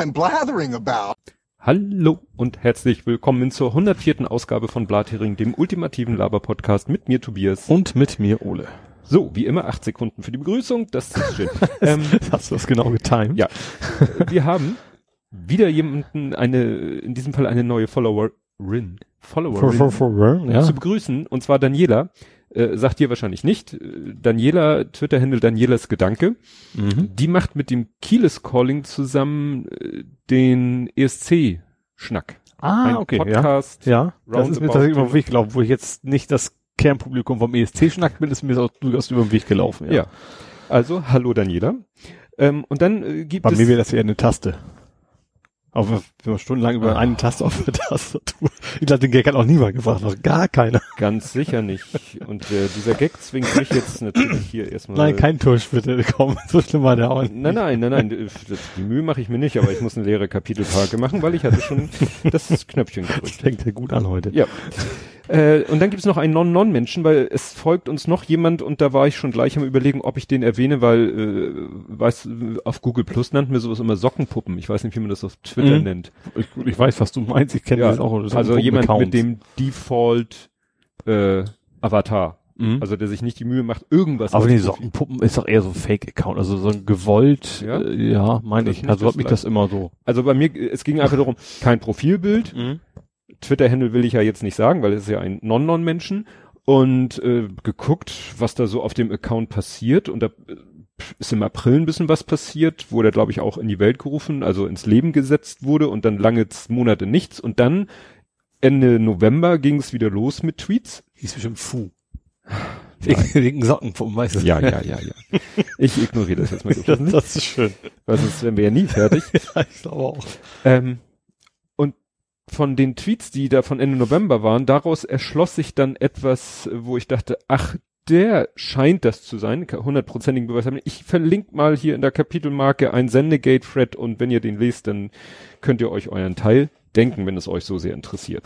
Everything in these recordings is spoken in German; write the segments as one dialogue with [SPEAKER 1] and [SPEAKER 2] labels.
[SPEAKER 1] I'm blathering about.
[SPEAKER 2] Hallo und herzlich willkommen zur 104. Ausgabe von Blathering, dem ultimativen Laber-Podcast mit mir Tobias.
[SPEAKER 3] Und mit mir Ole.
[SPEAKER 2] So, wie immer acht Sekunden für die Begrüßung, das ist schön. ähm,
[SPEAKER 3] Hast du das genau getimt?
[SPEAKER 2] ja, wir haben wieder jemanden, eine, in diesem Fall eine neue Followerin,
[SPEAKER 3] For,
[SPEAKER 2] Followerin
[SPEAKER 3] for, for, ja.
[SPEAKER 2] zu begrüßen, und zwar Daniela. Äh, sagt ihr wahrscheinlich nicht. Äh, Daniela, Twitter-Handle Danielas Gedanke.
[SPEAKER 3] Mhm.
[SPEAKER 2] Die macht mit dem Keyless Calling zusammen äh, den ESC-Schnack.
[SPEAKER 3] Ah,
[SPEAKER 2] Ein
[SPEAKER 3] okay. Ja.
[SPEAKER 2] Podcast.
[SPEAKER 3] ja, das ist mir tatsächlich über den Weg gelaufen, wo ich jetzt nicht das Kernpublikum vom ESC schnack bin, ist mir das auch durchaus über den Weg gelaufen.
[SPEAKER 2] Ja. Also, hallo Daniela. Ähm, und dann äh, gibt
[SPEAKER 3] Bei
[SPEAKER 2] es.
[SPEAKER 3] mir wäre das eher eine Taste. Aber wenn man stundenlang über
[SPEAKER 2] Ah.
[SPEAKER 3] eine Taste auf der Tastatur. Ich glaube, den Gag hat auch niemand gefragt, noch gar keiner.
[SPEAKER 2] Ganz sicher nicht. Und äh, dieser Gag zwingt mich jetzt natürlich hier erstmal.
[SPEAKER 3] Nein, kein Tusch, bitte, komm, so schlimm war der auch nicht.
[SPEAKER 2] Nein, nein, nein, nein. Das, die Mühe mache ich mir nicht, aber ich muss eine leere Kapitelmarke machen, weil ich hatte schon das Knöpfchen gedrückt.
[SPEAKER 3] Fängt ja gut an heute.
[SPEAKER 2] Ja. Äh, und dann gibt es noch einen Non-Non-Menschen, weil es folgt uns noch jemand und da war ich schon gleich am überlegen, ob ich den erwähne, weil, äh, weißt du, auf Google Plus nannten wir sowas immer Sockenpuppen. Ich weiß nicht, wie man das auf Twitter
[SPEAKER 3] Mhm.
[SPEAKER 2] nennt.
[SPEAKER 3] Ich, ich weiß, was du meinst, ich kenne
[SPEAKER 2] Ja,
[SPEAKER 3] das auch. Das
[SPEAKER 2] also jemand mit dem Default äh, Avatar.
[SPEAKER 3] Mhm.
[SPEAKER 2] Also der sich nicht die Mühe macht, irgendwas
[SPEAKER 3] Aber die. Sockenpuppen ist doch eher so ein Fake-Account, also so ein gewollt,
[SPEAKER 2] Ja?
[SPEAKER 3] äh, ja meine ich. Also hat mich das immer so.
[SPEAKER 2] Also bei mir, es ging einfach darum, kein Profilbild, Twitter-Handle will ich ja jetzt nicht sagen, weil es ist ja ein Non-Non-Menschen und äh, geguckt, was da so auf dem Account passiert und da äh, ist im April ein bisschen was passiert, wo der glaube ich auch in die Welt gerufen, also ins Leben gesetzt wurde und dann lange Monate nichts und dann Ende November ging es wieder los mit Tweets.
[SPEAKER 3] Hieß bestimmt Fu. Wegen, Sockenpuppen, weißt du?
[SPEAKER 2] Ja, ja, ja, ja. Ich ignoriere das jetzt mal.
[SPEAKER 3] Das, das ist schön.
[SPEAKER 2] weil sonst wären wir ja nie fertig.
[SPEAKER 3] Ja, ich glaube auch.
[SPEAKER 2] Ähm, von den Tweets, die da von Ende November waren, daraus erschloss sich dann etwas, wo ich dachte, ach, der scheint das zu sein, hundertprozentigen Beweis haben. Ich verlinke mal hier in der Kapitelmarke ein Sendegate-Thread und wenn ihr den lest, dann könnt ihr euch euren Teil denken, wenn es euch so sehr interessiert.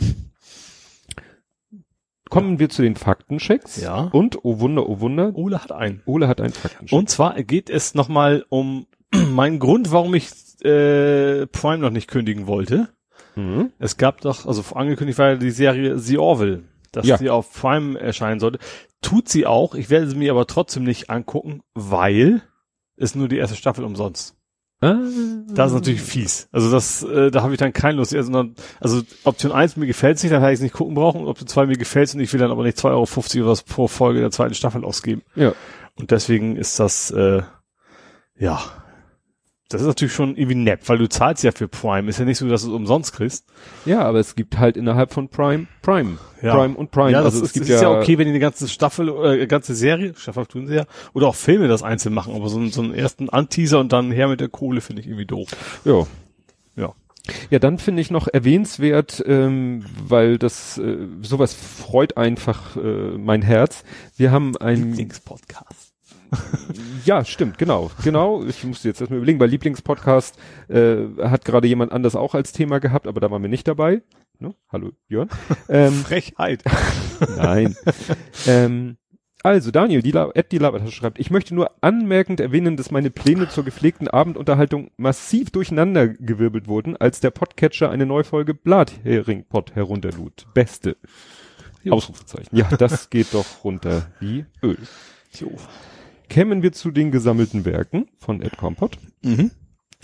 [SPEAKER 2] Kommen wir zu den Faktenchecks.
[SPEAKER 3] Ja.
[SPEAKER 2] Und, oh Wunder, oh Wunder,
[SPEAKER 3] Ole hat einen.
[SPEAKER 2] Ole hat einen Faktencheck.
[SPEAKER 3] Und zwar geht es nochmal um meinen Grund, warum ich äh, Prime noch nicht kündigen wollte.
[SPEAKER 2] Mhm.
[SPEAKER 3] Es gab doch, also angekündigt war ja die Serie The Orville, dass
[SPEAKER 2] Ja.
[SPEAKER 3] sie auf Prime erscheinen sollte. Tut sie auch, ich werde sie mir aber trotzdem nicht angucken, weil es nur die erste Staffel umsonst.
[SPEAKER 2] Ah.
[SPEAKER 3] Das ist natürlich fies. Also das, äh, da habe ich dann keine Lust. Also, dann, also Option 1, mir gefällt's nicht, dann hätte ich es nicht gucken brauchen. Und Option 2, mir gefällt's und ich will dann aber nicht 2,50 Euro oder was pro Folge der zweiten Staffel ausgeben.
[SPEAKER 2] Ja.
[SPEAKER 3] Und deswegen ist das, äh, ja, das ist natürlich schon irgendwie nett, weil du zahlst ja für Prime. Ist ja nicht so, dass du es umsonst kriegst.
[SPEAKER 2] Ja, aber es gibt halt innerhalb von Prime, Prime,
[SPEAKER 3] Ja.
[SPEAKER 2] Prime und Prime.
[SPEAKER 3] Ja, das,
[SPEAKER 2] also
[SPEAKER 3] ist,
[SPEAKER 2] es gibt
[SPEAKER 3] ist ja okay, wenn die eine ganze Staffel, äh, ganze Serie, Staffel tun sie ja, oder auch Filme das einzeln machen, aber so, einen- so einen ersten Anteaser und dann her mit der Kohle finde ich irgendwie doof.
[SPEAKER 2] Ja.
[SPEAKER 3] Ja.
[SPEAKER 2] Ja, dann finde ich noch erwähnenswert, ähm, weil das äh, sowas freut einfach äh, mein Herz. Wir haben ein
[SPEAKER 3] Lieblingspodcast.
[SPEAKER 2] Ja, stimmt, genau, genau. Ich musste jetzt erstmal überlegen, bei Lieblingspodcast äh, hat gerade jemand anders auch als Thema gehabt, aber da waren wir nicht dabei. Ne? Hallo Jörn. Ähm,
[SPEAKER 3] Frechheit.
[SPEAKER 2] Nein. ähm, also Daniel, die, Ed die Labertasche schreibt, ich möchte nur anmerkend erwähnen, dass meine Pläne zur gepflegten Abendunterhaltung massiv durcheinandergewirbelt wurden, als der Podcatcher eine Neufolge Blathering-Pod herunterlud. Beste. Ausrufezeichen. Ja, das geht doch runter wie Öl.
[SPEAKER 3] Jo.
[SPEAKER 2] Kämen wir zu den gesammelten Werken von Ed Compot.
[SPEAKER 3] Mhm.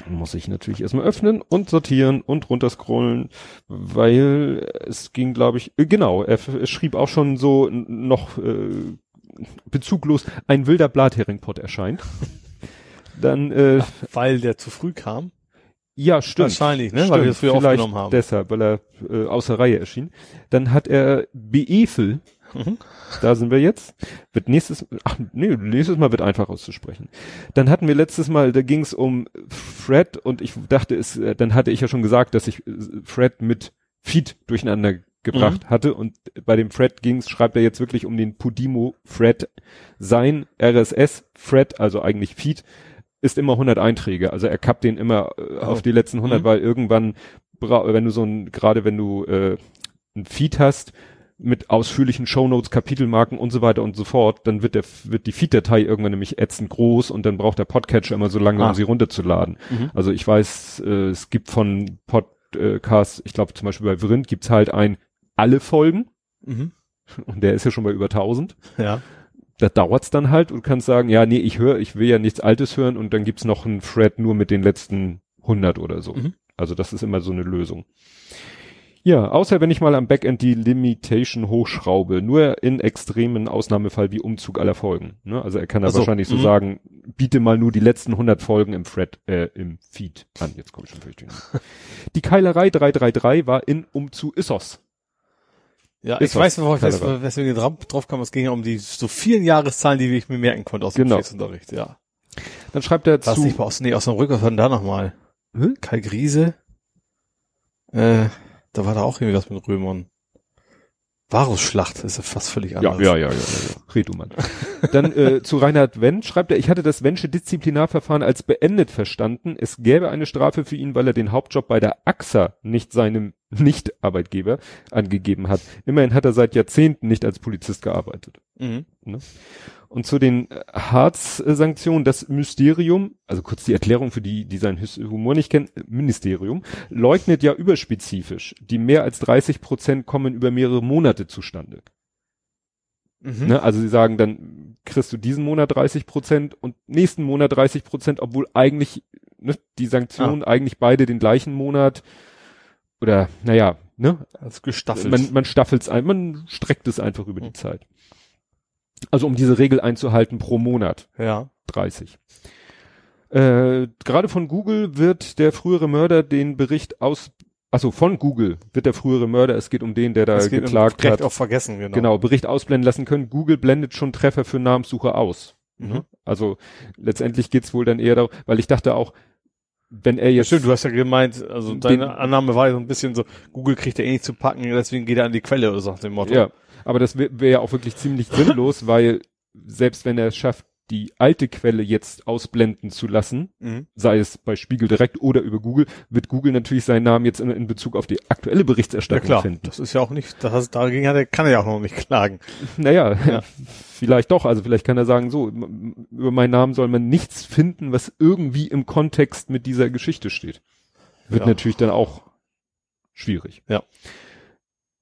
[SPEAKER 2] Muss ich natürlich erstmal öffnen und sortieren und runterscrollen, weil es ging, glaube ich, äh, genau, er, er schrieb auch schon so noch äh, bezuglos, ein wilder Blathering-Pod erscheint. Dann, äh,
[SPEAKER 3] Weil der zu früh kam.
[SPEAKER 2] ja, stimmt.
[SPEAKER 3] Wahrscheinlich, ne?
[SPEAKER 2] Stimmt,
[SPEAKER 3] Weil wir es früher
[SPEAKER 2] vielleicht
[SPEAKER 3] aufgenommen haben.
[SPEAKER 2] Deshalb, weil er äh, außer Reihe erschien. Dann hat er Beefel,
[SPEAKER 3] Mhm.
[SPEAKER 2] da sind wir jetzt, wird nächstes, ach nee, nächstes Mal wird einfach auszusprechen. Dann hatten wir letztes Mal, da ging es um Fred und ich dachte es, äh, dann hatte ich ja schon gesagt, dass ich äh, Fred mit Feed durcheinander gebracht hatte und bei dem Fred ging's, schreibt er jetzt wirklich um den Podimo Fred. Sein RSS Fred, also eigentlich Feed, ist immer 100 Einträge. Also er kappt den immer äh, auf die letzten 100,
[SPEAKER 3] Mhm.
[SPEAKER 2] weil irgendwann, wenn du so ein, gerade wenn du äh, ein Feed hast, mit ausführlichen Shownotes, Kapitelmarken und so weiter und so fort, dann wird der, wird die Feed-Datei irgendwann nämlich ätzend groß und dann braucht der Podcatcher immer so lange,
[SPEAKER 3] Ah.
[SPEAKER 2] um sie runterzuladen.
[SPEAKER 3] Mhm.
[SPEAKER 2] Also ich weiß, äh, es gibt von Podcasts, ich glaube zum Beispiel bei Vrind gibt's halt ein alle Folgen
[SPEAKER 3] Mhm.
[SPEAKER 2] und der ist ja schon bei über 1000.
[SPEAKER 3] Ja.
[SPEAKER 2] Da dauert's dann halt und kannst sagen, ja, nee, ich höre, ich will ja nichts Altes hören und dann gibt's noch einen Thread nur mit den letzten 100 oder so.
[SPEAKER 3] Mhm.
[SPEAKER 2] Also das ist immer so eine Lösung. Ja, außer wenn ich mal am Backend die Limitation hochschraube, nur in extremen Ausnahmefall wie Umzug aller Folgen. Ne? Also er kann da
[SPEAKER 3] Ach so,
[SPEAKER 2] wahrscheinlich so
[SPEAKER 3] mhm.
[SPEAKER 2] sagen, biete mal nur die letzten 100 Folgen im Thread, äh, im Feed an. Jetzt komme ich schon richtig. die Keilerei 333 war in Umzu Issos.
[SPEAKER 3] Ja,
[SPEAKER 2] Ist
[SPEAKER 3] ich weiß, worauf ich weiß, weswegen drauf, drauf kamen. Es ging ja um die so vielen Jahreszahlen, die ich mir merken konnte aus dem
[SPEAKER 2] Genau.
[SPEAKER 3] Geschichtsunterricht, ja.
[SPEAKER 2] Dann schreibt er
[SPEAKER 3] Was
[SPEAKER 2] zu,
[SPEAKER 3] nicht mal aus, nee, aus dem Rücker, was war denn da nochmal?
[SPEAKER 2] Hm?
[SPEAKER 3] Kai Griese? Äh, da war da auch irgendwie was mit Römern. Varusschlacht, ist ja fast völlig anders.
[SPEAKER 2] ja, ja, ja, ja, ja. Red du mal. Dann äh, zu Reinhard Wendt schreibt er, ich hatte das Wensche Disziplinarverfahren als beendet verstanden. Es gäbe eine Strafe für ihn, weil er den Hauptjob bei der AXA nicht seinem Nicht-Arbeitgeber angegeben hat. Immerhin hat er seit Jahrzehnten nicht als Polizist gearbeitet.
[SPEAKER 3] Mhm.
[SPEAKER 2] Und zu den äh, Harz-Sanktionen, das Mysterium, also kurz die Erklärung für die, die seinen Humor nicht kennen, äh, Ministerium, leugnet ja überspezifisch. Die mehr als 30 Prozent kommen über mehrere Monate zustande.
[SPEAKER 3] Mhm.
[SPEAKER 2] Ne? Also sie sagen dann, kriegst du diesen Monat 30 Prozent und nächsten Monat 30 Prozent, obwohl eigentlich ne, die Sanktionen eigentlich beide den gleichen Monat oder naja, ne?
[SPEAKER 3] Das gestaffelt.
[SPEAKER 2] Man, man staffelt es ein, man streckt es einfach über die
[SPEAKER 3] Mhm.
[SPEAKER 2] Zeit. Also um diese Regel einzuhalten pro Monat
[SPEAKER 3] ja.
[SPEAKER 2] 30. Äh, gerade von Google wird der frühere Mörder den Bericht aus, also von Google wird der frühere Mörder, es geht um den, der da
[SPEAKER 3] Das geht um
[SPEAKER 2] geklagt
[SPEAKER 3] Recht
[SPEAKER 2] hat,
[SPEAKER 3] auf vergessen, genau.
[SPEAKER 2] genau, Bericht ausblenden lassen können. Google blendet schon Treffer für Namenssuche aus.
[SPEAKER 3] Mhm.
[SPEAKER 2] Also letztendlich geht's wohl dann eher darum, weil ich dachte auch, wenn er
[SPEAKER 3] Ja,
[SPEAKER 2] jetzt
[SPEAKER 3] stimmt, du hast ja gemeint, also deine Annahme war ja so ein bisschen so, Google kriegt er eh nicht zu packen, deswegen geht er an die Quelle oder so nach dem Motto.
[SPEAKER 2] Ja, aber das wäre wär ja auch wirklich ziemlich sinnlos, weil selbst wenn er es schafft, die alte Quelle jetzt ausblenden zu lassen,
[SPEAKER 3] Mhm.
[SPEAKER 2] sei es bei Spiegel direkt oder über Google, wird Google natürlich seinen Namen jetzt in, in Bezug auf die aktuelle
[SPEAKER 3] Ja
[SPEAKER 2] Berichterstattung
[SPEAKER 3] klar,
[SPEAKER 2] finden.
[SPEAKER 3] das ist ja auch nicht, das, dagegen hat er, kann er ja auch noch nicht klagen.
[SPEAKER 2] Naja,
[SPEAKER 3] Ja.
[SPEAKER 2] vielleicht doch. Also vielleicht kann er sagen, so, über meinen Namen soll man nichts finden, was irgendwie im Kontext mit dieser Geschichte steht. Wird
[SPEAKER 3] Ja.
[SPEAKER 2] natürlich dann auch schwierig.
[SPEAKER 3] Ja.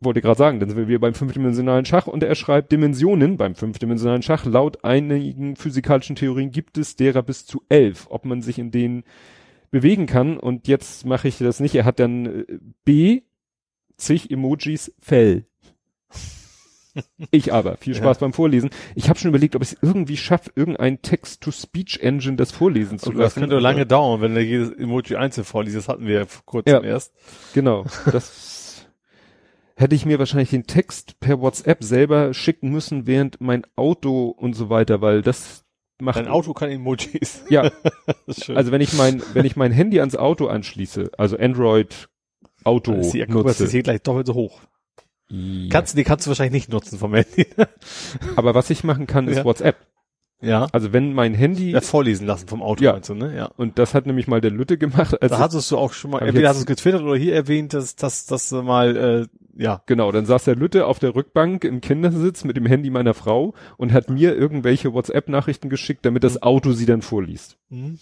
[SPEAKER 2] Wollte gerade sagen, dann sind wir beim fünfdimensionalen Schach und er schreibt Dimensionen beim fünfdimensionalen Schach. Laut einigen physikalischen Theorien gibt es derer bis zu elf, ob man sich in denen bewegen kann. Und jetzt mache ich das nicht. Er hat dann äh, B, zig Emojis, Fell. Ich aber. Viel Spaß beim Vorlesen. Ich habe schon überlegt, ob ich es irgendwie schaffe, irgendein Text-to-Speech-Engine das vorlesen zu
[SPEAKER 3] das
[SPEAKER 2] lassen.
[SPEAKER 3] könnte lange dauern, wenn er jedes Emoji einzeln vorliest. Das hatten wir ja kurzem
[SPEAKER 2] Ja.
[SPEAKER 3] erst.
[SPEAKER 2] Genau. Das hätte ich mir wahrscheinlich den Text per WhatsApp selber schicken müssen, während mein Auto und so weiter, weil das macht.
[SPEAKER 3] Dein Auto kann Emojis.
[SPEAKER 2] Ja,
[SPEAKER 3] Das ist schön.
[SPEAKER 2] also wenn ich mein, wenn ich mein Handy ans Auto anschließe, also Android Auto
[SPEAKER 3] Dann ist die
[SPEAKER 2] nutze.
[SPEAKER 3] gleich doppelt so hoch.
[SPEAKER 2] Ja.
[SPEAKER 3] Kannst, die kannst du wahrscheinlich nicht nutzen vom Handy.
[SPEAKER 2] Aber was ich machen kann, ist
[SPEAKER 3] Ja.
[SPEAKER 2] WhatsApp.
[SPEAKER 3] Ja.
[SPEAKER 2] Also wenn mein Handy
[SPEAKER 3] ja. Vorlesen lassen vom Auto,
[SPEAKER 2] Ja.
[SPEAKER 3] meinst du, ne? Ja.
[SPEAKER 2] und das hat nämlich mal der Lütte gemacht, als
[SPEAKER 3] Da hattest du auch schon mal, entweder hast du es getwittert oder hier erwähnt, dass, dass, dass du mal, äh, ja.
[SPEAKER 2] Genau, dann saß der Lütte auf der Rückbank im Kindersitz mit dem Handy meiner Frau und hat mir irgendwelche WhatsApp-Nachrichten geschickt, damit das Auto sie dann vorliest.
[SPEAKER 3] Hm.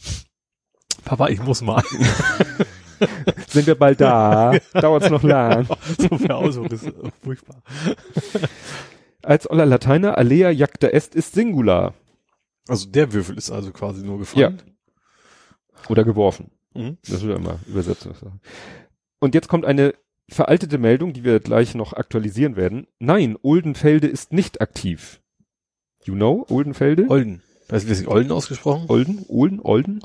[SPEAKER 3] Papa, ich muss mal.
[SPEAKER 2] Sind wir bald da? Dauert's noch lang?
[SPEAKER 3] so viel Ausdruck ist furchtbar.
[SPEAKER 2] Als Oller Lateiner, alea jacta est ist Singular.
[SPEAKER 3] Also der Würfel ist also quasi nur gefallen.
[SPEAKER 2] Oder geworfen.
[SPEAKER 3] Mhm.
[SPEAKER 2] Das wird ja immer Übersetzung sagen. Und jetzt kommt eine veraltete Meldung, die wir gleich noch aktualisieren werden. Nein, Oldenfelde ist nicht aktiv. You know, Oldenfelde?
[SPEAKER 3] Olden. Weißt du, wie Olden ausgesprochen?
[SPEAKER 2] Olden? Olden? Olden?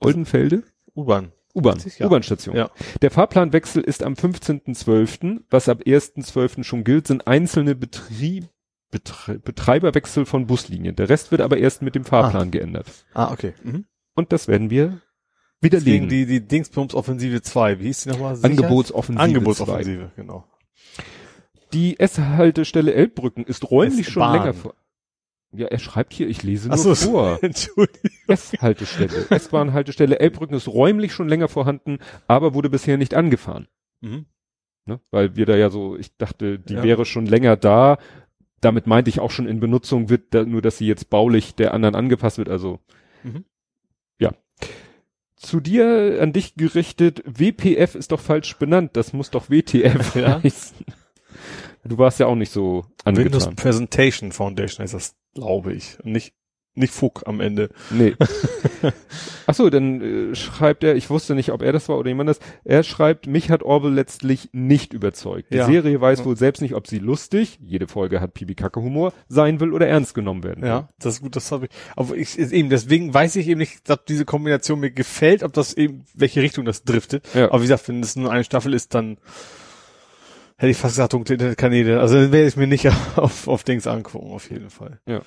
[SPEAKER 2] Oldenfelde?
[SPEAKER 3] U-Bahn.
[SPEAKER 2] U-Bahn,
[SPEAKER 3] ja.
[SPEAKER 2] U-Bahn-Station.
[SPEAKER 3] Ja.
[SPEAKER 2] Der Fahrplanwechsel ist am 15.12., was ab 1.12. schon gilt, sind einzelne Betrieb, Betre Betreiberwechsel von Buslinien. Der Rest wird aber erst mit dem Fahrplan geändert.
[SPEAKER 3] Ah, okay. Mhm.
[SPEAKER 2] Und das werden wir
[SPEAKER 3] Deswegen
[SPEAKER 2] widerlegen.
[SPEAKER 3] die, die Dingsbums-Offensive 2. Wie hieß die nochmal? Sicherheit?
[SPEAKER 2] Angebotsoffensive.
[SPEAKER 3] Angebotsoffensive, genau.
[SPEAKER 2] Die S-Haltestelle Elbbrücken ist räumlich schon länger vor. Ja, er schreibt hier, ich lese nur
[SPEAKER 3] so,
[SPEAKER 2] vor. S-Haltestelle. S-Bahn-Haltestelle Elbbrücken ist räumlich schon länger vorhanden, aber wurde bisher nicht angefahren.
[SPEAKER 3] Mhm.
[SPEAKER 2] Ne? Weil wir da ja so, ich dachte, die
[SPEAKER 3] Ja.
[SPEAKER 2] wäre schon länger da. Damit meinte ich auch schon in Benutzung wird, da, nur dass sie jetzt baulich der anderen angepasst wird. Also
[SPEAKER 3] Mhm.
[SPEAKER 2] ja. Zu dir, an dich gerichtet, WPF ist doch falsch benannt. Das muss doch WTF
[SPEAKER 3] Ja.
[SPEAKER 2] heißen. Du warst ja auch nicht so
[SPEAKER 3] Windows
[SPEAKER 2] angetan.
[SPEAKER 3] Presentation Foundation heißt das, glaube ich. Und Nicht, nicht FUK am Ende.
[SPEAKER 2] Nee. Ach so, dann äh, schreibt er, ich wusste nicht, ob er das war oder jemand das, er schreibt, mich hat Orwell letztlich nicht überzeugt. Die
[SPEAKER 3] Ja.
[SPEAKER 2] Serie weiß
[SPEAKER 3] Ja.
[SPEAKER 2] wohl selbst nicht, ob sie lustig, jede Folge hat Pipi Kacke Humor, sein will oder ernst genommen werden.
[SPEAKER 3] Ja, das ist gut, das habe ich. Aber ich ist eben, deswegen weiß ich eben nicht, ob diese Kombination mir gefällt, ob das eben, welche Richtung das driftet.
[SPEAKER 2] Ja.
[SPEAKER 3] Aber wie gesagt, wenn es nur eine Staffel ist, dann hätte ich fast gesagt, dunkle Internetkanäle. Also dann werde ich mir nicht auf, auf Dings angucken, auf jeden Fall.
[SPEAKER 2] Ja,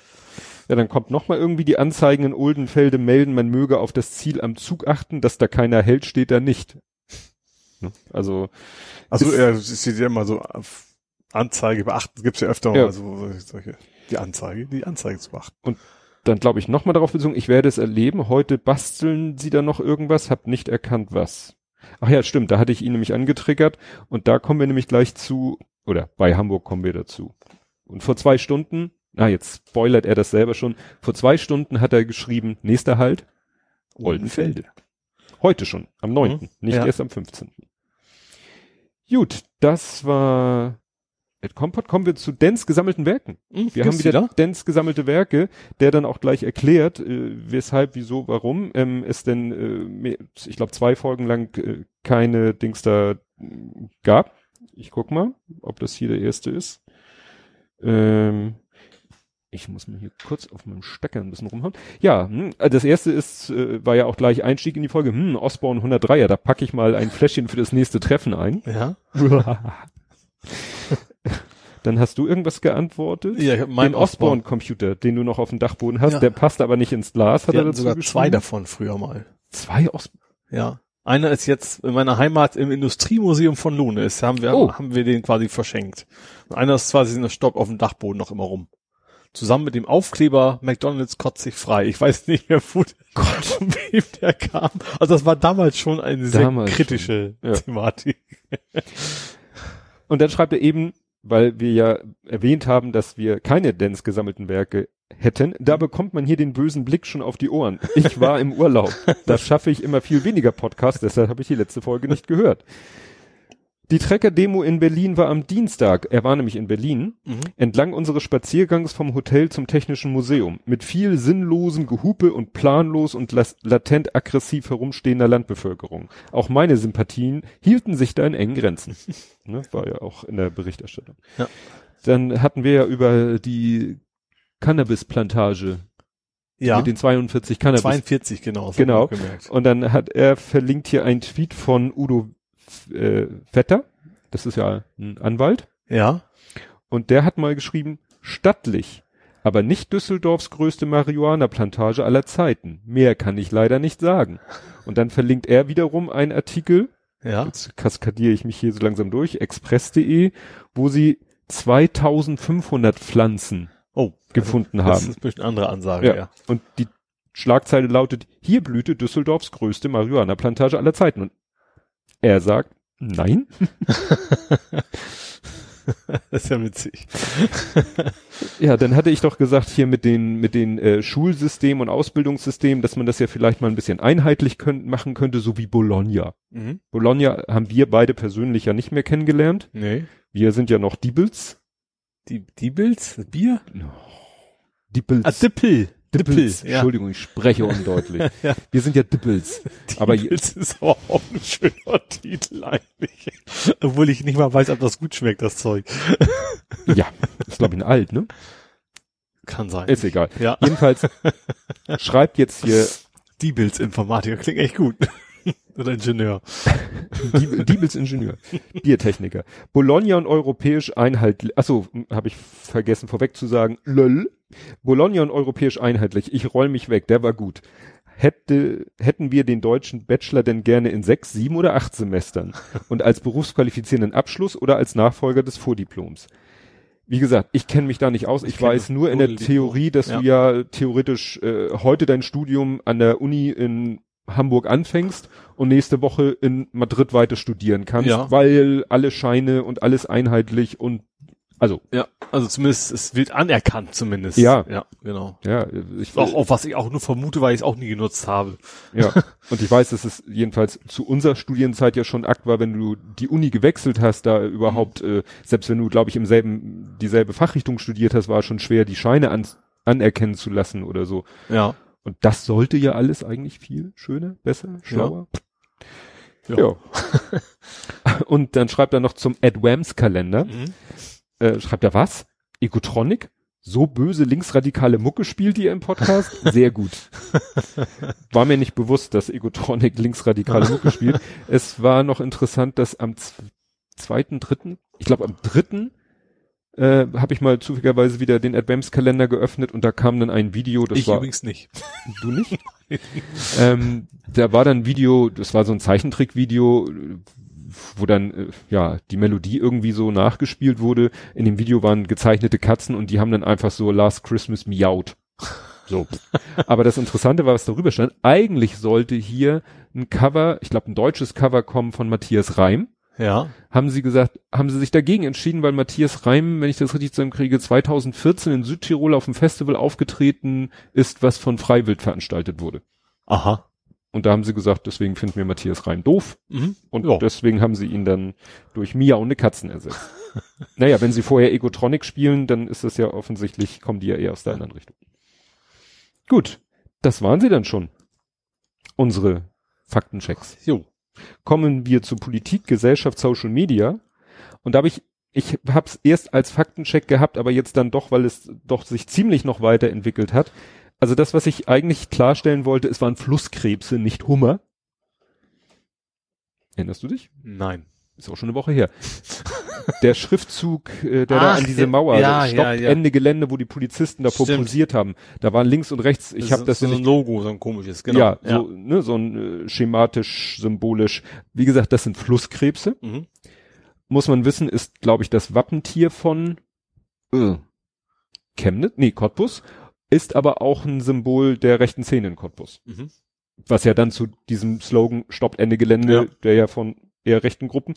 [SPEAKER 2] dann kommt nochmal irgendwie die Anzeigen in Oldenfelde melden, man möge auf das Ziel am Zug achten, dass da keiner hält, steht da nicht. Ne? Also,
[SPEAKER 3] Also
[SPEAKER 2] Ist-
[SPEAKER 3] ja, es steht ja immer so Anzeige beachten, gibt's ja öfter
[SPEAKER 2] Ja.
[SPEAKER 3] mal so solche- die Anzeige, die Anzeige zu beachten.
[SPEAKER 2] dann glaube ich nochmal darauf bezogen, ich werde es erleben, heute basteln sie da noch irgendwas, hab nicht erkannt was. Ach ja, stimmt, da hatte ich ihn nämlich angetriggert und da kommen wir nämlich gleich zu, oder bei Hamburg kommen wir dazu. Und vor zwei Stunden, na jetzt spoilert er das selber schon, vor zwei Stunden hat er geschrieben, nächster Halt, Oldenfelde. Heute schon, am 9.,
[SPEAKER 3] Mhm.
[SPEAKER 2] nicht
[SPEAKER 3] Ja.
[SPEAKER 2] erst am 15. Gut, das war Ed Kompott. Kommen wir zu Dens gesammelten Werken.
[SPEAKER 3] Hm,
[SPEAKER 2] Wir haben wieder Dens gesammelte Werke, der dann auch gleich erklärt, äh, weshalb, wieso, warum ähm, es denn, äh, mehr, ich glaube, zwei Folgen lang äh, keine Dings da gab. Ich guck mal, ob das hier der erste ist. Ähm, ich muss mal hier kurz auf meinem Stecker ein bisschen rumhauen. Ja, hm, das erste ist, äh, war ja auch gleich Einstieg in die Folge. Hm, Osborne 103er, da packe ich mal ein Fläschchen für das nächste Treffen ein.
[SPEAKER 3] Ja.
[SPEAKER 2] Dann hast du irgendwas geantwortet?
[SPEAKER 3] Ja,
[SPEAKER 2] Mein Osborne-Computer, den du noch auf dem Dachboden hast,
[SPEAKER 3] Ja.
[SPEAKER 2] der passt aber nicht ins Glas, hat
[SPEAKER 3] Wir
[SPEAKER 2] er dazu
[SPEAKER 3] sogar zwei davon früher mal.
[SPEAKER 2] Zwei Osborne.
[SPEAKER 3] Ja. Einer ist jetzt in meiner Heimat im Industriemuseum von Lohne. Ist, haben wir,
[SPEAKER 2] Oh.
[SPEAKER 3] haben wir den quasi verschenkt. Und einer ist quasi in der Stock auf dem Dachboden noch immer rum. Zusammen mit dem Aufkleber McDonalds kotzt sich frei. Ich weiß nicht mehr, wo der, von wem der kam. Also das war damals schon eine sehr
[SPEAKER 2] Damals
[SPEAKER 3] kritische
[SPEAKER 2] schon, ja.
[SPEAKER 3] Thematik.
[SPEAKER 2] Und dann schreibt er eben, weil wir ja erwähnt haben, dass wir keine Dance gesammelten Werke hätten, da bekommt man hier den bösen Blick schon auf die Ohren. Ich war im Urlaub. Da schaffe ich immer viel weniger Podcasts, deshalb habe ich die letzte Folge nicht gehört. Die Trecker-Demo in Berlin war am Dienstag, er war nämlich in Berlin,
[SPEAKER 3] Mhm.
[SPEAKER 2] entlang unseres Spaziergangs vom Hotel zum Technischen Museum, mit viel sinnlosen Gehupe und planlos und latent aggressiv herumstehender Landbevölkerung. Auch meine Sympathien hielten sich da in engen Grenzen. ne, war ja auch in der Berichterstattung.
[SPEAKER 3] Ja.
[SPEAKER 2] Dann hatten wir ja über die Cannabisplantage
[SPEAKER 3] Ja.
[SPEAKER 2] mit den 42 Cannabis.
[SPEAKER 3] 42, genau.
[SPEAKER 2] Genau. Und dann hat er verlinkt hier einen Tweet von Udo äh, Vetter. Das ist ja ein Anwalt.
[SPEAKER 3] Ja.
[SPEAKER 2] Und der hat mal geschrieben, stattlich, aber nicht Düsseldorfs größte Marihuana-Plantage aller Zeiten. Mehr kann ich leider nicht sagen. Und dann verlinkt er wiederum einen Artikel,
[SPEAKER 3] Ja.
[SPEAKER 2] jetzt kaskadiere ich mich hier so langsam durch, express.de, wo sie 2500 Pflanzen
[SPEAKER 3] Oh.
[SPEAKER 2] gefunden
[SPEAKER 3] Das
[SPEAKER 2] haben.
[SPEAKER 3] ist ein bisschen andere Ansage,
[SPEAKER 2] Ja.
[SPEAKER 3] ja.
[SPEAKER 2] Und die Schlagzeile lautet, hier blühte Düsseldorfs größte Marihuana-Plantage aller Zeiten. Und er sagt, nein.
[SPEAKER 3] Das ist ja witzig.
[SPEAKER 2] Ja, dann hatte ich doch gesagt, hier mit den, mit den äh, Schulsystemen und Ausbildungssystemen, dass man das ja vielleicht mal ein bisschen einheitlich könnt, machen könnte, so wie Bologna.
[SPEAKER 3] Mhm.
[SPEAKER 2] Bologna haben wir beide persönlich ja nicht mehr kennengelernt.
[SPEAKER 3] Nee.
[SPEAKER 2] Wir sind ja noch Diebels.
[SPEAKER 3] Die, die Bills? Das Bier?
[SPEAKER 2] Diebels.
[SPEAKER 3] Ah, Dippel.
[SPEAKER 2] Dippels.
[SPEAKER 3] ja.
[SPEAKER 2] Entschuldigung, ich spreche undeutlich.
[SPEAKER 3] Ja.
[SPEAKER 2] Wir sind ja Dippels. Aber
[SPEAKER 3] Diebels ist aber auch ein schöner Titel eigentlich. Obwohl ich nicht mal weiß, ob das gut schmeckt, das Zeug.
[SPEAKER 2] ja, ist glaube ich ein alt, ne?
[SPEAKER 3] Kann sein.
[SPEAKER 2] Ist egal.
[SPEAKER 3] Ja.
[SPEAKER 2] Jedenfalls schreibt jetzt hier
[SPEAKER 3] Diebels Informatiker klingt echt gut. Oder Ingenieur.
[SPEAKER 2] Dieb Diebels Ingenieur, Biertechniker. Bologna und europäisch einheitlich, achso, habe ich vergessen vorweg zu sagen, lol. Bologna und europäisch einheitlich, ich roll mich weg, der war gut. Hätte, hätten wir den deutschen Bachelor denn gerne in sechs, sieben oder acht Semestern und als berufsqualifizierenden Abschluss oder als Nachfolger des Vordiploms? Wie gesagt, ich kenne mich da nicht aus. Ich,
[SPEAKER 3] Ich
[SPEAKER 2] weiß nur in der. Theorie, dass du ja theoretisch äh, heute dein Studium an der Uni in Hamburg anfängst und nächste Woche in Madrid weiter studieren kannst,
[SPEAKER 3] Ja.
[SPEAKER 2] weil alle Scheine und alles einheitlich und also
[SPEAKER 3] Ja, also zumindest, es wird anerkannt zumindest.
[SPEAKER 2] Ja.
[SPEAKER 3] Ja, genau.
[SPEAKER 2] ja, ich
[SPEAKER 3] Auch, auch was ich auch nur vermute, weil ich es auch nie genutzt habe.
[SPEAKER 2] ja und ich weiß, dass es jedenfalls zu unserer Studienzeit ja schon Akt war, wenn du die Uni gewechselt hast, da überhaupt äh, selbst wenn du glaube ich im selben dieselbe Fachrichtung studiert hast, war es schon schwer die Scheine an, anerkennen zu lassen oder so.
[SPEAKER 3] Ja.
[SPEAKER 2] Und das sollte ja alles eigentlich viel schöner, besser, schlauer. Ja. Und dann schreibt er noch zum Advams Kalender.
[SPEAKER 3] Mhm.
[SPEAKER 2] Äh, schreibt er was? Egotronic? So böse linksradikale Mucke spielt ihr im Podcast? Sehr gut. War mir nicht bewusst, dass Egotronic linksradikale Mucke spielt. Es war noch interessant, dass am zweiten, dritten, ich glaube am dritten, äh, habe ich mal zufälligerweise wieder den Advents-Kalender geöffnet und da kam dann ein Video, das
[SPEAKER 3] ich
[SPEAKER 2] war
[SPEAKER 3] übrigens nicht.
[SPEAKER 2] Du nicht? ähm, da war dann ein Video, das war so ein Zeichentrickvideo, wo dann äh, ja die Melodie irgendwie so nachgespielt wurde. In dem Video waren gezeichnete Katzen und die haben dann einfach so Last Christmas miaut. So. Aber das Interessante war, was darüber stand. Eigentlich sollte hier ein Cover, ich glaube ein deutsches Cover kommen von Matthias Reim.
[SPEAKER 3] Ja.
[SPEAKER 2] Haben sie gesagt, haben sie sich dagegen entschieden, weil Matthias Reim, wenn ich das richtig zusammenkriege, 2014 in Südtirol auf dem Festival aufgetreten ist, was von Freiwild veranstaltet wurde.
[SPEAKER 3] Aha.
[SPEAKER 2] Und da haben sie gesagt, deswegen finden wir Matthias Reim doof.
[SPEAKER 3] Mhm.
[SPEAKER 2] Und
[SPEAKER 3] Ja.
[SPEAKER 2] deswegen haben sie ihn dann durch miauende Katzen ersetzt. naja, wenn sie vorher Egotronic spielen, dann ist das ja offensichtlich, kommen die ja eher aus der anderen Richtung. Gut, das waren sie dann schon. Unsere Faktenchecks.
[SPEAKER 3] Jo.
[SPEAKER 2] Kommen wir zu Politik, Gesellschaft, Social Media. Und da habe ich, ich habe es erst als Faktencheck gehabt, aber jetzt dann doch, weil es doch sich ziemlich noch weiterentwickelt hat. Also das, was ich eigentlich klarstellen wollte, es waren Flusskrebse, nicht Hummer. Erinnerst du dich?
[SPEAKER 3] Nein.
[SPEAKER 2] Ist auch schon eine Woche her. Der Schriftzug, äh, der da
[SPEAKER 3] Ach,
[SPEAKER 2] an diese Mauer,
[SPEAKER 3] ja,
[SPEAKER 2] stoppt
[SPEAKER 3] ja, ja.
[SPEAKER 2] Ende Gelände, wo die Polizisten davor
[SPEAKER 3] Stimmt.
[SPEAKER 2] posiert haben. Da waren links und rechts, ich habe das
[SPEAKER 3] so
[SPEAKER 2] ja
[SPEAKER 3] ein
[SPEAKER 2] nicht
[SPEAKER 3] Logo, so ein komisches, genau.
[SPEAKER 2] ja, so, ne, so ein äh, schematisch, symbolisch. Wie gesagt, das sind Flusskrebse.
[SPEAKER 3] Mhm.
[SPEAKER 2] Muss man wissen, ist, glaube ich, das Wappentier von äh, Chemnitz, nee, Cottbus, ist aber auch ein Symbol der rechten Szene in Cottbus.
[SPEAKER 3] Mhm.
[SPEAKER 2] Was ja dann zu diesem Slogan Stoppt Ende Gelände,
[SPEAKER 3] Ja.
[SPEAKER 2] der ja von eher rechten Gruppen.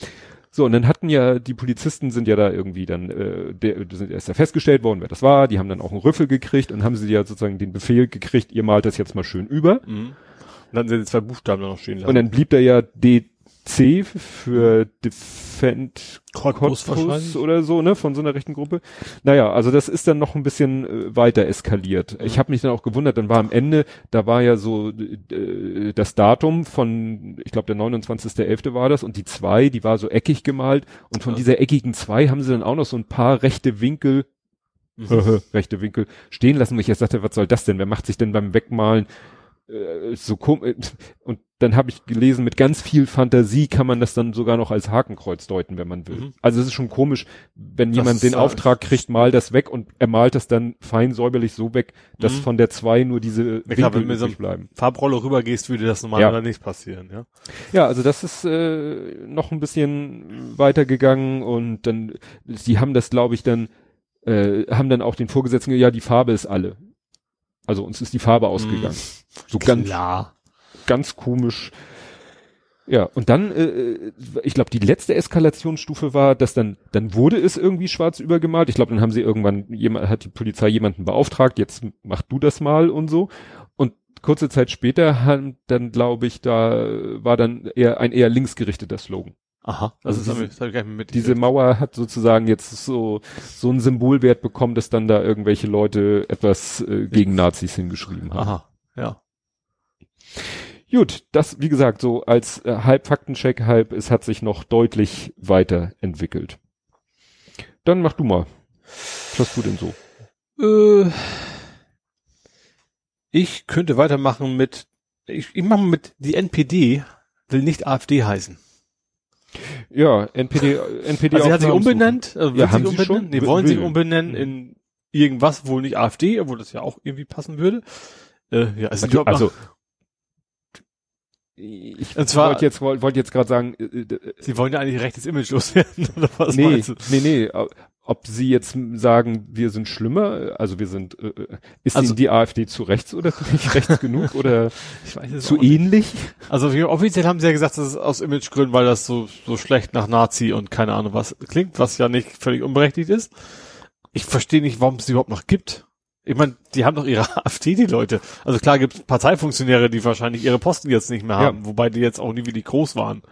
[SPEAKER 2] So, und dann hatten ja, die Polizisten sind ja da irgendwie dann, äh, der, sind erst ja festgestellt worden, wer das war, die haben dann auch einen Rüffel gekriegt und haben sie ja sozusagen den Befehl gekriegt, ihr malt das jetzt mal schön über.
[SPEAKER 3] Mhm. Und dann sind die zwei Buchstaben noch stehen lassen.
[SPEAKER 2] Und dann blieb da ja DC für Defend
[SPEAKER 3] Cottbus
[SPEAKER 2] oder so, ne, von so einer rechten Gruppe. Naja, also das ist dann noch ein bisschen äh, weiter eskaliert. Ich habe mich dann auch gewundert, dann war am Ende, da war ja so äh, das Datum von, ich glaube der 29.11. war das und die zwei, die war so eckig gemalt und von
[SPEAKER 3] Ja.
[SPEAKER 2] dieser eckigen zwei haben sie dann auch noch so ein paar rechte Winkel
[SPEAKER 3] Mhm.
[SPEAKER 2] rechte Winkel stehen lassen, wo ich jetzt dachte, was soll das denn? Wer macht sich denn beim Wegmalen äh, so komisch? Und dann habe ich gelesen, mit ganz viel Fantasie kann man das dann sogar noch als Hakenkreuz deuten, wenn man will.
[SPEAKER 3] Mhm.
[SPEAKER 2] Also es ist schon komisch, wenn
[SPEAKER 3] Das
[SPEAKER 2] jemand den
[SPEAKER 3] äh,
[SPEAKER 2] Auftrag kriegt, mal das weg und er malt das dann fein säuberlich so weg, dass
[SPEAKER 3] Mhm.
[SPEAKER 2] von der zwei nur diese
[SPEAKER 3] Ja, klar, wenn du mit so
[SPEAKER 2] bleiben.
[SPEAKER 3] Farbrolle rübergehst, würde das normalerweise nicht passieren, ja.
[SPEAKER 2] Ja, also das ist äh, noch ein bisschen weitergegangen und dann, die haben das, glaube ich, dann, äh, haben dann auch den Vorgesetzten, ja, die Farbe ist alle. Also uns ist die Farbe ausgegangen. So ganz,
[SPEAKER 3] Klar.
[SPEAKER 2] ganz komisch. Ja, und dann, äh, ich glaube, die letzte Eskalationsstufe war, dass dann, dann wurde es irgendwie schwarz übergemalt. Ich glaube, dann haben sie irgendwann, jemand, hat die Polizei jemanden beauftragt, jetzt mach du das mal und so. Und kurze Zeit später haben dann, glaube ich, da war dann eher ein eher linksgerichteter Slogan.
[SPEAKER 3] Aha. Das
[SPEAKER 2] Also
[SPEAKER 3] ist,
[SPEAKER 2] diese-
[SPEAKER 3] das hab ich gar nicht mit.
[SPEAKER 2] Diese Mauer hat sozusagen jetzt so, so einen Symbolwert bekommen, dass dann da irgendwelche Leute etwas äh, gegen Nazis hingeschrieben haben.
[SPEAKER 3] Aha. Ja.
[SPEAKER 2] Gut, das, wie gesagt, so als äh, halb Faktencheck, halb, es hat sich noch deutlich weiterentwickelt. Dann mach du mal. Was hast du denn so?
[SPEAKER 3] Äh, ich könnte weitermachen mit, ich, ich mache mit, die NPD will nicht AfD heißen.
[SPEAKER 2] Ja, NPD, NPD
[SPEAKER 3] Also sie hat sich umbenannt, also
[SPEAKER 2] Ja, haben sie
[SPEAKER 3] umbenennen? Nee, wollen sich umbenennen in irgendwas, wohl nicht AfD, obwohl das ja auch irgendwie passen würde. Äh, ja, überhaupt
[SPEAKER 2] Also,
[SPEAKER 3] noch-
[SPEAKER 2] ich
[SPEAKER 3] Und zwar-
[SPEAKER 2] wollte jetzt, wollte jetzt gerade sagen, äh, äh,
[SPEAKER 3] sie wollen ja eigentlich rechtes Image loswerden, oder was
[SPEAKER 2] nee,
[SPEAKER 3] meinst du?
[SPEAKER 2] nee, nee, ob sie jetzt sagen, wir sind schlimmer, also wir sind, äh, äh ist
[SPEAKER 3] Also-
[SPEAKER 2] ihnen die AfD zu rechts oder nicht rechts genug oder zu ähnlich?
[SPEAKER 3] Also offiziell haben sie ja gesagt, das ist aus Imagegründen, weil das so, so schlecht nach Nazi und keine Ahnung was klingt, was ja nicht völlig unberechtigt ist. Ich verstehe nicht, warum es die überhaupt noch gibt. Ich meine, die haben doch ihre AfD, die Leute. Also klar gibt es Parteifunktionäre, die wahrscheinlich ihre Posten jetzt nicht mehr
[SPEAKER 2] Ja.
[SPEAKER 3] haben, wobei die jetzt auch nie wirklich groß waren.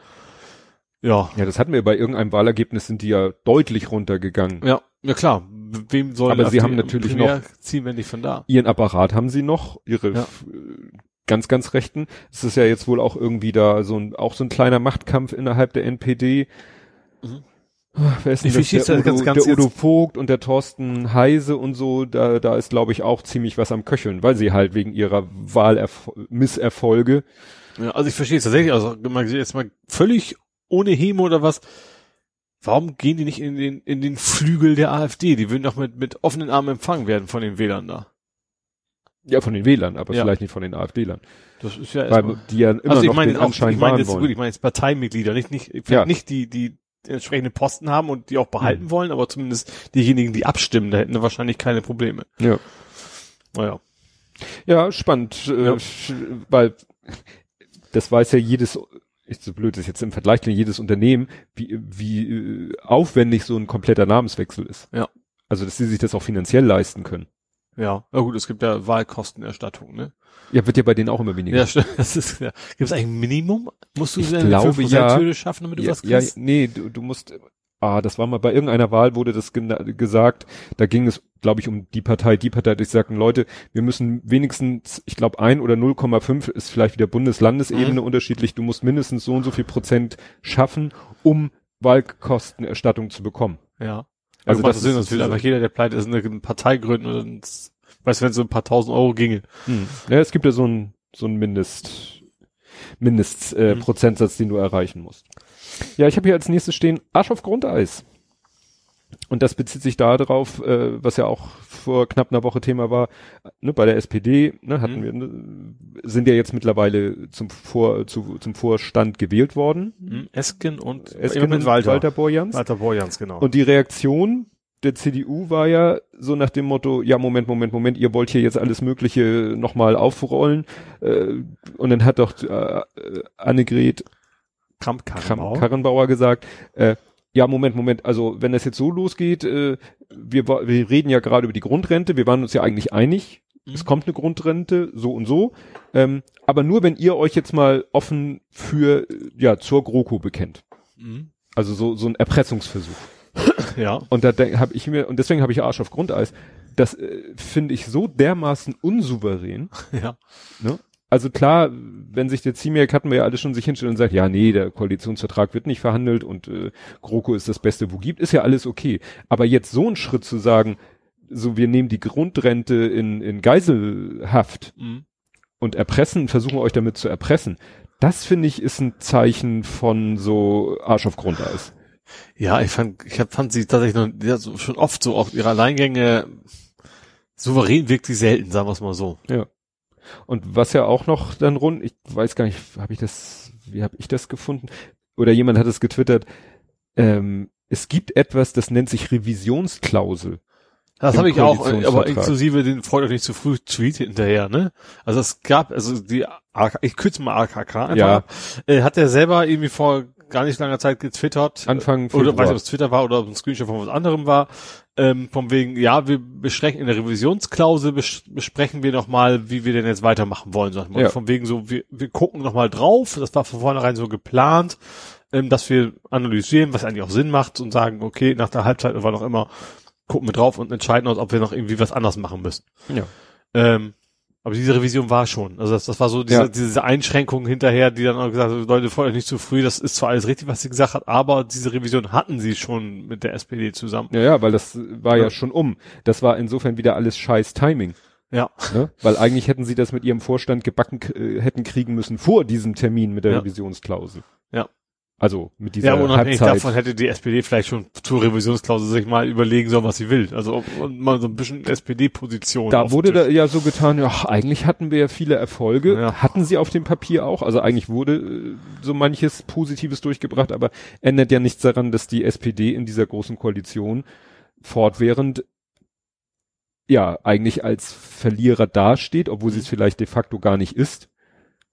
[SPEAKER 3] Ja.
[SPEAKER 2] Ja, das hatten wir bei irgendeinem Wahlergebnis, sind die ja deutlich runtergegangen.
[SPEAKER 3] Ja, ja klar. Wem soll
[SPEAKER 2] Aber sie haben natürlich
[SPEAKER 3] primär ziehen, wenn nicht von da?
[SPEAKER 2] Ihren Apparat haben sie noch, ihre
[SPEAKER 3] Ja.
[SPEAKER 2] äh, ganz, ganz Rechten. Es ist ja jetzt wohl auch irgendwie da so ein, auch so ein kleiner Machtkampf innerhalb der NPD.
[SPEAKER 3] Mhm.
[SPEAKER 2] Ah, Wer ist denn
[SPEAKER 3] Ich
[SPEAKER 2] das?
[SPEAKER 3] verstehe
[SPEAKER 2] Der,
[SPEAKER 3] das ganz-
[SPEAKER 2] Udo,
[SPEAKER 3] ganz
[SPEAKER 2] der Udo Vogt und der Thorsten Heise und so, da, da ist glaube ich auch ziemlich was am Köcheln, weil sie halt wegen ihrer Wahlmisserfolge
[SPEAKER 3] Ja, also ich verstehe es tatsächlich, also jetzt mal völlig ohne Hemo oder was. Warum gehen die nicht in den, in den Flügel der AfD? Die würden doch mit, mit offenen Armen empfangen werden von den Wählern da.
[SPEAKER 2] ja von den Wählern, aber
[SPEAKER 3] Ja.
[SPEAKER 2] vielleicht nicht von den AfD-Lern.
[SPEAKER 3] Das ist ja
[SPEAKER 2] Weil die ja immer
[SPEAKER 3] Also ich
[SPEAKER 2] noch
[SPEAKER 3] meine
[SPEAKER 2] den
[SPEAKER 3] jetzt auch,
[SPEAKER 2] Anschein
[SPEAKER 3] ich meine jetzt gut, ich meine jetzt Parteimitglieder, nicht, nicht, vielleicht
[SPEAKER 2] Ja.
[SPEAKER 3] nicht die, die entsprechende Posten haben und die auch behalten
[SPEAKER 2] Mhm.
[SPEAKER 3] wollen, aber zumindest diejenigen, die abstimmen, da hätten wir wahrscheinlich keine Probleme.
[SPEAKER 2] Ja.
[SPEAKER 3] Naja.
[SPEAKER 2] Ja, spannend, äh,
[SPEAKER 3] Ja.
[SPEAKER 2] weil das weiß ja jedes, ist so blöd, ist jetzt im Vergleich klingt jedes Unternehmen, wie, wie äh, aufwendig so ein kompletter Namenswechsel ist.
[SPEAKER 3] Ja.
[SPEAKER 2] Also, dass sie sich das auch finanziell leisten können.
[SPEAKER 3] Ja. Na gut, es gibt ja Wahlkostenerstattung, ne?
[SPEAKER 2] Ja, wird ja bei denen auch immer weniger.
[SPEAKER 3] Ja, stimmt. Das ist, ja. Gibt es eigentlich ein Minimum? Musst du
[SPEAKER 2] Ich
[SPEAKER 3] denn
[SPEAKER 2] glaube,
[SPEAKER 3] fünf
[SPEAKER 2] ja.
[SPEAKER 3] Schaffen, damit du
[SPEAKER 2] ja,
[SPEAKER 3] was
[SPEAKER 2] ja,
[SPEAKER 3] kriegst?
[SPEAKER 2] nee, du, du musst, ah, das war mal bei irgendeiner Wahl wurde das gesagt, da ging es, glaube ich, um die Partei, die Partei, die sagten, Leute, wir müssen wenigstens, ich glaube, ein oder 0,5 ist vielleicht wieder Bundeslandesebene
[SPEAKER 3] Mhm.
[SPEAKER 2] unterschiedlich, du musst mindestens so und so viel Prozent schaffen, um Wahlkostenerstattung zu bekommen.
[SPEAKER 3] Ja.
[SPEAKER 2] Also
[SPEAKER 3] das
[SPEAKER 2] das
[SPEAKER 3] Sinn, will einfach jeder, der pleite ist, eine Partei gründen und weißt du, wenn es so ein paar tausend Euro ginge.
[SPEAKER 2] Hm. Ja, es gibt ja so ein, so ein Mindest, Mindest, äh,
[SPEAKER 3] Mhm.
[SPEAKER 2] Prozentsatz, den du erreichen musst. Ja, ich habe hier als nächstes stehen Arsch auf Grundeis. Und das bezieht sich darauf, äh, was ja auch vor knapp einer Woche Thema war, ne, bei der SPD, ne, hatten
[SPEAKER 3] Mhm.
[SPEAKER 2] wir, ne, sind ja jetzt mittlerweile zum Vor, zu, zum Vorstand gewählt worden.
[SPEAKER 3] Hm? Esken und
[SPEAKER 2] Esken und
[SPEAKER 3] Walter.
[SPEAKER 2] Walter Borjans.
[SPEAKER 3] Walter Borjans, genau.
[SPEAKER 2] Und die Reaktion der CDU war ja so nach dem Motto, ja, Moment, Moment, Moment, ihr wollt hier jetzt alles Mögliche nochmal aufrollen. Äh, und dann hat doch äh, äh, Annegret
[SPEAKER 3] Kramp
[SPEAKER 2] gesagt, äh, ja, Moment, Moment, also wenn das jetzt so losgeht, äh, wir, wir reden ja gerade über die Grundrente, wir waren uns ja eigentlich einig,
[SPEAKER 3] Mhm.
[SPEAKER 2] es kommt eine Grundrente, so und so, ähm, aber nur wenn ihr euch jetzt mal offen für, ja, zur GroKo bekennt.
[SPEAKER 3] Mhm.
[SPEAKER 2] Also so, so ein Erpressungsversuch.
[SPEAKER 3] Ja.
[SPEAKER 2] Und da habe ich mir, und deswegen habe ich Arsch auf Grundeis, das äh, finde ich so dermaßen unsouverän.
[SPEAKER 3] Ja.
[SPEAKER 2] Ne? Also klar, wenn sich der Ziemiak hatten wir ja alle schon sich hinstellen und sagt, ja, nee, der Koalitionsvertrag wird nicht verhandelt und äh, GroKo ist das Beste, wo gibt, ist ja alles okay. Aber jetzt so einen Schritt zu sagen, so wir nehmen die Grundrente in, in Geiselhaft
[SPEAKER 3] Mhm.
[SPEAKER 2] und erpressen, versuchen euch damit zu erpressen, das finde ich ist ein Zeichen von so Arsch auf Grundeis.
[SPEAKER 3] Ja, ich fand, ich hab, fand sie tatsächlich noch, ja, so, schon oft so auch ihre Alleingänge souverän wirkt sie selten, sagen wir es mal so.
[SPEAKER 2] Und was ja auch noch dann rund, ich weiß gar nicht, habe ich das, wie habe ich das gefunden? Oder jemand hat es getwittert, ähm, es gibt etwas, das nennt sich Revisionsklausel.
[SPEAKER 3] Das habe ich auch, äh, aber inklusive den freut euch nicht zu früh Tweet hinterher, ne? Also es gab, also die AK, ich kürze mal AKK einfach,
[SPEAKER 2] Ja.
[SPEAKER 3] ab, äh, hat er selber irgendwie vor gar nicht langer Zeit getwittert,
[SPEAKER 2] Anfang
[SPEAKER 3] oder weiß
[SPEAKER 2] Februar.
[SPEAKER 3] nicht, ob es Twitter war oder ob es ein Screenshot von was anderem war, ähm, von wegen, ja, wir besprechen in der Revisionsklausel, bes besprechen wir nochmal, wie wir denn jetzt weitermachen wollen, sag ich mal.
[SPEAKER 2] Ja.
[SPEAKER 3] Von wegen so, wir, wir gucken nochmal drauf, das war von vornherein so geplant, ähm, dass wir analysieren, was eigentlich auch Sinn macht und sagen, okay, nach der Halbzeit oder noch immer, gucken wir drauf und entscheiden uns, ob wir noch irgendwie was anders machen müssen.
[SPEAKER 2] Ja.
[SPEAKER 3] Ähm, aber diese Revision war schon. Also das, das war so diese,
[SPEAKER 2] Ja.
[SPEAKER 3] diese Einschränkung hinterher, die dann auch gesagt hat, Leute, freut euch nicht zu früh, das ist zwar alles richtig, was sie gesagt hat, aber diese Revision hatten sie schon mit der SPD zusammen.
[SPEAKER 2] Ja, ja, weil das war ja.
[SPEAKER 3] Ja.
[SPEAKER 2] schon um. Das war insofern wieder alles scheiß Timing.
[SPEAKER 3] Ja.
[SPEAKER 2] Ne? Weil eigentlich hätten sie das mit ihrem Vorstand gebacken äh, hätten kriegen müssen vor diesem Termin mit der
[SPEAKER 3] Ja.
[SPEAKER 2] Revisionsklausel.
[SPEAKER 3] Ja.
[SPEAKER 2] Also mit dieser
[SPEAKER 3] Ja, unabhängig
[SPEAKER 2] Halbzeit.
[SPEAKER 3] davon hätte die SPD vielleicht schon zur Revisionsklausel sich mal überlegen sollen, was sie will. Also mal so ein bisschen SPD-Position.
[SPEAKER 2] Da wurde da ja so getan, ja, eigentlich hatten wir ja viele Erfolge,
[SPEAKER 3] Ja.
[SPEAKER 2] hatten sie auf dem Papier auch, also eigentlich wurde äh, so manches Positives durchgebracht, aber ändert ja nichts daran, dass die SPD in dieser großen Koalition fortwährend ja eigentlich als Verlierer dasteht, obwohl sie es vielleicht de facto gar nicht ist.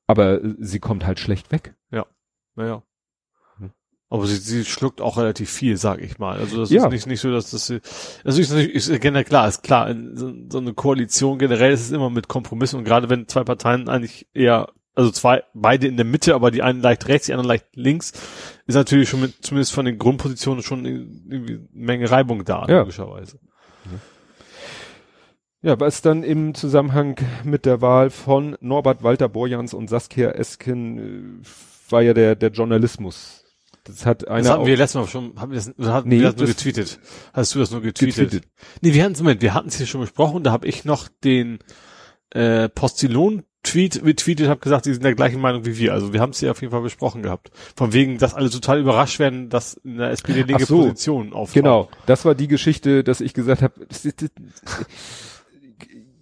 [SPEAKER 2] Aber äh, sie kommt halt schlecht weg.
[SPEAKER 3] Naja. Aber sie, sie schluckt auch relativ viel, sag ich mal. Also das
[SPEAKER 2] Ja.
[SPEAKER 3] ist nicht, nicht so, dass das sie- also ist natürlich ist generell klar, ist klar, in so, so eine Koalition generell ist es immer mit Kompromissen und gerade wenn zwei Parteien eigentlich eher also zwei, beide in der Mitte, aber die einen leicht rechts, die anderen leicht links, ist natürlich schon mit, zumindest von den Grundpositionen schon irgendwie eine Menge Reibung da,
[SPEAKER 2] Ja.
[SPEAKER 3] logischerweise.
[SPEAKER 2] Ja, was dann im Zusammenhang mit der Wahl von Norbert Walter Borjans und Saskia Esken äh, war ja der, der Journalismus. Das hat einer
[SPEAKER 3] Das hatten wir letztes Mal schon, haben wir das, hatten
[SPEAKER 2] Nee,
[SPEAKER 3] wir das nur
[SPEAKER 2] das-
[SPEAKER 3] getweetet? Hast du das nur getweetet?
[SPEAKER 2] getweetet.
[SPEAKER 3] Nee, wir hatten es, Moment, wir hatten es hier schon besprochen, da habe ich noch den äh, Postillon-Tweet retweetet, habe gesagt, die sind der gleichen Meinung wie wir. Also wir haben es hier auf jeden Fall besprochen gehabt. Von wegen, dass alle total überrascht werden, dass in der SPD linke
[SPEAKER 2] so.
[SPEAKER 3] Positionen auf.
[SPEAKER 2] Genau, das war die Geschichte, dass ich gesagt habe,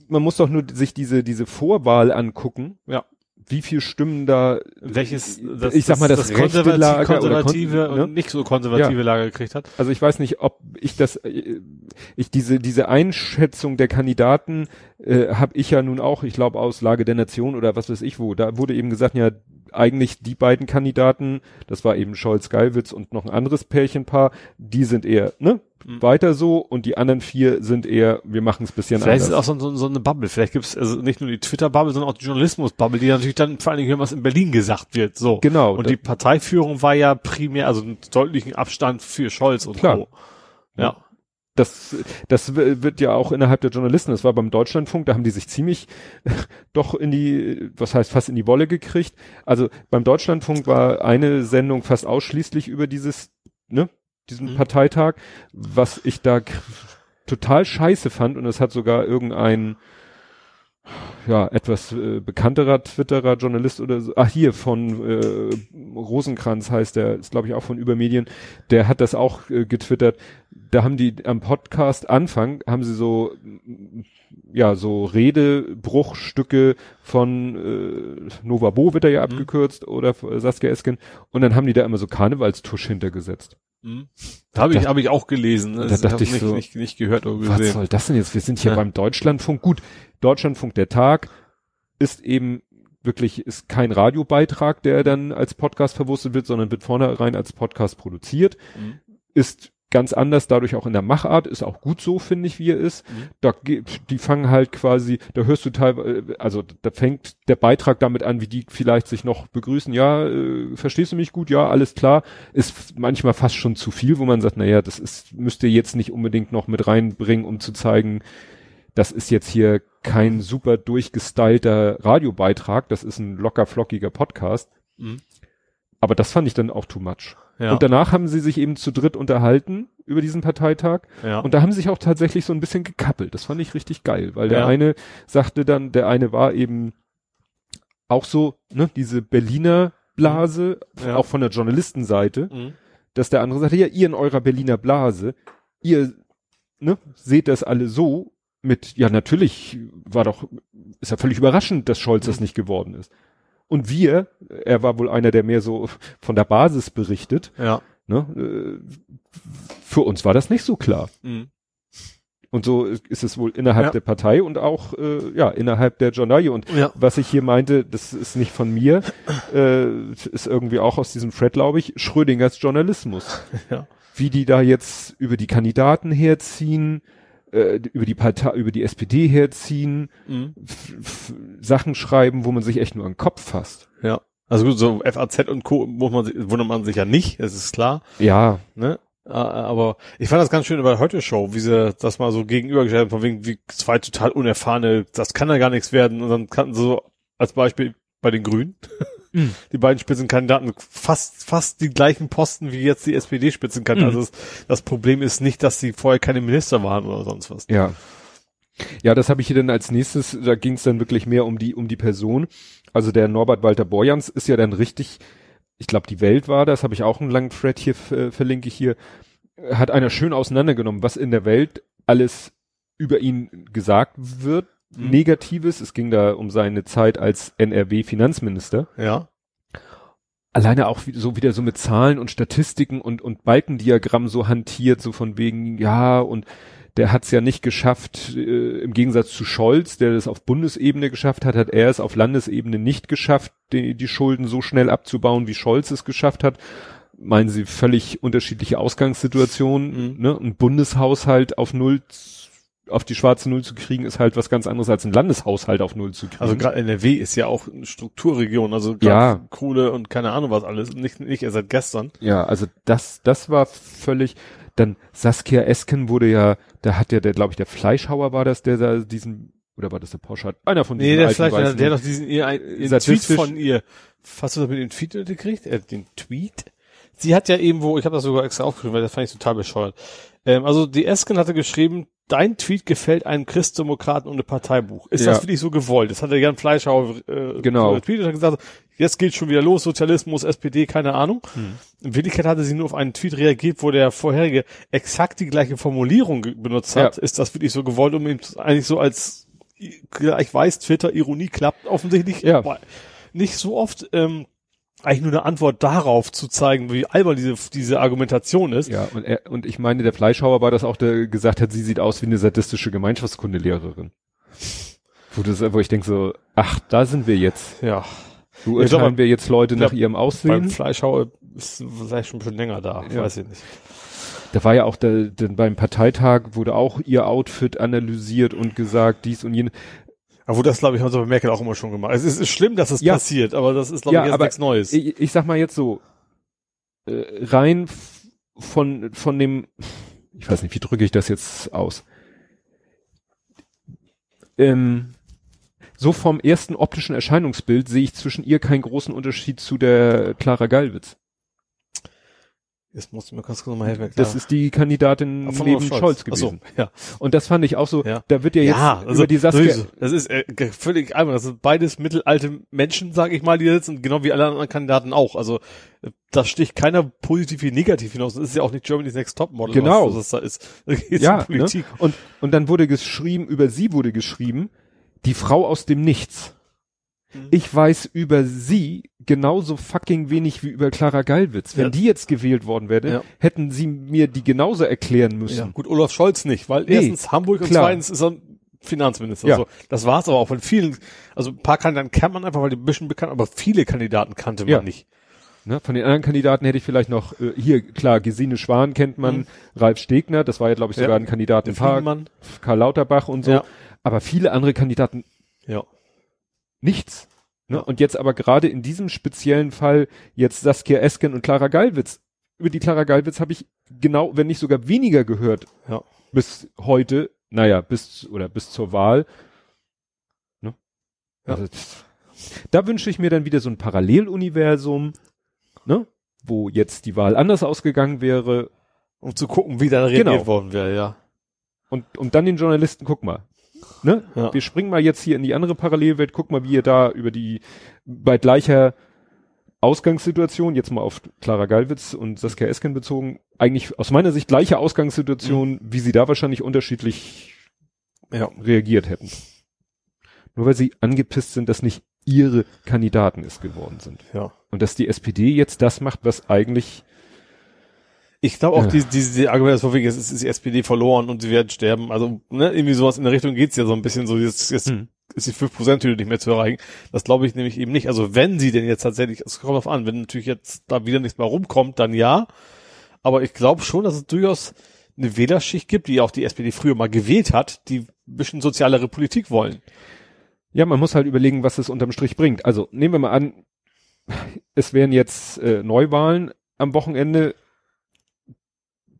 [SPEAKER 2] man muss doch nur sich diese diese Vorwahl angucken.
[SPEAKER 3] Ja.
[SPEAKER 2] Wie viel Stimmen da
[SPEAKER 3] Welches,
[SPEAKER 2] ich sag mal das, rechte
[SPEAKER 3] konservative,
[SPEAKER 2] Lager oder
[SPEAKER 3] konservative
[SPEAKER 2] kon- ne?
[SPEAKER 3] und nicht so konservative Lager gekriegt hat.
[SPEAKER 2] Also ich weiß nicht, ob ich das, äh, ich diese diese Einschätzung der Kandidaten äh, habe ich ja nun auch, ich glaube aus Lage der Nation oder was weiß ich wo. Da wurde eben gesagt, ja eigentlich die beiden Kandidaten, das war eben Scholz, Geilwitz und noch ein anderes Pärchenpaar, die sind eher ne
[SPEAKER 3] Mhm.
[SPEAKER 2] weiter so und die anderen vier sind eher, wir machen es bisschen
[SPEAKER 3] Vielleicht ist es
[SPEAKER 2] anders.
[SPEAKER 3] auch so, so, so eine Bubble. Vielleicht gibt es also nicht nur die Twitter-Bubble, sondern auch die Journalismus-Bubble, die natürlich dann vor allen Dingen hören, was in Berlin gesagt wird. So.
[SPEAKER 2] Genau.
[SPEAKER 3] Und die Parteiführung war ja primär, also einen deutlichen Abstand für Scholz und
[SPEAKER 2] Klar.
[SPEAKER 3] Co. Ja.
[SPEAKER 2] das, das w- wird ja auch innerhalb der Journalisten, das war beim Deutschlandfunk, da haben die sich ziemlich doch in die, was heißt fast in die Wolle gekriegt. Also beim Deutschlandfunk war eine Sendung fast ausschließlich über dieses, ne, diesen
[SPEAKER 3] Mhm.
[SPEAKER 2] Parteitag, was ich da total scheiße fand und es hat sogar irgendein ja, etwas äh, bekannterer Twitterer Journalist oder so, ach hier von äh, Rosenkranz heißt der, ist glaube ich auch von Übermedien, der hat das auch äh, getwittert. Da haben die am Podcast Anfang haben sie so ja so Redebruchstücke von äh, Nova Bo wird er ja
[SPEAKER 3] Mhm.
[SPEAKER 2] abgekürzt oder äh, Saskia Esken und dann haben die da immer so Karnevalstusch hintergesetzt.
[SPEAKER 3] Mhm. Da habe ich,
[SPEAKER 2] Da-
[SPEAKER 3] hab ich auch gelesen.
[SPEAKER 2] da
[SPEAKER 3] Das
[SPEAKER 2] dachte ich
[SPEAKER 3] nicht,
[SPEAKER 2] so,
[SPEAKER 3] nicht, nicht gehört oder
[SPEAKER 2] Was
[SPEAKER 3] gesehen.
[SPEAKER 2] soll das denn jetzt? Wir sind hier
[SPEAKER 3] Ja.
[SPEAKER 2] beim Deutschlandfunk. Gut, Deutschlandfunk der Tag ist eben wirklich, ist kein Radiobeitrag, der dann als Podcast verwurstet wird, sondern wird vornherein als Podcast produziert.
[SPEAKER 3] Mhm.
[SPEAKER 2] Ist ganz anders, dadurch auch in der Machart, ist auch gut so, finde ich, wie er ist.
[SPEAKER 3] Mhm.
[SPEAKER 2] Da geht, die fangen halt quasi, da hörst du teilweise, also da fängt der Beitrag damit an, wie die vielleicht sich noch begrüßen. Ja, äh, verstehst du mich gut? Ja, alles klar. Ist manchmal fast schon zu viel, wo man sagt, naja, das ist, müsst ihr jetzt nicht unbedingt noch mit reinbringen, um zu zeigen, das ist jetzt hier kein super durchgestylter Radiobeitrag, das ist ein locker flockiger Podcast.
[SPEAKER 3] Mhm.
[SPEAKER 2] Aber das fand ich dann auch too much.
[SPEAKER 3] Ja.
[SPEAKER 2] Und danach haben sie sich eben zu dritt unterhalten über diesen Parteitag.
[SPEAKER 3] ja.
[SPEAKER 2] Und da haben sie sich auch tatsächlich so ein bisschen gekappelt. Das fand ich richtig geil, weil der
[SPEAKER 3] Ja.
[SPEAKER 2] eine sagte dann, der eine war eben auch so, ne, diese Berliner Blase,
[SPEAKER 3] Ja.
[SPEAKER 2] auch von der Journalistenseite,
[SPEAKER 3] Mhm.
[SPEAKER 2] dass der andere sagte, ja, ihr in eurer Berliner Blase, ihr, ne, seht das alle so mit, ja, natürlich war doch, ist ja völlig überraschend, dass Scholz das nicht geworden ist. Und wir, er war wohl einer, der mehr so von der Basis berichtet,
[SPEAKER 3] ja.
[SPEAKER 2] ne, äh, für uns war das nicht so klar.
[SPEAKER 3] Mhm.
[SPEAKER 2] Und so ist es wohl innerhalb
[SPEAKER 3] Ja.
[SPEAKER 2] der Partei und auch äh, ja innerhalb der Journalie. Und
[SPEAKER 3] Ja.
[SPEAKER 2] was ich hier meinte, das ist nicht von mir, äh, ist irgendwie auch aus diesem Thread, glaube ich, Schrödingers Journalismus.
[SPEAKER 3] Ja.
[SPEAKER 2] Wie die da jetzt über die Kandidaten herziehen, äh, über die Partei, über die SPD herziehen,
[SPEAKER 3] Mhm.
[SPEAKER 2] Sachen schreiben, wo man sich echt nur an den Kopf fasst.
[SPEAKER 3] Ja. Also gut, so FAZ und Co. muss man wundert man sich ja nicht, das ist klar.
[SPEAKER 2] Ja,
[SPEAKER 3] Ne? Aber ich fand das ganz schön bei der Heute Show, wie sie das mal so gegenübergestellt haben, von wegen, wie zwei total unerfahrene, das kann ja gar nichts werden. Und dann kannten sie so als Beispiel bei den Grünen.
[SPEAKER 2] Mhm.
[SPEAKER 3] Die beiden Spitzenkandidaten fast, fast die gleichen Posten wie jetzt die SPD-Spitzenkandidaten.
[SPEAKER 2] Mhm.
[SPEAKER 3] Also das, das Problem ist nicht, dass sie vorher keine Minister waren oder sonst was.
[SPEAKER 2] Ja. Ja, das habe ich hier dann als nächstes, da ging es dann wirklich mehr um die, um die Person. Also der Norbert Walter Borjans ist ja dann richtig, ich glaube, die Welt war das, habe ich auch einen langen Thread hier, verlinke ich hier, hat einer schön auseinandergenommen, was in der Welt alles über ihn gesagt wird,
[SPEAKER 3] Mhm.
[SPEAKER 2] Negatives. Es ging da um seine Zeit als NRW-Finanzminister.
[SPEAKER 3] Ja.
[SPEAKER 2] alleine auch so wieder so mit Zahlen und Statistiken und, und Balkendiagramm so hantiert, so von wegen, ja, und der hat es ja nicht geschafft, äh, im Gegensatz zu Scholz, der das auf Bundesebene geschafft hat, hat er es auf Landesebene nicht geschafft, die, die Schulden so schnell abzubauen, wie Scholz es geschafft hat. Meinen Sie völlig unterschiedliche Ausgangssituationen,
[SPEAKER 3] Mhm.
[SPEAKER 2] ne? Ein Bundeshaushalt auf null, auf die schwarze Null zu kriegen, ist halt was ganz anderes als ein Landeshaushalt auf null zu kriegen.
[SPEAKER 3] Also gerade NRW ist ja auch eine Strukturregion, also
[SPEAKER 2] Ja.
[SPEAKER 3] Kohle und keine Ahnung was alles, nicht, nicht erst seit gestern.
[SPEAKER 2] Ja, also das, das war völlig, dann Saskia Esken wurde ja, da hat ja der, glaube ich, der Fleischhauer war das, der da diesen, oder war das der Porsche? Einer von diesen
[SPEAKER 3] Nee, der vielleicht, der, doch diesen, ihr, ihren Tweet von ihr, hast du das mit dem Tweet gekriegt? Äh, den Tweet? Sie hat ja irgendwo, ich habe das sogar extra aufgeschrieben, weil das fand ich total bescheuert. Ähm, also die Esken hatte geschrieben, dein Tweet gefällt einem Christdemokraten ohne Parteibuch. Ist
[SPEAKER 2] Ja.
[SPEAKER 3] das wirklich so gewollt? Das hat der Jan Fleischhauer äh,
[SPEAKER 2] Genau.
[SPEAKER 3] getweetet und hat gesagt, jetzt geht schon wieder los, Sozialismus, SPD, keine Ahnung.
[SPEAKER 2] Hm.
[SPEAKER 3] In Wirklichkeit hatte sie nur auf einen Tweet reagiert, wo der vorherige exakt die gleiche Formulierung benutzt hat.
[SPEAKER 2] Ja.
[SPEAKER 3] Ist das wirklich so gewollt, um ihm eigentlich so als, ich weiß, Twitter, Ironie klappt offensichtlich
[SPEAKER 2] Ja.
[SPEAKER 3] nicht so oft, ähm, eigentlich nur eine Antwort darauf zu zeigen, wie albern diese, diese Argumentation ist.
[SPEAKER 2] Ja, und er, und ich meine, der Fleischhauer war das auch, der gesagt hat, sie sieht aus wie eine sadistische Gemeinschaftskundelehrerin. Wo, das, wo ich denke so, ach, da sind wir jetzt.
[SPEAKER 3] Ja.
[SPEAKER 2] Du
[SPEAKER 3] glaub,
[SPEAKER 2] urteilen wir jetzt Leute nach ihrem
[SPEAKER 3] Beim
[SPEAKER 2] Aussehen.
[SPEAKER 3] Fleischhauer ist vielleicht schon ein bisschen länger da,
[SPEAKER 2] Ja.
[SPEAKER 3] weiß ich nicht.
[SPEAKER 2] Da war ja auch der, der, beim Parteitag wurde auch ihr Outfit analysiert und gesagt, dies und jenes.
[SPEAKER 3] Aber das, glaube ich, haben sie bei Merkel auch immer schon gemacht. Es ist, ist schlimm, dass es
[SPEAKER 2] Ja.
[SPEAKER 3] passiert, aber das ist, glaube
[SPEAKER 2] Ja,
[SPEAKER 3] ich, jetzt nichts Neues.
[SPEAKER 2] Ich, ich sag mal jetzt so, äh, rein von, von dem, ich weiß nicht, wie drücke ich das jetzt aus? Ähm, so vom ersten optischen Erscheinungsbild sehe ich zwischen ihr keinen großen Unterschied zu der Clara Gallwitz.
[SPEAKER 3] Jetzt musst du mir ganz kurz nochmal helfen.
[SPEAKER 2] Das ist die Kandidatin
[SPEAKER 3] von
[SPEAKER 2] neben
[SPEAKER 3] Olaf
[SPEAKER 2] Scholz,
[SPEAKER 3] Ach so,
[SPEAKER 2] gewesen.
[SPEAKER 3] ja.
[SPEAKER 2] Und das fand ich auch so,
[SPEAKER 3] Ja.
[SPEAKER 2] da wird ja jetzt
[SPEAKER 3] ja, also
[SPEAKER 2] über die Saskia,
[SPEAKER 3] sowieso. Das ist äh, völlig albern. Das sind beides mittelalte Menschen, sage ich mal, die sitzen, genau wie alle anderen Kandidaten auch. Also äh, da sticht keiner positiv wie negativ hinaus. Das ist ja auch nicht Germany's Next Top Model,
[SPEAKER 2] Genau.
[SPEAKER 3] was das da ist. Da geht's
[SPEAKER 2] ja,
[SPEAKER 3] um Politik.
[SPEAKER 2] Ne? Und, und dann wurde geschrieben, über sie wurde geschrieben, die Frau aus dem Nichts.
[SPEAKER 3] Mhm.
[SPEAKER 2] Ich weiß über sie genauso fucking wenig wie über Clara Gallwitz. Wenn
[SPEAKER 3] Ja.
[SPEAKER 2] die jetzt gewählt worden wäre,
[SPEAKER 3] Ja.
[SPEAKER 2] hätten sie mir die genauso erklären müssen.
[SPEAKER 3] Ja, gut, Olaf Scholz nicht, weil
[SPEAKER 2] Nee,
[SPEAKER 3] erstens Hamburg und
[SPEAKER 2] klar.
[SPEAKER 3] zweitens ist er Finanzminister.
[SPEAKER 2] Ja.
[SPEAKER 3] So, das war's aber auch von vielen, also ein paar Kandidaten kennt man einfach, weil die ein bisschen bekannt, aber viele Kandidaten kannte man
[SPEAKER 2] Ja.
[SPEAKER 3] nicht.
[SPEAKER 2] Ne? Von den anderen Kandidaten hätte ich vielleicht noch, äh, hier, klar, Gesine Schwan kennt man,
[SPEAKER 3] Mhm.
[SPEAKER 2] Ralf Stegner, das war ja, glaube ich, sogar
[SPEAKER 3] Ja.
[SPEAKER 2] ein Kandidat im Park. Karl Lauterbach und so.
[SPEAKER 3] Ja.
[SPEAKER 2] Aber viele andere Kandidaten
[SPEAKER 3] Ja.
[SPEAKER 2] Nichts. Ne? Und jetzt aber gerade in diesem speziellen Fall jetzt Saskia Esken und Clara Gallwitz. Über die Clara Gallwitz habe ich genau, wenn nicht sogar weniger gehört
[SPEAKER 3] Ja.
[SPEAKER 2] bis heute, naja, bis oder bis zur Wahl. Ne?
[SPEAKER 3] Ja.
[SPEAKER 2] Also, da wünsche ich mir dann wieder so ein Paralleluniversum, ne? wo jetzt die Wahl anders ausgegangen wäre
[SPEAKER 3] Um zu gucken, wie da reagiert
[SPEAKER 2] Genau.
[SPEAKER 3] worden wäre, ja.
[SPEAKER 2] und, und dann den Journalisten, guck mal, ne?
[SPEAKER 3] Ja.
[SPEAKER 2] Wir springen mal jetzt hier in die andere Parallelwelt, guck mal, wie ihr da über die, bei gleicher Ausgangssituation, jetzt mal auf Clara Gallwitz und Saskia Esken bezogen, eigentlich aus meiner Sicht gleiche Ausgangssituation,
[SPEAKER 3] Mhm.
[SPEAKER 2] wie sie da wahrscheinlich unterschiedlich
[SPEAKER 3] Ja.
[SPEAKER 2] reagiert hätten. Nur weil sie angepisst sind, dass nicht ihre Kandidaten es geworden sind.
[SPEAKER 3] Ja.
[SPEAKER 2] Und dass die SPD jetzt das macht, was eigentlich,
[SPEAKER 3] Ich glaube auch,
[SPEAKER 2] Ja.
[SPEAKER 3] diese, diese die von wegen, es ist die SPD verloren und sie werden sterben. Also, ne, irgendwie sowas in der Richtung geht's ja so ein bisschen so, jetzt, jetzt
[SPEAKER 2] Hm.
[SPEAKER 3] ist die 5%-Hürde nicht mehr zu erreichen. Das glaube ich nämlich eben nicht. Also, wenn sie denn jetzt tatsächlich, es kommt drauf an, wenn natürlich jetzt da wieder nichts mehr rumkommt, dann ja. Aber ich glaube schon, dass es durchaus eine Wählerschicht gibt, die auch die SPD früher mal gewählt hat, die ein bisschen sozialere Politik wollen.
[SPEAKER 2] ja, man muss halt überlegen, was es unterm Strich bringt. Also nehmen wir mal an, es wären jetzt äh, Neuwahlen am Wochenende,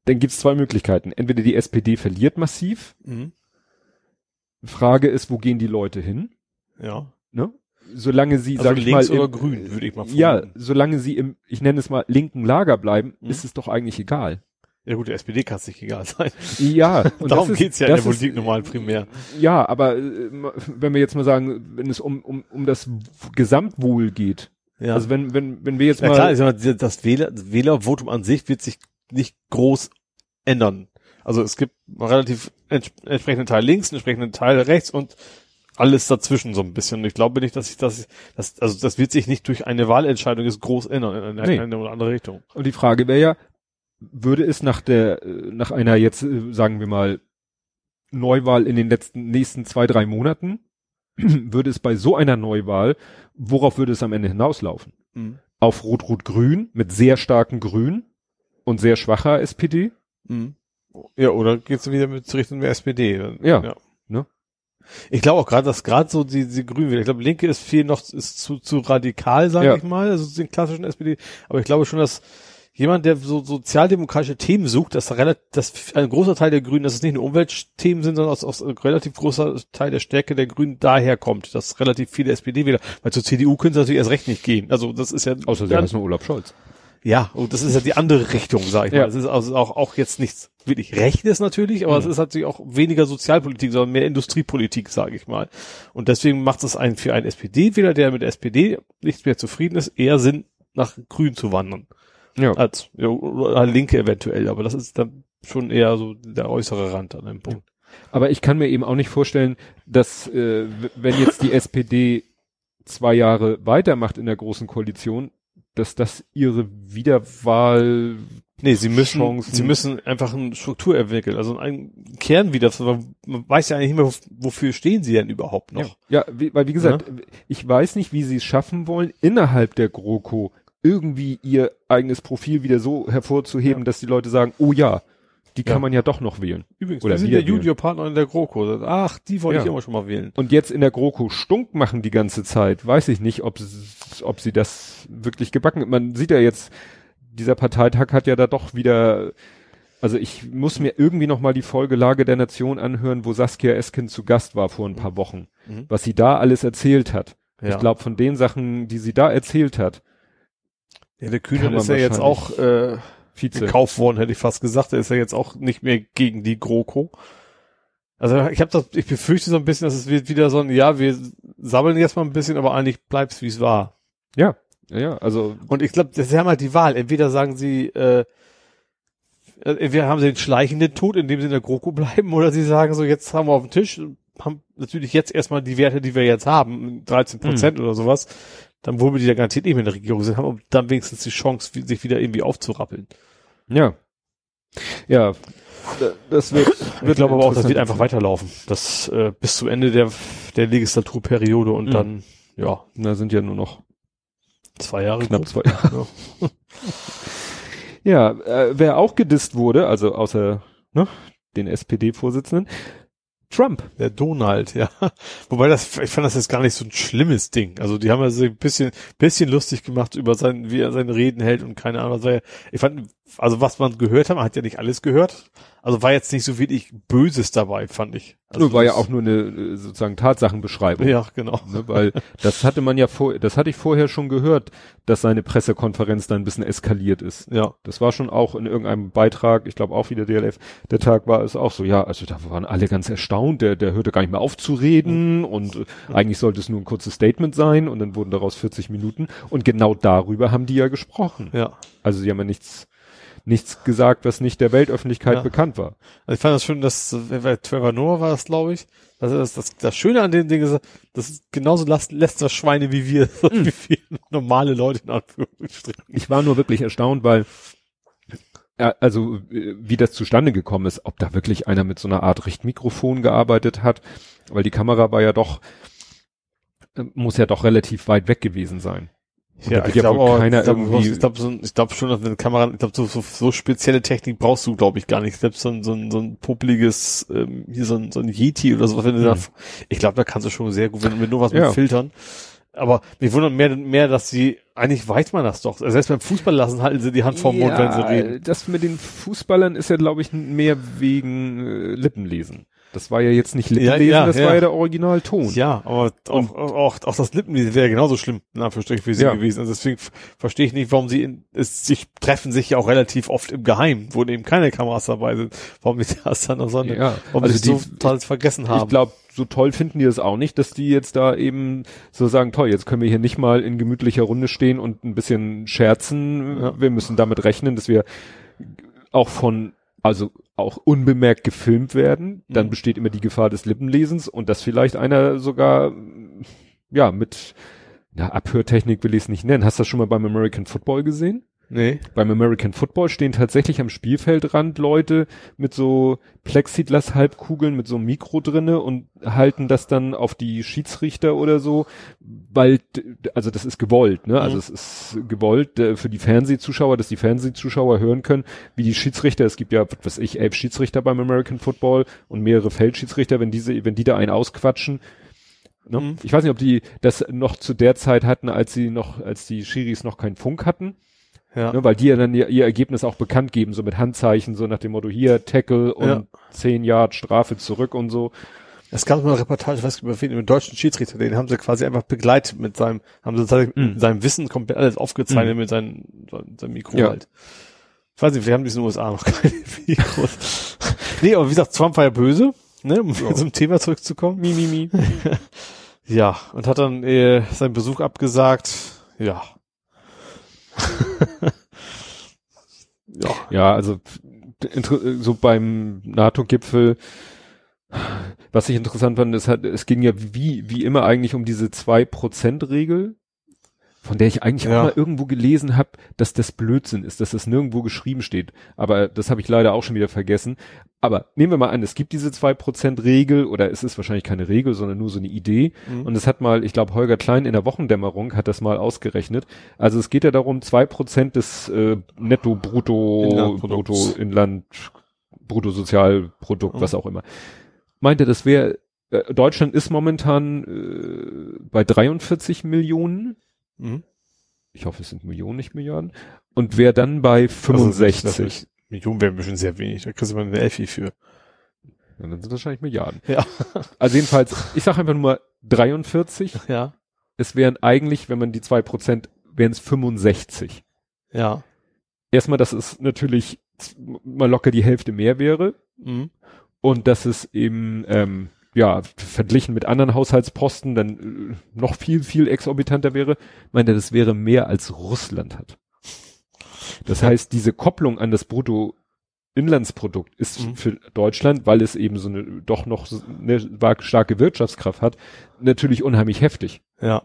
[SPEAKER 2] dann gibt's zwei Möglichkeiten. Entweder die SPD verliert massiv, Frage ist, wo gehen die Leute hin?
[SPEAKER 3] Ja.
[SPEAKER 2] Ne? Solange sie,
[SPEAKER 3] Also
[SPEAKER 2] sag ich
[SPEAKER 3] links
[SPEAKER 2] mal,
[SPEAKER 3] oder
[SPEAKER 2] im,
[SPEAKER 3] grün, würde ich mal
[SPEAKER 2] Ja,
[SPEAKER 3] vermuten.
[SPEAKER 2] solange sie im, ich nenne es mal, linken Lager bleiben,
[SPEAKER 3] Mhm.
[SPEAKER 2] ist es doch eigentlich egal.
[SPEAKER 3] Ja gut, der SPD kann es nicht egal sein.
[SPEAKER 2] Ja, und
[SPEAKER 3] Darum
[SPEAKER 2] ist,
[SPEAKER 3] geht's ja in der
[SPEAKER 2] ist-
[SPEAKER 3] Politik normal primär.
[SPEAKER 2] Ja, aber äh, wenn wir jetzt mal sagen, wenn es um, um, um das Gesamtwohl geht,
[SPEAKER 3] Ja.
[SPEAKER 2] also wenn, wenn, wenn wir jetzt
[SPEAKER 3] Ja
[SPEAKER 2] mal,
[SPEAKER 3] klar, ich sag mal, das Wähler, das Wählervotum an sich wird sich nicht groß ändern. Also es gibt relativ ents entsprechenden Teil links, einen entsprechenden Teil rechts und alles dazwischen so ein bisschen. Und ich glaube nicht, dass ich das, das, also das wird sich nicht durch eine Wahlentscheidung jetzt groß ändern in eine,
[SPEAKER 2] Nee.
[SPEAKER 3] eine oder andere Richtung.
[SPEAKER 2] Und die Frage wäre ja, würde es nach der, nach einer jetzt, äh, sagen wir mal, Neuwahl in den letzten, nächsten zwei, drei Monaten, würde es bei so einer Neuwahl, worauf würde es am Ende hinauslaufen?
[SPEAKER 3] Mhm.
[SPEAKER 2] Auf Rot-Rot-Grün mit sehr starken Grün und sehr schwacher SPD?
[SPEAKER 3] Mhm. Ja, oder geht's wieder mit Richtung der SPD?
[SPEAKER 2] Ja. Ne?
[SPEAKER 3] Ich glaube auch gerade, dass gerade so die, die Grünen, ich glaube, Linke ist viel noch, ist zu, zu radikal, sage
[SPEAKER 2] Ja.
[SPEAKER 3] ich mal, also den klassischen SPD. Aber ich glaube schon, dass jemand, der so sozialdemokratische Themen sucht, dass relativ, dass ein großer Teil der Grünen, dass es nicht nur Umweltthemen sind, sondern aus, aus ein relativ großer Teil der Stärke der Grünen daher kommt, dass relativ viele SPD-Wähler, weil zur CDU können sie natürlich erst recht nicht gehen. Also das ist ja
[SPEAKER 2] Außer sie heißen Olaf Scholz.
[SPEAKER 3] Ja, und das ist ja die andere Richtung, sag ich
[SPEAKER 2] Ja.
[SPEAKER 3] mal. Es ist also auch, auch jetzt nichts wirklich Rechtes natürlich, aber es ist natürlich auch weniger Sozialpolitik, sondern mehr Industriepolitik, sage ich mal. Und deswegen macht es einen für einen SPD-Wähler, der mit der SPD nicht mehr zufrieden ist, eher Sinn, nach Grün zu wandern.
[SPEAKER 2] Ja.
[SPEAKER 3] Als ja, oder Linke eventuell, aber das ist dann schon eher so der äußere Rand an dem Punkt.
[SPEAKER 2] Aber ich kann mir eben auch nicht vorstellen, dass äh, wenn jetzt die SPD zwei Jahre weitermacht in der großen Koalition, dass das ihre Wiederwahl
[SPEAKER 3] Nee, sie müssen,
[SPEAKER 2] Chancen.
[SPEAKER 3] sie müssen einfach eine Struktur entwickeln, also einen Kern wieder, man weiß ja eigentlich nicht mehr, wofür stehen sie denn überhaupt noch.
[SPEAKER 2] Ja, wie, weil wie gesagt, ich weiß nicht, wie sie es schaffen wollen, innerhalb der GroKo irgendwie ihr eigenes Profil wieder so hervorzuheben,
[SPEAKER 3] Ja.
[SPEAKER 2] dass die Leute sagen, oh ja, die kann
[SPEAKER 3] Ja.
[SPEAKER 2] man ja doch noch wählen.
[SPEAKER 3] Übrigens,
[SPEAKER 2] Oder
[SPEAKER 3] wir sind der. Juniorpartner in der GroKo. Ach, die wollte
[SPEAKER 2] Ja.
[SPEAKER 3] ich immer schon mal wählen.
[SPEAKER 2] Und jetzt in der GroKo Stunk machen die ganze Zeit, weiß ich nicht, ob, ob sie das wirklich gebacken. Man sieht ja jetzt, dieser Parteitag hat ja da doch wieder, also ich muss mir irgendwie noch mal die Folge Lage der Nation anhören, wo Saskia Esken zu Gast war vor ein paar Wochen,
[SPEAKER 3] Mhm.
[SPEAKER 2] was sie da alles erzählt hat.
[SPEAKER 3] Ja.
[SPEAKER 2] Ich glaube, von den Sachen, die sie da erzählt hat,
[SPEAKER 3] ja, der
[SPEAKER 2] kann
[SPEAKER 3] Kühne
[SPEAKER 2] man
[SPEAKER 3] ist ja jetzt auch äh,
[SPEAKER 2] Vize.
[SPEAKER 3] gekauft worden, hätte ich fast gesagt. Der ist ja jetzt auch nicht mehr gegen die GroKo. Also ich habe das, ich befürchte so ein bisschen, dass es wird wieder so ein, ja, wir sammeln jetzt mal ein bisschen, aber eigentlich bleibt's wie es war.
[SPEAKER 2] Ja, ja, also
[SPEAKER 3] Und ich glaube, sie haben halt die Wahl. Entweder sagen sie, äh, äh, entweder haben sie den schleichenden Tod, indem sie in der GroKo bleiben, oder sie sagen so, jetzt haben wir auf dem Tisch, haben natürlich jetzt erstmal die Werte, die wir jetzt haben, 13 Prozent oder sowas, dann wohl wir die ja garantiert nicht mehr in der Regierung sind, haben dann wenigstens die Chance, sich wieder irgendwie aufzurappeln.
[SPEAKER 2] ja. Ja, da- das wird,
[SPEAKER 3] Ich glaube aber auch, das wird einfach weiterlaufen. Das äh, bis zum Ende der, der Legislaturperiode und
[SPEAKER 2] Mhm.
[SPEAKER 3] dann, ja,
[SPEAKER 2] Da sind ja nur noch
[SPEAKER 3] zwei Jahre.
[SPEAKER 2] knapp
[SPEAKER 3] gut.
[SPEAKER 2] zwei Jahre. Ja, äh, wer auch gedisst wurde, also außer ne, den SPD-Vorsitzenden, Trump.
[SPEAKER 3] Der Donald, ja. Wobei das, ich fand das jetzt gar nicht so ein schlimmes Ding. Also die haben ja so ein bisschen, bisschen lustig gemacht über sein, wie er seine Reden hält und keine Ahnung. was er- Ich fand, also was man gehört hat, man hat ja nicht alles gehört. Also war jetzt nicht so wirklich Böses dabei, fand ich. Also
[SPEAKER 2] nur war ja auch nur eine äh, sozusagen Tatsachenbeschreibung.
[SPEAKER 3] Ja, genau.
[SPEAKER 2] Ne, weil das hatte man ja vor, das hatte ich vorher schon gehört, dass seine Pressekonferenz dann ein bisschen eskaliert ist.
[SPEAKER 3] Ja.
[SPEAKER 2] Das war schon auch in irgendeinem Beitrag, ich glaube auch wieder DLF, der Tag war es auch so, ja, also da waren alle ganz erstaunt, der, der hörte gar nicht mehr auf zu reden und äh, eigentlich sollte es nur ein kurzes Statement sein und dann wurden daraus 40 Minuten und genau darüber haben die ja gesprochen.
[SPEAKER 3] Ja.
[SPEAKER 2] Also sie haben ja nichts, nichts gesagt, was nicht der Weltöffentlichkeit
[SPEAKER 3] Ja.
[SPEAKER 2] bekannt war.
[SPEAKER 3] Also ich fand das schön, dass äh, wer- Trevor Noah war es, glaube ich. Das, ist das, das Schöne an dem Ding ist, das ist genauso lässt, lässt das Schweine wie wir, so
[SPEAKER 2] Mhm.
[SPEAKER 3] wie wir normale Leute in Anführungsstrichen.
[SPEAKER 2] Ich war nur wirklich erstaunt, weil also äh, wie das zustande gekommen ist, ob da wirklich einer mit so einer Art Richtmikrofon gearbeitet hat, weil die Kamera war ja doch äh, muss ja doch relativ weit weg gewesen sein. Und da wird ja
[SPEAKER 3] auch,
[SPEAKER 2] keiner
[SPEAKER 3] ich glaube
[SPEAKER 2] irgendwie-
[SPEAKER 3] ich glaub, so, ich glaub schon, dass eine Kamera, ich glaube, so, so, so spezielle Technik brauchst du, glaube ich, gar nicht. Selbst so ein, so ein, so ein popeliges, ähm, hier so ein, so ein Yeti oder sowas, wenn du
[SPEAKER 2] Mhm.
[SPEAKER 3] da, ich glaube, da kannst du schon sehr gut, wenn, wenn nur was
[SPEAKER 2] Ja.
[SPEAKER 3] mit Filtern. Aber mich wundert mehr, mehr, dass sie, eigentlich weiß man das doch. Also Selbst beim Fußball lassen halten sie die Hand vorm Mund, wenn sie reden.
[SPEAKER 2] Das mit den Fußballern ist ja, glaube ich, mehr wegen äh, Lippenlesen. Das war ja jetzt nicht Lippenlesen,
[SPEAKER 3] ja,
[SPEAKER 2] das
[SPEAKER 3] ja.
[SPEAKER 2] war ja der Originalton.
[SPEAKER 3] Ja, aber auch, auch, auch das Lippenlesen wäre genauso schlimm, in Anführungsstrichen, für sie
[SPEAKER 2] Ja.
[SPEAKER 3] gewesen. Also deswegen verstehe ich nicht, warum sie in, es sich treffen sich ja auch relativ oft im Geheimen, wo eben keine Kameras dabei sind. Warum die das dann noch so,
[SPEAKER 2] Ja,
[SPEAKER 3] warum
[SPEAKER 2] also
[SPEAKER 3] sie
[SPEAKER 2] die-
[SPEAKER 3] so total vergessen haben.
[SPEAKER 2] Ich glaube, so toll finden die das auch nicht, dass die jetzt da eben so sagen, toll, jetzt können wir hier nicht mal in gemütlicher Runde stehen und ein bisschen scherzen.
[SPEAKER 3] Ja.
[SPEAKER 2] Wir müssen damit rechnen, dass wir auch von also auch unbemerkt gefilmt werden, dann
[SPEAKER 3] Mhm.
[SPEAKER 2] besteht immer die Gefahr des Lippenlesens und dass vielleicht einer sogar, ja, mit, na, Abhörtechnik will ich es nicht nennen. Hast du das schon mal beim American Football gesehen?
[SPEAKER 3] Nee.
[SPEAKER 2] Beim American Football stehen tatsächlich am Spielfeldrand Leute mit so Plexiglas-Halbkugeln mit so einem Mikro drinne und halten das dann auf die Schiedsrichter oder so, weil, also das ist gewollt, ne? Also
[SPEAKER 3] Mhm.
[SPEAKER 2] es ist gewollt äh, für die Fernsehzuschauer, dass die Fernsehzuschauer hören können, wie die Schiedsrichter, es gibt ja, was weiß ich, elf Schiedsrichter beim American Football und mehrere Feldschiedsrichter, wenn diese, wenn die da einen ausquatschen, ne?
[SPEAKER 3] Mhm.
[SPEAKER 2] Ich weiß nicht, ob die das noch zu der Zeit hatten, als sie noch, als die Schiris noch keinen Funk hatten.
[SPEAKER 3] Ja.
[SPEAKER 2] Ne, weil die ja dann ihr, ihr Ergebnis auch bekannt geben, so mit Handzeichen, so nach dem Motto hier, Tackle und
[SPEAKER 3] Ja.
[SPEAKER 2] zehn Yard Strafe zurück und so.
[SPEAKER 3] Es gab mal eine Reportage, ich weiß nicht, über den deutschen Schiedsrichter, den haben sie quasi einfach begleitet mit seinem, haben sie
[SPEAKER 2] Mhm.
[SPEAKER 3] mit seinem Wissen komplett alles aufgezeichnet
[SPEAKER 2] Mhm.
[SPEAKER 3] mit seinem, seinem Mikro
[SPEAKER 2] Ja.
[SPEAKER 3] halt. Ich weiß nicht, wir haben diesen USA noch keine Mikros. nee, aber wie gesagt, Trump war ja böse, ne, um
[SPEAKER 2] Ja.
[SPEAKER 3] zum Thema zurückzukommen.
[SPEAKER 2] Mi, mi, mi.
[SPEAKER 3] Ja, und hat dann äh, seinen Besuch abgesagt. Ja. ja.
[SPEAKER 2] Ja, also so beim NATO-Gipfel, was ich interessant fand, es hat, es ging ja wie, wie immer eigentlich um diese 2%-Regel, von der ich eigentlich
[SPEAKER 3] Ja.
[SPEAKER 2] auch mal irgendwo gelesen habe, dass das Blödsinn ist, dass das nirgendwo geschrieben steht. Aber das habe ich leider auch schon wieder vergessen. Aber nehmen wir mal an, es gibt diese 2%-Regel oder es ist wahrscheinlich keine Regel, sondern nur so eine Idee.
[SPEAKER 3] Mhm.
[SPEAKER 2] Und es hat mal, ich glaube, Holger Klein in der Wochendämmerung hat das mal ausgerechnet. Also es geht ja darum, zwei Prozent des äh, Netto, Brutto. Brutto, Inland, Bruttosozialprodukt,
[SPEAKER 3] Mhm.
[SPEAKER 2] was auch immer. Meinte, das wäre, äh, Deutschland ist momentan äh, bei 43 Millionen.
[SPEAKER 3] Mhm.
[SPEAKER 2] Ich hoffe, es sind Millionen, nicht Milliarden. Und wäre dann bei 65.
[SPEAKER 3] Also, das Millionen wären bestimmt sehr wenig, da kriegst du mal eine Elfi für.
[SPEAKER 2] Ja, dann sind es wahrscheinlich Milliarden.
[SPEAKER 3] Ja.
[SPEAKER 2] Also jedenfalls, ich sage einfach nur mal 43.
[SPEAKER 3] Ja.
[SPEAKER 2] Es wären eigentlich, wenn man die zwei Prozent, wären es 65.
[SPEAKER 3] Ja.
[SPEAKER 2] erstmal, dass es natürlich mal locker die Hälfte mehr wäre
[SPEAKER 3] Mhm.
[SPEAKER 2] und dass es eben, ähm, ja, verglichen mit anderen Haushaltsposten dann äh, noch viel, viel exorbitanter wäre. Ich meine, das wäre mehr als Russland hat. Das heißt, diese Kopplung an das Bruttoinlandsprodukt ist
[SPEAKER 3] Mhm.
[SPEAKER 2] für Deutschland, weil es eben so eine doch noch eine starke Wirtschaftskraft hat, natürlich unheimlich heftig.
[SPEAKER 3] Ja.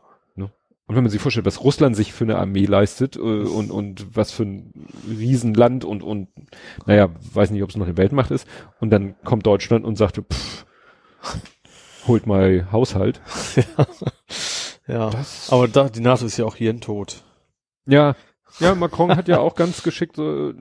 [SPEAKER 2] Und wenn man sich vorstellt, was Russland sich für eine Armee leistet äh, und, und was für ein Riesenland und, und naja, weiß nicht, ob es noch eine Weltmacht ist, und dann kommt Deutschland und sagt, pff, holt mal Haushalt.
[SPEAKER 3] Ja. Aber da, die NATO ist ja auch hirntot.
[SPEAKER 2] Ja, ja, Macron hat ja auch ganz geschickt so,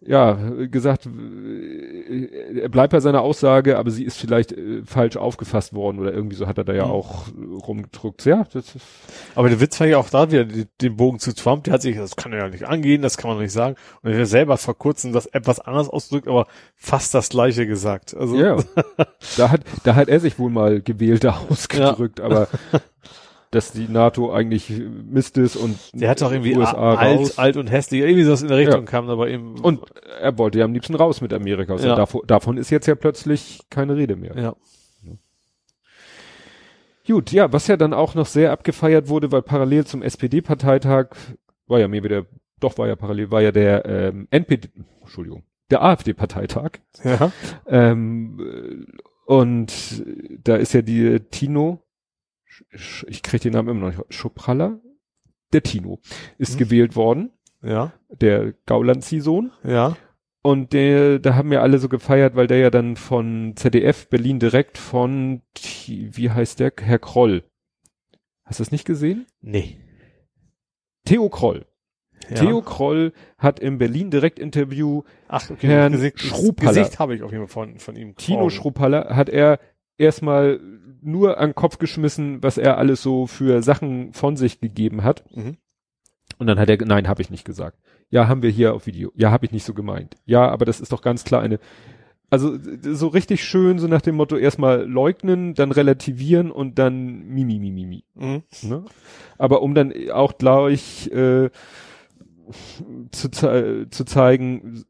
[SPEAKER 2] ja, gesagt, äh, er bleibt bei seiner Aussage, aber sie ist vielleicht äh, falsch aufgefasst worden oder irgendwie so hat er da ja
[SPEAKER 3] Mhm.
[SPEAKER 2] auch rumgedruckt. Ja, das ist,
[SPEAKER 3] Aber der Witz war ja auch da wieder den Bogen zu Trump, der hat sich, das kann er ja nicht angehen, das kann man nicht sagen. Und er hat selber vor kurzem das etwas anders ausgedrückt, aber fast das gleiche gesagt. Also,
[SPEAKER 2] Ja, da hat, da hat er sich wohl mal gewählter ausgedrückt, aber dass die NATO eigentlich Mist ist und
[SPEAKER 3] der hat doch irgendwie
[SPEAKER 2] USA
[SPEAKER 3] alt,
[SPEAKER 2] raus.
[SPEAKER 3] alt und hässlich, irgendwie sowas in der Richtung
[SPEAKER 2] Ja.
[SPEAKER 3] kam aber eben.
[SPEAKER 2] Und er wollte ja am liebsten raus mit Amerika. Also
[SPEAKER 3] Ja.
[SPEAKER 2] davon, davon ist jetzt ja plötzlich keine Rede mehr.
[SPEAKER 3] ja.
[SPEAKER 2] Gut, ja, was ja dann auch noch sehr abgefeiert wurde, weil parallel zum SPD-Parteitag war ja mir wieder, doch war ja parallel, war ja der ähm, NPD, Entschuldigung, der AfD-Parteitag.
[SPEAKER 3] Ja.
[SPEAKER 2] Ähm, äh, und da ist ja die Tino, ich kriege den Namen immer noch nicht, Schopralla, der Tino, ist
[SPEAKER 3] Mhm.
[SPEAKER 2] gewählt worden,
[SPEAKER 3] Ja.
[SPEAKER 2] der Gauland-Sohn.
[SPEAKER 3] Ja.
[SPEAKER 2] Und der, da haben ja alle so gefeiert, weil der ja dann von ZDF Berlin direkt von, wie heißt der, Herr Kroll. Hast du das nicht gesehen?
[SPEAKER 3] Nee.
[SPEAKER 2] Theo Kroll.
[SPEAKER 3] Ja.
[SPEAKER 2] Theo Kroll hat im Berlin direkt Interview
[SPEAKER 3] Ach, okay.
[SPEAKER 2] Herrn
[SPEAKER 3] Gesicht, Gesicht habe ich auf jeden Fall von, von ihm.
[SPEAKER 2] Tino. Schruppaller hat er erstmal nur an den Kopf geschmissen, was er alles so für Sachen von sich gegeben hat.
[SPEAKER 3] Mhm.
[SPEAKER 2] Und dann hat er, nein, habe ich nicht gesagt. Ja, haben wir hier auf Video. Ja, habe ich nicht so gemeint. Ja, aber das ist doch ganz klar eine, also so richtig schön, so nach dem Motto erstmal leugnen, dann relativieren und dann mimi, mimi, mimi.
[SPEAKER 3] Mhm.
[SPEAKER 2] Ne? Aber um dann auch gleich äh, zu, ze zu zeigen,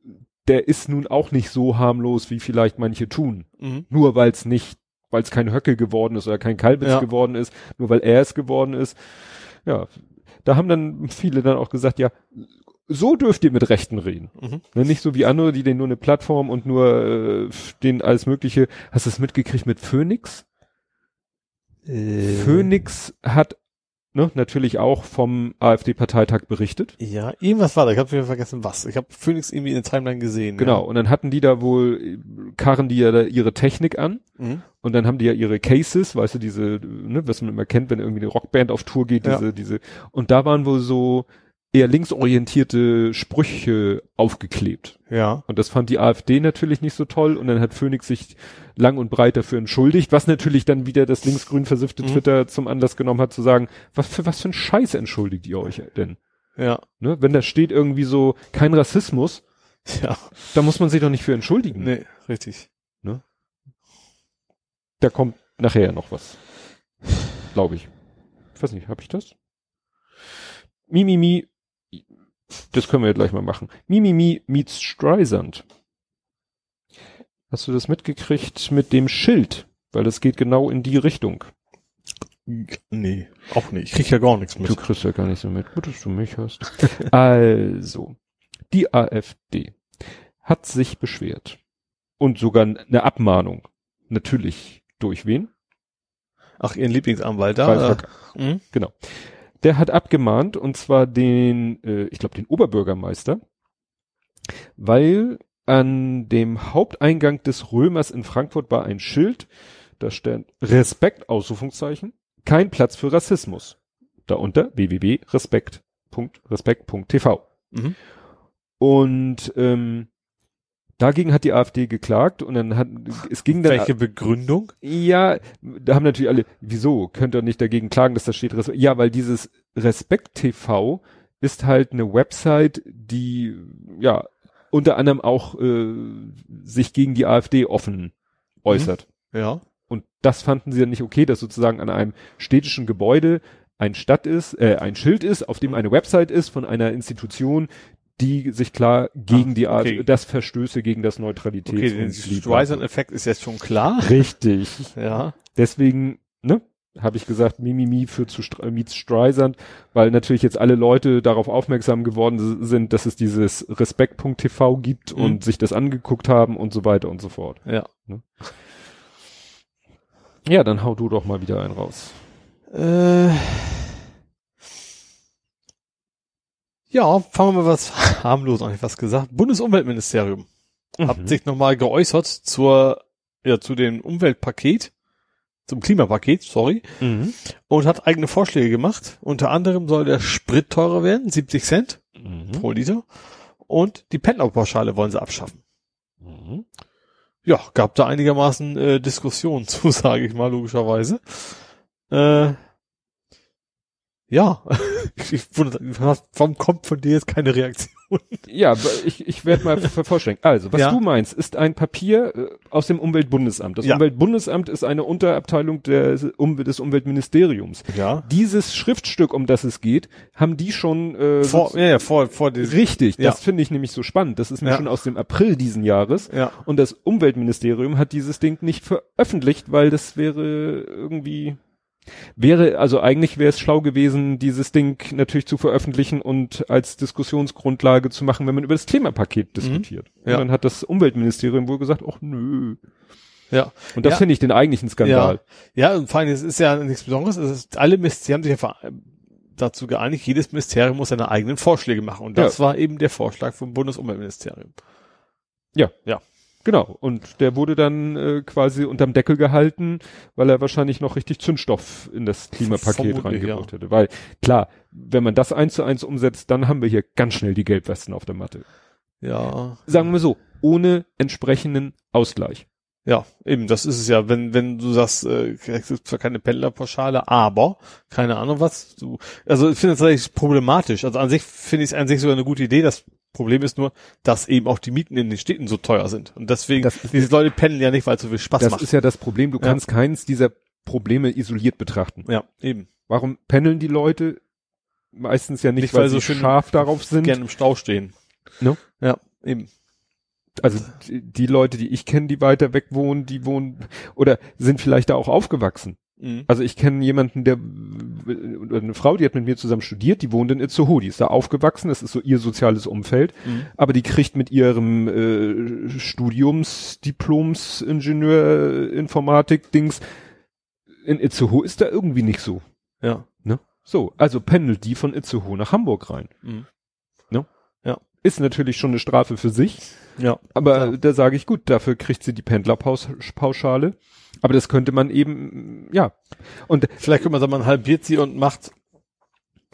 [SPEAKER 2] der ist nun auch nicht so harmlos, wie vielleicht manche tun.
[SPEAKER 3] Mhm.
[SPEAKER 2] Nur weil es nicht, weil es kein Höckel geworden ist oder kein Kalbitz
[SPEAKER 3] Ja.
[SPEAKER 2] geworden ist, nur weil er es geworden ist. Ja, da haben dann viele dann auch gesagt, ja, so dürft ihr mit Rechten reden.
[SPEAKER 3] Mhm.
[SPEAKER 2] Ne, nicht so wie andere, die denen nur eine Plattform und nur äh, den alles Mögliche. Hast du es mitgekriegt mit Phoenix?
[SPEAKER 3] Äh,
[SPEAKER 2] Phoenix hat ne, natürlich auch vom AfD-Parteitag berichtet.
[SPEAKER 3] Ja, irgendwas war da. Ich habe wieder vergessen, was. Ich habe Phoenix irgendwie in der Timeline gesehen.
[SPEAKER 2] Genau. Und dann hatten die da wohl, karren die ja da ihre Technik an.
[SPEAKER 3] Ja. Mhm.
[SPEAKER 2] Und dann haben die ja ihre Cases, weißt du, diese, ne, was man immer kennt, wenn irgendwie eine Rockband auf Tour geht, diese,
[SPEAKER 3] Ja.
[SPEAKER 2] diese, und da waren wohl so eher linksorientierte Sprüche aufgeklebt.
[SPEAKER 3] Ja.
[SPEAKER 2] Und das fand die AfD natürlich nicht so toll und dann hat Phoenix sich lang und breit dafür entschuldigt, was natürlich dann wieder das linksgrün versiffte
[SPEAKER 3] Mhm.
[SPEAKER 2] Twitter zum Anlass genommen hat zu sagen, was für was für ein Scheiß entschuldigt ihr euch denn?
[SPEAKER 3] Ja.
[SPEAKER 2] Ne? Wenn da steht irgendwie so kein Rassismus,
[SPEAKER 3] Ja.
[SPEAKER 2] da muss man sich doch nicht für entschuldigen.
[SPEAKER 3] Nee, richtig.
[SPEAKER 2] Da kommt nachher noch was. Glaube ich. Ich weiß nicht, habe ich das? Mimimi, das können wir ja gleich mal machen. Mimimi meets Streisand. Hast du das mitgekriegt mit dem Schild? Weil das geht genau in die Richtung.
[SPEAKER 3] Nee, auch nicht. Ich krieg ja gar nichts
[SPEAKER 2] Du
[SPEAKER 3] mit.
[SPEAKER 2] kriegst ja gar nicht so mit. Gut, dass du mich hast. also, die AfD hat sich beschwert. Und sogar eine Abmahnung. Natürlich durch wen?
[SPEAKER 3] Ach, ihren Lieblingsanwalt da. Äh, mhm.
[SPEAKER 2] Genau. Der hat abgemahnt, und zwar den, äh, ich glaube, den Oberbürgermeister, weil an dem Haupteingang des Römers in Frankfurt war ein Schild, da stand Respekt, Ausrufungszeichen, kein Platz für Rassismus. Darunter www.respekt.respekt.tv.
[SPEAKER 3] Mhm.
[SPEAKER 2] Und ähm, dagegen hat die AfD geklagt und dann hat es ging dann
[SPEAKER 3] Welche Begründung?
[SPEAKER 2] ja, da haben natürlich alle, wieso könnt ihr nicht dagegen klagen, dass da steht Respekt? Ja, weil dieses Respekt TV ist halt eine Website, die ja unter anderem auch äh, sich gegen die AfD offen äußert.
[SPEAKER 3] Ja.
[SPEAKER 2] Und das fanden sie ja nicht okay, dass sozusagen an einem städtischen Gebäude ein Stadt ist, äh, ein Schild ist, auf dem eine Website ist von einer Institution, die sich klar gegen
[SPEAKER 3] Ah,
[SPEAKER 2] die
[SPEAKER 3] okay.
[SPEAKER 2] das Verstöße gegen das Neutralitäts-
[SPEAKER 3] Okay, der Streisand-Effekt ist jetzt schon klar.
[SPEAKER 2] Richtig.
[SPEAKER 3] Ja.
[SPEAKER 2] Deswegen, ne, habe ich gesagt, Mimimi für zu Stre Meets Streisand, weil natürlich jetzt alle Leute darauf aufmerksam geworden sind, dass es dieses Respekt.tv gibt
[SPEAKER 3] Mhm.
[SPEAKER 2] und sich das angeguckt haben und so weiter und so fort.
[SPEAKER 3] Ja.
[SPEAKER 2] Ja, dann hau du doch mal wieder einen raus.
[SPEAKER 3] Äh, ja, fangen wir mal was harmlos an, ich was gesagt. Bundesumweltministerium hat
[SPEAKER 2] Mhm.
[SPEAKER 3] sich nochmal geäußert zur, ja, zu dem Umweltpaket, zum Klimapaket, sorry,
[SPEAKER 2] Mhm.
[SPEAKER 3] und hat eigene Vorschläge gemacht. Unter anderem soll der Sprit teurer werden, 70 Cent
[SPEAKER 2] Mhm.
[SPEAKER 3] pro Liter, und die Pendlerpauschale wollen sie abschaffen.
[SPEAKER 2] Mhm.
[SPEAKER 3] Ja, gab da einigermaßen äh, Diskussion zu, sage ich mal, logischerweise. Äh, ja, ich, wundere, warum kommt von dir jetzt keine Reaktion?
[SPEAKER 2] Ja, ich, ich werde mal vervollständigen. Also, was
[SPEAKER 3] Ja.
[SPEAKER 2] du meinst, ist ein Papier äh, aus dem Umweltbundesamt. Das
[SPEAKER 3] Ja.
[SPEAKER 2] Umweltbundesamt ist eine Unterabteilung um, des Umweltministeriums.
[SPEAKER 3] Ja.
[SPEAKER 2] Dieses Schriftstück, um das es geht, haben die schon äh,
[SPEAKER 3] Vor, ja, ja, vor, vor diesem,
[SPEAKER 2] Richtig,
[SPEAKER 3] Ja.
[SPEAKER 2] das finde ich nämlich so spannend. Das ist mir
[SPEAKER 3] Ja.
[SPEAKER 2] schon aus dem April diesen Jahres.
[SPEAKER 3] ja,
[SPEAKER 2] Und das Umweltministerium hat dieses Ding nicht veröffentlicht, weil das wäre irgendwie, wäre, also eigentlich wäre es schlau gewesen, dieses Ding natürlich zu veröffentlichen und als Diskussionsgrundlage zu machen, wenn man über das Klimapaket diskutiert. Und
[SPEAKER 3] Mhm. Ja.
[SPEAKER 2] dann hat das Umweltministerium wohl gesagt, ach nö.
[SPEAKER 3] ja.
[SPEAKER 2] Und das
[SPEAKER 3] Ja.
[SPEAKER 2] finde ich den eigentlichen Skandal.
[SPEAKER 3] Ja, und vor allem, es ist ja nichts Besonderes. Es ist, alle Ministerien haben sich ja dazu geeinigt, jedes Ministerium muss seine eigenen Vorschläge machen. Und das war eben der Vorschlag vom Bundesumweltministerium.
[SPEAKER 2] Ja.
[SPEAKER 3] Ja.
[SPEAKER 2] Genau. Und der wurde dann äh, quasi unterm Deckel gehalten, weil er wahrscheinlich noch richtig Zündstoff in das Klimapaket reingebracht hätte. Weil klar, wenn man das eins zu eins umsetzt, dann haben wir hier ganz schnell die Gelbwesten auf der Matte.
[SPEAKER 3] Ja.
[SPEAKER 2] Sagen wir so, ohne entsprechenden Ausgleich.
[SPEAKER 3] Ja, eben, das ist es ja, wenn, wenn du sagst, äh, es gibt zwar keine Pendlerpauschale, aber, keine Ahnung was, du, also ich finde das tatsächlich problematisch. Also an sich finde ich es an sich sogar eine gute Idee. Das Problem ist nur, dass eben auch die Mieten in den Städten so teuer sind. Und deswegen,
[SPEAKER 2] Das
[SPEAKER 3] diese Leute pendeln ja nicht, weil es so viel Spaß
[SPEAKER 2] Das
[SPEAKER 3] macht.
[SPEAKER 2] ist ja das Problem, du
[SPEAKER 3] Ja.
[SPEAKER 2] kannst keins dieser Probleme isoliert betrachten.
[SPEAKER 3] ja, eben.
[SPEAKER 2] Warum pendeln die Leute? Meistens ja nicht,
[SPEAKER 3] Nicht,
[SPEAKER 2] weil,
[SPEAKER 3] weil
[SPEAKER 2] sie
[SPEAKER 3] so schön
[SPEAKER 2] scharf darauf sind.
[SPEAKER 3] Gerne im Stau stehen.
[SPEAKER 2] No?
[SPEAKER 3] Ja, eben.
[SPEAKER 2] also die, die Leute, die ich kenne, die weiter weg wohnen, die wohnen oder sind vielleicht da auch aufgewachsen.
[SPEAKER 3] Mhm.
[SPEAKER 2] Also ich kenne jemanden, der eine Frau, die hat mit mir zusammen studiert, die wohnt in Itzehoe, die ist da aufgewachsen, das ist so ihr soziales Umfeld,
[SPEAKER 3] Mhm.
[SPEAKER 2] aber die kriegt mit ihrem äh, Studiumsdiploms Ingenieur Informatik Dings in Itzehoe ist da irgendwie nicht so.
[SPEAKER 3] Ja.
[SPEAKER 2] Ne? So, also pendelt die von Itzehoe nach Hamburg rein.
[SPEAKER 3] Mhm.
[SPEAKER 2] Ist natürlich schon eine Strafe für sich,
[SPEAKER 3] Ja.
[SPEAKER 2] aber
[SPEAKER 3] Klar.
[SPEAKER 2] da sage ich gut, dafür kriegt sie die Pendlerpauschale. Aber das könnte man eben, ja. Und
[SPEAKER 3] Vielleicht könnte man sagen, man halbiert sie und macht,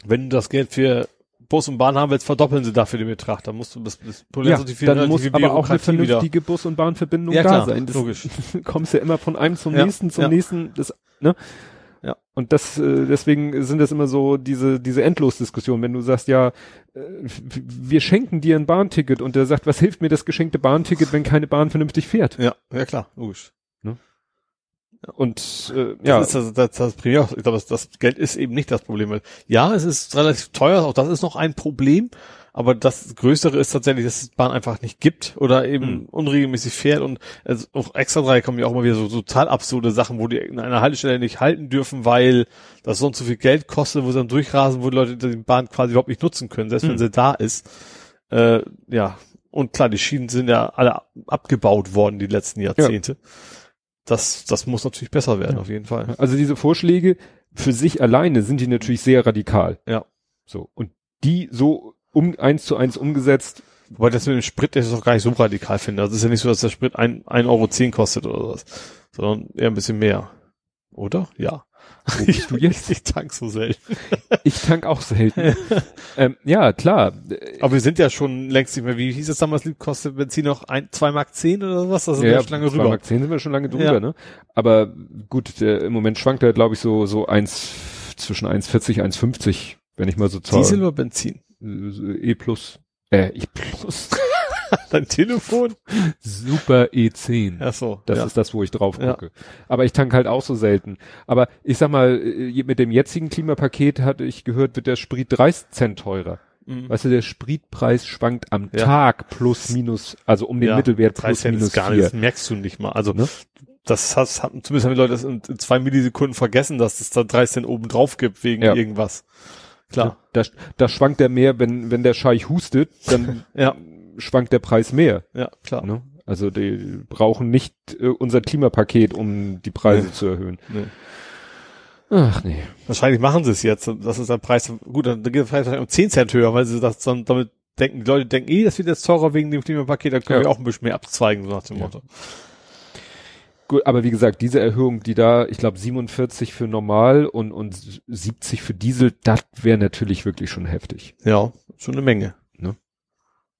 [SPEAKER 3] wenn du das Geld für Bus und Bahn haben willst, verdoppeln sie dafür den Betrag. Dann musst du das, Problem
[SPEAKER 2] ja, dann muss aber auch eine
[SPEAKER 3] Bürokratie wieder.
[SPEAKER 2] vernünftige Bus- und Bahnverbindung
[SPEAKER 3] Ja,
[SPEAKER 2] da
[SPEAKER 3] klar,
[SPEAKER 2] sein. Das
[SPEAKER 3] logisch.
[SPEAKER 2] kommst ja immer von einem zum
[SPEAKER 3] Ja,
[SPEAKER 2] nächsten, zum
[SPEAKER 3] ja.
[SPEAKER 2] nächsten, das, ne?
[SPEAKER 3] Ja.
[SPEAKER 2] Und das, äh, deswegen sind das immer so diese, diese Endlosdiskussion, wenn du sagst, ja, äh, wir schenken dir ein Bahnticket und der sagt, was hilft mir das geschenkte Bahnticket, wenn keine Bahn vernünftig fährt?
[SPEAKER 3] Ja, ja klar, logisch.
[SPEAKER 2] Und äh, ja,
[SPEAKER 3] Das ist das, das, das Problem. Ich glaube, das, das Geld ist eben nicht das Problem. Ja, es ist relativ teuer, auch das ist noch ein Problem. Aber das Größere ist tatsächlich, dass es Bahn einfach nicht gibt oder eben
[SPEAKER 2] Mhm.
[SPEAKER 3] unregelmäßig fährt und also auch extra drei kommen ja auch mal wieder so total absurde Sachen, wo die in einer Haltestelle nicht halten dürfen, weil das sonst so viel Geld kostet, wo sie dann durchrasen, wo die Leute die Bahn quasi überhaupt nicht nutzen können, selbst wenn
[SPEAKER 2] Mhm.
[SPEAKER 3] sie da ist. Äh, ja, und klar, die Schienen sind ja alle abgebaut worden die letzten Jahrzehnte. Das, das muss natürlich besser werden,
[SPEAKER 2] Ja.
[SPEAKER 3] auf jeden Fall.
[SPEAKER 2] also diese Vorschläge für sich alleine sind die natürlich sehr radikal.
[SPEAKER 3] Ja.
[SPEAKER 2] So. Und die so um eins zu eins umgesetzt,
[SPEAKER 3] Wobei das mit dem Sprit, das ist auch gar nicht so radikal finde. Es ist ja nicht so, dass der Sprit ein, ein Euro zehn kostet oder was, sondern eher ein bisschen mehr. Oder? Ja.
[SPEAKER 2] Du jetzt?
[SPEAKER 3] Ich tank so selten.
[SPEAKER 2] ich tank auch selten. ähm, ja, klar.
[SPEAKER 3] Aber wir sind ja schon längst nicht mehr, wie hieß es damals, lieb, kostet Benzin noch ein, zwei Mark zehn oder was? Das ist ja, schon lange
[SPEAKER 2] zwei
[SPEAKER 3] rüber.
[SPEAKER 2] Mark 10 sind wir schon lange drüber,
[SPEAKER 3] Ja.
[SPEAKER 2] ne? Aber gut, der, im Moment schwankt er, glaube ich, so, so eins, zwischen 1,40, 1,50, wenn ich mal so zahle.
[SPEAKER 3] Diesel oder Benzin?
[SPEAKER 2] E plus. Äh, E plus.
[SPEAKER 3] Dein Telefon?
[SPEAKER 2] Super E10.
[SPEAKER 3] Ach so.
[SPEAKER 2] Das
[SPEAKER 3] ja.
[SPEAKER 2] ist das, wo ich drauf
[SPEAKER 3] Ja.
[SPEAKER 2] gucke. Aber ich tank halt auch so selten. Aber ich sag mal, äh, mit dem jetzigen Klimapaket hatte ich gehört, wird der Sprit 30 Cent teurer.
[SPEAKER 3] Mhm.
[SPEAKER 2] Weißt du, der Spritpreis schwankt am
[SPEAKER 3] Ja.
[SPEAKER 2] Tag plus minus, also um den
[SPEAKER 3] Ja,
[SPEAKER 2] Mittelwert
[SPEAKER 3] 30
[SPEAKER 2] plus
[SPEAKER 3] Cent
[SPEAKER 2] minus
[SPEAKER 3] ist gar nicht, das merkst du nicht mal. Also,
[SPEAKER 2] Ne?
[SPEAKER 3] das hast, haben, zumindest haben die Leute das in, in zwei Millisekunden vergessen, dass es da 30 Cent oben drauf gibt wegen
[SPEAKER 2] Ja.
[SPEAKER 3] irgendwas. Klar.
[SPEAKER 2] Da, da schwankt der mehr, wenn, wenn der Scheich hustet, dann
[SPEAKER 3] Ja.
[SPEAKER 2] Schwankt der Preis mehr.
[SPEAKER 3] Ja, klar.
[SPEAKER 2] Ne? Also die brauchen nicht äh, unser Klimapaket, um die Preise
[SPEAKER 3] Nee.
[SPEAKER 2] zu erhöhen.
[SPEAKER 3] Nee.
[SPEAKER 2] Ach nee.
[SPEAKER 3] Wahrscheinlich machen sie es jetzt. Das ist der Preis, gut, dann geht der Preis wahrscheinlich um 10 Cent höher, weil sie das dann damit denken, die Leute denken, eh, das wird jetzt teurer wegen dem Klimapaket, da können
[SPEAKER 2] Ja.
[SPEAKER 3] wir auch ein bisschen mehr abzweigen, so nach dem
[SPEAKER 2] Ja.
[SPEAKER 3] Motto.
[SPEAKER 2] Gut, aber wie gesagt, diese Erhöhung, die da, ich glaube 47 für normal und, und 70 für Diesel, das wäre natürlich wirklich schon heftig.
[SPEAKER 3] Ja, schon eine Menge.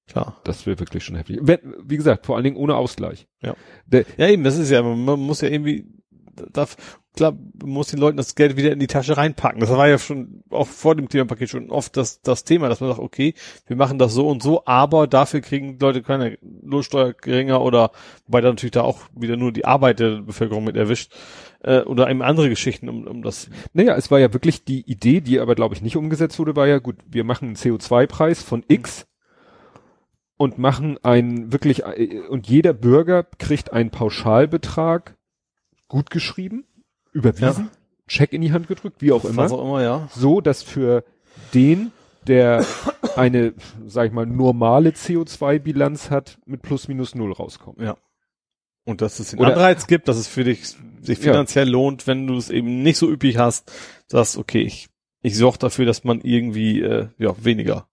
[SPEAKER 3] Klar.
[SPEAKER 2] Das wäre wirklich schon heftig. Wenn, wie gesagt, vor allen Dingen ohne Ausgleich.
[SPEAKER 3] Ja.
[SPEAKER 2] Der,
[SPEAKER 3] Ja, eben, das ist ja, man muss ja irgendwie, darf, klar, man muss den Leuten das Geld wieder in die Tasche reinpacken. Das war ja schon auch vor dem Klimapaket schon oft das, das Thema, dass man sagt, okay, wir machen das so und so, aber dafür kriegen Leute keine Lohnsteuer geringer oder, wobei da natürlich da auch wieder nur die Arbeit der Bevölkerung mit erwischt, äh, oder eben andere Geschichten, um, um das,
[SPEAKER 2] naja, es war ja wirklich die Idee, die aber glaube ich nicht umgesetzt wurde, war ja gut, wir machen einen CO2-Preis von X und machen einen wirklich, äh, und jeder Bürger kriegt einen Pauschalbetrag gut geschrieben, überwiesen, Check in die Hand gedrückt, wie auch immer.
[SPEAKER 3] was auch immer, ja.
[SPEAKER 2] so, dass für den, der eine, sag ich mal, normale CO2-Bilanz hat, mit plus minus null rauskommt.
[SPEAKER 3] Ja. Und dass es den
[SPEAKER 2] Oder-
[SPEAKER 3] Anreiz gibt, dass es für dich sich
[SPEAKER 2] Ja.
[SPEAKER 3] finanziell lohnt, wenn du es eben nicht so üppig hast, dass, okay, ich, ich sorge dafür, dass man irgendwie, äh, ja, weniger.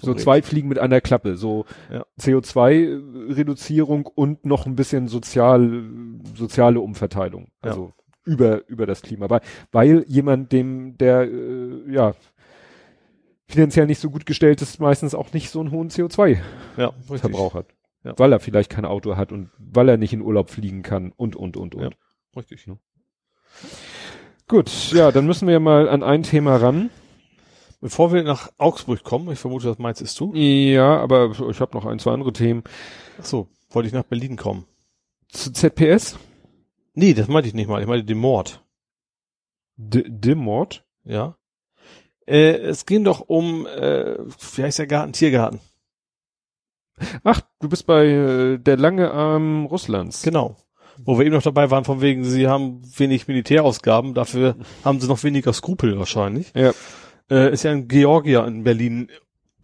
[SPEAKER 2] So
[SPEAKER 3] Problem.
[SPEAKER 2] zwei Fliegen mit einer Klappe, so
[SPEAKER 3] Ja.
[SPEAKER 2] CO2-Reduzierung und noch ein bisschen sozial, soziale Umverteilung.
[SPEAKER 3] Ja.
[SPEAKER 2] Also über, über das Klima. Weil, weil jemand, dem, der, äh, ja, finanziell nicht so gut gestellt ist, meistens auch nicht so einen hohen CO2-Verbrauch
[SPEAKER 3] Ja,
[SPEAKER 2] hat.
[SPEAKER 3] Ja.
[SPEAKER 2] Weil er vielleicht kein Auto hat und weil er nicht in Urlaub fliegen kann und, und, und, und.
[SPEAKER 3] Ja. Richtig.
[SPEAKER 2] Ne? Gut, ja, dann müssen wir mal an ein Thema ran.
[SPEAKER 3] Bevor wir nach Augsburg kommen, ich vermute, das meinst du?
[SPEAKER 2] Ja, aber ich habe noch ein, zwei andere Themen.
[SPEAKER 3] Ach so, wollte ich nach Berlin kommen.
[SPEAKER 2] Zu ZPS?
[SPEAKER 3] Nee, das meinte ich nicht mal. Ich meinte den Mord.
[SPEAKER 2] D Dimmord?
[SPEAKER 3] Ja. Äh, es ging doch um, äh, wie heißt der Garten? Tiergarten.
[SPEAKER 2] Ach, du bist bei äh, der lange Arm Russlands.
[SPEAKER 3] Genau. Wo wir eben noch dabei waren, von wegen, sie haben wenig Militärausgaben, dafür haben sie noch weniger Skrupel wahrscheinlich.
[SPEAKER 2] Ja.
[SPEAKER 3] Äh, ist ja ein Georgier in Berlin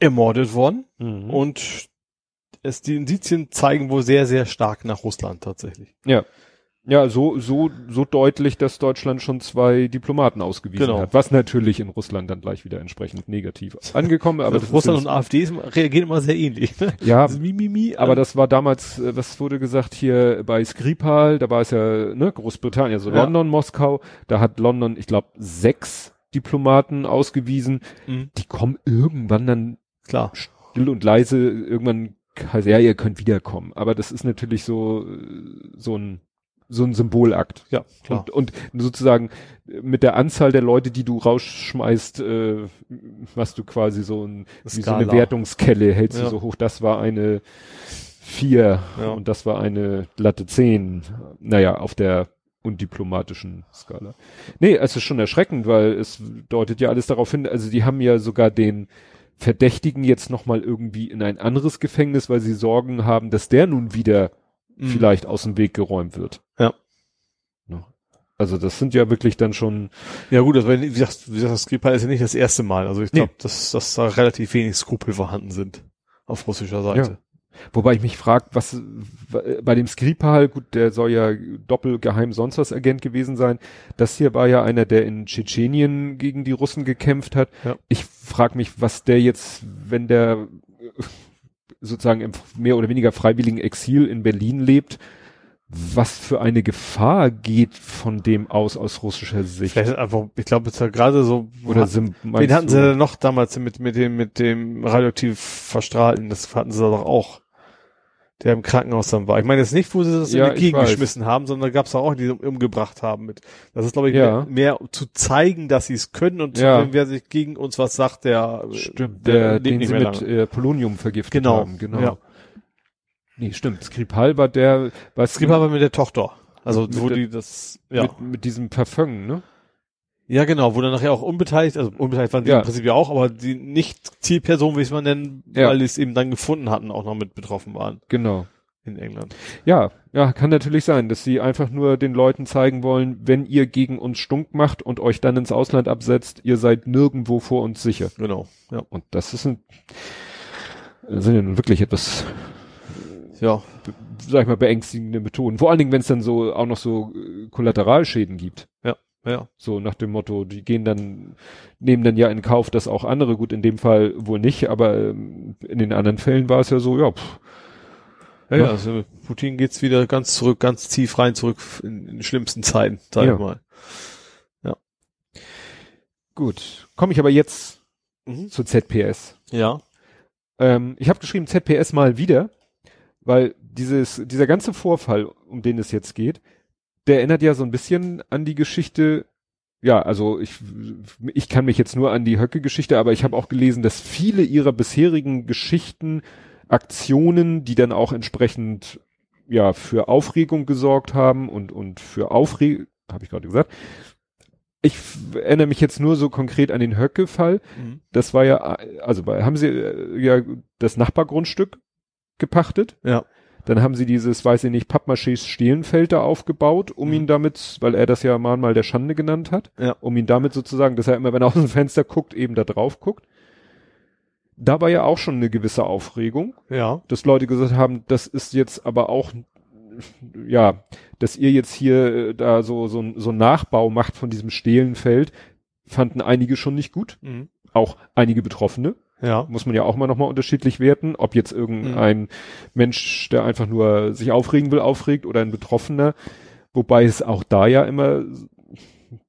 [SPEAKER 3] ermordet worden
[SPEAKER 2] Mhm.
[SPEAKER 3] und es, die Indizien zeigen wohl sehr, sehr stark nach Russland tatsächlich.
[SPEAKER 2] Ja. Ja, so, so, so deutlich, dass Deutschland schon zwei Diplomaten ausgewiesen
[SPEAKER 3] Genau.
[SPEAKER 2] hat. Was natürlich in Russland dann gleich wieder entsprechend negativ angekommen, aber das
[SPEAKER 3] Russland
[SPEAKER 2] ist
[SPEAKER 3] und AfD reagieren immer sehr ähnlich. Ne?
[SPEAKER 2] ja,
[SPEAKER 3] Dieses Mimimi,
[SPEAKER 2] aber
[SPEAKER 3] ähm,
[SPEAKER 2] das war damals, äh, was wurde gesagt hier bei Skripal, da war es ja, ne, Großbritannien, also
[SPEAKER 3] Ja.
[SPEAKER 2] London, Moskau, da hat London, ich glaube, sechs Diplomaten ausgewiesen.
[SPEAKER 3] Mhm.
[SPEAKER 2] Die kommen irgendwann dann
[SPEAKER 3] klar.
[SPEAKER 2] still und leise, irgendwann, heißt, ja, ihr könnt wiederkommen. Aber das ist natürlich so, so ein, so ein Symbolakt.
[SPEAKER 3] Ja, klar.
[SPEAKER 2] Und, und sozusagen mit der Anzahl der Leute, die du rausschmeißt, äh, machst du quasi so, ein, wie so eine. Wertungskelle, hältst
[SPEAKER 3] Ja.
[SPEAKER 2] du so hoch. Das war eine vier
[SPEAKER 3] Ja.
[SPEAKER 2] und das war eine glatte zehn. Naja, auf der undiplomatischen Skala. Nee, es ist schon erschreckend, weil es deutet ja alles darauf hin, also die haben ja sogar den Verdächtigen jetzt nochmal irgendwie in ein anderes Gefängnis, weil sie Sorgen haben, dass der nun wieder
[SPEAKER 3] Mhm.
[SPEAKER 2] vielleicht aus dem Weg geräumt wird.
[SPEAKER 3] Ja.
[SPEAKER 2] Also das sind ja wirklich dann schon,
[SPEAKER 3] Ja gut, das war, wie gesagt, wie gesagt, Skripal ist ja nicht das erste Mal. Also ich
[SPEAKER 2] Nee.
[SPEAKER 3] glaube, dass, dass da relativ wenig Skrupel vorhanden sind auf russischer Seite.
[SPEAKER 2] Wobei ich mich frage, was bei dem Skripal, gut, der soll ja doppelgeheim sonst was Agent gewesen sein. Das hier war ja einer, der in Tschetschenien gegen die Russen gekämpft hat.
[SPEAKER 3] Ja.
[SPEAKER 2] Ich frage mich, was der jetzt, wenn der sozusagen im mehr oder weniger freiwilligen Exil in Berlin lebt, was für eine Gefahr geht von dem aus aus russischer Sicht?
[SPEAKER 3] Vielleicht einfach, ich glaube, ja gerade so,
[SPEAKER 2] Oder sind,
[SPEAKER 3] wen hatten sie denn noch damals mit, mit dem, mit dem radioaktiv verstrahlten, das hatten sie doch auch. Der im Krankenhaus dann war. Ich meine jetzt nicht, wo sie das
[SPEAKER 2] Ja,
[SPEAKER 3] in die Gegend geschmissen haben, sondern gab es auch, die sie umgebracht haben mit. Das ist, glaube ich,
[SPEAKER 2] Ja.
[SPEAKER 3] mehr, mehr zu zeigen, dass sie es können und
[SPEAKER 2] Ja.
[SPEAKER 3] wenn wer sich gegen uns was sagt, der,
[SPEAKER 2] Stimmt,
[SPEAKER 3] der,
[SPEAKER 2] der, den sie mit äh, Polonium vergiftet
[SPEAKER 3] Genau,
[SPEAKER 2] haben. Genau.
[SPEAKER 3] ja.
[SPEAKER 2] Nee, stimmt. Skripal war der, was
[SPEAKER 3] Skripal war mit der Tochter. Also,
[SPEAKER 2] Mit
[SPEAKER 3] wo die das, ja.
[SPEAKER 2] mit, mit diesem Parfum, ne?
[SPEAKER 3] Ja, genau, wo dann nachher auch unbeteiligt, also unbeteiligt waren die
[SPEAKER 2] Ja.
[SPEAKER 3] im Prinzip ja auch, aber die Nicht-Zielpersonen, wie es man nennen,
[SPEAKER 2] Ja.
[SPEAKER 3] weil die es eben dann gefunden hatten, auch noch mit betroffen waren
[SPEAKER 2] Genau.
[SPEAKER 3] in England.
[SPEAKER 2] Ja, ja, kann natürlich sein, dass sie einfach nur den Leuten zeigen wollen, wenn ihr gegen uns stunk macht und euch dann ins Ausland absetzt, ihr seid nirgendwo vor uns sicher.
[SPEAKER 3] Genau, ja.
[SPEAKER 2] Und das ist ein, sind ja nun wirklich etwas,
[SPEAKER 3] Ja,
[SPEAKER 2] sag ich mal, beängstigende Methoden. Vor allen Dingen, wenn es dann so auch noch so äh, Kollateralschäden gibt.
[SPEAKER 3] ja.
[SPEAKER 2] So nach dem Motto, die gehen dann, nehmen dann ja in Kauf, dass auch andere, gut, in dem Fall wohl nicht, aber ähm, in den anderen Fällen war es ja so, ja, pff,
[SPEAKER 3] Ja,
[SPEAKER 2] Ja.
[SPEAKER 3] ja, also Putin geht's wieder ganz zurück, ganz tief rein zurück in, in schlimmsten Zeiten, sag
[SPEAKER 2] Ja.
[SPEAKER 3] ich mal.
[SPEAKER 2] gut. Komme ich aber jetzt
[SPEAKER 3] Mhm.
[SPEAKER 2] zu ZPS.
[SPEAKER 3] Ja.
[SPEAKER 2] Ähm, ich habe geschrieben ZPS mal wieder, weil dieses, dieser ganze Vorfall, um den es jetzt geht, der erinnert ja so ein bisschen an die Geschichte, ja, also ich, ich kann mich jetzt nur an die Höcke-Geschichte, aber ich habe auch gelesen, dass viele ihrer bisherigen Geschichten, Aktionen, die dann auch entsprechend ja für Aufregung gesorgt haben und und für Aufregung, habe ich gerade gesagt. Ich erinnere mich jetzt nur so konkret an den Höcke-Fall.
[SPEAKER 3] Mhm.
[SPEAKER 2] Das war ja, also bei, haben sie äh, ja das Nachbargrundstück gepachtet.
[SPEAKER 3] Ja.
[SPEAKER 2] Dann haben sie dieses, weiß ich nicht, Pappmachés Stehlenfeld da aufgebaut, um
[SPEAKER 3] Mhm.
[SPEAKER 2] ihn damit, weil er das ja mal mal der Schande genannt hat,
[SPEAKER 3] Ja.
[SPEAKER 2] um ihn damit sozusagen, dass er immer, wenn er aus dem Fenster guckt, eben da drauf guckt. Da war ja auch schon eine gewisse Aufregung,
[SPEAKER 3] Ja.
[SPEAKER 2] dass Leute gesagt haben, das ist jetzt aber auch, ja, dass ihr jetzt hier äh, da so, so, ein- so einen Nachbau macht von diesem Stehlenfeld, fanden einige schon nicht gut,
[SPEAKER 3] Mhm.
[SPEAKER 2] auch einige Betroffene
[SPEAKER 3] Ja.
[SPEAKER 2] muss man ja auch mal nochmal unterschiedlich werten, ob jetzt irgendein Mensch, der einfach nur sich aufregen will, aufregt oder ein Betroffener, wobei es auch da ja immer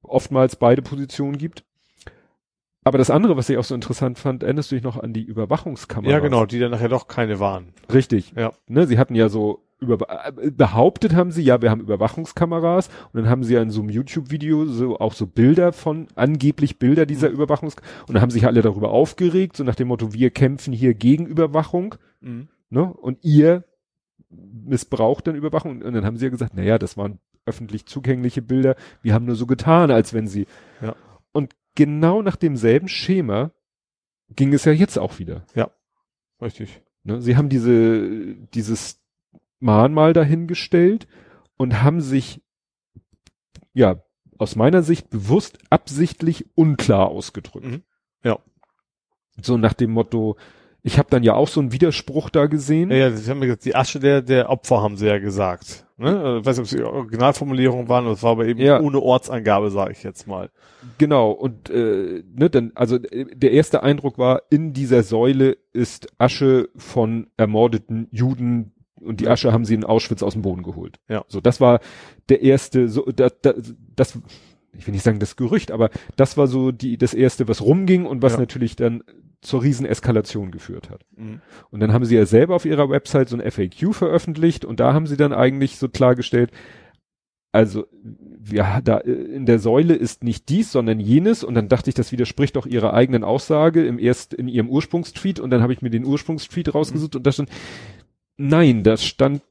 [SPEAKER 2] oftmals beide Positionen gibt. Aber das andere, was ich auch so interessant fand, erinnerst du dich noch an die Überwachungskamera?
[SPEAKER 3] Ja, genau, die dann nachher doch keine waren.
[SPEAKER 2] Richtig.
[SPEAKER 3] Ja.
[SPEAKER 2] Ne, sie hatten ja so über, äh, behauptet haben sie, ja, wir haben Überwachungskameras und dann haben sie ja in so einem YouTube-Video so auch so Bilder von, angeblich Bilder dieser Überwachungs und dann haben sich alle darüber aufgeregt, so nach dem Motto, wir kämpfen hier gegen Überwachung,
[SPEAKER 3] Mhm.
[SPEAKER 2] ne, und ihr missbraucht dann Überwachung und dann haben sie ja gesagt, naja, das waren öffentlich zugängliche Bilder, wir haben nur so getan, als wenn sie,
[SPEAKER 3] Ja.
[SPEAKER 2] Genau nach demselben Schema ging es ja jetzt auch wieder.
[SPEAKER 3] Richtig.
[SPEAKER 2] Ne? Sie haben diese, dieses Mahnmal dahingestellt und haben sich, ja, aus meiner Sicht bewusst absichtlich unklar ausgedrückt.
[SPEAKER 3] Mhm. Ja.
[SPEAKER 2] So nach dem Motto, ich habe dann ja auch so einen Widerspruch da gesehen.
[SPEAKER 3] Ja, ja, sie haben gesagt, die Asche der, der Opfer haben sie ja gesagt. Ne? Ich weiß nicht, ob es die Originalformulierung waren, das war aber eben
[SPEAKER 2] Ja.
[SPEAKER 3] ohne Ortsangabe, sage ich jetzt mal.
[SPEAKER 2] Genau, und äh, ne, dann, also äh, der erste Eindruck war, in dieser Säule ist Asche von ermordeten Juden und die. Asche haben sie in Auschwitz aus dem Boden geholt.
[SPEAKER 3] Ja.
[SPEAKER 2] So, das war der erste, so, da, da, das, ich will nicht sagen das Gerücht, aber das war so die, das erste, was rumging und was
[SPEAKER 3] Ja.
[SPEAKER 2] natürlich dann zur Rieseneskalation geführt hat.
[SPEAKER 3] Mhm.
[SPEAKER 2] Und dann haben sie ja selber auf ihrer Website so ein FAQ veröffentlicht und da haben sie dann eigentlich so klargestellt, also ja, da äh, in der Säule ist nicht dies, sondern jenes und dann dachte ich, das widerspricht auch ihrer eigenen Aussage im erst in ihrem Ursprungstweet und dann habe ich mir den Ursprungstweet rausgesucht und da stand nein, da stand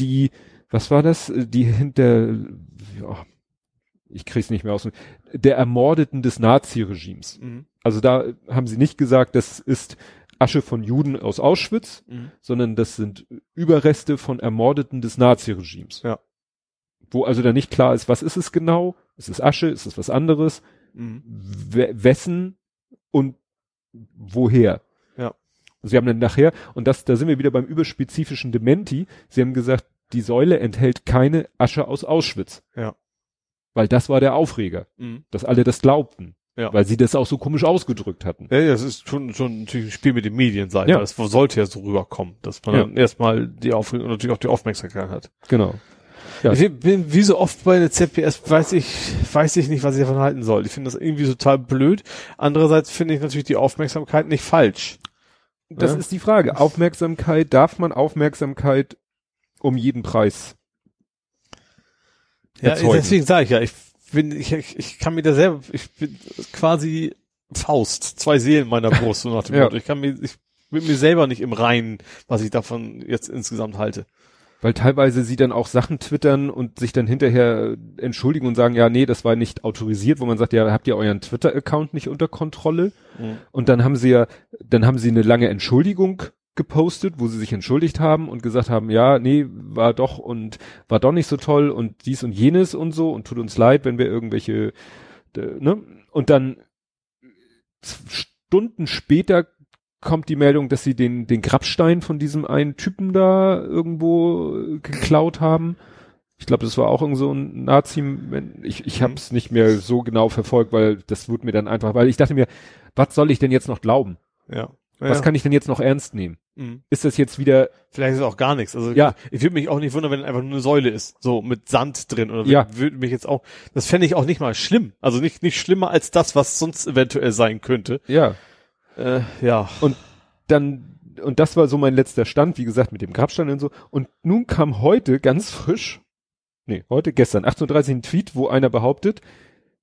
[SPEAKER 2] die was war das? Äh, Die hinter ja, ich krieg's nicht mehr aus der Ermordeten des Naziregimes.
[SPEAKER 3] Mhm.
[SPEAKER 2] Also da haben sie nicht gesagt, das ist Asche von Juden aus Auschwitz,
[SPEAKER 3] Mhm.
[SPEAKER 2] sondern das sind Überreste von Ermordeten des Naziregimes.
[SPEAKER 3] Ja.
[SPEAKER 2] Wo also da nicht klar ist, was ist es genau? Ist es Asche? Ist es was anderes?
[SPEAKER 3] Mhm.
[SPEAKER 2] We wessen und woher?
[SPEAKER 3] Ja.
[SPEAKER 2] Sie haben dann nachher, und das, da sind wir wieder beim überspezifischen Dementi, sie haben gesagt, die Säule enthält keine Asche aus Auschwitz.
[SPEAKER 3] Ja.
[SPEAKER 2] Weil das war der Aufreger,
[SPEAKER 3] Mhm.
[SPEAKER 2] dass alle das glaubten.
[SPEAKER 3] Ja.
[SPEAKER 2] Weil sie das auch so komisch ausgedrückt hatten.
[SPEAKER 3] Ja, das ist schon, schon natürlich ein Spiel mit den Medien sein.
[SPEAKER 2] Ja.
[SPEAKER 3] Das sollte ja so rüberkommen, dass man
[SPEAKER 2] Ja.
[SPEAKER 3] dann erstmal die Aufregung und natürlich auch die Aufmerksamkeit hat.
[SPEAKER 2] Genau. Ja.
[SPEAKER 3] Ich bin wie so oft bei der ZPS weiß ich, weiß ich nicht, was ich davon halten soll. Ich finde das irgendwie total blöd. Andererseits finde ich natürlich die Aufmerksamkeit nicht falsch.
[SPEAKER 2] Das
[SPEAKER 3] Ja.
[SPEAKER 2] ist die Frage. Aufmerksamkeit, darf man Aufmerksamkeit um jeden Preis
[SPEAKER 3] Ja,
[SPEAKER 2] erzeugen?
[SPEAKER 3] deswegen sage ich ja, ich bin, ich, ich, ich kann mir da selber, ich bin quasi Faust, zwei Seelen meiner Brust, so nach dem
[SPEAKER 2] Ja.
[SPEAKER 3] Motto. Ich kann mir, ich bin mir selber nicht im Reinen, was ich davon jetzt insgesamt halte.
[SPEAKER 2] Weil teilweise sie dann auch Sachen twittern und sich dann hinterher entschuldigen und sagen, ja, nee, das war nicht autorisiert, wo man sagt, ja, habt ihr euren Twitter-Account nicht unter Kontrolle?
[SPEAKER 3] Mhm.
[SPEAKER 2] Und dann haben sie ja, dann haben sie eine lange Entschuldigung gepostet, wo sie sich entschuldigt haben und gesagt haben, ja, nee, war doch und war doch nicht so toll und dies und jenes und so und tut uns leid, wenn wir irgendwelche, äh, ne? Und dann Stunden später kommt die Meldung, dass sie den, den Grabstein von diesem einen Typen da irgendwo äh, geklaut haben. Ich glaube, das war auch irgend so ein Nazi. Ich, ich habe es nicht mehr so genau verfolgt, weil das wurde mir dann einfach, weil ich dachte mir, was soll ich denn jetzt noch glauben?
[SPEAKER 3] Ja.
[SPEAKER 2] Was
[SPEAKER 3] ja.
[SPEAKER 2] kann ich denn jetzt noch ernst nehmen?
[SPEAKER 3] Mhm.
[SPEAKER 2] Ist das jetzt wieder,
[SPEAKER 3] Vielleicht ist es auch gar nichts. Also
[SPEAKER 2] Ja.
[SPEAKER 3] ich würde mich auch nicht wundern, wenn einfach nur eine Säule ist, so mit Sand drin oder
[SPEAKER 2] Ja.
[SPEAKER 3] würde mich jetzt auch. Das fände ich auch nicht mal schlimm. Also nicht nicht schlimmer als das, was sonst eventuell sein könnte.
[SPEAKER 2] ja,
[SPEAKER 3] Äh, ja.
[SPEAKER 2] dann, und das war so mein letzter Stand, wie gesagt, mit dem Grabstein und so. Und nun kam heute ganz frisch, nee, heute, gestern, 18.30 ein Tweet, wo einer behauptet,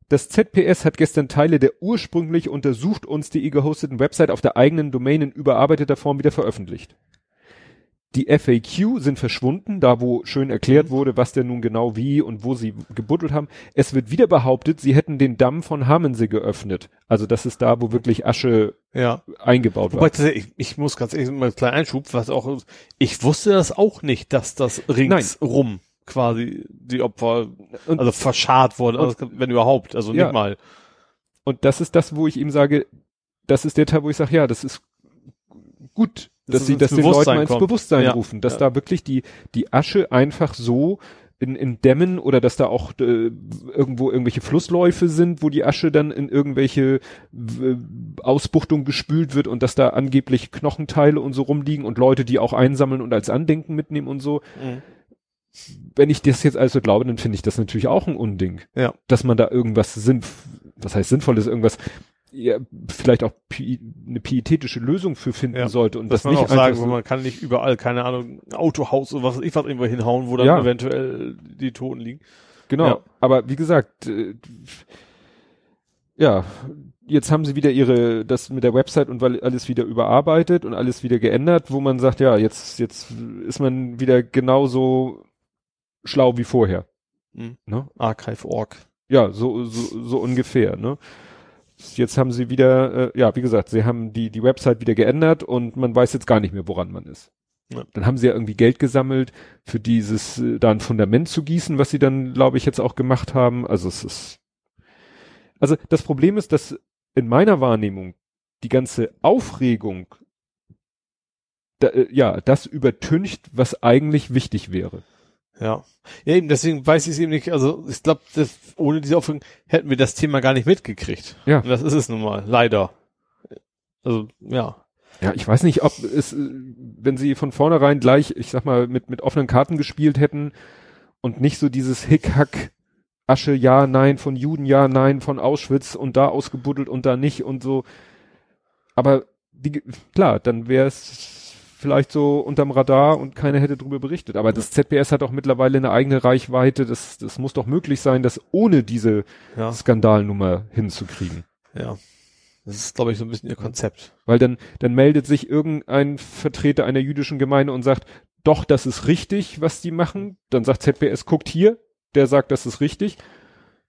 [SPEAKER 2] das ZPS hat gestern Teile der ursprünglich untersucht uns.de gehosteten Website auf der eigenen Domain in überarbeiteter Form wieder veröffentlicht. Die FAQ sind verschwunden, da wo schön erklärt wurde, was denn nun genau wie und wo sie gebuddelt haben. Es wird wieder behauptet, sie hätten den Damm von Hamensee geöffnet. Also das ist da, wo wirklich Asche
[SPEAKER 3] Ja.
[SPEAKER 2] eingebaut
[SPEAKER 3] Wobei
[SPEAKER 2] war.
[SPEAKER 3] ich, ich muss ganz ehrlich mal einen kleinen Einschub, was auch, ich wusste das auch nicht, dass das ringsrum quasi die Opfer,
[SPEAKER 2] Und-
[SPEAKER 3] also verscharrt wurden,
[SPEAKER 2] und-
[SPEAKER 3] also, wenn überhaupt, also
[SPEAKER 2] Ja.
[SPEAKER 3] nicht mal.
[SPEAKER 2] Und das ist das, wo ich ihm sage, das ist der Teil, wo ich sage, ja, das ist gut,
[SPEAKER 3] Dass
[SPEAKER 2] dass sie das den Leuten ins
[SPEAKER 3] kommt.
[SPEAKER 2] Bewusstsein
[SPEAKER 3] Ja.
[SPEAKER 2] rufen, dass
[SPEAKER 3] Ja.
[SPEAKER 2] da wirklich die, die Asche einfach so in, in Dämmen oder dass da auch äh, irgendwo irgendwelche Flussläufe sind, wo die Asche dann in irgendwelche w- Ausbuchtungen gespült wird und dass da angeblich Knochenteile und so rumliegen und Leute, die auch einsammeln und als Andenken mitnehmen und so.
[SPEAKER 3] Mhm.
[SPEAKER 2] Wenn ich das jetzt also glaube, dann finde ich das natürlich auch ein Unding.
[SPEAKER 3] Ja.
[SPEAKER 2] Dass man da irgendwas sinnf was heißt sinnvolles, irgendwas ja, vielleicht auch eine pietätische Lösung für finden
[SPEAKER 3] Ja.
[SPEAKER 2] sollte und
[SPEAKER 3] Dass
[SPEAKER 2] das
[SPEAKER 3] man
[SPEAKER 2] nicht
[SPEAKER 3] auch sagen, wo man kann nicht überall, keine Ahnung, ein Autohaus oder was weiß ich was irgendwo hinhauen, wo dann
[SPEAKER 2] Ja.
[SPEAKER 3] eventuell die Toten liegen.
[SPEAKER 2] Genau.
[SPEAKER 3] Ja.
[SPEAKER 2] Aber wie gesagt, äh, ja, jetzt haben sie wieder ihre, das mit der Website und weil alles wieder überarbeitet und alles wieder geändert, wo man sagt, ja, jetzt, jetzt ist man wieder genauso schlau wie vorher.
[SPEAKER 3] Mhm.
[SPEAKER 2] Ne?
[SPEAKER 3] Archive.org.
[SPEAKER 2] Ja, so, so, so ungefähr, ne? Jetzt haben sie wieder, äh, ja, wie gesagt, sie haben die, die Website wieder geändert und man weiß jetzt gar nicht mehr, woran man ist. Ja. Dann haben sie ja irgendwie Geld gesammelt, für dieses äh, da ein Fundament zu gießen, was sie dann, glaube ich, jetzt auch gemacht haben. Also es ist. Also das Problem ist, dass in meiner Wahrnehmung die ganze Aufregung da, äh, ja, das übertüncht, was eigentlich wichtig wäre.
[SPEAKER 3] Ja. Ja, eben, deswegen weiß ich es eben nicht. Also ich glaube, ohne diese Aufregung hätten wir das Thema gar nicht mitgekriegt.
[SPEAKER 2] Ja.
[SPEAKER 3] Und das ist es nun mal, leider. Also, ja.
[SPEAKER 2] Ja, ich weiß nicht, ob es, wenn sie von vornherein gleich, ich sag mal, mit, mit offenen Karten gespielt hätten und nicht so dieses Hickhack, Asche, ja, nein, von Juden, ja, nein, von Auschwitz und da ausgebuddelt und da nicht und so. Aber die, klar, dann wäre es vielleicht so unterm Radar und keiner hätte drüber berichtet. Aber das ZBS hat auch mittlerweile eine eigene Reichweite. Das, das muss doch möglich sein, das ohne diese ja. Skandalnummer hinzukriegen.
[SPEAKER 3] Ja. Das ist, glaube ich, so ein bisschen ihr Konzept.
[SPEAKER 2] Weil dann, dann meldet sich irgendein Vertreter einer jüdischen Gemeinde und sagt, doch, das ist richtig, was die machen. Dann sagt ZBS, guckt hier, der sagt, das ist richtig.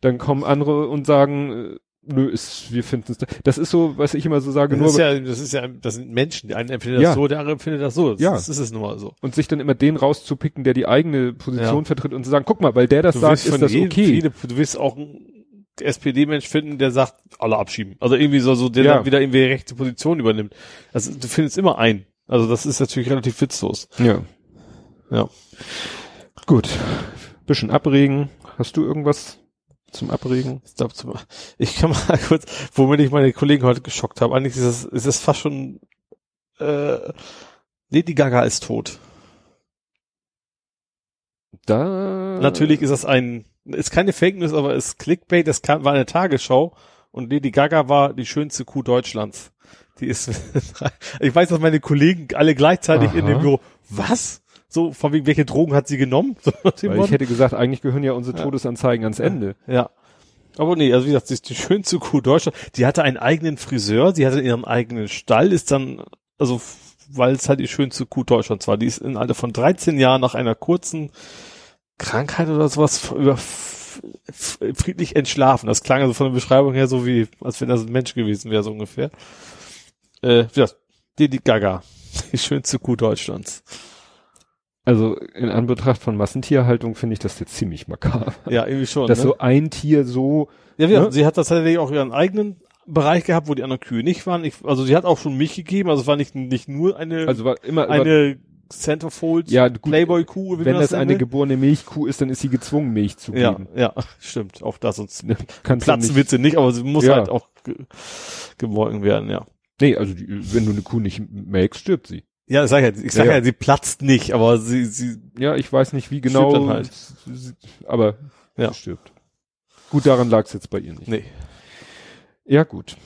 [SPEAKER 2] Dann kommen andere und sagen, äh, nö, ist, wir finden es, das ist so, was ich immer so sage,
[SPEAKER 3] das
[SPEAKER 2] nur.
[SPEAKER 3] Ist ja, das ist ja, das sind Menschen, die einen empfindet das so, der andere empfindet das so. Das,
[SPEAKER 2] ja.
[SPEAKER 3] das ist es nun mal so.
[SPEAKER 2] Und sich dann immer den rauszupicken, der die eigene Position ja. vertritt und zu sagen, guck mal, weil der das
[SPEAKER 3] du
[SPEAKER 2] sagt, ist das
[SPEAKER 3] jedem,
[SPEAKER 2] okay.
[SPEAKER 3] Viele, du wirst auch einen SPD-Mensch finden, der sagt, alle abschieben. Also irgendwie so, so der ja. dann wieder irgendwie rechte Position übernimmt. Also du findest immer einen. Also das ist natürlich relativ witzlos.
[SPEAKER 2] Ja.
[SPEAKER 3] Ja.
[SPEAKER 2] Gut. Bisschen abregen. Hast du irgendwas zum Abregen?
[SPEAKER 3] Ich, glaub, zum, ich kann mal kurz, womit ich meine Kollegen heute geschockt habe. Eigentlich ist es, ist es fast schon äh, Lady Gaga ist tot.
[SPEAKER 2] Da
[SPEAKER 3] natürlich ist das ein, ist keine Fake News, aber ist Clickbait. Das kam, war eine Tagesschau und Lady Gaga war die schönste Kuh Deutschlands. Die ist, ich weiß, dass meine Kollegen alle gleichzeitig Aha. in dem Büro, was? So, von wegen, welche Drogen hat sie genommen? So,
[SPEAKER 2] ich hätte gesagt, eigentlich gehören ja unsere Todesanzeigen ja. ans Ende.
[SPEAKER 3] Ja. Aber nee, also wie gesagt, sie ist die schönste Kuh Deutschland. Die hatte einen eigenen Friseur, sie hatte ihren eigenen Stall, ist dann, also, weil es halt die schönste Kuh Deutschlands war. Die ist in Alter von 13 Jahren nach einer kurzen Krankheit oder sowas über friedlich entschlafen. Das klang also von der Beschreibung her so wie, als wenn das ein Mensch gewesen wäre, so ungefähr. Äh, wie gesagt, Didi Gaga. Die schönste Kuh Deutschlands.
[SPEAKER 2] Also in Anbetracht von Massentierhaltung finde ich das jetzt ziemlich makaber.
[SPEAKER 3] Ja, irgendwie schon.
[SPEAKER 2] Dass
[SPEAKER 3] ne?
[SPEAKER 2] so ein Tier so.
[SPEAKER 3] Ja, ja ne? sie hat tatsächlich auch ihren eigenen Bereich gehabt, wo die anderen Kühe nicht waren. Ich, also sie hat auch schon Milch gegeben, also es war nicht, nicht nur eine,
[SPEAKER 2] also war immer,
[SPEAKER 3] eine Centerfold
[SPEAKER 2] ja,
[SPEAKER 3] Playboy-Kuh.
[SPEAKER 2] Wenn das eine geborene Milchkuh ist, dann ist sie gezwungen, Milch zu geben.
[SPEAKER 3] Ja, ja, stimmt. Auch das, sonst platzen wird sie nicht, aber sie muss ja. halt auch ge geborgen werden, ja.
[SPEAKER 2] Nee, also die, wenn du eine Kuh nicht melkst, stirbt sie.
[SPEAKER 3] Ja, ich sag ja, ich sag ja, ja, sie platzt nicht, aber sie, sie.
[SPEAKER 2] Ja, ich weiß nicht, wie genau. Dann halt. Aber ja. sie stirbt. Gut, daran lag es jetzt bei ihr nicht.
[SPEAKER 3] Nee.
[SPEAKER 2] Ja, gut.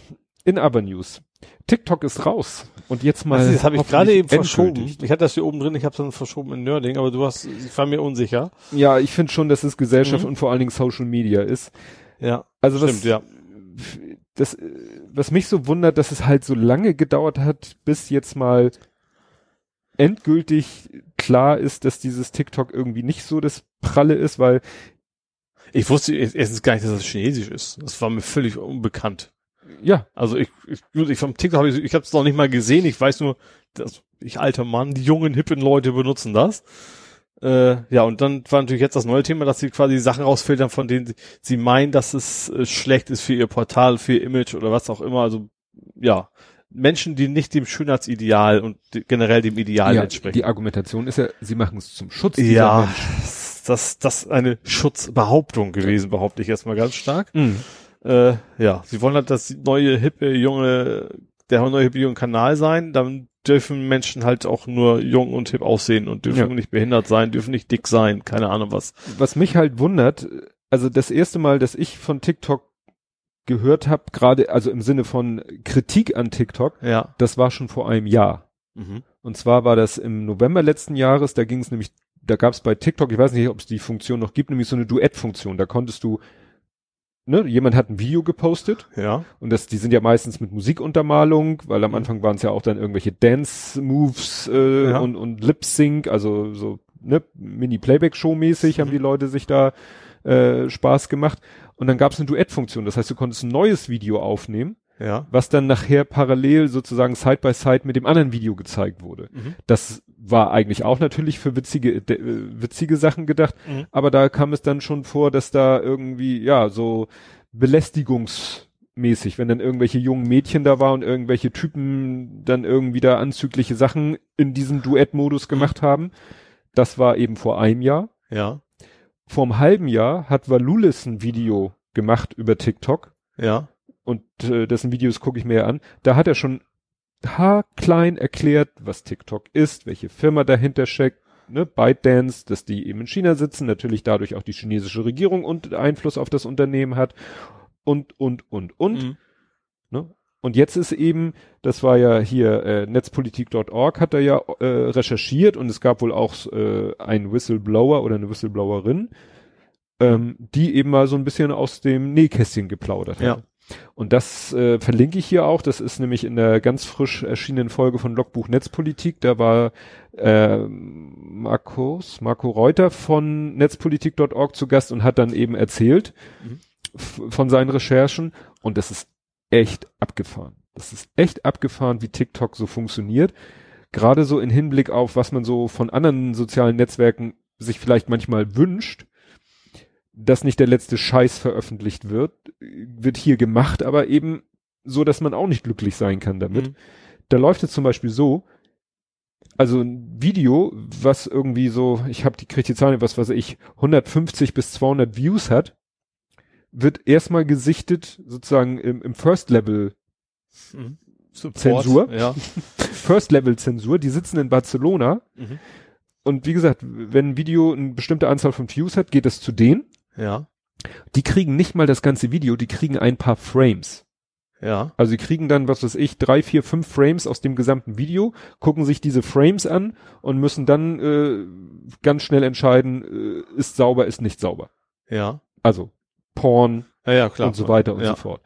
[SPEAKER 2] In aber News. TikTok ist raus. Und jetzt mal.
[SPEAKER 3] Also das habe ich gerade eben verschoben. Ich hatte das hier oben drin, ich habe es dann verschoben in Nerding, aber du hast, ich war mir unsicher.
[SPEAKER 2] Ja, ich finde schon, dass es Gesellschaft mhm. und vor allen Dingen Social Media ist.
[SPEAKER 3] Ja.
[SPEAKER 2] Also was, stimmt, ja. Das, was mich so wundert, dass es halt so lange gedauert hat, bis jetzt mal endgültig klar ist, dass dieses TikTok irgendwie nicht so das Pralle ist, weil
[SPEAKER 3] ich wusste erstens gar nicht, dass das Chinesisch ist. Das war mir völlig unbekannt.
[SPEAKER 2] Ja.
[SPEAKER 3] Also ich, ich, ich vom TikTok habe ich, ich habe es noch nicht mal gesehen. Ich weiß nur, dass ich alter Mann, die jungen hippen Leute benutzen das. Äh, ja, und dann war natürlich jetzt das neue Thema, dass sie quasi Sachen rausfiltern, von denen sie, sie meinen, dass es äh, schlecht ist für ihr Portal, für ihr Image oder was auch immer. Also ja, Menschen, die nicht dem Schönheitsideal und generell dem Ideal
[SPEAKER 2] ja,
[SPEAKER 3] entsprechen.
[SPEAKER 2] Die Argumentation ist ja, sie machen es zum Schutz dieser
[SPEAKER 3] ja,
[SPEAKER 2] Menschen.
[SPEAKER 3] Das, das eine Schutzbehauptung gewesen, behaupte ich erstmal ganz stark. Mhm. Äh, ja, sie wollen halt das neue, hippe, junge, der neue, hippe, junge Kanal sein, dann dürfen Menschen halt auch nur jung und hip aussehen und dürfen ja. nicht behindert sein, dürfen nicht dick sein, keine Ahnung was.
[SPEAKER 2] Was mich halt wundert, also das erste Mal, dass ich von TikTok gehört habe, gerade also im Sinne von Kritik an TikTok,
[SPEAKER 3] ja.
[SPEAKER 2] das war schon vor einem Jahr.
[SPEAKER 3] Mhm.
[SPEAKER 2] Und zwar war das im November letzten Jahres, da ging es nämlich, da gab es bei TikTok, ich weiß nicht, ob es die Funktion noch gibt, nämlich so eine Duettfunktion. Da konntest du, ne, jemand hat ein Video gepostet.
[SPEAKER 3] Ja.
[SPEAKER 2] Und das, die sind ja meistens mit Musikuntermalung, weil am mhm. Anfang waren es ja auch dann irgendwelche Dance-Moves äh, ja. und, und Lip-Sync, also so ne, Mini-Playback-Show-mäßig mhm. haben die Leute sich da äh, Spaß gemacht. Und dann gab es eine Duettfunktion. Das heißt, du konntest ein neues Video aufnehmen
[SPEAKER 3] Ja.
[SPEAKER 2] was dann nachher parallel sozusagen side by side mit dem anderen Video gezeigt wurde.
[SPEAKER 3] Mhm.
[SPEAKER 2] Das war eigentlich auch natürlich für witzige, de, äh, witzige Sachen gedacht,
[SPEAKER 3] Mhm.
[SPEAKER 2] aber da kam es dann schon vor, dass da irgendwie, ja, so belästigungsmäßig, wenn dann irgendwelche jungen Mädchen da war und irgendwelche Typen dann irgendwie da anzügliche Sachen in diesem Duettmodus gemacht haben. Das war eben vor einem Jahr.
[SPEAKER 3] Ja.
[SPEAKER 2] Vor einem halben Jahr hat Valulis ein Video gemacht über TikTok
[SPEAKER 3] Ja.
[SPEAKER 2] und äh, dessen Videos gucke ich mir ja an. Da hat er schon haarklein erklärt, was TikTok ist, welche Firma dahinter steckt, ne, ByteDance, dass die eben in China sitzen, natürlich dadurch auch die chinesische Regierung und Einfluss auf das Unternehmen hat und, und, und, und.
[SPEAKER 3] Mhm.
[SPEAKER 2] Ne? Und jetzt ist eben, das war ja hier, äh, netzpolitik.org hat er ja äh, recherchiert und es gab wohl auch äh, einen Whistleblower oder eine Whistleblowerin, ähm, die eben mal so ein bisschen aus dem Nähkästchen geplaudert hat.
[SPEAKER 3] Ja.
[SPEAKER 2] Und das äh, verlinke ich hier auch. Das ist nämlich in der ganz frisch erschienenen Folge von Logbuch Netzpolitik. Da war äh, Markus, Marco Reuter von netzpolitik.org zu Gast und hat dann eben erzählt
[SPEAKER 3] Mhm.
[SPEAKER 2] von seinen Recherchen. Und das ist echt abgefahren. Das ist echt abgefahren, wie TikTok so funktioniert. Gerade so in Hinblick auf, was man so von anderen sozialen Netzwerken sich vielleicht manchmal wünscht, dass nicht der letzte Scheiß veröffentlicht wird, wird hier gemacht, aber eben so, dass man auch nicht glücklich sein kann damit.
[SPEAKER 3] Mhm.
[SPEAKER 2] Da läuft es zum Beispiel so, also ein Video, was irgendwie so, ich habe die krieg die Zahlen, was weiß ich, 150 bis 200 Views hat, wird erstmal gesichtet sozusagen im, im First Level
[SPEAKER 3] Mhm.
[SPEAKER 2] Zensur?
[SPEAKER 3] Ja.
[SPEAKER 2] First Level Zensur, die sitzen in Barcelona
[SPEAKER 3] Mhm.
[SPEAKER 2] und wie gesagt, wenn ein Video eine bestimmte Anzahl von Views hat, geht es zu denen.
[SPEAKER 3] Ja.
[SPEAKER 2] Die kriegen nicht mal das ganze Video, die kriegen ein paar Frames.
[SPEAKER 3] Ja.
[SPEAKER 2] Also sie kriegen dann, was weiß ich, drei, vier, fünf Frames aus dem gesamten Video, gucken sich diese Frames an und müssen dann äh, ganz schnell entscheiden, äh, ist sauber, ist nicht sauber.
[SPEAKER 3] Ja.
[SPEAKER 2] Also Porn
[SPEAKER 3] Ja, ja, klar.
[SPEAKER 2] und so weiter und
[SPEAKER 3] ja.
[SPEAKER 2] so fort.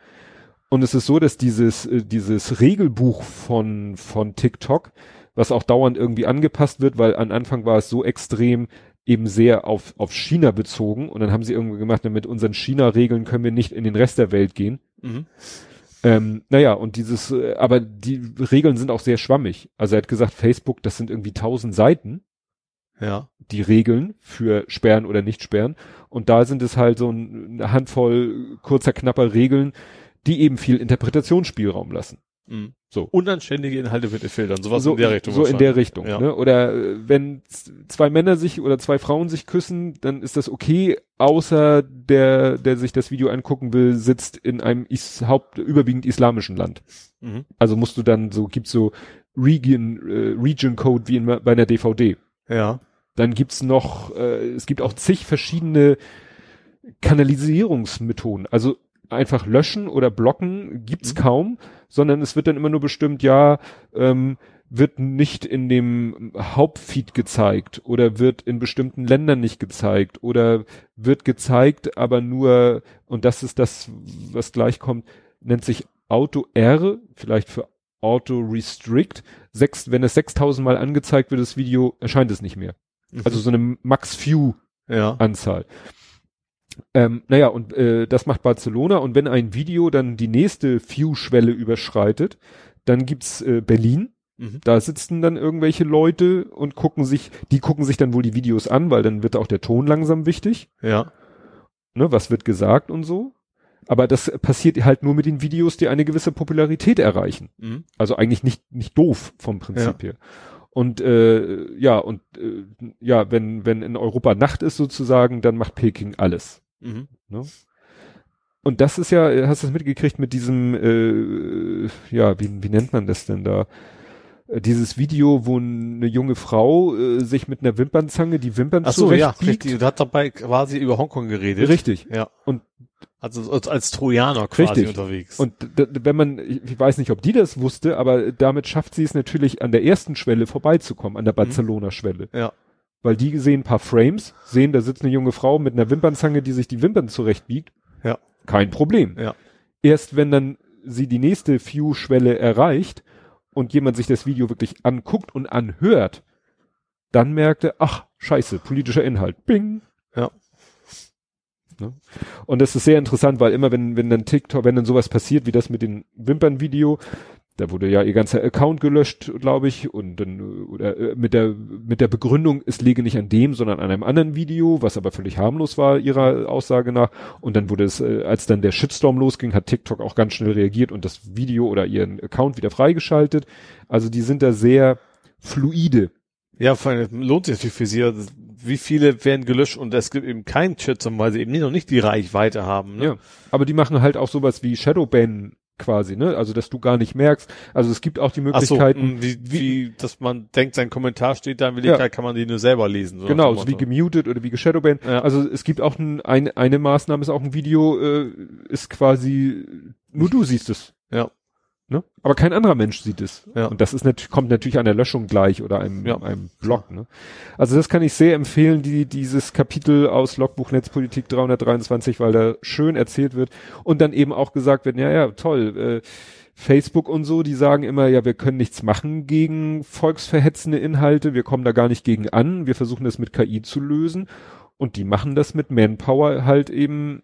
[SPEAKER 2] Und es ist so, dass dieses, äh, dieses Regelbuch von, von TikTok, was auch dauernd irgendwie angepasst wird, weil am Anfang war es so extrem eben sehr auf, auf China bezogen und dann haben sie irgendwie gemacht, mit unseren China-Regeln können wir nicht in den Rest der Welt gehen.
[SPEAKER 3] Mhm.
[SPEAKER 2] Ähm, naja, und dieses, äh, aber die Regeln sind auch sehr schwammig. Also er hat gesagt, Facebook, das sind irgendwie tausend Seiten,
[SPEAKER 3] Ja.
[SPEAKER 2] die Regeln für Sperren oder nicht Sperren. Und da sind es halt so ein, eine Handvoll kurzer, knapper Regeln, die eben viel Interpretationsspielraum lassen.
[SPEAKER 3] Mhm.
[SPEAKER 2] So.
[SPEAKER 3] Unanständige Inhalte bitte filtern. Sowas
[SPEAKER 2] so
[SPEAKER 3] in der Richtung.
[SPEAKER 2] So in der Richtung.
[SPEAKER 3] Ja.
[SPEAKER 2] Ne? Oder äh, wenn zwei Männer sich oder zwei Frauen sich küssen, dann ist das okay, außer der, der sich das Video angucken will, sitzt in einem is haupt überwiegend islamischen Land.
[SPEAKER 3] Mhm.
[SPEAKER 2] Also musst du dann so, gibt's so Region, äh, Region Code wie in, bei einer DVD.
[SPEAKER 3] Ja.
[SPEAKER 2] Dann gibt's noch, äh, es gibt auch zig verschiedene Kanalisierungsmethoden. Also einfach löschen oder blocken gibt's
[SPEAKER 3] Mhm.
[SPEAKER 2] kaum, sondern es wird dann immer nur bestimmt, ja, ähm, wird nicht in dem Hauptfeed gezeigt oder wird in bestimmten Ländern nicht gezeigt oder wird gezeigt, aber nur, und das ist das, was gleich kommt, nennt sich Auto R, vielleicht für Auto Restrict. Sechs, wenn es 6000 Mal angezeigt wird, das Video, erscheint es nicht mehr.
[SPEAKER 3] Mhm.
[SPEAKER 2] Also so eine Max-Few-Anzahl.
[SPEAKER 3] ja.
[SPEAKER 2] Ähm, naja, und äh, das macht Barcelona und wenn ein Video dann die nächste View-Schwelle überschreitet, dann gibt's äh, Berlin.
[SPEAKER 3] Mhm.
[SPEAKER 2] Da sitzen dann irgendwelche Leute und gucken sich, die gucken sich dann wohl die Videos an, weil dann wird auch der Ton langsam wichtig.
[SPEAKER 3] Ja.
[SPEAKER 2] Ne, was wird gesagt und so. Aber das passiert halt nur mit den Videos, die eine gewisse Popularität erreichen.
[SPEAKER 3] Mhm.
[SPEAKER 2] Also eigentlich nicht, nicht doof vom Prinzip her. Und äh, ja, und äh, ja, wenn, wenn in Europa Nacht ist sozusagen, dann macht Peking alles.
[SPEAKER 3] Mhm.
[SPEAKER 2] Ne? Und das ist ja, hast du das mitgekriegt mit diesem, äh, ja, wie, wie nennt man das denn da? Dieses Video, wo eine junge Frau äh, sich mit einer Wimpernzange die Wimpern
[SPEAKER 3] Ach so, ja, richtig. Und hat dabei quasi über Hongkong geredet.
[SPEAKER 2] Richtig.
[SPEAKER 3] Ja.
[SPEAKER 2] Und-
[SPEAKER 3] also als, Trojaner quasi
[SPEAKER 2] Richtig.
[SPEAKER 3] unterwegs.
[SPEAKER 2] Und wenn man, ich weiß nicht, ob die das wusste, aber damit schafft sie es natürlich an der ersten Schwelle vorbeizukommen, an der Barcelona-Schwelle.
[SPEAKER 3] Mhm. Ja.
[SPEAKER 2] Weil die sehen ein paar Frames, sehen, da sitzt eine junge Frau mit einer Wimpernzange, die sich die Wimpern zurechtbiegt.
[SPEAKER 3] Ja.
[SPEAKER 2] Kein Problem.
[SPEAKER 3] Ja.
[SPEAKER 2] Erst wenn dann sie die nächste View-Schwelle erreicht und jemand sich das Video wirklich anguckt und anhört, dann merkte, ach, scheiße, politischer Inhalt. Bing.
[SPEAKER 3] Ja.
[SPEAKER 2] Ne? Und das ist sehr interessant, weil immer wenn, wenn dann TikTok, wenn dann sowas passiert, wie das mit dem Wimpernvideo, da wurde ja ihr ganzer Account gelöscht, glaube ich, und dann oder äh, mit der mit der Begründung, es liege nicht an dem, sondern an einem anderen Video, was aber völlig harmlos war ihrer Aussage nach. Und dann wurde es, äh, als dann der Shitstorm losging, hat TikTok auch ganz schnell reagiert und das Video oder ihren Account wieder freigeschaltet. Also die sind da sehr fluide.
[SPEAKER 3] Ja, vor allem lohnt sich natürlich für sie. Also, Wie viele werden gelöscht und es gibt eben keinen Shitstorm, weil sie eben noch nicht die Reichweite haben. Ne?
[SPEAKER 2] Ja. Aber die machen halt auch sowas wie Shadowban quasi, ne? Also dass du gar nicht merkst. Also es gibt auch die
[SPEAKER 3] Ach so,
[SPEAKER 2] Möglichkeiten,
[SPEAKER 3] mh, wie, wie, dass man denkt, sein Kommentar steht da, in Wirklichkeit kann man die nur selber lesen. So
[SPEAKER 2] Genau, so wie gemutet oder wie geshadowbanned.
[SPEAKER 3] Ja.
[SPEAKER 2] Also es gibt auch ein, ein, eine Maßnahme, ist auch ein Video, äh, ist quasi, nur du siehst es.
[SPEAKER 3] Ja.
[SPEAKER 2] Ne? Aber kein anderer Mensch sieht es.
[SPEAKER 3] Ja.
[SPEAKER 2] Und das ist natürlich, kommt natürlich an der Löschung gleich oder einem,
[SPEAKER 3] Ja.
[SPEAKER 2] einem Blog. Ne? Also das kann ich sehr empfehlen, die, dieses Kapitel aus Logbuch Netzpolitik 323, weil da schön erzählt wird und dann eben auch gesagt wird, ja, ja, toll, äh, Facebook und so, die sagen immer, ja, wir können nichts machen gegen volksverhetzende Inhalte, wir kommen da gar nicht gegen an, wir versuchen das mit KI zu lösen und die machen das mit Manpower halt eben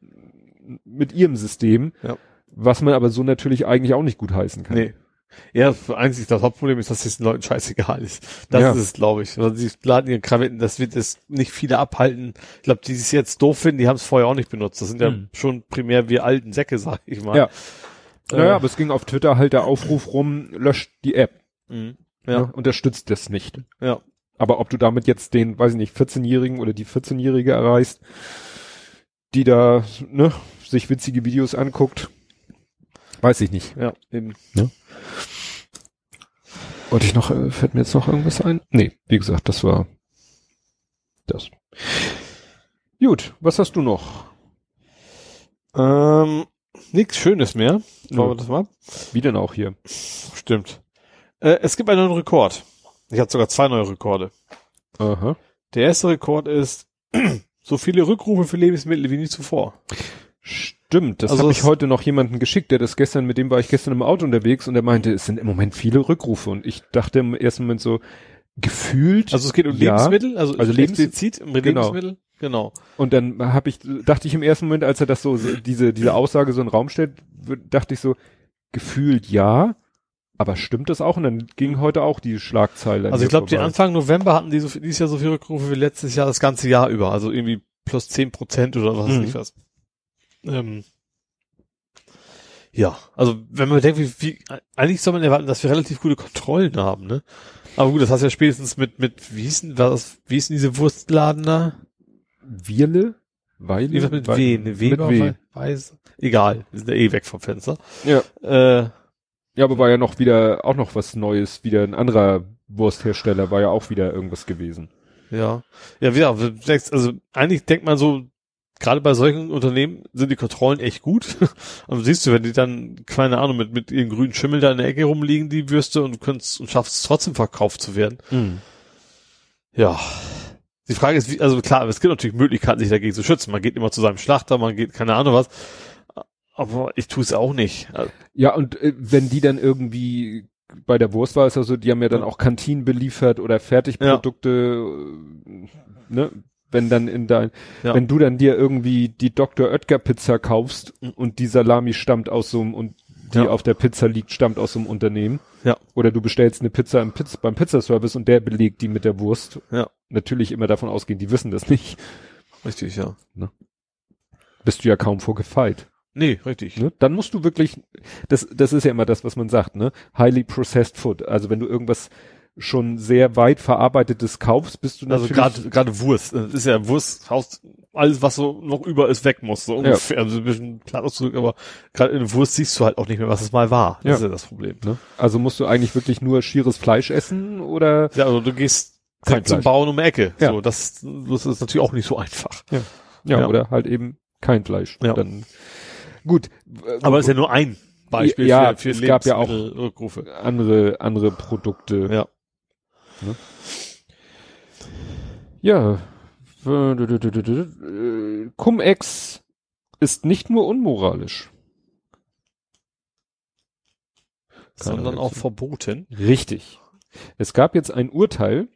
[SPEAKER 2] mit ihrem System,
[SPEAKER 3] Ja.
[SPEAKER 2] Was man aber so natürlich eigentlich auch nicht gut heißen kann.
[SPEAKER 3] Nee. Ja, einzig das Hauptproblem ist, dass es den Leuten scheißegal ist. Das
[SPEAKER 2] Ja.
[SPEAKER 3] ist es, glaube ich. Also sie laden ihren Kram, das wird es nicht viele abhalten. Ich glaube, die es jetzt doof finden, die haben es vorher auch nicht benutzt. Das sind ja
[SPEAKER 2] Hm.
[SPEAKER 3] schon primär wir alten Säcke, sag ich mal.
[SPEAKER 2] Ja.
[SPEAKER 3] Äh,
[SPEAKER 2] Naja, aber es ging auf Twitter halt der Aufruf rum, löscht die App.
[SPEAKER 3] mhm.
[SPEAKER 2] Ja.
[SPEAKER 3] Ja,
[SPEAKER 2] unterstützt das nicht.
[SPEAKER 3] ja.
[SPEAKER 2] Aber ob du damit jetzt den, weiß ich nicht, 14-Jährigen oder die 14-Jährige erreichst, die da, ne, sich witzige Videos anguckt, weiß ich nicht.
[SPEAKER 3] Ja, eben.
[SPEAKER 2] Wollte ich noch, äh, fällt mir jetzt noch irgendwas ein? Nee, wie gesagt, das war das. Gut, was hast du noch?
[SPEAKER 3] Ähm, nichts Schönes mehr. Wollen wir das mal?
[SPEAKER 2] Wie denn auch hier?
[SPEAKER 3] Stimmt. Äh, es gibt einen neuen Rekord. Ich habe sogar zwei neue Rekorde.
[SPEAKER 2] Aha.
[SPEAKER 3] Der erste Rekord ist so viele Rückrufe für Lebensmittel wie nie zuvor.
[SPEAKER 2] Stimmt, das
[SPEAKER 3] Also
[SPEAKER 2] habe ich heute noch jemanden geschickt, der das gestern, mit dem war ich gestern im Auto unterwegs und der meinte, es sind im Moment viele Rückrufe und ich dachte im ersten Moment so, gefühlt.
[SPEAKER 3] Also es geht um
[SPEAKER 2] Ja.
[SPEAKER 3] Lebensmittel, also,
[SPEAKER 2] Also Lebens-
[SPEAKER 3] explizit um
[SPEAKER 2] Genau.
[SPEAKER 3] Lebensmittel. Genau.
[SPEAKER 2] Und dann habe ich, dachte ich im ersten Moment, als er das so, so diese, diese Aussage so in den Raum stellt, dachte ich so, gefühlt ja, aber stimmt das auch? Und dann ging heute auch die Schlagzeile.
[SPEAKER 3] Also ich glaube, die. Anfang November hatten die so, dieses Jahr so viele Rückrufe wie letztes Jahr das ganze Jahr über. Also irgendwie plus zehn Prozent oder was weiß
[SPEAKER 2] Mhm.
[SPEAKER 3] ich was. Ähm, ja, also wenn man denkt, wie, wie, eigentlich soll man erwarten, dass wir relativ gute Kontrollen haben, ne? Aber gut, das hast du ja spätestens mit, mit, wie hieß denn, was, wie hieß denn diese Wurstladen da?
[SPEAKER 2] Wirle? Weile?
[SPEAKER 3] Irgendwas mit
[SPEAKER 2] Wei-
[SPEAKER 3] W, ne? Weber,
[SPEAKER 2] Mit W.
[SPEAKER 3] Weiß. Egal, wir sind ja eh weg vom Fenster.
[SPEAKER 2] Ja.
[SPEAKER 3] Äh,
[SPEAKER 2] Ja, aber war ja noch wieder, auch noch was Neues, wieder ein anderer Wursthersteller, war ja auch wieder irgendwas gewesen.
[SPEAKER 3] Ja. Ja, wieder, also eigentlich denkt man so, gerade bei solchen Unternehmen sind die Kontrollen echt gut. Und siehst du, wenn die dann, keine Ahnung, mit, mit ihren grünen Schimmel da in der Ecke rumliegen, die Würste, und kannst und schaffst es trotzdem verkauft zu werden. Ja. Die Frage ist, wie, also klar, es gibt natürlich Möglichkeiten, sich dagegen zu schützen. Man geht immer zu seinem Schlachter, man geht, keine Ahnung was. Aber ich tue es auch nicht. Also,
[SPEAKER 2] Ja, und äh, wenn die dann irgendwie bei der Wurst war es ja so, die haben ja dann auch Kantinen beliefert oder Fertigprodukte, äh, ne? Wenn dann in dein,
[SPEAKER 3] Ja.
[SPEAKER 2] wenn du dann dir irgendwie die Dr. Oetker Pizza kaufst und die Salami stammt aus so einem und die
[SPEAKER 3] Ja.
[SPEAKER 2] auf der Pizza liegt, stammt aus so einem Unternehmen.
[SPEAKER 3] Ja.
[SPEAKER 2] Oder du bestellst eine Pizza im Piz beim Pizzaservice und der belegt die mit der Wurst.
[SPEAKER 3] Ja.
[SPEAKER 2] Natürlich immer davon ausgehen, die wissen das nicht.
[SPEAKER 3] richtig, ja.
[SPEAKER 2] Bist du ja kaum vorgefeit.
[SPEAKER 3] Nee, richtig.
[SPEAKER 2] Ne? Dann musst du wirklich, das, das ist ja immer das, was man sagt, ne? Highly processed food. Also wenn du irgendwas schon sehr weit verarbeitetes kaufst, bist du
[SPEAKER 3] Also
[SPEAKER 2] natürlich,
[SPEAKER 3] gerade gerade Wurst, das ist ja Wurst, Haus, alles was so noch über ist weg muss, so ungefähr, also ein bisschen klar ausgedrückt, aber gerade in der Wurst siehst du halt auch nicht mehr, was es mal war. Das
[SPEAKER 2] Ja.
[SPEAKER 3] ist ja das Problem.
[SPEAKER 2] ne? also musst du eigentlich wirklich nur schieres Fleisch essen oder
[SPEAKER 3] Ja, also du gehst
[SPEAKER 2] Kein
[SPEAKER 3] zum. Bauern um die Ecke.
[SPEAKER 2] Ja.
[SPEAKER 3] So, das, das ist natürlich auch nicht so einfach.
[SPEAKER 2] ja,
[SPEAKER 3] Ja.
[SPEAKER 2] oder halt eben kein Fleisch.
[SPEAKER 3] Ja.
[SPEAKER 2] Dann gut. äh,
[SPEAKER 3] Aber es ist ja nur ein Beispiel
[SPEAKER 2] Ja,
[SPEAKER 3] für, für
[SPEAKER 2] es gab ja auch- andere andere Produkte.
[SPEAKER 3] Ja.
[SPEAKER 2] Ja. Äh, Cum-Ex ist nicht nur unmoralisch. Keine
[SPEAKER 3] Sondern auch verboten.
[SPEAKER 2] Richtig. Es gab jetzt ein Urteil,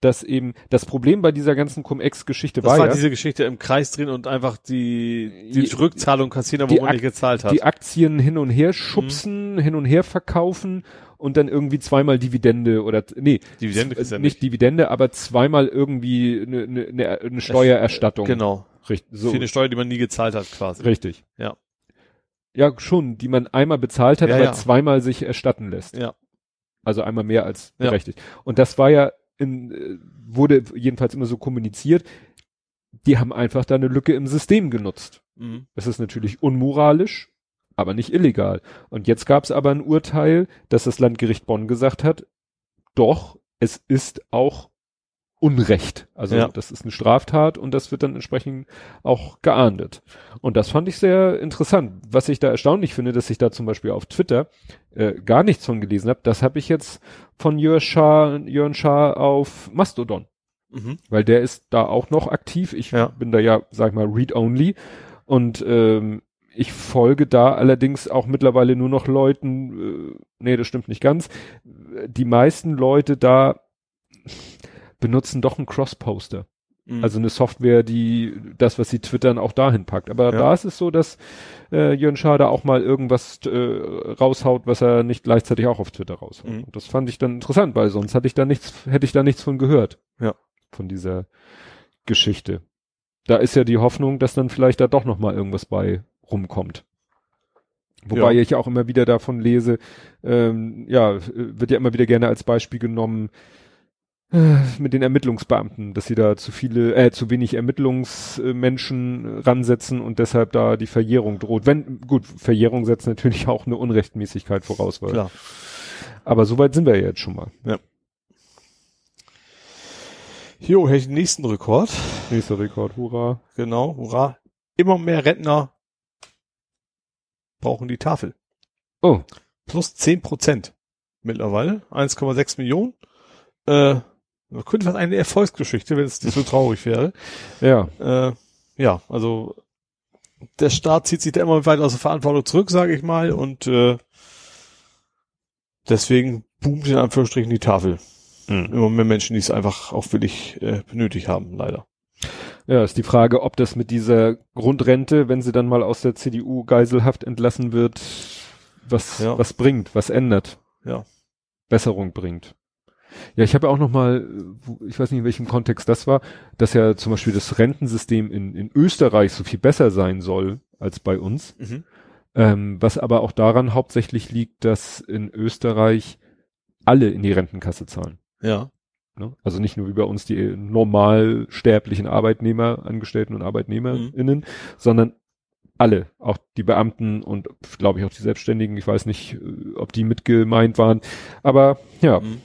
[SPEAKER 2] dass eben das Problem bei dieser ganzen Cum-Ex-Geschichte
[SPEAKER 3] Das
[SPEAKER 2] war,
[SPEAKER 3] war
[SPEAKER 2] ja,
[SPEAKER 3] diese Geschichte im Kreis drehen und einfach die, die
[SPEAKER 2] Die-
[SPEAKER 3] Rückzahlung kassieren,
[SPEAKER 2] die
[SPEAKER 3] wo man nicht gezahlt hat.
[SPEAKER 2] die Aktien hin und her schubsen, hin und her verkaufen und dann irgendwie zweimal Dividende oder nee,
[SPEAKER 3] Dividende ist ja
[SPEAKER 2] nicht Dividende, aber zweimal irgendwie eine, eine, eine, eine Steuererstattung.
[SPEAKER 3] Genau.
[SPEAKER 2] Richtig, so,
[SPEAKER 3] Für eine Steuer, die man nie gezahlt hat, quasi.
[SPEAKER 2] richtig.
[SPEAKER 3] Ja.
[SPEAKER 2] Ja, schon, die man einmal bezahlt hat,
[SPEAKER 3] Ja,
[SPEAKER 2] aber
[SPEAKER 3] ja.
[SPEAKER 2] zweimal sich erstatten lässt.
[SPEAKER 3] Ja.
[SPEAKER 2] Also einmal mehr als
[SPEAKER 3] Ja.
[SPEAKER 2] berechtigt. Und das war ja in, äh, wurde jedenfalls immer so kommuniziert. Die haben einfach da eine Lücke im System genutzt.
[SPEAKER 3] Mhm.
[SPEAKER 2] Es ist natürlich unmoralisch, aber nicht illegal. Und jetzt gab es aber ein Urteil, dass das Landgericht Bonn gesagt hat, doch, es ist auch Unrecht. Also
[SPEAKER 3] Ja.
[SPEAKER 2] das ist eine Straftat und das wird dann entsprechend auch geahndet. Und das fand ich sehr interessant. Was ich da erstaunlich finde, dass ich da zum Beispiel auf Twitter äh, gar nichts von gelesen habe, das habe ich jetzt von Jörn Schaar, Jörn Schaar auf Mastodon
[SPEAKER 3] Mhm.
[SPEAKER 2] weil der ist da auch noch aktiv. Ich
[SPEAKER 3] Ja.
[SPEAKER 2] bin da ja, sag ich mal, read-only und ähm, ich folge da allerdings auch mittlerweile nur noch Leuten, äh, nee, das stimmt nicht ganz. Die meisten Leute da benutzen doch einen Cross-Poster.
[SPEAKER 3] Mhm.
[SPEAKER 2] Also eine Software, die das, was sie twittern, auch dahin packt. Aber
[SPEAKER 3] Ja.
[SPEAKER 2] da ist es so, dass äh, Jörn Schaar da auch mal irgendwas äh, raushaut, was er nicht gleichzeitig auch auf Twitter raushaut.
[SPEAKER 3] Mhm.
[SPEAKER 2] Und das fand ich dann interessant, weil sonst hatte ich da nichts, hätte ich da nichts von gehört.
[SPEAKER 3] Ja.
[SPEAKER 2] Von dieser Geschichte. Da ist ja die Hoffnung, dass dann vielleicht da doch noch mal irgendwas bei rumkommt. Wobei
[SPEAKER 3] Ja.
[SPEAKER 2] ich auch immer wieder davon lese, ähm, ja, wird ja immer wieder gerne als Beispiel genommen, äh, mit den Ermittlungsbeamten, dass sie da zu viele, äh, zu wenig Ermittlungsmenschen ransetzen und deshalb da die Verjährung droht. Wenn, gut, Verjährung setzt natürlich auch eine Unrechtmäßigkeit voraus, weil,
[SPEAKER 3] Klar.
[SPEAKER 2] aber soweit sind wir ja jetzt schon mal.
[SPEAKER 3] Jo, hätte ich den nächsten Rekord.
[SPEAKER 2] Nächster Rekord, hurra.
[SPEAKER 3] Genau, hurra. Immer mehr Rentner brauchen die Tafel.
[SPEAKER 2] Oh,
[SPEAKER 3] Plus 10 Prozent mittlerweile. 1,6 Millionen. Äh, könnte was eine Erfolgsgeschichte, wenn es nicht so traurig wäre.
[SPEAKER 2] ja,
[SPEAKER 3] Äh, ja, also der Staat zieht sich da immer weiter aus der Verantwortung zurück, sage ich mal, und äh, deswegen boomt in Anführungsstrichen die Tafel.
[SPEAKER 2] Mhm.
[SPEAKER 3] Immer mehr Menschen, die es einfach auch wirklich äh, benötigt haben, leider.
[SPEAKER 2] Ja, ist die Frage, ob das mit dieser Grundrente, wenn sie dann mal aus der CDU Geiselhaft entlassen wird, was,
[SPEAKER 3] Ja.
[SPEAKER 2] was bringt, was ändert.
[SPEAKER 3] Ja.
[SPEAKER 2] Besserung bringt. Ja, ich habe ja auch noch mal, ich weiß nicht, in welchem Kontext das war, dass ja zum Beispiel das Rentensystem in, in Österreich so viel besser sein soll als bei uns.
[SPEAKER 3] Mhm.
[SPEAKER 2] Ähm, was aber auch daran hauptsächlich liegt, dass in Österreich alle in die Rentenkasse zahlen.
[SPEAKER 3] Ja.
[SPEAKER 2] Ne? Also nicht nur wie bei uns die normal sterblichen Arbeitnehmer, Angestellten und ArbeitnehmerInnen, sondern alle, auch die Beamten und glaube ich auch die Selbstständigen. Ich weiß nicht, äh, ob die mit gemeint waren, aber ja,
[SPEAKER 3] Mhm.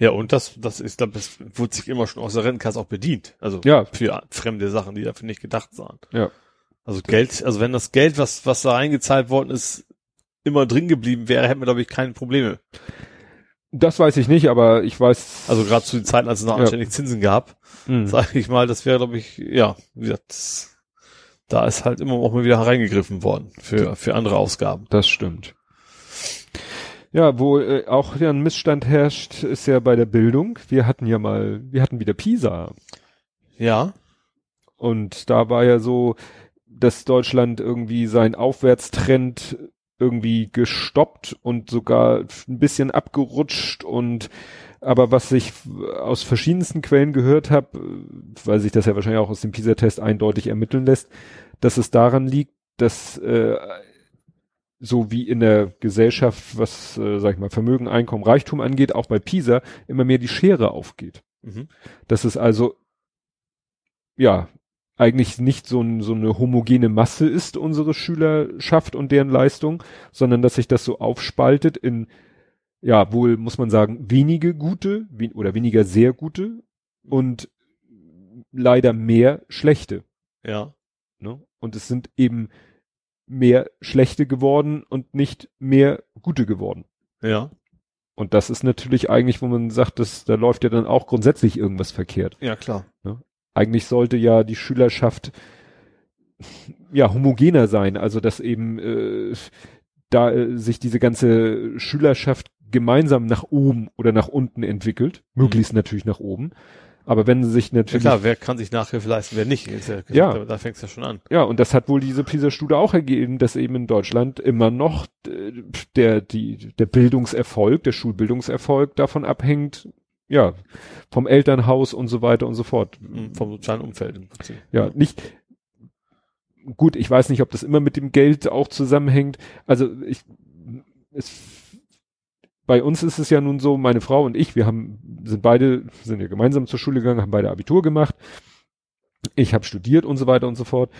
[SPEAKER 3] Ja, und das, das ist, glaube das wurde sich immer schon aus der Rentenkasse auch bedient. Also
[SPEAKER 2] Ja.
[SPEAKER 3] für fremde Sachen, die dafür nicht gedacht waren.
[SPEAKER 2] ja,
[SPEAKER 3] Also Geld, also wenn das Geld, was, was da eingezahlt worden ist, immer drin geblieben wäre, hätten wir, glaube ich, keine Probleme.
[SPEAKER 2] Das weiß ich nicht, aber ich weiß.
[SPEAKER 3] Also gerade zu den Zeiten, als es noch
[SPEAKER 2] Ja.
[SPEAKER 3] anständig Zinsen gab,
[SPEAKER 2] mh,
[SPEAKER 3] sage ich mal, das wäre, glaube ich, ja, das, da ist halt immer auch mal wieder hereingegriffen worden für, für andere Ausgaben.
[SPEAKER 2] das stimmt. Ja, wo äh, auch ja ein Missstand herrscht, ist ja bei der Bildung. Wir hatten ja mal, wir hatten wieder Pisa.
[SPEAKER 3] Ja.
[SPEAKER 2] Und da war ja so, dass Deutschland irgendwie seinen Aufwärtstrend irgendwie gestoppt und sogar ein bisschen abgerutscht und aber was ich aus verschiedensten Quellen gehört habe, weil sich das ja wahrscheinlich auch aus dem PISA-Test eindeutig ermitteln lässt, dass es daran liegt, dass äh, so wie in der Gesellschaft, was, äh, sag ich mal, Vermögen, Einkommen, Reichtum angeht, auch bei PISA immer mehr die Schere aufgeht.
[SPEAKER 3] Mhm.
[SPEAKER 2] Dass es also ja eigentlich nicht so, ein, so eine homogene Masse ist, unsere Schülerschaft und deren Leistung, sondern dass sich das so aufspaltet in, ja, wohl muss man sagen, wenige gute wen oder weniger sehr gute und leider mehr schlechte.
[SPEAKER 3] Ja.
[SPEAKER 2] Ne? Und es sind eben mehr schlechte geworden und nicht mehr gute geworden.
[SPEAKER 3] Ja.
[SPEAKER 2] Und das ist natürlich eigentlich, wo man sagt, dass da läuft ja dann auch grundsätzlich irgendwas verkehrt.
[SPEAKER 3] Ja, klar.
[SPEAKER 2] Eigentlich sollte ja die Schülerschaft ja homogener sein, also dass eben äh, da äh, sich diese ganze Schülerschaft gemeinsam nach oben oder nach unten entwickelt, möglichst natürlich nach oben. Aber wenn sie sich
[SPEAKER 3] Ja
[SPEAKER 2] natürlich
[SPEAKER 3] klar, wer kann sich Nachhilfe leisten, wer nicht? Ist ja,
[SPEAKER 2] Ja.
[SPEAKER 3] Da, da fängt es ja schon an.
[SPEAKER 2] Ja, und das hat wohl diese PISA-Studie auch ergeben, dass eben in Deutschland immer noch äh, der, die, der Bildungserfolg, der Schulbildungserfolg davon abhängt, ja, vom Elternhaus und so weiter und so fort.
[SPEAKER 3] Mhm, Vom sozialen Umfeld im Prinzip.
[SPEAKER 2] Ja, nicht, gut, ich weiß nicht, ob das immer mit dem Geld auch zusammenhängt. Also ich, es, bei uns ist es ja nun so, meine Frau und ich, wir haben, sind beide, sind ja gemeinsam zur Schule gegangen, haben beide Abitur gemacht. Ich habe studiert und so weiter und so fort.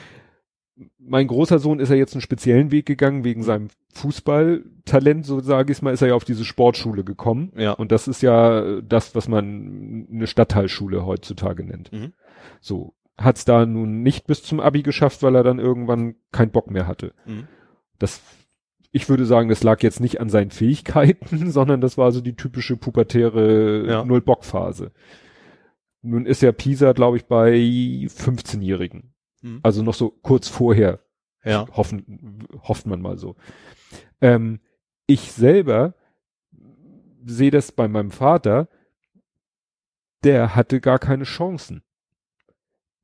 [SPEAKER 2] Mein großer Sohn ist ja jetzt einen speziellen Weg gegangen, wegen seinem Fußballtalent, so sage ich mal, ist er ja auf diese Sportschule gekommen.
[SPEAKER 3] Ja.
[SPEAKER 2] Und das ist ja äh, das, was man eine Stadtteilschule heutzutage nennt.
[SPEAKER 3] Mhm.
[SPEAKER 2] So, hat's da nun nicht bis zum Abi geschafft, weil er dann irgendwann keinen Bock mehr hatte.
[SPEAKER 3] Mhm.
[SPEAKER 2] Das, ich würde sagen, das lag jetzt nicht an seinen Fähigkeiten, sondern das war so die typische pubertäre
[SPEAKER 3] Ja.
[SPEAKER 2] Null-Bock-Phase. Nun ist ja Pisa, glaube ich, bei 15-Jährigen.
[SPEAKER 3] Mhm.
[SPEAKER 2] Also noch so kurz vorher,
[SPEAKER 3] Ja.
[SPEAKER 2] hoffen, hofft man mal so. Ähm, ich selber sehe das bei meinem Vater, der hatte gar keine Chancen.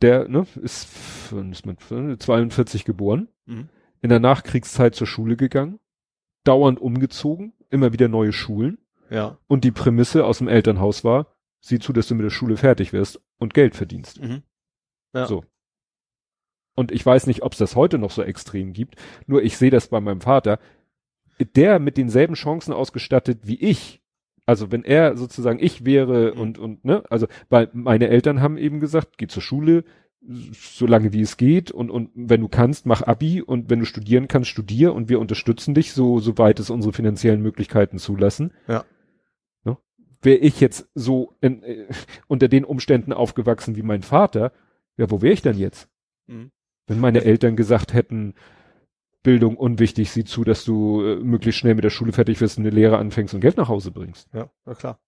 [SPEAKER 2] Der ne, ist, ist man, 42 geboren,
[SPEAKER 3] Mhm.
[SPEAKER 2] in der Nachkriegszeit zur Schule gegangen, dauernd umgezogen, immer wieder neue Schulen
[SPEAKER 3] Ja.
[SPEAKER 2] und die Prämisse aus dem Elternhaus war, sieh zu, dass du mit der Schule fertig wirst und Geld verdienst.
[SPEAKER 3] Mhm. Ja.
[SPEAKER 2] So. Und ich weiß nicht, ob es das heute noch so extrem gibt, nur ich sehe das bei meinem Vater, der mit denselben Chancen ausgestattet wie ich, also wenn er sozusagen ich wäre
[SPEAKER 3] Mhm.
[SPEAKER 2] und, und, ne, also, weil meine Eltern haben eben gesagt, geh zur Schule, so lange wie es geht und, und wenn du kannst, mach Abi und wenn du studieren kannst, studier und wir unterstützen dich, so, soweit es unsere finanziellen Möglichkeiten zulassen.
[SPEAKER 3] Ja.
[SPEAKER 2] Ne? Wäre ich jetzt so in, äh, unter den Umständen aufgewachsen wie mein Vater, ja, wo wäre ich denn jetzt?
[SPEAKER 3] Mhm.
[SPEAKER 2] Wenn meine Eltern gesagt hätten, Bildung unwichtig, sieh zu, dass du äh, möglichst schnell mit der Schule fertig wirst, eine Lehre anfängst und Geld nach Hause bringst.
[SPEAKER 3] Ja, na klar.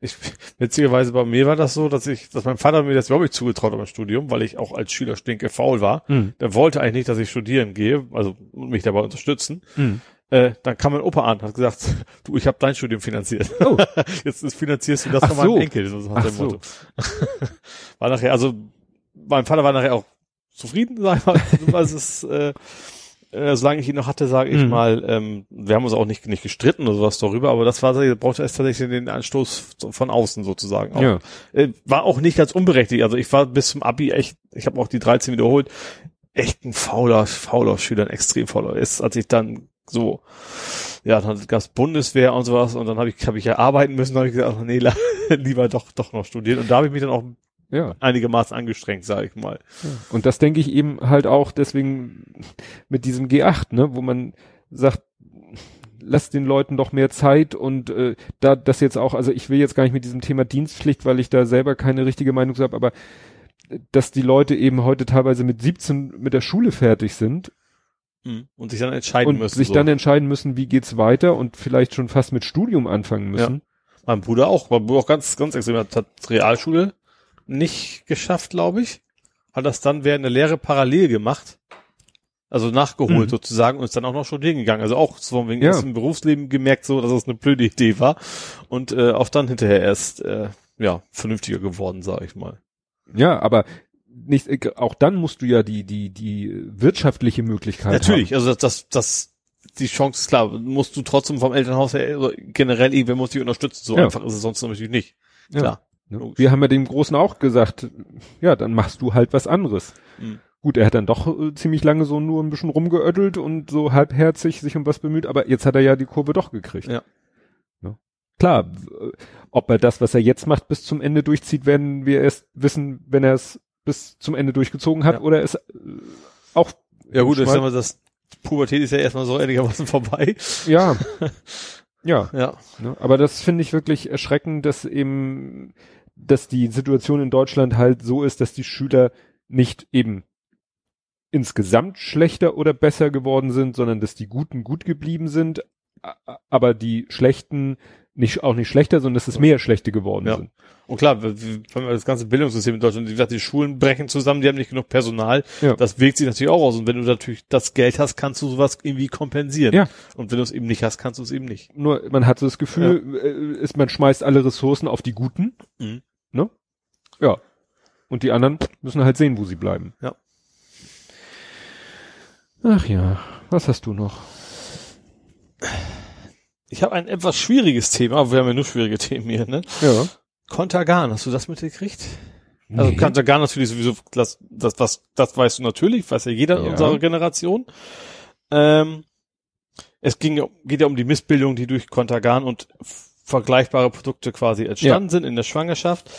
[SPEAKER 3] Ich, witzigerweise bei mir war das so, dass ich, dass mein Vater mir das überhaupt nicht zugetraut hat beim Studium, weil ich auch als Schüler stinke faul war. Der wollte eigentlich nicht, dass ich studieren gehe, also mich dabei unterstützen. Äh, dann kam mein Opa an, hat gesagt, du, ich habe dein Studium finanziert.
[SPEAKER 2] Oh.
[SPEAKER 3] Jetzt finanzierst du das
[SPEAKER 2] Ach
[SPEAKER 3] von meinem
[SPEAKER 2] so.
[SPEAKER 3] Enkel, so
[SPEAKER 2] Ach so.
[SPEAKER 3] War nachher, also mein Vater war nachher auch zufrieden, sag ich mal, was es, äh, äh, solange ich ihn noch hatte, sage ich
[SPEAKER 2] Mhm.
[SPEAKER 3] mal, ähm, wir haben uns auch nicht, nicht gestritten oder sowas darüber, aber das war, brauchte erst tatsächlich den Anstoß von außen sozusagen. Auch,
[SPEAKER 2] Ja.
[SPEAKER 3] äh, war auch nicht ganz unberechtigt. Also ich war bis zum Abi echt, ich habe auch die 13 wiederholt, echt ein fauler, fauler Schüler, ein extrem fauler ist, als ich dann so, ja, dann gab's Bundeswehr und sowas und dann habe ich, habe ich ja arbeiten müssen, habe ich gesagt, nee, lieber doch, doch noch studieren. Und da habe ich mich dann auch
[SPEAKER 2] Ja.
[SPEAKER 3] einigermaßen angestrengt, sage ich mal.
[SPEAKER 2] Und das denke ich eben halt auch deswegen mit diesem G8, ne, wo man sagt, lass den Leuten doch mehr Zeit und äh, da das jetzt auch, also ich will jetzt gar nicht mit diesem Thema Dienstpflicht, weil ich da selber keine richtige Meinung habe, aber äh, dass die Leute eben heute teilweise mit 17 mit der Schule fertig sind
[SPEAKER 3] Und sich dann entscheiden
[SPEAKER 2] und
[SPEAKER 3] müssen.
[SPEAKER 2] sich
[SPEAKER 3] so.
[SPEAKER 2] dann entscheiden müssen, wie geht's weiter und vielleicht schon fast mit Studium anfangen müssen.
[SPEAKER 3] Mein Bruder auch, mein Bruder auch ganz, ganz extrem, hat, hat Realschule nicht geschafft, glaube ich. Hat das dann während der Lehre parallel gemacht. Also nachgeholt
[SPEAKER 2] Mhm.
[SPEAKER 3] sozusagen und ist dann auch noch studieren gegangen. Also auch so wegen
[SPEAKER 2] Ja.
[SPEAKER 3] im Berufsleben gemerkt so, dass es eine blöde Idee war. Und äh, auch dann hinterher erst äh, ja vernünftiger geworden, sage ich mal.
[SPEAKER 2] Ja, aber nicht, äh, auch dann musst du ja die, die, die wirtschaftliche Möglichkeit
[SPEAKER 3] Natürlich, also das, das, das die Chance ist klar, musst du trotzdem vom Elternhaus her also generell irgendwer muss dich unterstützen. So
[SPEAKER 2] Ja.
[SPEAKER 3] einfach ist es sonst natürlich nicht.
[SPEAKER 2] haben.
[SPEAKER 3] Klar.
[SPEAKER 2] Ja.
[SPEAKER 3] Logisch.
[SPEAKER 2] Wir haben ja dem Großen auch gesagt, ja, dann machst du halt was anderes.
[SPEAKER 3] Mhm.
[SPEAKER 2] Gut, er hat dann doch äh, ziemlich lange so nur ein bisschen rumgeödelt und so halbherzig sich um was bemüht, aber jetzt hat er ja die Kurve doch gekriegt.
[SPEAKER 3] Ja.
[SPEAKER 2] Ja. Klar, w- äh, ob er das, was er jetzt macht, bis zum Ende durchzieht, werden wir erst wissen, wenn er es bis zum Ende durchgezogen hat
[SPEAKER 3] Ja.
[SPEAKER 2] oder es äh, auch
[SPEAKER 3] Ja gut, ich sag mal, das Pubertät ist ja erstmal so einigermaßen vorbei.
[SPEAKER 2] ja. ja.
[SPEAKER 3] Ja.
[SPEAKER 2] Ne? Aber das finde ich wirklich erschreckend, dass eben, dass die Situation in Deutschland halt so ist, dass die Schüler nicht eben insgesamt schlechter oder besser geworden sind, sondern dass die Guten gut geblieben sind, aber die Schlechten nicht, auch nicht schlechter, sondern dass es mehr schlechte geworden
[SPEAKER 3] Ja.
[SPEAKER 2] sind.
[SPEAKER 3] Und klar, das ganze Bildungssystem in Deutschland, wie gesagt, die Schulen brechen zusammen, die haben nicht genug Personal.
[SPEAKER 2] Ja.
[SPEAKER 3] Das wirkt sich natürlich auch aus. Und wenn du natürlich das Geld hast, kannst du sowas irgendwie kompensieren.
[SPEAKER 2] Ja.
[SPEAKER 3] Und wenn du es eben nicht hast, kannst du es eben nicht.
[SPEAKER 2] Nur man hat so das Gefühl, äh, ist, man schmeißt alle Ressourcen auf die Guten.
[SPEAKER 3] Mhm.
[SPEAKER 2] Ne? Ja. Und die anderen müssen halt sehen, wo sie bleiben.
[SPEAKER 3] Ja.
[SPEAKER 2] Ach ja, was hast du noch?
[SPEAKER 3] Ich habe ein etwas schwieriges Thema, aber wir haben ja nur schwierige Themen hier, ne?
[SPEAKER 2] Ja.
[SPEAKER 3] Kontergan, hast du das mitgekriegt? Also
[SPEAKER 2] Nee.
[SPEAKER 3] Kontergan natürlich sowieso, das, das, was, das weißt du natürlich, weiß ja jeder in
[SPEAKER 2] Ja.
[SPEAKER 3] unserer Generation. Ähm, es ging, ja- geht ja um die Missbildung, die durch Kontergan und vergleichbare Produkte quasi entstanden sind in der Schwangerschaft.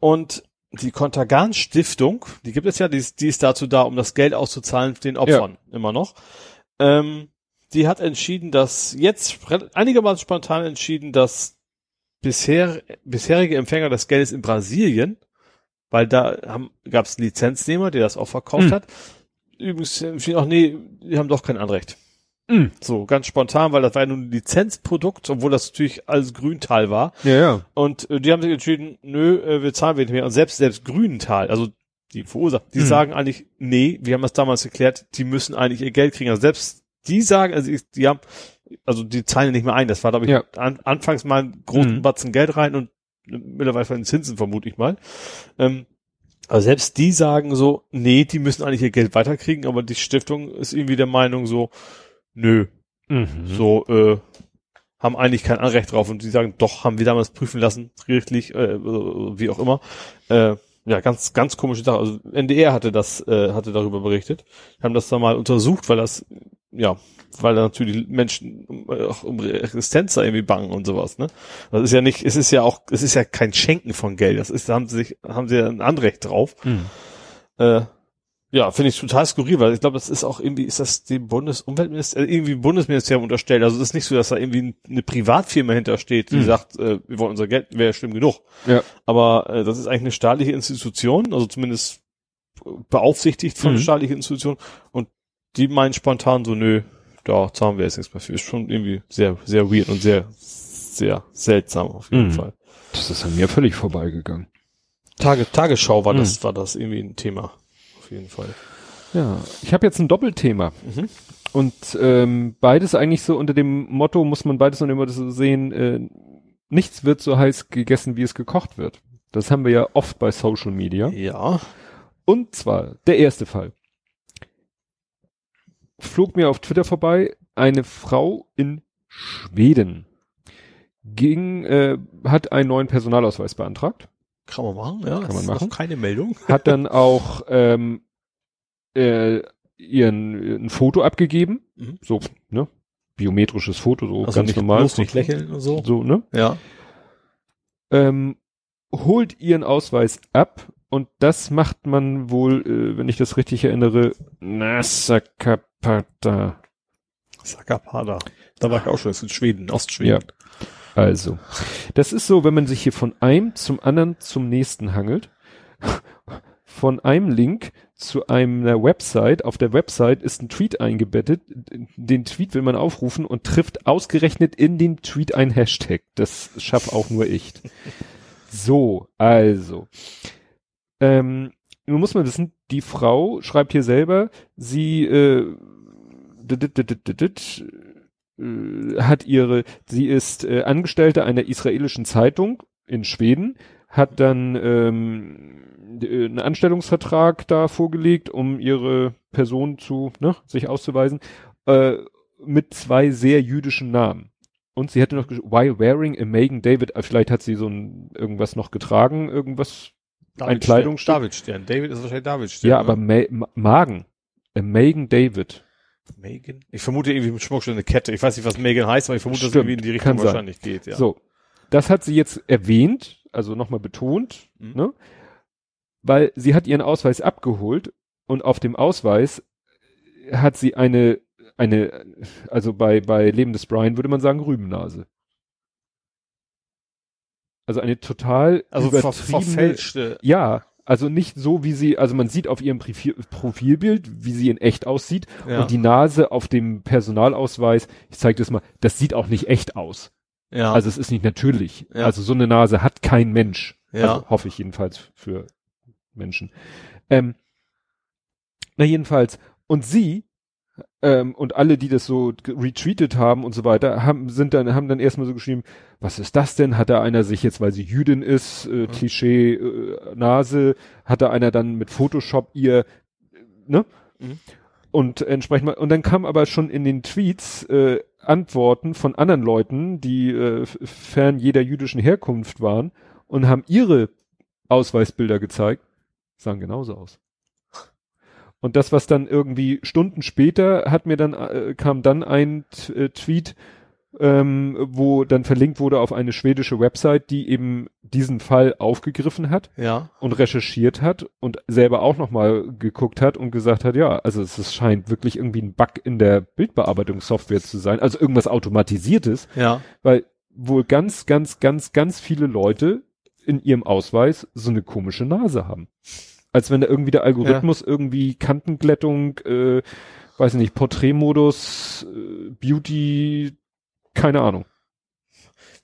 [SPEAKER 3] Und die Kontergan Stiftung, die gibt es ja, die ist, die ist dazu da, um das Geld auszuzahlen den Opfern, immer noch. Ähm, die hat entschieden, dass jetzt einigermaßen spontan entschieden, dass bisher, bisherige Empfänger des Geldes in Brasilien, weil da gab es Lizenznehmer, der das auch verkauft
[SPEAKER 2] Hm.
[SPEAKER 3] hat. Übrigens entschieden auch, nee, die haben doch kein Anrecht.
[SPEAKER 2] Mhm.
[SPEAKER 3] So, ganz spontan, weil das war ja nun ein Lizenzprodukt, obwohl das natürlich alles Grüntal war.
[SPEAKER 2] Ja, ja.
[SPEAKER 3] Und äh, die haben sich entschieden, nö, äh, wir zahlen wenig mehr. Und selbst, selbst Grüntal, also die Verursacher, die
[SPEAKER 2] Mhm.
[SPEAKER 3] sagen eigentlich, nee, wir haben das damals geklärt, die müssen eigentlich ihr Geld kriegen. Also selbst die sagen, also ich- die haben, also die zahlen nicht mehr ein. Das war, glaube ich,
[SPEAKER 2] Ja.
[SPEAKER 3] an, anfangs mal einen großen
[SPEAKER 2] Mhm.
[SPEAKER 3] Batzen Geld rein und mittlerweile von den Zinsen vermute ich mal. Ähm, aber selbst die sagen so, nee, die müssen eigentlich ihr Geld weiterkriegen, aber die Stiftung ist irgendwie der Meinung so, nö,
[SPEAKER 2] Mhm.
[SPEAKER 3] so äh, haben eigentlich kein Anrecht drauf und die sagen, doch, haben wir damals prüfen lassen, gerichtlich, äh, wie auch immer. Äh, ja, ganz, ganz komische Sache. Also NDR hatte das, äh, hatte darüber berichtet, haben das da mal untersucht, weil das, ja, weil da natürlich Menschen um, äh, auch um Existenz da irgendwie bangen und sowas, ne? Das ist ja nicht, es ist ja auch, es ist ja kein Schenken von Geld, das ist, da haben sie sich, haben sie ja ein Anrecht drauf.
[SPEAKER 2] Mhm.
[SPEAKER 3] Äh, ja, finde ich total skurril, weil ich glaube, das ist auch irgendwie, ist das dem Bundesumweltministerium, irgendwie Bundesministerium unterstellt. Also es ist nicht so, dass da irgendwie eine Privatfirma hintersteht, die
[SPEAKER 2] Mhm.
[SPEAKER 3] sagt, äh, wir wollen unser Geld, wäre schlimm genug.
[SPEAKER 2] Ja.
[SPEAKER 3] Aber äh, das ist eigentlich eine staatliche Institution, also zumindest beaufsichtigt von
[SPEAKER 2] Mhm.
[SPEAKER 3] staatlichen Institutionen. Und die meinen spontan so, nö, da zahlen wir jetzt nichts mehr für. Ist schon irgendwie sehr, sehr weird und sehr, sehr seltsam auf jeden
[SPEAKER 2] Mhm.
[SPEAKER 3] Fall.
[SPEAKER 2] Das ist an mir völlig vorbeigegangen.
[SPEAKER 3] Tage, Tagesschau war
[SPEAKER 2] Mhm.
[SPEAKER 3] das, war das irgendwie ein Thema. Auf jeden Fall.
[SPEAKER 2] Ja, ich habe jetzt ein Doppelthema.
[SPEAKER 3] Mhm.
[SPEAKER 2] Und ähm, beides eigentlich so unter dem Motto, muss man beides unter dem Motto so sehen, äh, nichts wird so heiß gegessen, wie es gekocht wird. Das haben wir ja oft bei Social Media.
[SPEAKER 3] Ja.
[SPEAKER 2] Und zwar der erste Fall. Flog mir auf Twitter vorbei eine Frau in Schweden. Ging, äh, hat einen neuen Personalausweis beantragt.
[SPEAKER 3] Kann man machen, ja.
[SPEAKER 2] Kann man machen.
[SPEAKER 3] Keine Meldung.
[SPEAKER 2] Hat dann auch ähm, äh, ihren ein Foto abgegeben.
[SPEAKER 3] Mhm.
[SPEAKER 2] So, ne? Biometrisches Foto, so
[SPEAKER 3] Also
[SPEAKER 2] ganz
[SPEAKER 3] nicht,
[SPEAKER 2] normal.
[SPEAKER 3] bloß nicht lächeln und so.
[SPEAKER 2] So, ne?
[SPEAKER 3] Ja.
[SPEAKER 2] ähm, holt ihren Ausweis ab und das macht man wohl, äh, wenn ich das richtig erinnere, Nasakapata.
[SPEAKER 3] Sakapada. Da war ich auch schon, das ist in Schweden, Ostschweden.
[SPEAKER 2] Ja. Also, das ist so, wenn man sich hier von einem zum anderen zum nächsten hangelt, von einem Link zu einer Website, auf der Website ist ein Tweet eingebettet, den Tweet will man aufrufen und trifft ausgerechnet in den Tweet ein Hashtag. Das schaff auch nur ich. So, also. Ähm, nun muss man wissen, die Frau schreibt hier selber, sie äh, äh, hat ihre, sie ist äh, Angestellte einer israelischen Zeitung in Schweden, hat dann ähm, d- einen Anstellungsvertrag da vorgelegt, um ihre Person zu, ne, sich auszuweisen, äh, mit zwei sehr jüdischen Namen. Und sie hätte noch, while wearing a Megan David, äh, vielleicht hat sie so ein, irgendwas noch getragen, irgendwas, ein Kleidungsstück.
[SPEAKER 3] Davidstern. David ist wahrscheinlich Davidstern.
[SPEAKER 2] ja, aber Ma Ma Magen, a Megan David.
[SPEAKER 3] Megan? Ich vermute irgendwie mit Schmuckstück eine Kette. Ich weiß nicht, was Megan heißt, aber ich vermute, dass es
[SPEAKER 2] Stimmt,
[SPEAKER 3] irgendwie in die Richtung wahrscheinlich geht, ja.
[SPEAKER 2] So, das hat sie jetzt erwähnt, also nochmal betont,
[SPEAKER 3] Mhm.
[SPEAKER 2] ne? Weil sie hat ihren Ausweis abgeholt und auf dem Ausweis hat sie eine, eine, also bei, bei Leben des Brian würde man sagen Rübennase. Also eine total
[SPEAKER 3] Also
[SPEAKER 2] übertriebene,
[SPEAKER 3] verfälschte.
[SPEAKER 2] ja, also nicht so wie sie, also man sieht auf ihrem Profil, Profilbild, wie sie in echt aussieht
[SPEAKER 3] Ja.
[SPEAKER 2] und die Nase auf dem Personalausweis, ich zeige das mal, das sieht auch nicht echt aus.
[SPEAKER 3] Ja.
[SPEAKER 2] Also es ist nicht natürlich.
[SPEAKER 3] Ja.
[SPEAKER 2] Also so eine Nase hat kein Mensch.
[SPEAKER 3] Ja.
[SPEAKER 2] Also hoffe ich jedenfalls für Menschen. Ähm, na jedenfalls. Und sie ähm, und alle, die das so retweetet haben und so weiter, haben sind dann haben dann erstmal so geschrieben, was ist das denn? Hat da einer sich jetzt, weil sie Jüdin ist, äh, Klischee äh, Nase, hat da einer dann mit Photoshop ihr, äh, ne?
[SPEAKER 3] Mhm.
[SPEAKER 2] Und entsprechend mal, und dann kam aber schon in den Tweets äh, Antworten von anderen Leuten, die äh, fern jeder jüdischen Herkunft waren und haben ihre Ausweisbilder gezeigt, sahen genauso aus. Und das, was dann irgendwie Stunden später hat mir dann, äh, kam dann ein äh, Tweet, ähm, wo dann verlinkt wurde auf eine schwedische Website, die eben diesen Fall aufgegriffen hat
[SPEAKER 3] Ja.
[SPEAKER 2] und recherchiert hat und selber auch nochmal geguckt hat und gesagt hat, ja, also es, es scheint wirklich irgendwie ein Bug in der Bildbearbeitungssoftware zu sein, also irgendwas automatisiertes,
[SPEAKER 3] Ja.
[SPEAKER 2] weil wohl ganz, ganz, ganz, ganz viele Leute in ihrem Ausweis so eine komische Nase haben. Als wenn da irgendwie der Algorithmus irgendwie Kantenglättung, äh, weiß nicht, Porträtmodus, äh, Beauty, keine Ahnung.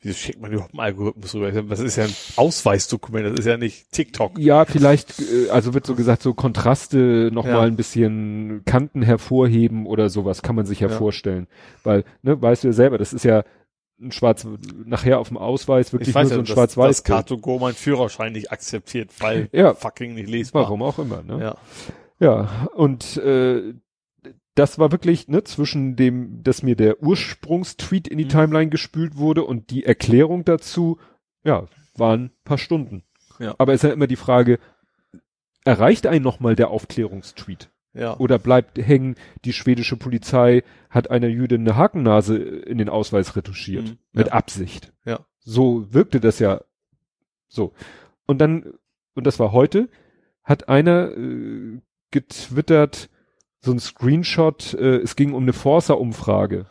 [SPEAKER 3] Wieso schickt man überhaupt einen Algorithmus rüber? Das ist ja ein Ausweisdokument, das ist ja nicht TikTok.
[SPEAKER 2] Ja, vielleicht, äh, also wird so gesagt, so Kontraste nochmal
[SPEAKER 3] Ja.
[SPEAKER 2] ein bisschen Kanten hervorheben oder sowas kann man sich ja,
[SPEAKER 3] Ja.
[SPEAKER 2] vorstellen. Weil, ne, weißt du ja selber, das ist ja ein Schwarz, nachher auf dem Ausweis wirklich
[SPEAKER 3] Ich weiß
[SPEAKER 2] nur
[SPEAKER 3] ja,
[SPEAKER 2] so ein Schwarz-Weiß.
[SPEAKER 3] Car2Go meinen Führerschein nicht akzeptiert, weil
[SPEAKER 2] Ja.
[SPEAKER 3] fucking nicht lesbar.
[SPEAKER 2] Warum auch immer, ne?
[SPEAKER 3] Ja.
[SPEAKER 2] Ja, und äh, das war wirklich, ne, zwischen dem, dass mir der Ursprungstweet in die
[SPEAKER 3] Mhm.
[SPEAKER 2] Timeline gespült wurde und die Erklärung dazu, ja, waren ein paar Stunden.
[SPEAKER 3] Ja.
[SPEAKER 2] Aber es ist ja immer die Frage, erreicht einen nochmal der Aufklärungstweet?
[SPEAKER 3] Ja.
[SPEAKER 2] Oder bleibt hängen, die schwedische Polizei hat einer Jüdin eine Hakennase in den Ausweis retuschiert.
[SPEAKER 3] Mhm.
[SPEAKER 2] Mit
[SPEAKER 3] Ja.
[SPEAKER 2] Absicht.
[SPEAKER 3] Ja.
[SPEAKER 2] So wirkte das ja so. Und dann, und das war heute, hat einer äh, getwittert, so ein Screenshot, äh, es ging um eine Forsa-Umfrage.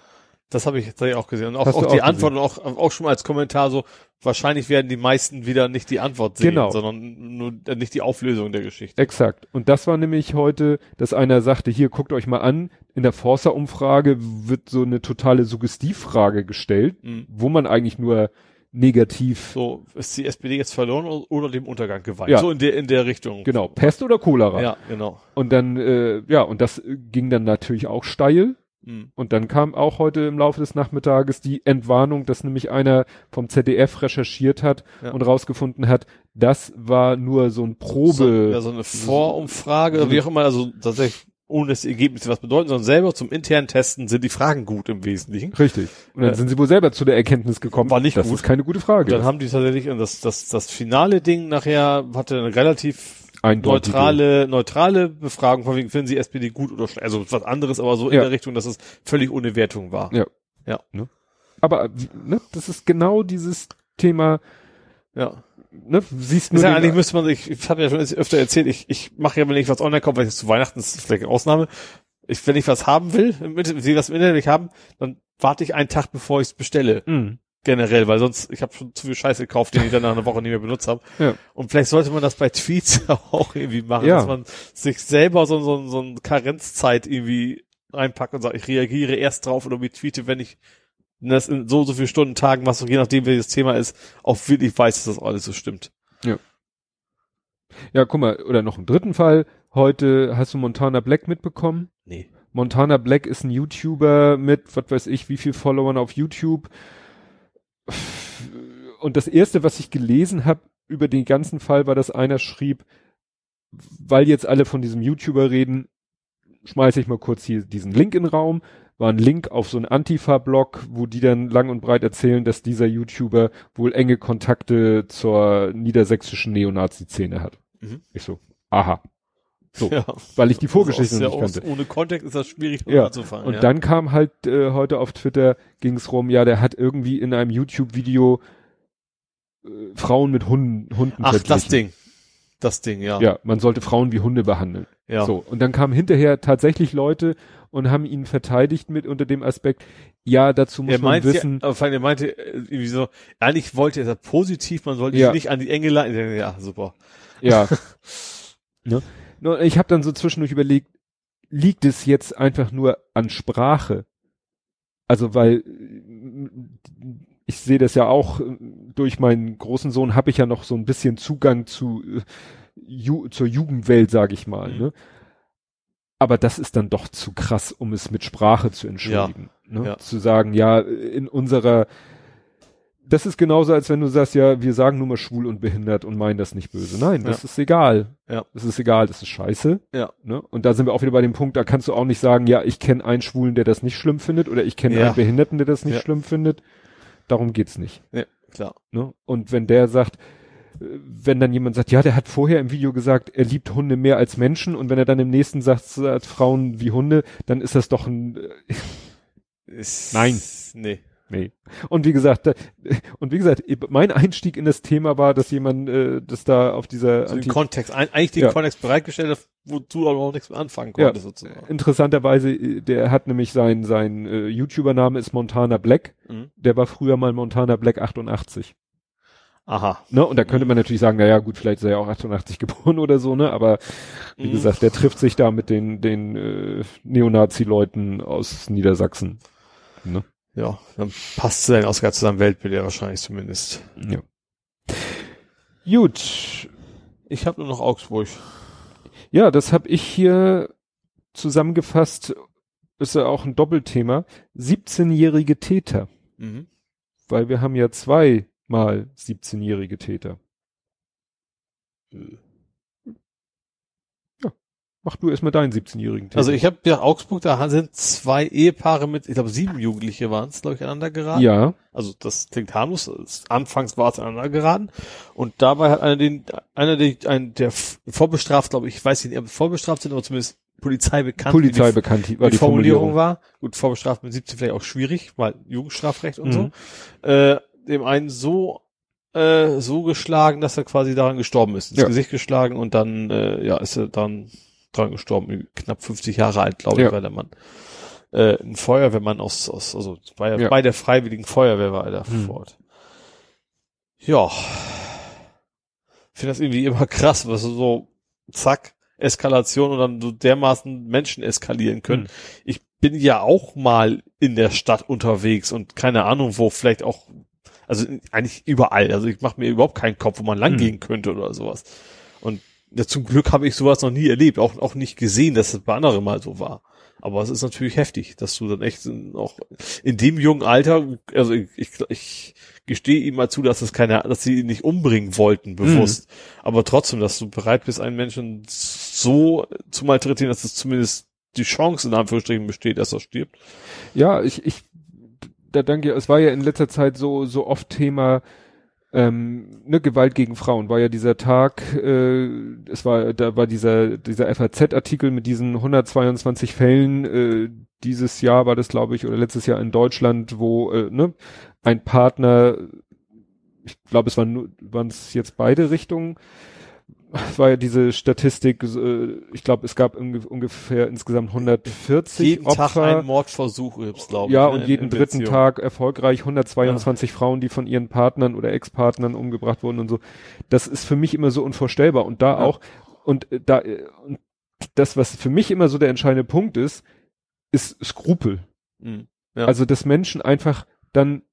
[SPEAKER 3] Das habe ich jetzt auch gesehen. Und auch, auch
[SPEAKER 2] du
[SPEAKER 3] die
[SPEAKER 2] auch
[SPEAKER 3] Antwort und auch, auch schon mal als Kommentar so, wahrscheinlich werden die meisten wieder nicht die Antwort sehen,
[SPEAKER 2] Genau.
[SPEAKER 3] sondern nur äh, nicht die Auflösung der Geschichte.
[SPEAKER 2] Exakt. Und das war nämlich heute, dass einer sagte, hier, guckt euch mal an, in der Forsa-Umfrage wird so eine totale Suggestivfrage gestellt,
[SPEAKER 3] Mhm.
[SPEAKER 2] wo man eigentlich nur negativ,
[SPEAKER 3] So, ist die SPD jetzt verloren oder, dem Untergang geweiht?
[SPEAKER 2] Ja.
[SPEAKER 3] So in der, in der Richtung.
[SPEAKER 2] genau, Pest oder Cholera.
[SPEAKER 3] Ja, genau.
[SPEAKER 2] Und dann, äh, ja, und das ging dann natürlich auch steil.
[SPEAKER 3] Mhm.
[SPEAKER 2] Und dann kam auch heute im Laufe des Nachmittages die Entwarnung, dass nämlich einer vom ZDF recherchiert hat
[SPEAKER 3] Ja.
[SPEAKER 2] und rausgefunden hat, das war nur so ein Probe.
[SPEAKER 3] So, ja, so eine Vorumfrage, oder wie auch immer, also tatsächlich ohne dass die Ergebnisse was bedeuten, sondern selber zum internen Testen sind die Fragen gut im Wesentlichen.
[SPEAKER 2] Richtig. Und dann
[SPEAKER 3] Ja.
[SPEAKER 2] sind sie wohl selber zu der Erkenntnis gekommen.
[SPEAKER 3] War nicht
[SPEAKER 2] das
[SPEAKER 3] gut.
[SPEAKER 2] ist keine gute Frage.
[SPEAKER 3] Und dann haben die tatsächlich, und das, das, das finale Ding nachher hatte eine relativ
[SPEAKER 2] Eindeutige-
[SPEAKER 3] neutrale, neutrale Befragung, von wegen, finden Sie SPD gut oder schlecht, also was anderes, aber so in
[SPEAKER 2] Ja.
[SPEAKER 3] der Richtung, dass es völlig ohne Wertung war.
[SPEAKER 2] Ja.
[SPEAKER 3] Ja.
[SPEAKER 2] Ne? Aber ne, das ist genau dieses Thema,
[SPEAKER 3] Ja.
[SPEAKER 2] ne, siehst
[SPEAKER 3] Ist
[SPEAKER 2] nur
[SPEAKER 3] ja, eigentlich müsste man, ich, ich habe ja schon öfter erzählt, ich, ich mache ja, wenn ich was online kaufe, weil es zu Weihnachten ist, das vielleicht eine Ausnahme. Ich, wenn ich was haben will, Internet- will was im Internet nicht haben, dann warte ich einen Tag, bevor ich es bestelle.
[SPEAKER 2] Mhm.
[SPEAKER 3] Generell, weil sonst, ich habe schon zu viel Scheiße gekauft, den ich dann nach einer Woche nicht mehr benutzt habe.
[SPEAKER 2] Ja.
[SPEAKER 3] Und vielleicht sollte man das bei Tweets auch irgendwie machen,
[SPEAKER 2] Ja.
[SPEAKER 3] dass man sich selber so, so, so eine Karenzzeit irgendwie reinpackt und sagt, ich reagiere erst drauf oder tweete, wenn ich das in so, so viel Stunden, Tagen, was auch je nachdem, welches Thema ist, auch wirklich weiß, dass das alles so stimmt.
[SPEAKER 2] Ja, guck mal, oder noch einen dritten Fall. Heute hast du Montana Black mitbekommen.
[SPEAKER 3] Nee.
[SPEAKER 2] Montana Black ist ein YouTuber mit, was weiß ich, wie viel Followern auf YouTube. Und das erste, was ich gelesen habe über den ganzen Fall, war, dass einer schrieb, weil jetzt alle von diesem YouTuber reden, schmeiße ich mal kurz hier diesen Link in den Raum. War ein Link auf so einen Antifa-Blog, wo die dann lang und breit erzählen, dass dieser YouTuber wohl enge Kontakte zur niedersächsischen Neonazi-Szene hat.
[SPEAKER 3] Mhm.
[SPEAKER 2] Ich so, aha. So,
[SPEAKER 3] Ja.
[SPEAKER 2] weil ich die Vorgeschichte
[SPEAKER 3] Also
[SPEAKER 2] nicht kannte.
[SPEAKER 3] Ohne Kontext ist das schwierig
[SPEAKER 2] Ja,
[SPEAKER 3] anzufangen.
[SPEAKER 2] Und
[SPEAKER 3] ja.
[SPEAKER 2] dann kam halt äh, heute auf Twitter ging's rum, ja, der hat irgendwie in einem YouTube-Video äh, Frauen mit Hunden, Hunden
[SPEAKER 3] Ach, das
[SPEAKER 2] verglichen.
[SPEAKER 3] Ding. Das Ding, ja.
[SPEAKER 2] Ja, man sollte Frauen wie Hunde behandeln.
[SPEAKER 3] ja.
[SPEAKER 2] So, und dann kamen hinterher tatsächlich Leute und haben ihn verteidigt mit unter dem Aspekt, ja, dazu muss
[SPEAKER 3] Er
[SPEAKER 2] man wissen,
[SPEAKER 3] ja, aber er meinte, äh, irgendwie so, eigentlich wollte er das positiv, man sollte
[SPEAKER 2] Ja.
[SPEAKER 3] sich nicht an die Enge leiten. Ja, super.
[SPEAKER 2] ja. ne? Ich habe dann so zwischendurch überlegt, liegt es jetzt einfach nur an Sprache? Also weil äh, ich sehe das ja auch äh, durch meinen großen Sohn habe ich ja noch so ein bisschen Zugang zu äh, ju zur Jugendwelt, sage ich mal.
[SPEAKER 3] Mhm.
[SPEAKER 2] Ne? Aber das ist dann doch zu krass, um es mit Sprache zu entschuldigen. Ne?
[SPEAKER 3] Ja.
[SPEAKER 2] Zu sagen, ja, in unserer das ist genauso, als wenn du sagst, ja, wir sagen nur mal schwul und behindert und meinen das nicht böse. Nein, das
[SPEAKER 3] Ja.
[SPEAKER 2] ist egal.
[SPEAKER 3] Ja.
[SPEAKER 2] Das ist egal, das ist scheiße.
[SPEAKER 3] Ja.
[SPEAKER 2] Ne? Und da sind wir auch wieder bei dem Punkt, da kannst du auch nicht sagen, ja, ich kenne einen Schwulen, der das nicht schlimm findet, oder ich kenne
[SPEAKER 3] Ja.
[SPEAKER 2] einen Behinderten, der das nicht
[SPEAKER 3] Ja.
[SPEAKER 2] schlimm findet. Darum geht's nicht.
[SPEAKER 3] Ja, klar.
[SPEAKER 2] Ne? Und wenn der sagt, äh, wenn dann jemand sagt, ja, der hat vorher im Video gesagt, er liebt Hunde mehr als Menschen, und wenn er dann im nächsten sagt, so als Frauen wie Hunde, dann ist das doch ein, äh, Nein.
[SPEAKER 3] Nee.
[SPEAKER 2] Nee. Und wie gesagt, da, und wie gesagt, mein Einstieg in das Thema war, dass jemand, äh, das da auf dieser
[SPEAKER 3] So den Kontext, ein, eigentlich den
[SPEAKER 2] Ja.
[SPEAKER 3] Kontext bereitgestellt hat, wo du aber auch nichts mehr anfangen
[SPEAKER 2] Ja.
[SPEAKER 3] konntest, sozusagen.
[SPEAKER 2] interessanterweise, äh, der hat nämlich sein, sein äh, YouTuber-Name ist Montana Black.
[SPEAKER 3] Mhm.
[SPEAKER 2] Der war früher mal Montana Black 88.
[SPEAKER 3] Aha.
[SPEAKER 2] Ne? Und da könnte man natürlich sagen, na ja, gut, vielleicht ist er ja auch 88 geboren oder so, ne? Aber wie
[SPEAKER 3] Mhm.
[SPEAKER 2] gesagt, der trifft sich da mit den, den äh, Neonazi-Leuten aus Niedersachsen. Ne?
[SPEAKER 3] Ja, dann passt sein Ausgabe zu seinem Weltbild ja wahrscheinlich zumindest.
[SPEAKER 2] Ja. Gut.
[SPEAKER 3] Ich habe nur noch Augsburg.
[SPEAKER 2] Ja, das habe ich hier zusammengefasst. Ist ja auch ein Doppelthema. 17-jährige Täter.
[SPEAKER 3] Mhm.
[SPEAKER 2] Weil wir haben ja zweimal 17-jährige Täter. Mach du erstmal deinen 17-jährigen Täter.
[SPEAKER 3] Also ich habe ja Augsburg, da sind zwei Ehepaare mit, ich glaube sieben Jugendliche waren es, glaube ich, aneinander geraten.
[SPEAKER 2] Ja.
[SPEAKER 3] Also das klingt harmlos. Anfangs war es aneinander geraten. Und dabei hat einer den, einer der, ein, der vorbestraft, glaube ich, ich weiß nicht, ob vorbestraft sind, aber zumindest Polizei bekannt. wie die
[SPEAKER 2] Polizei bekannt war
[SPEAKER 3] die,
[SPEAKER 2] die
[SPEAKER 3] Formulierung,
[SPEAKER 2] Formulierung.
[SPEAKER 3] war. Gut, vorbestraft mit 17 vielleicht auch schwierig, weil Jugendstrafrecht und
[SPEAKER 2] Mhm.
[SPEAKER 3] so. Äh, dem einen so äh, so geschlagen, dass er quasi daran gestorben ist, ins
[SPEAKER 2] Ja.
[SPEAKER 3] Gesicht geschlagen und dann äh, ja ist er dann dran gestorben, knapp 50 Jahre alt, glaube ich,
[SPEAKER 2] Ja.
[SPEAKER 3] war der Mann. Äh, ein Feuerwehrmann aus, aus also bei,
[SPEAKER 2] Ja.
[SPEAKER 3] bei der Freiwilligen Feuerwehr war er da
[SPEAKER 2] Hm.
[SPEAKER 3] vor Ort. Ja. Ich finde das irgendwie immer krass, was so, zack, Eskalation und dann so dermaßen Menschen eskalieren können.
[SPEAKER 2] Hm.
[SPEAKER 3] Ich bin ja auch mal in der Stadt unterwegs und keine Ahnung, wo vielleicht auch, also eigentlich überall. Also ich mache mir überhaupt keinen Kopf, wo man lang
[SPEAKER 2] Hm.
[SPEAKER 3] gehen könnte oder sowas. Und ja, zum Glück habe ich sowas noch nie erlebt, auch, auch nicht gesehen, dass es bei anderen mal so war. Aber es ist natürlich heftig, dass du dann echt auch in dem jungen Alter, also ich, ich, ich gestehe ihm mal zu, dass es keine, dass sie ihn nicht umbringen wollten, bewusst. Aber trotzdem, dass du bereit bist, einen Menschen so zu malträtieren, dass es zumindest die Chance in Anführungsstrichen besteht, dass er stirbt.
[SPEAKER 2] Ja, ich, ich, da danke, es war ja in letzter Zeit so, so oft Thema, ähm, ne, Gewalt gegen Frauen war ja dieser Tag, äh, es war, da war dieser, dieser FAZ-Artikel mit diesen 122 Fällen, äh, dieses Jahr war das, glaube ich, oder letztes Jahr in Deutschland, wo, äh, ne, ein Partner, ich glaube, es waren es jetzt beide Richtungen, es war ja diese Statistik, äh, ich glaube, es gab unge ungefähr insgesamt 140
[SPEAKER 3] Jeden
[SPEAKER 2] Opfer.
[SPEAKER 3] Tag ein Mordversuch gibt's, glaube ich.
[SPEAKER 2] Ja, und
[SPEAKER 3] in-
[SPEAKER 2] jeden
[SPEAKER 3] in
[SPEAKER 2] dritten
[SPEAKER 3] Beziehung.
[SPEAKER 2] Tag erfolgreich 122 Frauen, die von ihren Partnern oder Ex-Partnern umgebracht wurden und so. Das ist für mich immer so unvorstellbar. Und da
[SPEAKER 3] Ja.
[SPEAKER 2] auch, und äh, da, äh, und das, was für mich immer so der entscheidende Punkt ist, ist Skrupel.
[SPEAKER 3] Mhm. Ja.
[SPEAKER 2] Also, dass Menschen einfach dann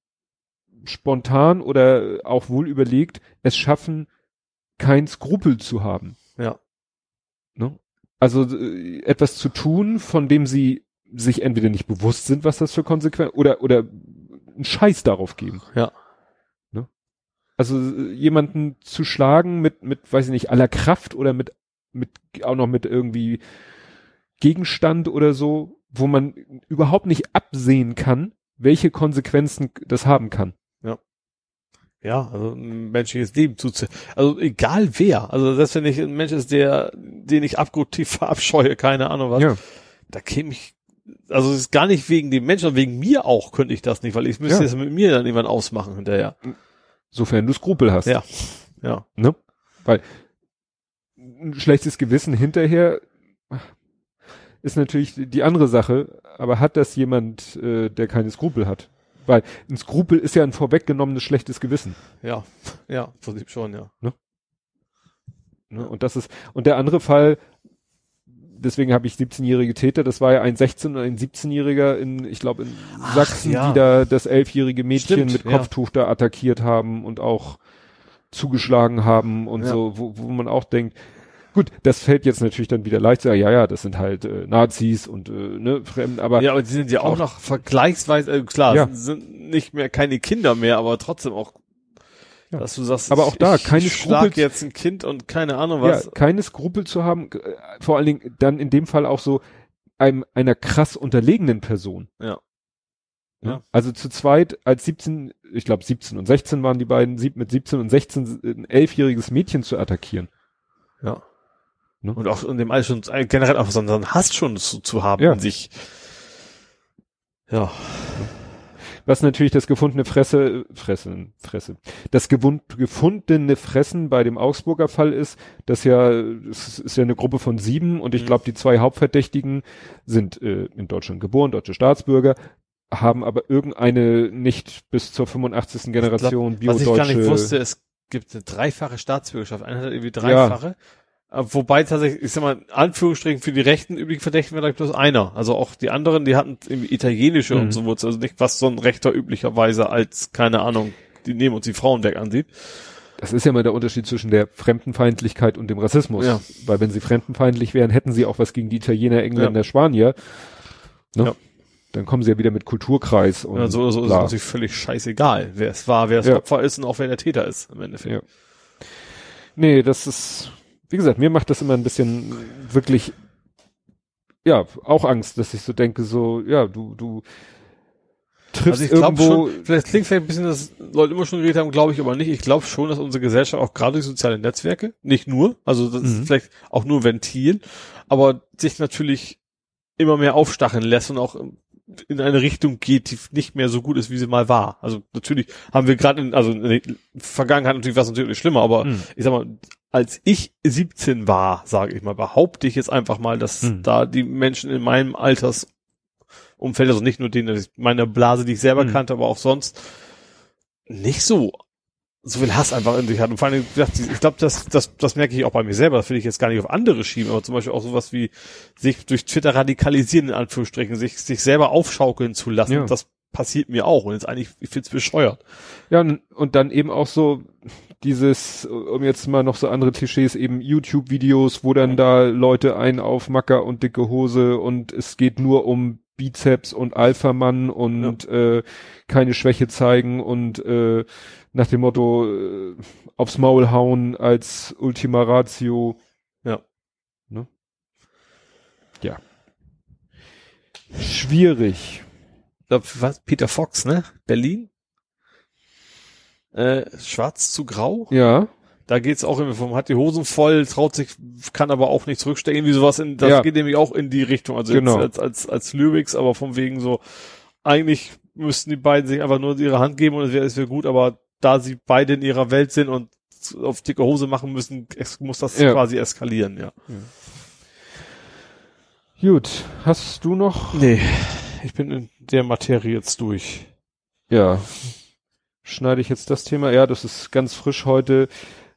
[SPEAKER 2] spontan oder auch wohl überlegt es schaffen, kein Skrupel zu haben.
[SPEAKER 3] Ja.
[SPEAKER 2] Ne? Also äh, etwas zu tun, von dem sie sich entweder nicht bewusst sind, was das für Konsequenzen oder oder einen Scheiß darauf geben.
[SPEAKER 3] Ja.
[SPEAKER 2] Ne? Also äh, jemanden zu schlagen mit mit weiß ich nicht aller Kraft oder mit mit auch noch mit irgendwie Gegenstand oder so, wo man überhaupt nicht absehen kann, welche Konsequenzen das haben kann.
[SPEAKER 3] Ja, also ein menschliches Leben zu, also egal wer, also selbst wenn ich ein Mensch ist, der, den ich abgrundtief verabscheue, keine Ahnung was,
[SPEAKER 2] Ja.
[SPEAKER 3] da käme ich, also es ist gar nicht wegen dem Menschen, sondern wegen mir auch könnte ich das nicht, weil ich müsste
[SPEAKER 2] Ja.
[SPEAKER 3] es mit mir dann irgendwann ausmachen hinterher.
[SPEAKER 2] Sofern du Skrupel hast.
[SPEAKER 3] Ja. Ja.
[SPEAKER 2] Ne? Weil ein schlechtes Gewissen hinterher ist natürlich die andere Sache, aber hat das jemand, äh, der keine Skrupel hat? Weil ein Skrupel ist ja ein vorweggenommenes schlechtes Gewissen.
[SPEAKER 3] Ja, ja, im Prinzip schon, ja.
[SPEAKER 2] Ne? Und das ist, und der andere Fall, deswegen habe ich 17-jährige Täter, das war ja ein 16- und ein 17-jähriger in, ich glaube, in
[SPEAKER 3] Ach,
[SPEAKER 2] Sachsen,
[SPEAKER 3] ja.
[SPEAKER 2] die da das elfjährige Mädchen
[SPEAKER 3] Stimmt,
[SPEAKER 2] mit
[SPEAKER 3] ja.
[SPEAKER 2] Kopftuch da attackiert haben und auch zugeschlagen haben und
[SPEAKER 3] Ja.
[SPEAKER 2] so, wo, wo man auch denkt, gut, das fällt jetzt natürlich dann wieder leicht, so, ja, ja, das sind halt äh, Nazis und äh, ne, Fremden, aber
[SPEAKER 3] Ja, aber die sind ja auch
[SPEAKER 2] auch-
[SPEAKER 3] noch vergleichsweise, äh, klar,
[SPEAKER 2] Ja.
[SPEAKER 3] sind, nicht mehr keine Kinder mehr, aber trotzdem auch,
[SPEAKER 2] Ja.
[SPEAKER 3] dass du sagst,
[SPEAKER 2] Aber auch da,
[SPEAKER 3] ich,
[SPEAKER 2] keine
[SPEAKER 3] ich schlag
[SPEAKER 2] Skrupel-
[SPEAKER 3] jetzt ein Kind und keine Ahnung
[SPEAKER 2] ja,
[SPEAKER 3] was.
[SPEAKER 2] keine Skrupel zu haben, äh, vor allen Dingen dann in dem Fall auch so einem, einer krass unterlegenen Person.
[SPEAKER 3] Ja.
[SPEAKER 2] Ne?
[SPEAKER 3] Ja.
[SPEAKER 2] Also zu zweit als 17, ich glaube 17 und 16 waren die beiden, mit 17 und 16 ein elfjähriges Mädchen zu attackieren.
[SPEAKER 3] Ja.
[SPEAKER 2] Ne?
[SPEAKER 3] Und auch in dem All schon äh, generell auch so einen Hass schon zu, zu haben
[SPEAKER 2] Ja.
[SPEAKER 3] in sich. Ja.
[SPEAKER 2] Was natürlich das gefundene Fresse, Fressen, Fresse, das gefundene Fressen bei dem Augsburger Fall ist, dass ja, es ist ja eine Gruppe von sieben und ich
[SPEAKER 3] Mhm.
[SPEAKER 2] glaube, die zwei Hauptverdächtigen sind äh, in Deutschland geboren, deutsche Staatsbürger, haben aber irgendeine nicht bis zur 85. Generation
[SPEAKER 3] Was ich gar nicht
[SPEAKER 2] biodeutsche.
[SPEAKER 3] wusste, es gibt eine dreifache Staatsbürgerschaft. Einer hat irgendwie dreifache. Äh, Wobei tatsächlich, ich sag mal, in Anführungsstrichen für die rechten üblichen Verdächtigen war da bloß einer. Also auch die anderen, die hatten italienische
[SPEAKER 2] Mhm.
[SPEAKER 3] und so Wurzeln. Also nicht, was so ein Rechter üblicherweise als, keine Ahnung, die nehmen uns die Frauen weg ansieht.
[SPEAKER 2] Das ist ja mal der Unterschied zwischen der Fremdenfeindlichkeit und dem Rassismus.
[SPEAKER 3] Ja.
[SPEAKER 2] Weil wenn sie fremdenfeindlich wären, hätten sie auch was gegen die Italiener, Engländer, Spanier. Ne?
[SPEAKER 3] Ja.
[SPEAKER 2] Dann kommen sie ja wieder mit Kulturkreis und
[SPEAKER 3] Ja, so oder so ist es
[SPEAKER 2] bla.
[SPEAKER 3] natürlich völlig scheißegal, wer es war, wer das
[SPEAKER 2] Ja.
[SPEAKER 3] Opfer ist und auch wer der Täter ist im Endeffekt.
[SPEAKER 2] Ja. Nee, das ist, wie gesagt, mir macht das immer ein bisschen wirklich, ja, auch Angst, dass ich so denke, so, ja, du, du triffst
[SPEAKER 3] Also ich glaube
[SPEAKER 2] irgendwo,
[SPEAKER 3] schon, vielleicht klingt vielleicht ein bisschen, dass Leute immer schon geredet haben, glaube ich aber nicht. Ich glaube schon, dass unsere Gesellschaft auch gerade durch soziale Netzwerke, nicht nur, also das
[SPEAKER 2] Mhm.
[SPEAKER 3] ist vielleicht auch nur Ventil, aber sich natürlich immer mehr aufstacheln lässt und auch in eine Richtung geht, die nicht mehr so gut ist, wie sie mal war. Also natürlich haben wir gerade in, also in der Vergangenheit natürlich war es natürlich schlimmer, aber
[SPEAKER 2] Mhm.
[SPEAKER 3] ich sag mal, als ich 17 war, sage ich mal, behaupte ich jetzt einfach mal, dass
[SPEAKER 2] Mhm.
[SPEAKER 3] da die Menschen in meinem Altersumfeld, also nicht nur denen, meiner Blase, die ich selber
[SPEAKER 2] Mhm.
[SPEAKER 3] kannte, aber auch sonst nicht so so viel Hass einfach in sich hat. Und vor allem, ich glaube, das, das, das merke ich auch bei mir selber. Das will ich jetzt gar nicht auf andere schieben, aber zum Beispiel auch sowas wie sich durch Twitter radikalisieren, in Anführungsstrichen, sich, sich selber aufschaukeln zu lassen.
[SPEAKER 2] Ja.
[SPEAKER 3] Das passiert mir auch. Und jetzt eigentlich, ich find's bescheuert.
[SPEAKER 2] ja, und, und dann eben auch so dieses, um jetzt mal noch so andere Klischees, eben YouTube-Videos, wo dann da Leute ein auf Macker und dicke Hose und es geht nur um Bizeps und Alpha-Mann und äh, keine Schwäche zeigen und äh, nach dem Motto äh, aufs Maul hauen als Ultima Ratio.
[SPEAKER 3] Ja.
[SPEAKER 2] Ne? Ja. Schwierig.
[SPEAKER 3] Ich glaub, was? Peter Fox, ne? Berlin? Äh, schwarz zu grau?
[SPEAKER 2] Ja.
[SPEAKER 3] Da geht's auch irgendwie vom, hat die Hosen voll, traut sich, kann aber auch nicht zurückstecken, irgendwie sowas in, das
[SPEAKER 2] Ja.
[SPEAKER 3] geht nämlich auch in die Richtung, also
[SPEAKER 2] Genau.
[SPEAKER 3] jetzt als, als, als Lyrics, aber von wegen so, eigentlich müssten die beiden sich einfach nur ihre Hand geben und es wäre, es wäre gut, aber da sie beide in ihrer Welt sind und auf dicke Hose machen müssen, es muss das
[SPEAKER 2] Ja.
[SPEAKER 3] quasi eskalieren, ja.
[SPEAKER 2] Gut. Hast du noch?
[SPEAKER 3] Nee, ich bin in der Materie jetzt durch.
[SPEAKER 2] Ja. Schneide ich jetzt das Thema? Ja, das ist ganz frisch heute.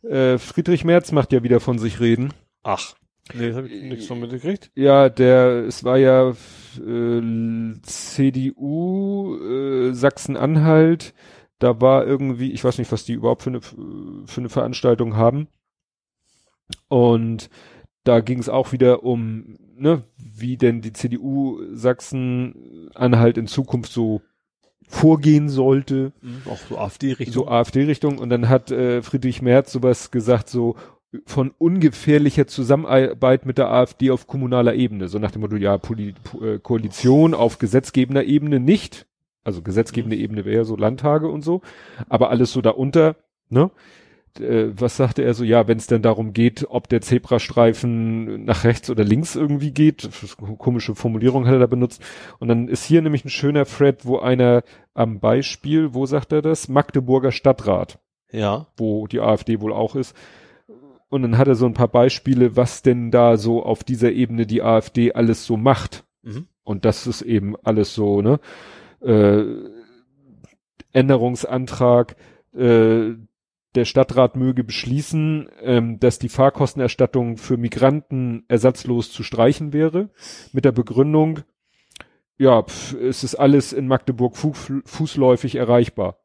[SPEAKER 2] Äh, Friedrich Merz macht ja wieder von sich reden.
[SPEAKER 3] Ach. Nee, das habe ich nichts von mitgekriegt.
[SPEAKER 2] Ja, der, es war ja äh, CDU, äh, Sachsen-Anhalt, da war irgendwie, ich weiß nicht, was die überhaupt für eine, für eine Veranstaltung haben. Und da ging es auch wieder um, ne, wie denn die CDU Sachsen-Anhalt in Zukunft so vorgehen sollte
[SPEAKER 3] Auch so AfD-Richtung.
[SPEAKER 2] so AfD-Richtung und dann hat äh, Friedrich Merz sowas gesagt, so von ungefährlicher Zusammenarbeit mit der AfD auf kommunaler Ebene, so nach dem Motto, ja, Poli Ko- äh, Koalition auf gesetzgebender Ebene nicht, also gesetzgebende Ebene wäre ja so Landtage und so, aber alles so darunter, ne? Äh, was sagte er so, ja, wenn es denn darum geht, ob der Zebrastreifen nach rechts oder links irgendwie geht, komische Formulierung hat er da benutzt. Und dann ist hier nämlich ein schöner Thread, wo einer am Beispiel, wo sagt er das? Magdeburger Stadtrat,
[SPEAKER 3] ja.
[SPEAKER 2] wo die AfD wohl auch ist. Und dann hat er so ein paar Beispiele, was denn da so auf dieser Ebene die AfD alles so macht.
[SPEAKER 3] Mhm.
[SPEAKER 2] Und das ist eben alles so, ne? Äh, Änderungsantrag, äh, der Stadtrat möge beschließen, ähm, dass die Fahrkostenerstattung für Migranten ersatzlos zu streichen wäre, mit der Begründung, ja, pf, es ist alles in Magdeburg fu fußläufig erreichbar.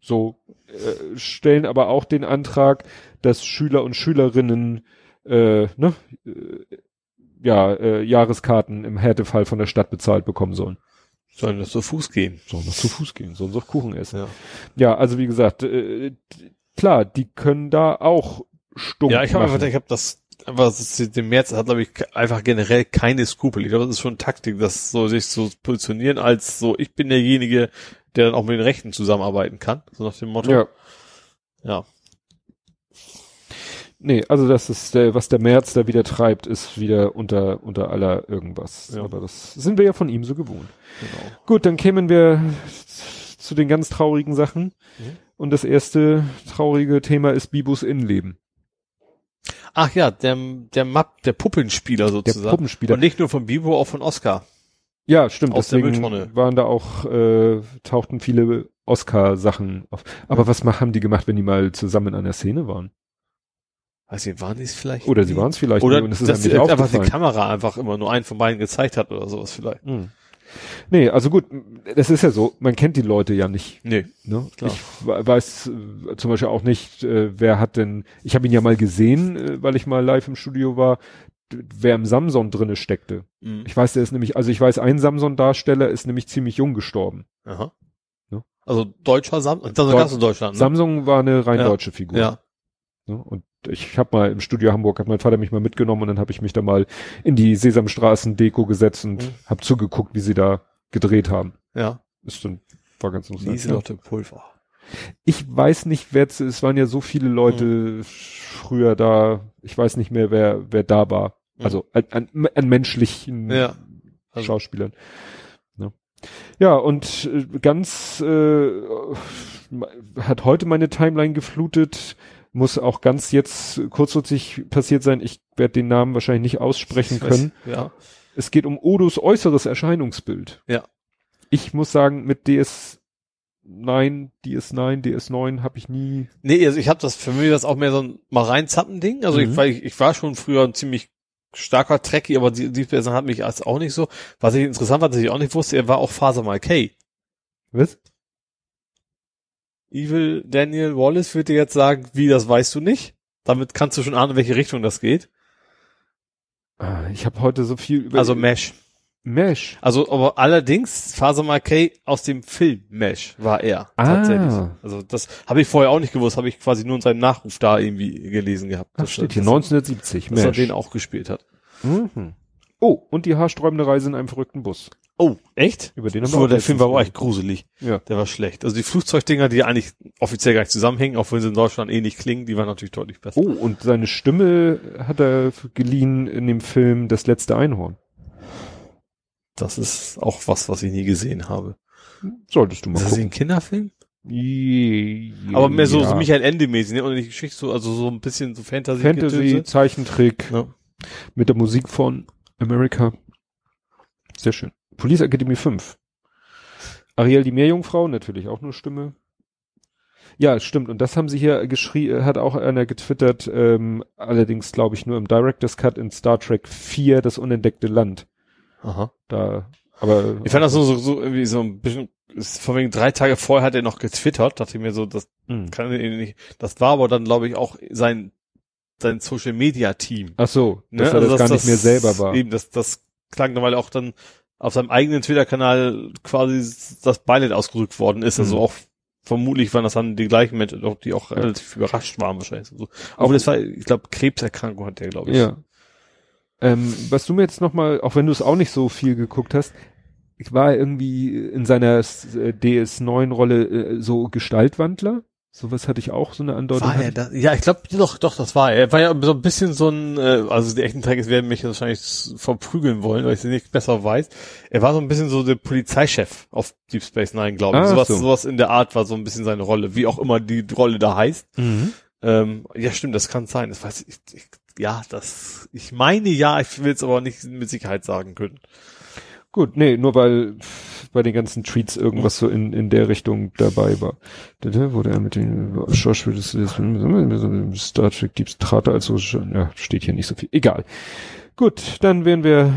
[SPEAKER 2] So äh, stellen aber auch den Antrag, dass Schüler und Schülerinnen äh, ne, äh, ja, äh, Jahreskarten im Härtefall von der Stadt bezahlt bekommen sollen.
[SPEAKER 3] Sollen das zu Fuß gehen?
[SPEAKER 2] Sollen das zu Fuß gehen, sollen sie auch Kuchen essen.
[SPEAKER 3] Ja.
[SPEAKER 2] Ja, also wie gesagt, äh, klar, die können da auch stumpf
[SPEAKER 3] Ja, ich habe
[SPEAKER 2] machen.
[SPEAKER 3] einfach, ich habe das, ist- dem März hat, glaube ich, einfach generell keine Skrupel. Ich glaube, das ist schon Taktik, das so sich zu positionieren als so, ich bin derjenige, der dann auch mit den Rechten zusammenarbeiten kann. So nach dem Motto.
[SPEAKER 2] ja,
[SPEAKER 3] ja.
[SPEAKER 2] Nee, also das ist der, was der März da wieder treibt, ist wieder unter, unter aller irgendwas.
[SPEAKER 3] Ja.
[SPEAKER 2] Aber das sind wir ja von ihm so gewohnt.
[SPEAKER 3] Genau.
[SPEAKER 2] Gut, dann kämen wir zu den ganz traurigen Sachen.
[SPEAKER 3] Mhm.
[SPEAKER 2] Und das erste traurige Thema ist Bibus Innenleben.
[SPEAKER 3] Ach ja, der, der Map, der Puppenspieler
[SPEAKER 2] Der
[SPEAKER 3] sozusagen.
[SPEAKER 2] Puppenspieler.
[SPEAKER 3] Und nicht nur von Bibo, auch von Oscar.
[SPEAKER 2] Ja, stimmt.
[SPEAKER 3] Aus der
[SPEAKER 2] deswegen
[SPEAKER 3] Mülltonne.
[SPEAKER 2] waren da auch, äh, tauchten viele Oscar-Sachen auf. Aber was haben die gemacht, wenn die mal zusammen in einer Szene waren?
[SPEAKER 3] Weiß ich, waren die es vielleicht?
[SPEAKER 2] Oder sie waren es vielleicht
[SPEAKER 3] Oder
[SPEAKER 2] nie und es ist
[SPEAKER 3] dass die- einfach die. Kamera einfach immer nur einen von beiden gezeigt hat oder sowas vielleicht.
[SPEAKER 2] Hm. Nee, also gut, das ist ja so, man kennt die Leute ja nicht.
[SPEAKER 3] Nee.
[SPEAKER 2] Ne?
[SPEAKER 3] Klar.
[SPEAKER 2] Ich we- weiß äh, zum Beispiel auch nicht, äh, wer hat denn, ich habe ihn ja mal gesehen, äh, weil ich mal live im Studio war, wer im Samson drinne steckte.
[SPEAKER 3] Mhm.
[SPEAKER 2] Ich weiß, der ist nämlich, also ich weiß, ein Samson-Darsteller ist nämlich ziemlich jung gestorben.
[SPEAKER 3] Aha.
[SPEAKER 2] Ja.
[SPEAKER 3] Also deutscher Samsung, das
[SPEAKER 2] Deu-
[SPEAKER 3] Deutschland, ne?
[SPEAKER 2] Samsung war eine rein
[SPEAKER 3] Ja.
[SPEAKER 2] deutsche Figur.
[SPEAKER 3] Ja.
[SPEAKER 2] Ne? Und ich habe mal im Studio Hamburg, hat mein Vater mich mal mitgenommen und dann habe ich mich da mal in die Sesamstraßen-Deko gesetzt und
[SPEAKER 3] Mhm.
[SPEAKER 2] habe zugeguckt, wie sie da gedreht haben.
[SPEAKER 3] Ja.
[SPEAKER 2] Ist dann, war ganz lustig.
[SPEAKER 3] Lieselotte Pulver.
[SPEAKER 2] Ich weiß nicht, wer es es waren ja so viele Leute
[SPEAKER 3] Mhm.
[SPEAKER 2] früher da, ich weiß nicht mehr, wer, wer da war.
[SPEAKER 3] Mhm.
[SPEAKER 2] Also an, an, an menschlichen
[SPEAKER 3] Ja. Also-
[SPEAKER 2] Schauspielern. Ja. ja, und äh, ganz äh, hat heute meine Timeline geflutet, muss auch ganz jetzt kurzfristig passiert sein. Ich werde den Namen wahrscheinlich nicht aussprechen
[SPEAKER 3] weiß-
[SPEAKER 2] können.
[SPEAKER 3] Ja.
[SPEAKER 2] Es geht um Odos äußeres Erscheinungsbild.
[SPEAKER 3] Ja.
[SPEAKER 2] Ich muss sagen, mit DS9, DS9, DS9 habe ich nie.
[SPEAKER 3] Nee, also ich habe das für mich das auch mehr so ein mal reinzappen-Ding. Also
[SPEAKER 2] Mhm.
[SPEAKER 3] ich, ich, war schon früher ein ziemlich starker Trekkie, aber die, die Person hat mich als auch nicht so. Was ich interessant war, dass ich auch nicht wusste, er war auch Faser Mal K.
[SPEAKER 2] Was?
[SPEAKER 3] Evil Daniel Wallace würde dir jetzt sagen, wie, das weißt du nicht. Damit kannst du schon ahnen, in welche Richtung das geht.
[SPEAKER 2] Ah, Ich habe heute so viel über
[SPEAKER 3] Also Mesh.
[SPEAKER 2] Mesh.
[SPEAKER 3] Also, aber allerdings, Faser Marquet aus dem Film Mesh war er.
[SPEAKER 2] Ah.
[SPEAKER 3] Tatsächlich. Also, das habe ich vorher auch nicht gewusst, habe ich quasi nur in seinem Nachruf da irgendwie gelesen gehabt.
[SPEAKER 2] Das
[SPEAKER 3] dass
[SPEAKER 2] steht
[SPEAKER 3] er-
[SPEAKER 2] hier
[SPEAKER 3] dass,
[SPEAKER 2] 1970.
[SPEAKER 3] dass er
[SPEAKER 2] Mesh.
[SPEAKER 3] den auch gespielt hat.
[SPEAKER 2] Mhm. Oh, und die haarsträubende Reise in einem verrückten Bus.
[SPEAKER 3] Oh, echt?
[SPEAKER 2] Über den haben wir
[SPEAKER 3] der Film war auch echt gruselig.
[SPEAKER 2] Ja.
[SPEAKER 3] Der war schlecht. Also die Flugzeugdinger, die eigentlich offiziell gar nicht zusammenhängen, auch wenn sie in Deutschland ähnlich klingen, die waren natürlich deutlich besser.
[SPEAKER 2] Oh, und seine Stimme hat er geliehen in dem Film Das letzte Einhorn.
[SPEAKER 3] Das ist auch was, was ich nie gesehen habe.
[SPEAKER 2] Solltest du mal
[SPEAKER 3] Ist das
[SPEAKER 2] gucken.
[SPEAKER 3] ein Kinderfilm?
[SPEAKER 2] Ja.
[SPEAKER 3] Aber mehr so, so Michael Ende mäßig, ne? Und die Geschichte so, also so ein bisschen so Fantasy.
[SPEAKER 2] Fantasy. Zeichentrick
[SPEAKER 3] Ja.
[SPEAKER 2] mit der Musik von America. Sehr schön. Police Academy 5. Ariel die Meerjungfrau, natürlich auch nur Stimme. Ja, stimmt. Und das haben sie hier geschrieben, hat auch einer getwittert, ähm, allerdings glaube ich nur im Director's Cut in Star Trek 4, das unentdeckte Land.
[SPEAKER 3] Aha.
[SPEAKER 2] Da, aber.
[SPEAKER 3] Ich fand das so, so, so irgendwie so ein bisschen, ist vor wegen drei Tage vorher hat er noch getwittert, dachte ich mir so, das
[SPEAKER 2] Hm.
[SPEAKER 3] kann er nicht, das war aber dann glaube ich auch sein, sein Social Media Team.
[SPEAKER 2] Ach so,
[SPEAKER 3] Ne?
[SPEAKER 2] dass er
[SPEAKER 3] Also
[SPEAKER 2] das gar nicht mehr selber war.
[SPEAKER 3] Eben, das, das klang dann, weil auch dann auf seinem eigenen Twitter-Kanal quasi das Beileid ausgedrückt worden ist. Also
[SPEAKER 2] Mhm.
[SPEAKER 3] auch vermutlich waren das dann die gleichen Menschen, die auch relativ überrascht waren wahrscheinlich. So. Aber das war, ich glaube, Krebserkrankung hat der, glaube ich.
[SPEAKER 2] Ja. Ähm, was du mir jetzt nochmal, auch wenn du es auch nicht so viel geguckt hast, ich war irgendwie in seiner äh, DS9-Rolle äh, so Gestaltwandler. Sowas hatte ich auch, so eine Andeutung.
[SPEAKER 3] War er da? Ja, ich glaube, doch, doch, das war er. Er war ja so ein bisschen so ein, äh, also die echten Träger werden mich wahrscheinlich verprügeln wollen, weil ich sie nicht besser weiß. Er war so ein bisschen so der Polizeichef auf Deep Space Nine, glaube ich.
[SPEAKER 2] Ah,
[SPEAKER 3] sowas,
[SPEAKER 2] so.
[SPEAKER 3] sowas in der Art war so ein bisschen seine Rolle, wie auch immer die Rolle da heißt.
[SPEAKER 2] Mhm.
[SPEAKER 3] Ähm, ja, stimmt, das kann sein. Das weiß ich, ich ja, das, ich meine ja, ich will es aber nicht mit Sicherheit sagen können.
[SPEAKER 2] Gut, nee, nur weil bei den ganzen Tweets irgendwas so in, in der Richtung dabei war. Wurde er mit den Schauspiel des Star Trek Deep Strata als so, ja, steht hier nicht so viel. Egal. Gut, dann wären wir,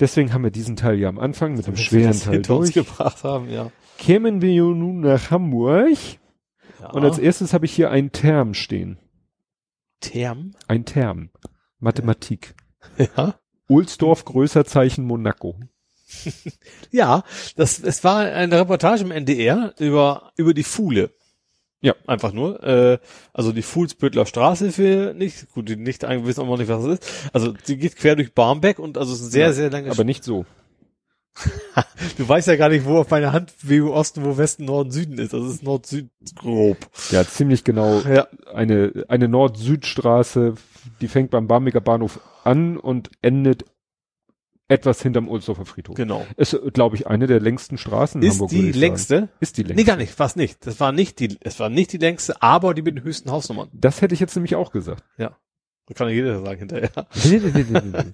[SPEAKER 2] deswegen haben wir diesen Teil ja am Anfang mit dem schweren
[SPEAKER 3] das
[SPEAKER 2] Teil durch.
[SPEAKER 3] gebracht haben, ja.
[SPEAKER 2] Kämen wir nun nach Hamburg
[SPEAKER 3] ja.
[SPEAKER 2] und als erstes habe ich hier ein Term stehen.
[SPEAKER 3] Term.
[SPEAKER 2] Ein Term. Mathematik.
[SPEAKER 3] Ja.
[SPEAKER 2] Ohlsdorf größer Zeichen Monaco.
[SPEAKER 3] Ja, das, es war eine Reportage im NDR über, über die Fuhle.
[SPEAKER 2] Ja.
[SPEAKER 3] Einfach nur. Äh, also die Fuhlsbüttler Straße für nicht, gut, die nicht eigentlich wissen auch nicht, was das ist. Also die geht quer durch Barmbek und also es ist ein sehr,
[SPEAKER 2] Ja,
[SPEAKER 3] sehr lange
[SPEAKER 2] Aber nicht so.
[SPEAKER 3] Du weißt ja gar nicht, wo auf meiner Handbewegung Osten, wo Westen, Norden, Süden ist. Das ist Nord-Süd grob.
[SPEAKER 2] Ja, ziemlich genau.
[SPEAKER 3] Ja.
[SPEAKER 2] Eine, eine Nord-Süd-Straße, die fängt beim Barmbeker Bahnhof an und endet etwas hinterm Ohlsdorfer Friedhof.
[SPEAKER 3] Genau.
[SPEAKER 2] Ist, glaube ich, eine der längsten Straßen in
[SPEAKER 3] Ist
[SPEAKER 2] Hamburg.
[SPEAKER 3] die längste?
[SPEAKER 2] Ist die längste.
[SPEAKER 3] Nee, gar nicht, fast nicht. Das war nicht die, es war nicht die längste, aber die mit den höchsten Hausnummern.
[SPEAKER 2] Das hätte ich jetzt nämlich auch gesagt.
[SPEAKER 3] Ja. Das kann ja jeder sagen hinterher.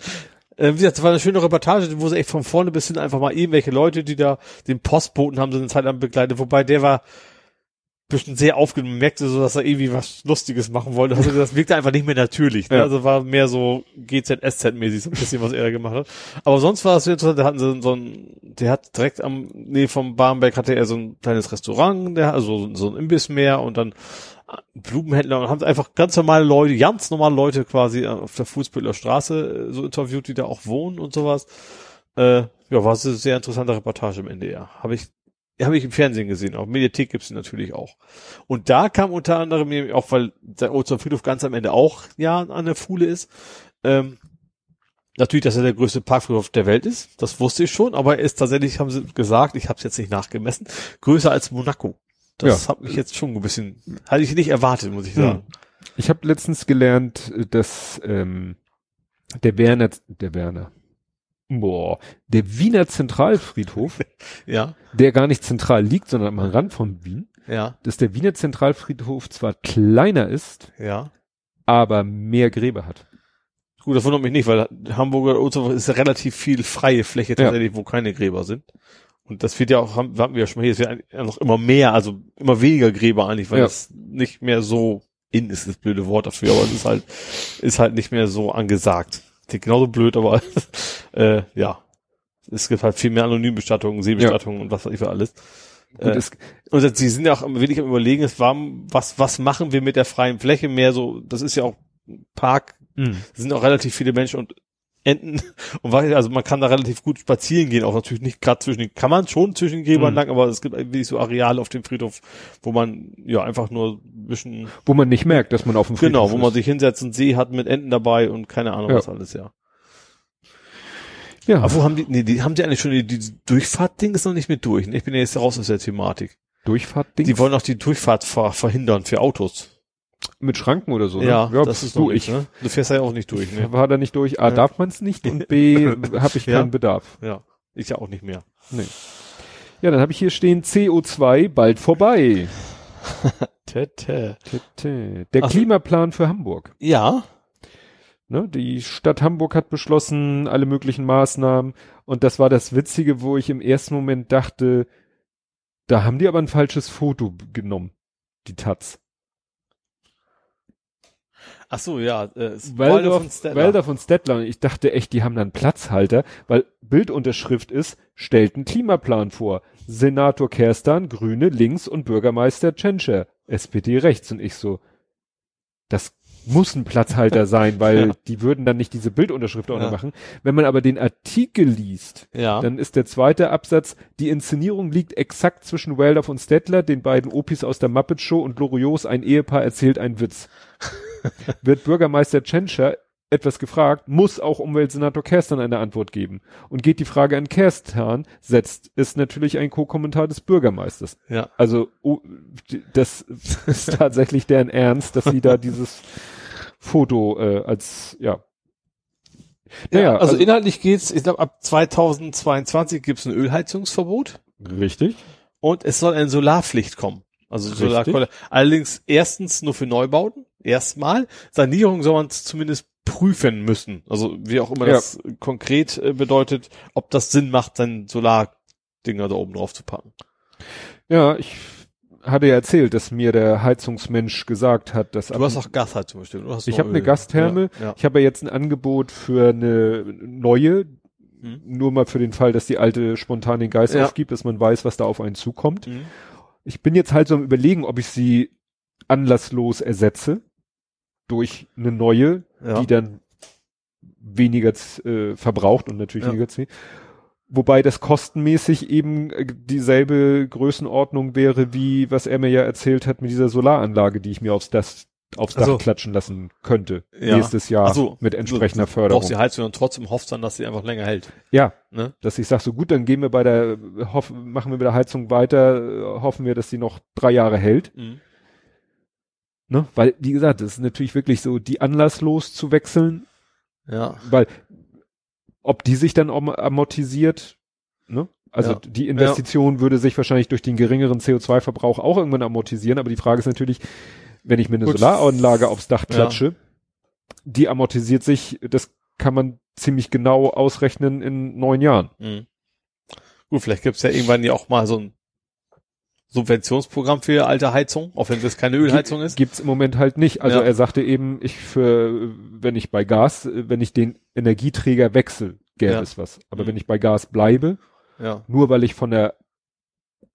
[SPEAKER 3] Äh, wie gesagt, es war eine schöne Reportage, wo sie echt von vorne bis hin einfach mal irgendwelche Leute, die da den Postboten haben sie eine Zeit lang begleitet, wobei der war bestimmt sehr aufgenommen, merkte so, dass er irgendwie was Lustiges machen wollte. Also das wirkte einfach nicht mehr natürlich. Ne?
[SPEAKER 2] Ja.
[SPEAKER 3] Also war mehr so GZSZ-mäßig so ein bisschen, was er da gemacht hat. Aber sonst war es sehr interessant, da hatten sie so ein, der hat direkt am, nee, vom Barmbek hatte er so ein kleines Restaurant, der, also so ein Imbiss mehr und dann Blumenhändler und haben einfach ganz normale Leute, ganz normale Leute quasi auf der Fußbüttler Straße äh, so interviewt, die da auch wohnen und sowas. Äh, ja, war eine sehr interessante Reportage im NDR. Habe ich, habe ich im Fernsehen gesehen. Auf Mediathek gibt's natürlich auch. Und da kam unter anderem auch, weil der Ozean Friedhof ganz am Ende auch ja an der Fuhle ist, ähm, Natürlich, dass er der größte Parkfriedhof der Welt ist, das wusste ich schon, aber er ist tatsächlich, haben sie gesagt, ich habe es jetzt nicht nachgemessen, größer als Monaco. Das
[SPEAKER 2] Ja.
[SPEAKER 3] hat mich jetzt schon ein bisschen, hatte ich nicht erwartet, muss ich sagen.
[SPEAKER 2] Ich habe letztens gelernt, dass ähm, der Werner, der Werner, boah, der Wiener Zentralfriedhof,
[SPEAKER 3] Ja,
[SPEAKER 2] der gar nicht zentral liegt, sondern am Rand von Wien,
[SPEAKER 3] ja,
[SPEAKER 2] dass der Wiener Zentralfriedhof zwar kleiner ist,
[SPEAKER 3] ja.
[SPEAKER 2] aber mehr Gräber hat.
[SPEAKER 3] Gut, das wundert mich nicht, weil Hamburger Ozean ist ja relativ viel freie Fläche
[SPEAKER 2] Ja.
[SPEAKER 3] tatsächlich, wo keine Gräber sind. Und das wird ja auch, haben, hatten wir ja schon mal hier, es wird ja noch immer mehr, also immer weniger Gräber eigentlich, weil
[SPEAKER 2] Ja.
[SPEAKER 3] es nicht mehr so in ist, das blöde Wort dafür, aber es ist halt, ist halt nicht mehr so angesagt. Klingt genauso blöd, aber äh, ja. Es gibt halt viel mehr Anonymbestattungen, Seebestattungen und was weiß ich für alles.
[SPEAKER 2] Gut,
[SPEAKER 3] Äh, Und sie sind ja auch wirklich am überlegen, es war, was, was machen wir mit der freien Fläche mehr so, das ist ja auch Park,
[SPEAKER 2] mh,
[SPEAKER 3] es sind auch relativ viele Menschen und Enten und was, also man kann da relativ gut spazieren gehen, auch natürlich nicht gerade zwischen den, kann man schon zwischen den Gräbern
[SPEAKER 2] Mhm.
[SPEAKER 3] lang, aber es gibt wirklich so Areale auf dem Friedhof, wo man ja einfach nur ein bisschen,
[SPEAKER 2] wo man nicht merkt, dass man auf dem Friedhof
[SPEAKER 3] genau, wo man
[SPEAKER 2] ist.
[SPEAKER 3] sich hinsetzt und See hat mit Enten dabei und keine Ahnung
[SPEAKER 2] Ja.
[SPEAKER 3] was alles, ja.
[SPEAKER 2] ja,
[SPEAKER 3] Aber wo haben die, nee, die haben die eigentlich schon, die, die Durchfahrt-Ding ist noch nicht mit durch, ne? Ich bin ja jetzt raus aus der Thematik.
[SPEAKER 2] Durchfahrt
[SPEAKER 3] Die wollen auch die Durchfahrt ver verhindern für Autos.
[SPEAKER 2] mit Schranken oder so. Ne?
[SPEAKER 3] Ja, das ist
[SPEAKER 2] du,
[SPEAKER 3] nicht,
[SPEAKER 2] ich
[SPEAKER 3] ne? Du fährst ja auch nicht durch, ne?
[SPEAKER 2] war da nicht durch. A,
[SPEAKER 3] Ja.
[SPEAKER 2] darf man es nicht und B, habe ich
[SPEAKER 3] Ja.
[SPEAKER 2] keinen Bedarf.
[SPEAKER 3] Ja, ich ja auch nicht mehr.
[SPEAKER 2] Nee. Ja, dann habe ich hier stehen CO2 bald vorbei.
[SPEAKER 3] Tete.
[SPEAKER 2] Tete. Der
[SPEAKER 3] Ach so.
[SPEAKER 2] Klimaplan für Hamburg.
[SPEAKER 3] Ja,
[SPEAKER 2] Ne, die Stadt Hamburg hat beschlossen, alle möglichen Maßnahmen. Und das war das Witzige, wo ich im ersten Moment dachte, da haben die aber ein falsches Foto genommen. Die Taz.
[SPEAKER 3] Ach so, ja, äh,
[SPEAKER 2] Waldorf,
[SPEAKER 3] von
[SPEAKER 2] von Stettler. Und ich dachte echt, die haben da einen Platzhalter, weil Bildunterschrift ist, stellt einen Klimaplan vor. Senator Kerstan, Grüne links und Bürgermeister Tschentscher, SPD rechts. Und ich so, das muss ein Platzhalter sein, weil
[SPEAKER 3] Ja.
[SPEAKER 2] die würden dann nicht diese Bildunterschrift auch noch
[SPEAKER 3] Ja.
[SPEAKER 2] machen. Wenn man aber den Artikel liest,
[SPEAKER 3] Ja.
[SPEAKER 2] dann ist der zweite Absatz, die Inszenierung liegt exakt zwischen Waldorf und Stettler, den beiden Opis aus der Muppet Show und Loriots, ein Ehepaar erzählt einen Witz. Wird Bürgermeister Tschentscher etwas gefragt, muss auch Umweltsenator Kerstan eine Antwort geben. Und geht die Frage an Kerstan, setzt ist natürlich ein Co-Kommentar des Bürgermeisters.
[SPEAKER 3] ja.
[SPEAKER 2] Also oh, das ist tatsächlich deren Ernst, dass sie da dieses Foto äh, als ja
[SPEAKER 3] Ja,
[SPEAKER 2] Naja,
[SPEAKER 3] also,
[SPEAKER 2] also-
[SPEAKER 3] inhaltlich geht's, ich glaube, ab 2022 gibt's ein Ölheizungsverbot
[SPEAKER 2] richtig.
[SPEAKER 3] und es soll eine Solarpflicht kommen. Also Solarkohle. Allerdings erstens nur für Neubauten, erstmal. Sanierung soll man zumindest prüfen müssen. Also wie auch immer
[SPEAKER 2] Ja.
[SPEAKER 3] das konkret äh, bedeutet, ob das Sinn macht, dann Solardinger da oben drauf zu packen.
[SPEAKER 2] Ja, ich hatte ja erzählt, dass mir der Heizungsmensch gesagt hat, dass
[SPEAKER 3] Du hast auch Gasheizung bestimmt. Du hast
[SPEAKER 2] Ich habe eine. Gastherme.
[SPEAKER 3] Ja, ja.
[SPEAKER 2] Ich habe ja jetzt ein Angebot für eine neue,
[SPEAKER 3] Mhm.
[SPEAKER 2] nur mal für den Fall, dass die alte spontan den Geist
[SPEAKER 3] Ja.
[SPEAKER 2] aufgibt, dass man weiß, was da auf einen zukommt.
[SPEAKER 3] Mhm.
[SPEAKER 2] Ich bin jetzt halt so am überlegen, ob ich sie anlasslos ersetze durch eine neue,
[SPEAKER 3] Ja.
[SPEAKER 2] die dann weniger äh, verbraucht und natürlich
[SPEAKER 3] Ja.
[SPEAKER 2] weniger CO. Wobei das kostenmäßig eben äh, dieselbe Größenordnung wäre, wie was er mir ja erzählt hat mit dieser Solaranlage, die ich mir aufs, das, aufs
[SPEAKER 3] Ach so.
[SPEAKER 2] Dach klatschen lassen könnte.
[SPEAKER 3] Ja.
[SPEAKER 2] Nächstes Jahr
[SPEAKER 3] so.
[SPEAKER 2] mit entsprechender
[SPEAKER 3] Du
[SPEAKER 2] Förderung.
[SPEAKER 3] brauchst die Heizung und trotzdem hoffst dann, dass sie einfach länger hält.
[SPEAKER 2] Ja,
[SPEAKER 3] Ne?
[SPEAKER 2] dass ich sage, so gut, dann gehen wir bei der, hoff, machen wir mit der Heizung weiter, äh, hoffen wir, dass die noch drei Jahre hält.
[SPEAKER 3] Mhm.
[SPEAKER 2] Ne? Weil, wie gesagt, das ist natürlich wirklich so, die anlasslos zu wechseln,
[SPEAKER 3] Ja.
[SPEAKER 2] weil ob die sich dann am- amortisiert, ne? Also
[SPEAKER 3] Ja.
[SPEAKER 2] die Investition würde sich wahrscheinlich durch den geringeren CO2-Verbrauch auch irgendwann amortisieren, aber die Frage ist natürlich, wenn ich mir eine
[SPEAKER 3] Gut.
[SPEAKER 2] Solaranlage aufs Dach
[SPEAKER 3] Ja.
[SPEAKER 2] klatsche, die amortisiert sich, das kann man ziemlich genau ausrechnen in neun Jahren.
[SPEAKER 3] Mhm. Gut, vielleicht gibt's ja irgendwann ja auch mal so ein Subventionsprogramm für alte Heizung, auch wenn das keine Ölheizung ist.
[SPEAKER 2] Gibt's im Moment halt nicht. Also
[SPEAKER 3] Ja.
[SPEAKER 2] er sagte eben, ich für, wenn ich bei Gas, wenn ich den Energieträger wechsle, gäbe
[SPEAKER 3] Ja.
[SPEAKER 2] es was. Aber
[SPEAKER 3] Mhm.
[SPEAKER 2] wenn ich bei Gas bleibe,
[SPEAKER 3] Ja.
[SPEAKER 2] nur weil ich von der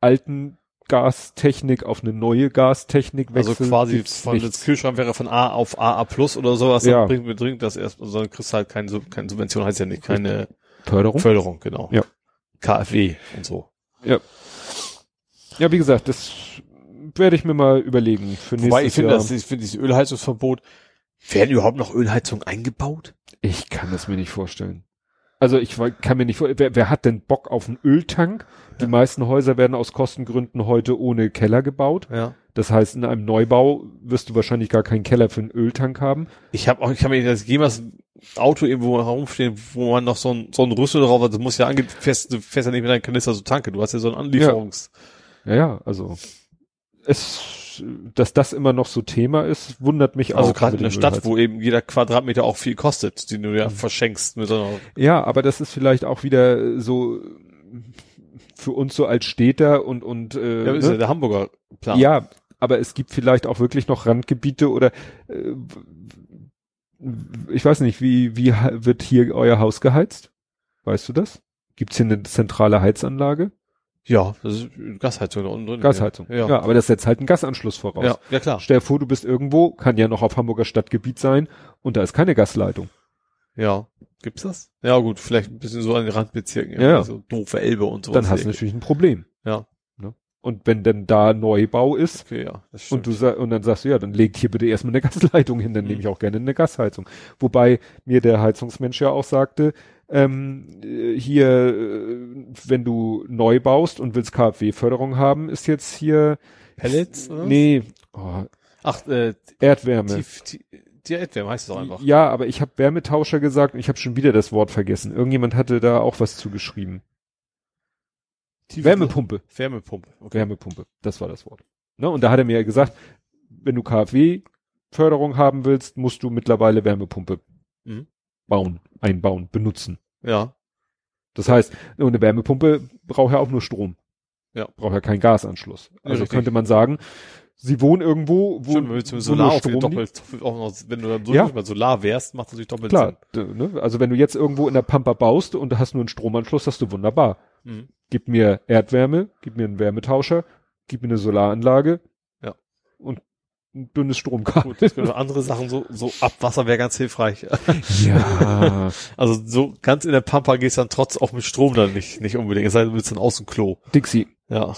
[SPEAKER 2] alten Gastechnik auf eine neue Gastechnik wechsle.
[SPEAKER 3] Also quasi von
[SPEAKER 2] nichts.
[SPEAKER 3] das Kühlschrank wäre von A auf AA plus oder sowas,
[SPEAKER 2] Ja.
[SPEAKER 3] dann bringt mir dringend das erst, sondern kriegst halt keine, keine Subvention, heißt ja nicht, keine
[SPEAKER 2] Förderung.
[SPEAKER 3] Förderung, genau.
[SPEAKER 2] Ja.
[SPEAKER 3] KfW und so.
[SPEAKER 2] Ja, wie gesagt, das werde ich mir mal überlegen für nächstes
[SPEAKER 3] Wobei ich finde, das, ich finde dieses Ölheizungsverbot, werden überhaupt noch Ölheizungen eingebaut?
[SPEAKER 2] ich kann es mir nicht vorstellen. Also ich kann mir nicht vor, wer, wer hat denn Bock auf einen Öltank? Die
[SPEAKER 3] Ja.
[SPEAKER 2] meisten Häuser werden aus Kostengründen heute ohne Keller gebaut.
[SPEAKER 3] Ja.
[SPEAKER 2] Das heißt, in einem Neubau wirst du wahrscheinlich gar keinen Keller für einen Öltank haben.
[SPEAKER 3] Ich habe auch, ich habe mir das jemals Auto irgendwo herumstehen, wo man noch so ein, so ein Rüssel drauf hat, das muss ja ange, fest, du fährst ja nicht mit deinem Kanister so Tanke, du hast ja so ein Anlieferungs,
[SPEAKER 2] Ja, ja, also es, dass das immer noch so Thema ist, wundert mich
[SPEAKER 3] also
[SPEAKER 2] auch.
[SPEAKER 3] gerade
[SPEAKER 2] mit
[SPEAKER 3] in der Stadt, wo eben jeder Quadratmeter auch viel kostet, den du ja verschenkst mit so einer,
[SPEAKER 2] Ja, aber das ist vielleicht auch wieder so für uns so als Städter und und äh,
[SPEAKER 3] ja, ist
[SPEAKER 2] ne?
[SPEAKER 3] ja der Hamburger Plan.
[SPEAKER 2] Ja, aber es gibt vielleicht auch wirklich noch Randgebiete oder äh, ich weiß nicht, wie, wie wird hier euer Haus geheizt? Weißt du das? Gibt's hier eine zentrale Heizanlage?
[SPEAKER 3] Ja, das ist Gasheizung da unten drin.
[SPEAKER 2] Gasheizung.
[SPEAKER 3] Ja.
[SPEAKER 2] ja aber das setzt halt einen Gasanschluss voraus.
[SPEAKER 3] Ja, ja klar.
[SPEAKER 2] Stell dir vor, du bist irgendwo, kann ja noch auf Hamburger Stadtgebiet sein und da ist keine Gasleitung.
[SPEAKER 3] Ja. Gibt's das? Ja, gut, vielleicht ein bisschen so an den Randbezirken.
[SPEAKER 2] Ja, ja.
[SPEAKER 3] So doofe Elbe und sowas.
[SPEAKER 2] Dann hast du natürlich ein Problem.
[SPEAKER 3] Ja.
[SPEAKER 2] Ne? Und wenn denn da Neubau ist,
[SPEAKER 3] Okay, ja,
[SPEAKER 2] Und du und dann sagst du, ja, dann legt hier bitte erstmal eine Gasleitung hin, dann
[SPEAKER 3] Mhm.
[SPEAKER 2] nehme ich auch gerne eine Gasheizung. Wobei mir der Heizungsmensch ja auch sagte, ähm, äh, hier, äh, wenn du neu baust und willst KfW-Förderung haben, ist jetzt hier,
[SPEAKER 3] Pellets? Oder?
[SPEAKER 2] nee, oh,
[SPEAKER 3] Ach, äh,
[SPEAKER 2] Erdwärme.
[SPEAKER 3] tief, tief, die Erdwärme heißt es auch einfach.
[SPEAKER 2] Ja, aber ich habe Wärmetauscher gesagt und ich habe schon wieder das Wort vergessen. Irgendjemand hatte da auch was zugeschrieben.
[SPEAKER 3] Tief-
[SPEAKER 2] Wärmepumpe.
[SPEAKER 3] Wärmepumpe. Okay.
[SPEAKER 2] Wärmepumpe, das war das Wort. Ne? Und da hat er mir ja gesagt, wenn du KfW-Förderung haben willst, musst du mittlerweile Wärmepumpe
[SPEAKER 3] Mhm.
[SPEAKER 2] Bauen, einbauen, benutzen.
[SPEAKER 3] Ja.
[SPEAKER 2] Das heißt, eine Wärmepumpe braucht ja auch nur Strom.
[SPEAKER 3] Ja.
[SPEAKER 2] Braucht ja keinen Gasanschluss. Also
[SPEAKER 3] richtig.
[SPEAKER 2] könnte man sagen, sie wohnen irgendwo, wo,
[SPEAKER 3] Stimmt, wenn du zum
[SPEAKER 2] wo
[SPEAKER 3] Solar auch doppelt, auch noch, wenn du dann so
[SPEAKER 2] Ja.
[SPEAKER 3] mal Solar wärst, macht das natürlich doppelt
[SPEAKER 2] Klar, d- ne? also wenn du jetzt irgendwo in der Pampa baust und du hast nur einen Stromanschluss, hast du wunderbar.
[SPEAKER 3] Sinn. Mhm.
[SPEAKER 2] Gib mir Erdwärme, gib mir einen Wärmetauscher, gib mir eine Solaranlage.
[SPEAKER 3] Ja.
[SPEAKER 2] Und ein dünnes Stromkabel.
[SPEAKER 3] Gut, andere Sachen so, so Abwasser wäre ganz hilfreich.
[SPEAKER 2] Ja.
[SPEAKER 3] Also so ganz in der Pampa gehst dann trotz auch mit Strom dann nicht, nicht unbedingt. Es sei denn, du willst dann Außenklo.
[SPEAKER 2] Dixie.
[SPEAKER 3] Ja.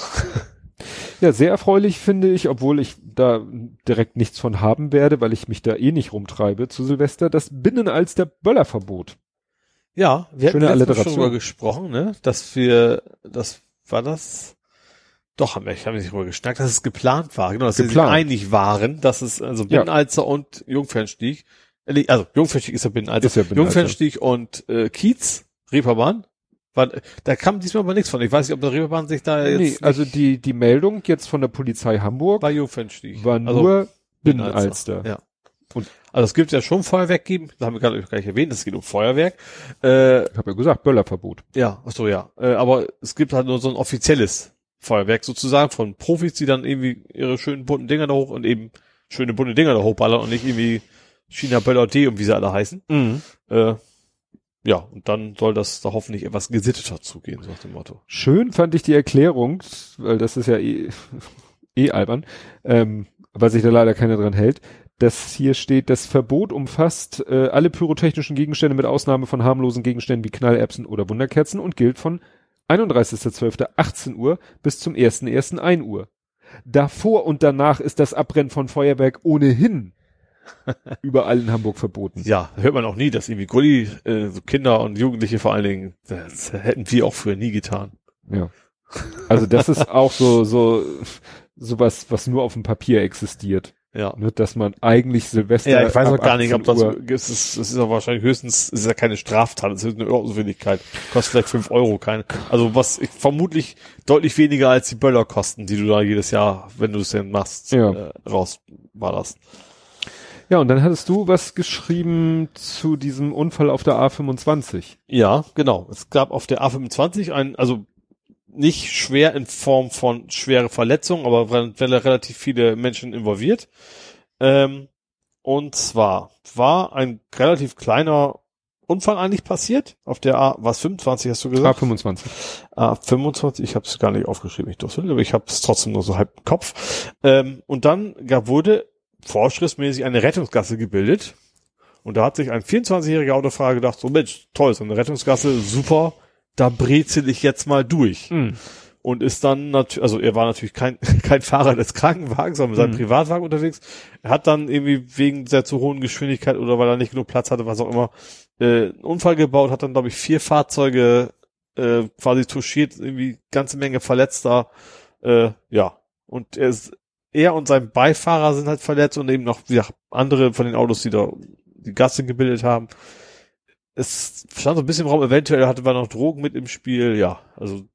[SPEAKER 2] Ja, sehr erfreulich finde ich, obwohl ich da direkt nichts von haben werde, weil ich mich da eh nicht rumtreibe zu Silvester, das Binnenalster Böllerverbot.
[SPEAKER 3] Ja, wir
[SPEAKER 2] Schöne
[SPEAKER 3] hatten schon drüber gesprochen, ne? Dass wir, das war das. Doch, haben wir, ich habe nicht drüber geschnackt, dass es geplant war, genau, dass
[SPEAKER 2] Geplant.
[SPEAKER 3] sie sich einig waren, dass es also
[SPEAKER 2] Ja.
[SPEAKER 3] Binnenalzer und Jungfernstieg, äh, also Jungfernstieg ist ja Binnenalzer,
[SPEAKER 2] Ist ja Binnenalzer.
[SPEAKER 3] Jungfernstieg und äh, Kiez, Reeperbahn, war, da kam diesmal aber nichts von. Ich weiß nicht, ob der Reeperbahn sich da jetzt
[SPEAKER 2] Nee, also die, die Meldung jetzt von der Polizei Hamburg
[SPEAKER 3] war Jungfernstieg.
[SPEAKER 2] war
[SPEAKER 3] Also
[SPEAKER 2] nur Binnenalster.
[SPEAKER 3] Ja.
[SPEAKER 2] Und-
[SPEAKER 3] Also es gibt ja schon Feuerwerk geben, das haben wir gerade gar nicht erwähnt, es geht um Feuerwerk. Äh,
[SPEAKER 2] Ich habe ja gesagt, Böllerverbot.
[SPEAKER 3] ja, ach so ja. Äh, aber es gibt halt nur so ein offizielles Feuerwerk sozusagen von Profis, die dann irgendwie ihre schönen bunten Dinger da hoch und eben schöne bunte Dinger da hochballern und nicht irgendwie China D und wie sie alle heißen. Äh, ja, und dann soll das da hoffentlich etwas gesitteter zugehen, so nach dem Motto.
[SPEAKER 2] Schön fand ich die Erklärung, weil das ist ja eh, eh albern, ähm, weil sich da leider keiner dran hält, dass hier steht, das Verbot umfasst äh, alle pyrotechnischen Gegenstände mit Ausnahme von harmlosen Gegenständen wie Knallerbsen oder Wunderkerzen und gilt von 31.12.18 Uhr bis zum 1.1. 1 Uhr. Davor und danach ist das Abbrennen von Feuerwerk ohnehin überall in Hamburg verboten.
[SPEAKER 3] Ja, hört man auch nie, dass irgendwie Gulli, äh, so Kinder und Jugendliche vor allen Dingen, das hätten wir auch früher nie getan.
[SPEAKER 2] Ja. Also das ist auch so, so, sowas, was nur auf dem Papier existiert.
[SPEAKER 3] Ja.
[SPEAKER 2] Ne, dass man eigentlich Silvester.
[SPEAKER 3] Ja, ich weiß auch gar nicht, ob
[SPEAKER 2] 18
[SPEAKER 3] das, es ist, es ist ja wahrscheinlich höchstens, es ist ja keine Straftat, es ist eine Ordnungswidrigkeit. Kostet vielleicht fünf Euro, keine. Also was, ich, vermutlich deutlich weniger als die Böller kosten, die du da jedes Jahr, wenn du es denn machst,
[SPEAKER 2] Ja.
[SPEAKER 3] äh, rausballerst.
[SPEAKER 2] Ja, und dann hattest du was geschrieben zu diesem Unfall auf der A25.
[SPEAKER 3] Ja, genau. Es gab auf der A25 ein, also nicht schwer in Form von schwere Verletzungen, aber relativ viele Menschen involviert. Ähm, und zwar war ein relativ kleiner Unfall eigentlich passiert. Auf der A, was 25 hast du gesagt?
[SPEAKER 2] A25.
[SPEAKER 3] A25, ich habe es gar nicht aufgeschrieben, ich durfte, aber ich habe es trotzdem nur so halb im Kopf. Ähm, und dann gab, wurde vorschriftsmäßig eine Rettungsgasse gebildet. Und da hat sich ein 24-jähriger Autofahrer gedacht, so Mensch, toll, so eine Rettungsgasse, super, da brezel ich jetzt mal durch.
[SPEAKER 2] Hm.
[SPEAKER 3] Und ist dann natürlich, also er war natürlich kein, kein Fahrer des Krankenwagens, sondern mit seinem
[SPEAKER 2] Mhm.
[SPEAKER 3] Privatwagen unterwegs. Er hat dann irgendwie wegen der zu hohen Geschwindigkeit oder weil er nicht genug Platz hatte, was auch immer, äh, einen Unfall gebaut, hat dann, glaube ich, vier Fahrzeuge äh, quasi touchiert, irgendwie ganze Menge Verletzter. Äh, ja. Und er, ist, er und sein Beifahrer sind halt verletzt und eben noch wie gesagt, andere von den Autos, die da die Gasse gebildet haben. Es stand so ein bisschen im Raum, eventuell hatte man noch Drogen mit im Spiel, ja, also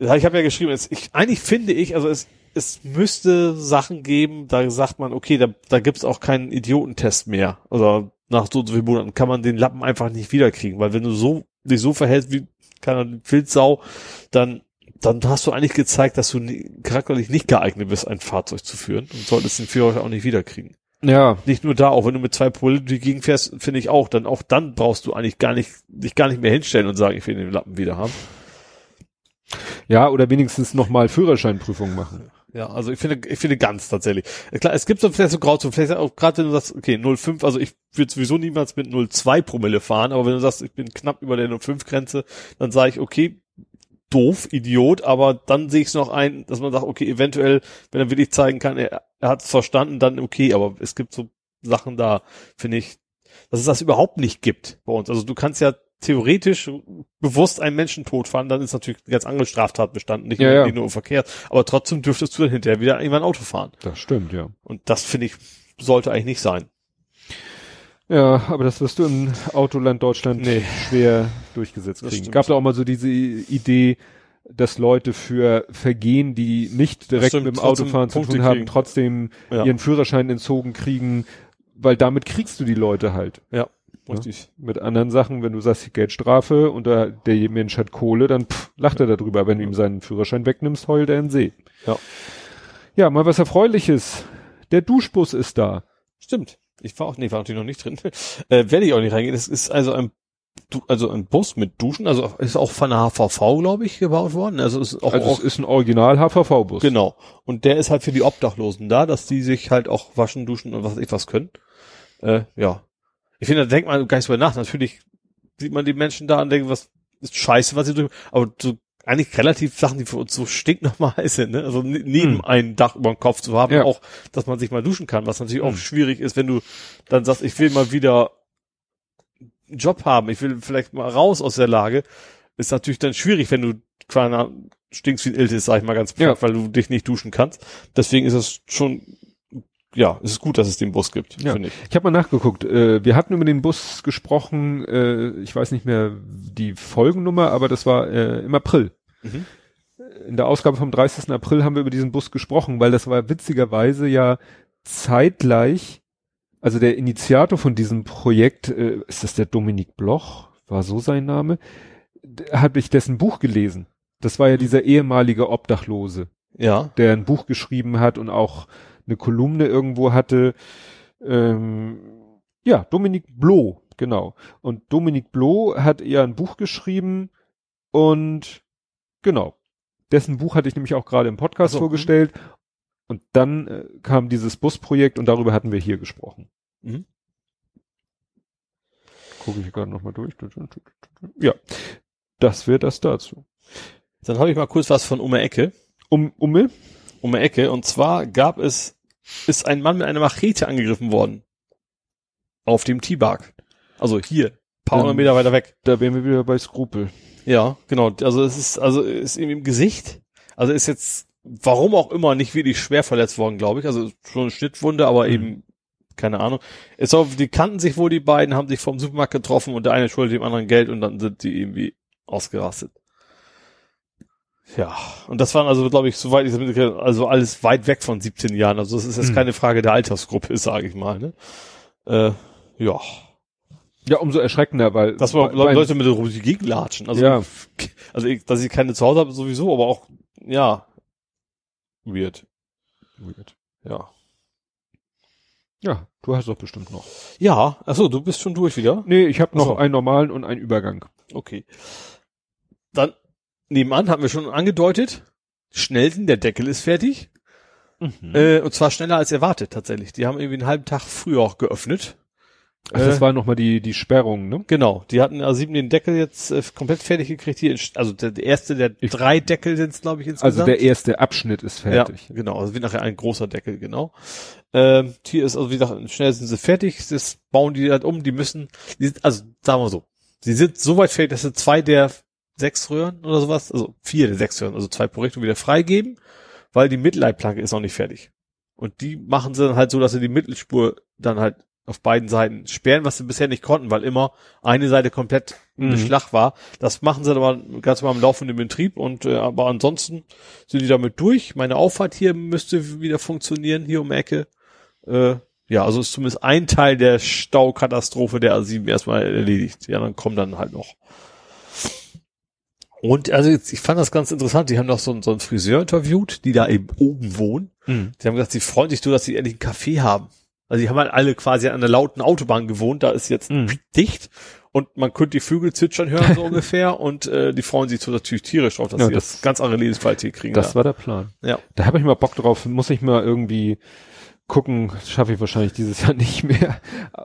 [SPEAKER 3] ich habe ja geschrieben, es, ich, eigentlich finde ich, also es, es müsste Sachen geben, da sagt man, okay, da, da gibt's auch keinen Idiotentest mehr. Oder nach so und so vielen Monaten kann man den Lappen einfach nicht wiederkriegen, weil wenn du so dich so verhältst wie keine Filzsau, dann dann hast du eigentlich gezeigt, dass du nie, charakterlich nicht geeignet bist, ein Fahrzeug zu führen und solltest den Führerschein auch nicht wiederkriegen.
[SPEAKER 2] Ja,
[SPEAKER 3] Nicht nur da, auch wenn du mit zwei durch die Gegend fährst, finde ich auch, dann auch dann brauchst du eigentlich gar nicht, dich gar nicht mehr hinstellen und sagen, ich will den Lappen wieder haben.
[SPEAKER 2] ja, oder wenigstens nochmal Führerscheinprüfung machen.
[SPEAKER 3] Ja, also ich finde, ich finde ganz tatsächlich. Klar, es gibt so vielleicht so Grauzonen, vielleicht auch gerade wenn du sagst, okay, 0,5, also ich würde sowieso niemals mit 0,2 Promille fahren, aber wenn du sagst, ich bin knapp über der 0,5 Grenze, dann sage ich, okay, doof, Idiot, aber dann sehe ich es noch ein, dass man sagt, okay, eventuell, wenn er wirklich zeigen kann, er, er hat es verstanden, dann okay, aber es gibt so Sachen da, finde ich, dass es das überhaupt nicht gibt bei uns. Also du kannst ja theoretisch bewusst einen Menschen totfahren, dann ist natürlich eine ganz andere Straftat bestanden, nicht,
[SPEAKER 2] Ja,
[SPEAKER 3] nur,
[SPEAKER 2] ja.
[SPEAKER 3] nicht nur im Verkehr, aber trotzdem dürftest du dann hinterher wieder irgendwann Auto fahren.
[SPEAKER 2] Das stimmt, ja.
[SPEAKER 3] Und das finde ich, sollte eigentlich nicht sein.
[SPEAKER 2] Ja, aber das wirst du im Autoland Deutschland
[SPEAKER 3] Nee.
[SPEAKER 2] schwer durchgesetzt kriegen. Gab da auch mal so diese Idee, dass Leute für Vergehen, die nicht direkt
[SPEAKER 3] stimmt,
[SPEAKER 2] mit dem Autofahren zu tun haben,
[SPEAKER 3] kriegen.
[SPEAKER 2] trotzdem
[SPEAKER 3] Ja.
[SPEAKER 2] ihren Führerschein entzogen kriegen, weil damit kriegst du die Leute halt.
[SPEAKER 3] Ja, richtig.
[SPEAKER 2] Mit anderen Sachen, wenn du sagst, Geldstrafe und da, der Mensch hat Kohle, dann pff, lacht er darüber. Wenn du ihm seinen Führerschein wegnimmst, heult er in den See.
[SPEAKER 3] Ja.
[SPEAKER 2] Ja, mal was Erfreuliches. Der Duschbus ist da.
[SPEAKER 3] Stimmt. Ich war auch, nee, war natürlich noch nicht drin. Äh, werde ich auch nicht reingehen. Es ist also ein, Du- also ein Bus mit Duschen, also ist auch von der HVV, glaube ich, gebaut worden. Also ist auch,
[SPEAKER 2] Also
[SPEAKER 3] auch
[SPEAKER 2] es ist ein Original HVV-Bus.
[SPEAKER 3] genau. Und der ist halt für die Obdachlosen da, dass die sich halt auch waschen, duschen und was ich was können. Äh, ja. Ich finde, da denkt man gar nicht so nach. Natürlich sieht man die Menschen da und denkt, was ist scheiße, was sie tun. Aber so eigentlich relativ Sachen, die für uns so stinknormal sind, ne? Also ne- neben
[SPEAKER 2] Hm.
[SPEAKER 3] ein Dach über dem Kopf zu haben,
[SPEAKER 2] Ja.
[SPEAKER 3] auch, dass man sich mal duschen kann, was natürlich auch
[SPEAKER 2] Hm.
[SPEAKER 3] schwierig ist, wenn du dann sagst, ich will mal wieder einen Job haben, ich will vielleicht mal raus aus der Lage, ist natürlich dann schwierig, wenn du quasi stinkst wie ein Iltis, sag ich mal ganz platt,
[SPEAKER 2] Ja.
[SPEAKER 3] weil du dich nicht duschen kannst. Deswegen ist es schon, ja, es ist gut, dass es den Bus gibt,
[SPEAKER 2] Ja.
[SPEAKER 3] finde ich.
[SPEAKER 2] Ich habe mal nachgeguckt. Äh, wir hatten über den Bus gesprochen, äh, ich weiß nicht mehr die Folgennummer, aber das war äh, im April.
[SPEAKER 3] Mhm.
[SPEAKER 2] In der Ausgabe vom 30. April haben wir über diesen Bus gesprochen, weil das war witzigerweise ja zeitgleich also der Initiator von diesem Projekt, äh, ist das der Dominik Bloch, war so sein Name, habe ich dessen Buch gelesen. Das war ja dieser ehemalige Obdachlose,
[SPEAKER 3] Ja.
[SPEAKER 2] der ein Buch geschrieben hat und auch eine Kolumne irgendwo hatte. Ähm, ja, Dominik Bloh, genau. Und Dominik Bloh hat ja ein Buch geschrieben und genau. Dessen Buch hatte ich nämlich auch gerade im Podcast
[SPEAKER 3] so,
[SPEAKER 2] vorgestellt. Und dann äh, kam dieses Busprojekt und darüber hatten wir hier gesprochen.
[SPEAKER 3] Mhm.
[SPEAKER 2] Gucke ich gerade nochmal durch. Ja, das wäre das dazu.
[SPEAKER 3] Dann habe ich mal kurz was von um die Ecke.
[SPEAKER 2] Um, Umme?
[SPEAKER 3] Um die Ecke. Und zwar gab es, ist ein Mann mit einer Machete angegriffen worden. Auf dem T-Bag. Also hier. Paar hundert Meter weiter weg.
[SPEAKER 2] Da wären wir wieder bei Skrupel.
[SPEAKER 3] Ja, genau. Also es ist, also ist ihm im Gesicht. Also ist jetzt, warum auch immer, nicht wirklich schwer verletzt worden, glaube ich. Also schon eine Schnittwunde, aber
[SPEAKER 2] Mhm.
[SPEAKER 3] eben, keine Ahnung. Es soll, die kannten sich wohl, die beiden, haben sich vom Supermarkt getroffen und der eine schuldet dem anderen Geld und dann sind die irgendwie ausgerastet. Ja, und das waren also, glaube ich, soweit ich das mitgekriegt habe, also alles weit weg von 17 Jahren. Also es ist jetzt
[SPEAKER 2] Mhm.
[SPEAKER 3] keine Frage der Altersgruppe, sage ich mal. Ne? Äh, ja,
[SPEAKER 2] Ja, umso erschreckender, weil
[SPEAKER 3] dass man
[SPEAKER 2] weil-
[SPEAKER 3] Leute mit die Gegend latschen. Also,
[SPEAKER 2] Ja.
[SPEAKER 3] also ich, dass ich keine zu Hause habe, sowieso, aber auch, ja, weird.
[SPEAKER 2] Weird.
[SPEAKER 3] Ja.
[SPEAKER 2] Ja, du hast doch bestimmt noch.
[SPEAKER 3] Ja, achso, du bist schon durch wieder?
[SPEAKER 2] Nee, ich habe noch
[SPEAKER 3] so.
[SPEAKER 2] einen normalen und einen Übergang.
[SPEAKER 3] Okay. Dann, nebenan haben wir schon angedeutet, Schnellsen, der Deckel ist fertig.
[SPEAKER 2] Mhm.
[SPEAKER 3] Äh, und zwar schneller als erwartet, tatsächlich. Die haben irgendwie einen halben Tag früher auch geöffnet.
[SPEAKER 2] Ach, das
[SPEAKER 3] äh,
[SPEAKER 2] war nochmal die, die Sperrung, ne?
[SPEAKER 3] Genau, die hatten also sieben den Deckel jetzt äh, komplett fertig gekriegt. Hier, also der, der erste der drei Deckel sind es, glaube ich, insgesamt.
[SPEAKER 2] Also der erste Abschnitt ist fertig.
[SPEAKER 3] Ja, genau. Also wird nachher ein großer Deckel, genau. Ähm, hier ist, also wie gesagt, schnell sind sie fertig. Das bauen die halt um. Die müssen, die sind, also sagen wir so, sie sind so weit fertig, dass sie zwei der sechs Röhren oder sowas, also vier der sechs Röhren, also zwei pro Richtung wieder freigeben, weil die Mittelleitplanke ist noch nicht fertig. Und die machen sie dann halt so, dass sie die Mittelspur dann halt auf beiden Seiten sperren, was sie bisher nicht konnten, weil immer eine Seite komplett
[SPEAKER 2] Mhm.
[SPEAKER 3] Beschlag war. Das machen sie aber ganz mal im laufenden Betrieb und äh, aber ansonsten sind die damit durch. Meine Auffahrt hier müsste wieder funktionieren, hier um Ecke. Äh, ja, also ist zumindest ein Teil der Staukatastrophe der A7 erstmal erledigt. Ja, dann kommen dann halt noch. Und also jetzt, ich fand das ganz interessant, die haben noch so, einen- so einen Friseur interviewt, die da eben oben wohnen.
[SPEAKER 2] Mhm.
[SPEAKER 3] Die haben gesagt, sie freuen sich so, dass sie endlich einen Café haben. Also die haben halt alle quasi an einer lauten Autobahn gewohnt, da ist jetzt
[SPEAKER 2] Mhm.
[SPEAKER 3] dicht und man könnte die Vögel zwitschern hören so ungefähr und äh, die freuen sich so natürlich tierisch drauf, dass
[SPEAKER 2] Ja,
[SPEAKER 3] sie
[SPEAKER 2] das-
[SPEAKER 3] das ganz andere Lebensqualität kriegen.
[SPEAKER 2] Das
[SPEAKER 3] da.
[SPEAKER 2] war der Plan.
[SPEAKER 3] Ja.
[SPEAKER 2] Da habe ich mal Bock drauf. Muss ich mal irgendwie gucken. Schaffe ich wahrscheinlich dieses Jahr nicht mehr.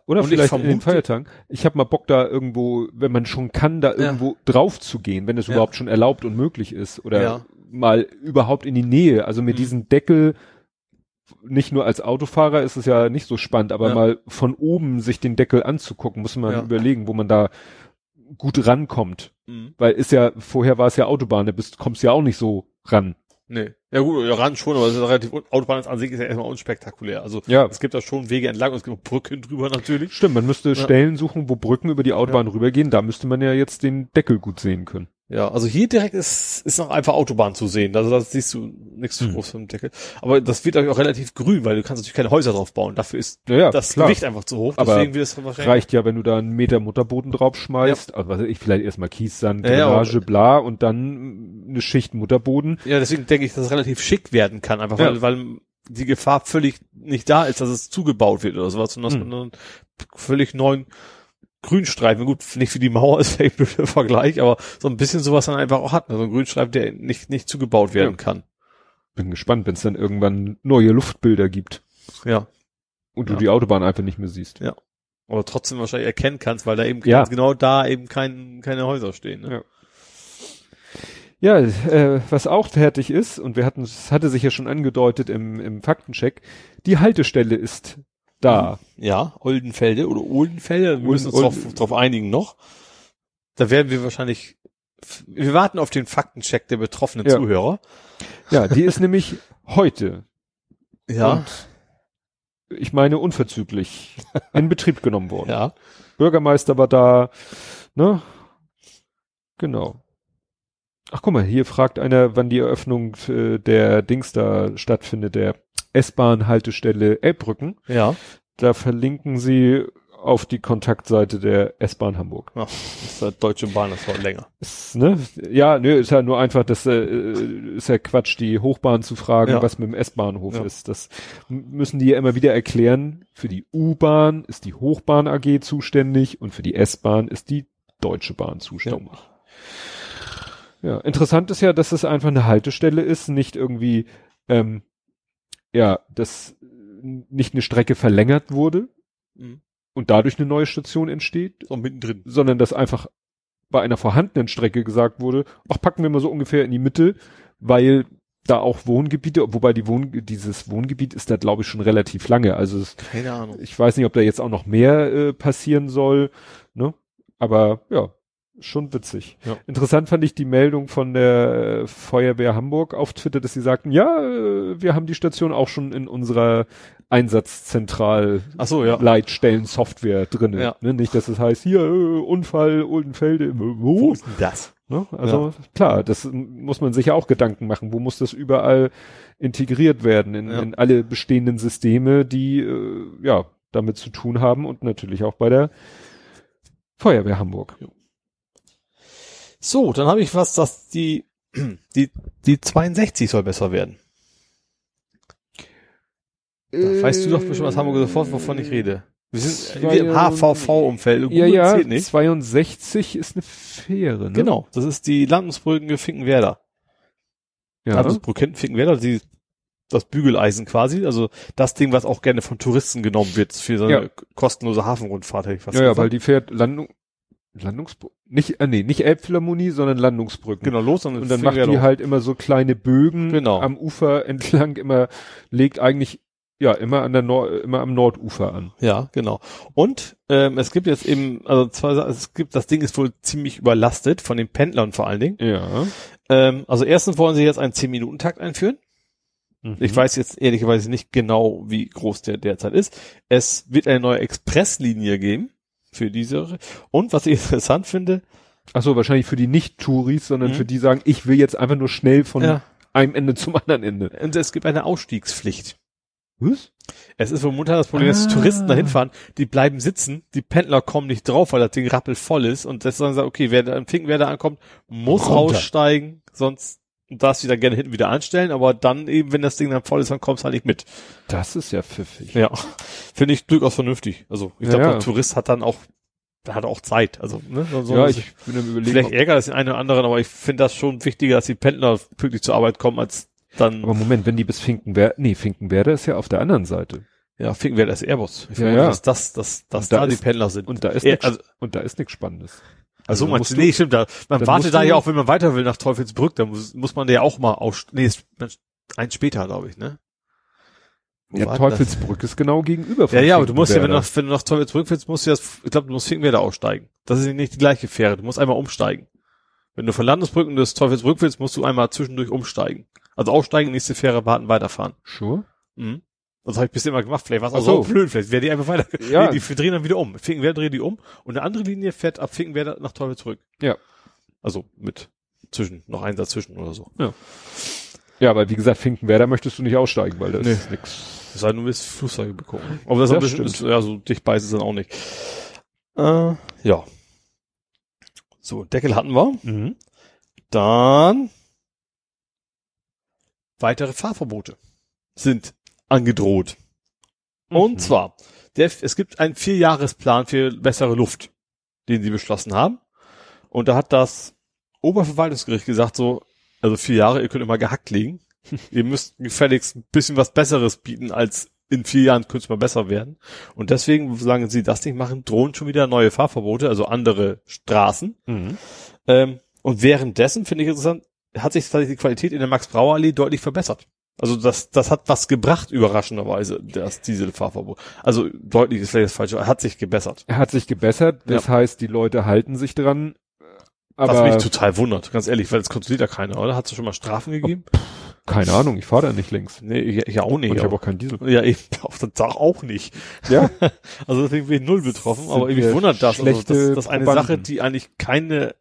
[SPEAKER 2] Oder
[SPEAKER 3] Und ich
[SPEAKER 2] vielleicht in den
[SPEAKER 3] vermute-
[SPEAKER 2] Feiertagen. Ich habe mal Bock da irgendwo, wenn man schon kann, da irgendwo drauf zu gehen, wenn es
[SPEAKER 3] Ja.
[SPEAKER 2] überhaupt schon erlaubt und möglich ist. Oder
[SPEAKER 3] Ja.
[SPEAKER 2] mal überhaupt in die Nähe. Also mit
[SPEAKER 3] Mhm.
[SPEAKER 2] diesem Deckel nicht nur als Autofahrer ist es ja nicht so spannend, aber
[SPEAKER 3] Ja.
[SPEAKER 2] mal von oben sich den Deckel anzugucken, muss man
[SPEAKER 3] Ja.
[SPEAKER 2] überlegen, wo man da gut rankommt.
[SPEAKER 3] Mhm.
[SPEAKER 2] Weil ist ja, vorher war es ja Autobahn, da bist, kommst ja auch nicht so ran.
[SPEAKER 3] Nee. Ja gut, ja, ran schon, aber es ist relativ, Autobahn ist an sich ist ja erstmal unspektakulär. Also
[SPEAKER 2] Ja.
[SPEAKER 3] es gibt da schon Wege entlang und es gibt auch Brücken drüber natürlich.
[SPEAKER 2] Stimmt, man müsste
[SPEAKER 3] Ja.
[SPEAKER 2] Stellen suchen, wo Brücken über die Autobahn rübergehen. Da müsste man ja jetzt den Deckel gut sehen können.
[SPEAKER 3] Ja, also hier direkt ist, ist noch einfach Autobahn zu sehen. Also da siehst du nichts
[SPEAKER 2] Mhm.
[SPEAKER 3] groß vom Deckel. Aber das wird auch relativ grün, weil du kannst natürlich keine Häuser drauf bauen. Dafür ist
[SPEAKER 2] Ja, ja,
[SPEAKER 3] das
[SPEAKER 2] klar.
[SPEAKER 3] Gewicht einfach zu hoch.
[SPEAKER 2] Aber
[SPEAKER 3] es
[SPEAKER 2] Reicht ja, wenn du da einen Meter Mutterboden drauf schmeißt. Also was weiß ich, vielleicht erstmal Kiessand,
[SPEAKER 3] Ja, ja,
[SPEAKER 2] Drainage, bla und dann eine Schicht Mutterboden.
[SPEAKER 3] Ja, deswegen denke ich, dass es relativ schick werden kann, einfach
[SPEAKER 2] Ja.
[SPEAKER 3] weil, weil die Gefahr völlig nicht da ist, dass es zugebaut wird oder sowas, sondern dass
[SPEAKER 2] Mhm.
[SPEAKER 3] man einen völlig neuen Grünstreifen, gut, nicht wie die Mauer ist vielleicht ein blöder Vergleich, aber so ein bisschen sowas dann einfach auch hat, also ein Grünstreifen, der nicht, nicht zugebaut werden
[SPEAKER 2] Ja.
[SPEAKER 3] kann.
[SPEAKER 2] Bin gespannt, wenn es dann irgendwann neue Luftbilder gibt
[SPEAKER 3] Ja.
[SPEAKER 2] und
[SPEAKER 3] Ja.
[SPEAKER 2] du die Autobahn einfach nicht mehr siehst.
[SPEAKER 3] Ja. Aber trotzdem wahrscheinlich erkennen kannst, weil da eben
[SPEAKER 2] Ja.
[SPEAKER 3] genau da eben kein, keine Häuser stehen. Ne?
[SPEAKER 2] Ja. Ja, äh, was auch fertig ist, und wir hatten, es hatte sich ja schon angedeutet im, im Faktencheck, die Haltestelle ist da.
[SPEAKER 3] Ja, Oldenfelde oder Oldenfelde, wir müssen uns
[SPEAKER 2] Olden-
[SPEAKER 3] drauf, drauf einigen noch. Da werden wir wahrscheinlich, wir warten auf den Faktencheck der betroffenen
[SPEAKER 2] Ja.
[SPEAKER 3] Zuhörer.
[SPEAKER 2] Ja, die ist nämlich heute.
[SPEAKER 3] Ja,
[SPEAKER 2] Und ich meine unverzüglich in Betrieb genommen worden.
[SPEAKER 3] ja.
[SPEAKER 2] Bürgermeister war da, ne? Genau. Ach guck mal, hier fragt einer, wann die Eröffnung äh, der Dings da stattfindet, der S-Bahn-Haltestelle Elbbrücken.
[SPEAKER 3] Ja.
[SPEAKER 2] Da verlinken sie auf die Kontaktseite der S-Bahn Hamburg.
[SPEAKER 3] Ja, das ist der Deutsche Bahn, das war länger.
[SPEAKER 2] Ist, ne? Ja, nö, ist ja nur einfach, das äh, ist ja Quatsch, die Hochbahn zu fragen,
[SPEAKER 3] Ja.
[SPEAKER 2] was mit dem S-Bahnhof
[SPEAKER 3] Ja.
[SPEAKER 2] ist. Das müssen die ja immer wieder erklären. Für die U-Bahn ist die Hochbahn AG zuständig und für die S-Bahn ist die Deutsche Bahn zuständig. Ja. interessant ist ja, dass es einfach eine Haltestelle ist, nicht irgendwie, ähm, ja, dass nicht eine Strecke verlängert wurde
[SPEAKER 3] Mhm.
[SPEAKER 2] und dadurch eine neue Station entsteht,
[SPEAKER 3] So mittendrin.
[SPEAKER 2] sondern dass einfach bei einer vorhandenen Strecke gesagt wurde, ach, packen wir mal so ungefähr in die Mitte, weil da auch Wohngebiete, wobei die Wohn dieses Wohngebiet ist da glaube ich schon relativ lange. Also es,
[SPEAKER 3] Keine Ahnung.
[SPEAKER 2] ich weiß nicht, ob da jetzt auch noch mehr äh, passieren soll, ne? Aber ja, schon witzig.
[SPEAKER 3] Ja.
[SPEAKER 2] Interessant fand ich die Meldung von der äh, Feuerwehr Hamburg auf Twitter, dass sie sagten, ja, äh, wir haben die Station auch schon in unserer Einsatzzentral
[SPEAKER 3] Ach so, ja.
[SPEAKER 2] Leitstellen-Software drinne.
[SPEAKER 3] Ja.
[SPEAKER 2] Ne? Nicht, dass es heißt, hier, äh, Unfall, Uldenfelde, wo?
[SPEAKER 3] ist denn das?
[SPEAKER 2] Ne? Also klar, das muss man sich ja auch Gedanken machen. Wo muss das überall integriert werden in,
[SPEAKER 3] Ja.
[SPEAKER 2] in alle bestehenden Systeme, die äh, ja damit zu tun haben und natürlich auch bei der Feuerwehr Hamburg.
[SPEAKER 3] So, dann habe ich was, dass die, die, die 62 soll besser werden. Da weißt du doch bestimmt was Hamburg sofort, wovon ich rede. Wir sind wir im HVV-Umfeld.
[SPEAKER 2] Ja, ja,
[SPEAKER 3] nicht.
[SPEAKER 2] 62 ist eine Fähre, ne?
[SPEAKER 3] Genau, das ist die Landungsbrücke Finkenwerder.
[SPEAKER 2] Ja.
[SPEAKER 3] Landungsbrücke Finkenwerder, die, das Bügeleisen quasi, also das Ding, was auch gerne von Touristen genommen wird für so eine
[SPEAKER 2] Ja.
[SPEAKER 3] kostenlose Hafenrundfahrt, hätte ich fast
[SPEAKER 2] ja, ja,
[SPEAKER 3] gesagt.
[SPEAKER 2] weil die fährt Landung, Landungsbrücken, nicht, äh, nee, nicht Elbphilharmonie, sondern Landungsbrücken.
[SPEAKER 3] genau, los und,
[SPEAKER 2] Und dann macht die halt immer so kleine Bögen
[SPEAKER 3] Genau.
[SPEAKER 2] am Ufer entlang, immer, legt eigentlich, ja, immer an der Nord, immer am Nordufer an.
[SPEAKER 3] Ja, genau. Und ähm, es gibt jetzt eben, also zwei, es gibt, das Ding ist wohl ziemlich überlastet von den Pendlern vor allen Dingen.
[SPEAKER 2] Ja.
[SPEAKER 3] Ähm, also erstens wollen sie jetzt einen 10-Minuten-Takt einführen. Ich
[SPEAKER 2] Mhm.
[SPEAKER 3] weiß jetzt ehrlicherweise nicht genau, wie groß der derzeit ist. Es wird eine neue Expresslinie geben für diese. Und was ich interessant finde,
[SPEAKER 2] Ach so, wahrscheinlich für die Nicht-Touris, sondern
[SPEAKER 3] Mhm.
[SPEAKER 2] für die sagen, ich will jetzt einfach nur schnell von
[SPEAKER 3] Ja.
[SPEAKER 2] einem Ende zum anderen Ende.
[SPEAKER 3] und es gibt eine Ausstiegspflicht.
[SPEAKER 2] Was?
[SPEAKER 3] Es ist momentan das Problem, dass
[SPEAKER 2] Ah.
[SPEAKER 3] Touristen dahin fahren, die bleiben sitzen, die Pendler kommen nicht drauf, weil das Ding rappelvoll ist und das sagen sie, okay, wer da im Finkenwerder ankommt, muss
[SPEAKER 2] Runter.
[SPEAKER 3] aussteigen, sonst darfst du dann gerne hinten wieder einstellen, aber dann eben, wenn das Ding dann voll ist, dann kommst du halt nicht mit.
[SPEAKER 2] Das ist ja pfiffig.
[SPEAKER 3] Ja, finde ich durchaus vernünftig. Also ich
[SPEAKER 2] Ja,
[SPEAKER 3] glaube,
[SPEAKER 2] ja.
[SPEAKER 3] der Tourist hat dann auch, hat auch Zeit. Also ne, so,
[SPEAKER 2] ja, ich bin am überlegen.
[SPEAKER 3] vielleicht ärgert das den einen oder anderen, aber ich finde das schon wichtiger, dass die Pendler pünktlich zur Arbeit kommen, als dann
[SPEAKER 2] aber Moment, wenn die bis Finkenwerder, nee, Finkenwerder ist ja auf der anderen Seite.
[SPEAKER 3] ja Finkenwerder ist Airbus. Ich
[SPEAKER 2] Ja,
[SPEAKER 3] vermute,
[SPEAKER 2] ja.
[SPEAKER 3] dass das, dass, dass
[SPEAKER 2] da
[SPEAKER 3] da, die
[SPEAKER 2] ist-
[SPEAKER 3] Pendler sind.
[SPEAKER 2] Und da ist nix,
[SPEAKER 3] also-
[SPEAKER 2] und da ist nichts Spannendes.
[SPEAKER 3] Also
[SPEAKER 2] dann
[SPEAKER 3] meinst du, nee, stimmt, da, man wartet da ja auch, wenn man weiter will nach Teufelsbrück, dann muss, muss man ja auch mal aus, nee, eins später, glaube ich, ne? Wo
[SPEAKER 2] Ja,
[SPEAKER 3] denn das?
[SPEAKER 2] Teufelsbrück ist genau gegenüber von
[SPEAKER 3] Ja, ja, aber du musst ja, wenn du, nach, wenn du nach Teufelsbrück willst, musst du ja, ich glaube, du musst Finkenwerder aussteigen. Das ist nicht die gleiche Fähre, du musst einmal umsteigen. Wenn du von Landesbrücken des Teufelsbrück willst, musst du einmal zwischendurch umsteigen. Also aussteigen, nächste Fähre warten, weiterfahren.
[SPEAKER 2] Sure?
[SPEAKER 3] Mhm. Das habe ich bisher immer gemacht. Vielleicht war es auch
[SPEAKER 2] so.
[SPEAKER 3] blöd. Vielleicht wäre die einfach weiter.
[SPEAKER 2] Ja.
[SPEAKER 3] Nee, die drehen dann wieder um. Finkenwerder dreht die um und eine andere Linie fährt ab Finkenwerder nach Teufelsbrück.
[SPEAKER 2] Ja.
[SPEAKER 3] Also mit zwischen, noch ein Satz zwischen oder so.
[SPEAKER 2] Ja, aber wie gesagt, Finkenwerder möchtest du nicht aussteigen, weil das
[SPEAKER 3] Nee.
[SPEAKER 2] ist nix.
[SPEAKER 3] Es sei denn, du willst Flugzeuge begucken. Aber das,
[SPEAKER 2] Das
[SPEAKER 3] ist ein bisschen, ist,
[SPEAKER 2] stimmt.
[SPEAKER 3] ja, so dicht bei ist es dann auch nicht. Äh, ja. So, Deckel hatten wir.
[SPEAKER 2] Mhm.
[SPEAKER 3] Dann weitere Fahrverbote sind angedroht. Und
[SPEAKER 2] Mhm.
[SPEAKER 3] zwar, der, es gibt einen Vierjahresplan für bessere Luft, den sie beschlossen haben. Und da hat das Oberverwaltungsgericht gesagt so, also vier Jahre, ihr könnt immer gehackt liegen. ihr müsst gefälligst ein bisschen was Besseres bieten, als in vier Jahren könnte es mal besser werden. Und deswegen, solange sie das nicht machen, drohen schon wieder neue Fahrverbote, also andere Straßen.
[SPEAKER 2] Mhm.
[SPEAKER 3] Ähm, und währenddessen, finde ich interessant, hat sich tatsächlich die Qualität in der Max-Brauer-Allee deutlich verbessert. Also das, das hat was gebracht, überraschendweise, das Dieselfahrverbot. Also deutlich ist vielleicht das Falsche, hat sich gebessert.
[SPEAKER 2] Er hat sich gebessert, das heißt, die Leute halten sich dran.
[SPEAKER 3] Was
[SPEAKER 2] Aber
[SPEAKER 3] mich total wundert, ganz ehrlich, weil es kontrolliert ja keiner, oder? Hat es schon mal Strafen gegeben?
[SPEAKER 2] keine Ahnung, ich fahre da nicht links.
[SPEAKER 3] Nee, ich, ich auch nicht.
[SPEAKER 2] Und ich habe auch keinen Diesel.
[SPEAKER 3] ja, ich auf den Tag auch nicht.
[SPEAKER 2] Ja?
[SPEAKER 3] Also deswegen bin ich null betroffen, aber
[SPEAKER 2] wir
[SPEAKER 3] wundert das. Also das, das eine
[SPEAKER 2] Probanden.
[SPEAKER 3] Sache, die eigentlich keine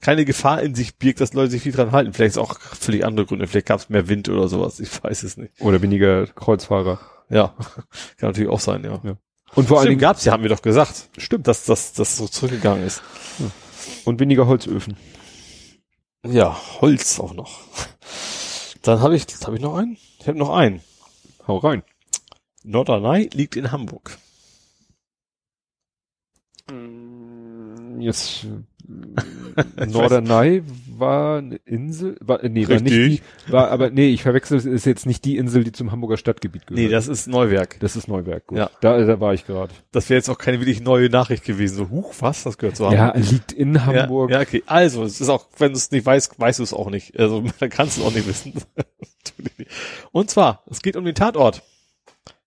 [SPEAKER 3] keine Gefahr in sich birgt, dass Leute sich viel dran halten. Vielleicht ist auch völlig andere Gründe. Vielleicht gab es mehr Wind oder sowas. Ich weiß es nicht.
[SPEAKER 2] Oder weniger Kreuzfahrer.
[SPEAKER 3] Ja, kann natürlich auch sein, ja.
[SPEAKER 2] Ja. Und vor allen
[SPEAKER 3] Stimmt,
[SPEAKER 2] Dingen,
[SPEAKER 3] gab's ja, haben wir doch gesagt. Stimmt, dass das dass so zurückgegangen ist.
[SPEAKER 2] und weniger Holzöfen.
[SPEAKER 3] Ja, Holz auch noch. Dann habe ich, habe ich noch einen? Ich habe noch einen.
[SPEAKER 2] Hau rein.
[SPEAKER 3] Norderney liegt in Hamburg.
[SPEAKER 2] Jetzt, äh, Norderney war eine Insel, war, äh, nee, war nicht
[SPEAKER 3] Richtig.
[SPEAKER 2] die, war, aber nee, ich verwechsel, es ist jetzt nicht die Insel, die zum Hamburger Stadtgebiet gehört.
[SPEAKER 3] Nee, das ist Neuwerk.
[SPEAKER 2] das ist Neuwerk, gut.
[SPEAKER 3] Ja.
[SPEAKER 2] Da, da war ich gerade.
[SPEAKER 3] Das wäre jetzt auch keine wirklich neue Nachricht gewesen. So, huch, was? Das gehört zu
[SPEAKER 2] Ja,
[SPEAKER 3] Hamburg.
[SPEAKER 2] liegt in Hamburg.
[SPEAKER 3] Ja, ja, okay. Also, es ist auch, wenn du es nicht weißt, weißt du es auch nicht. Also, dann kannst du es auch nicht wissen. Und zwar, es geht um den Tatort.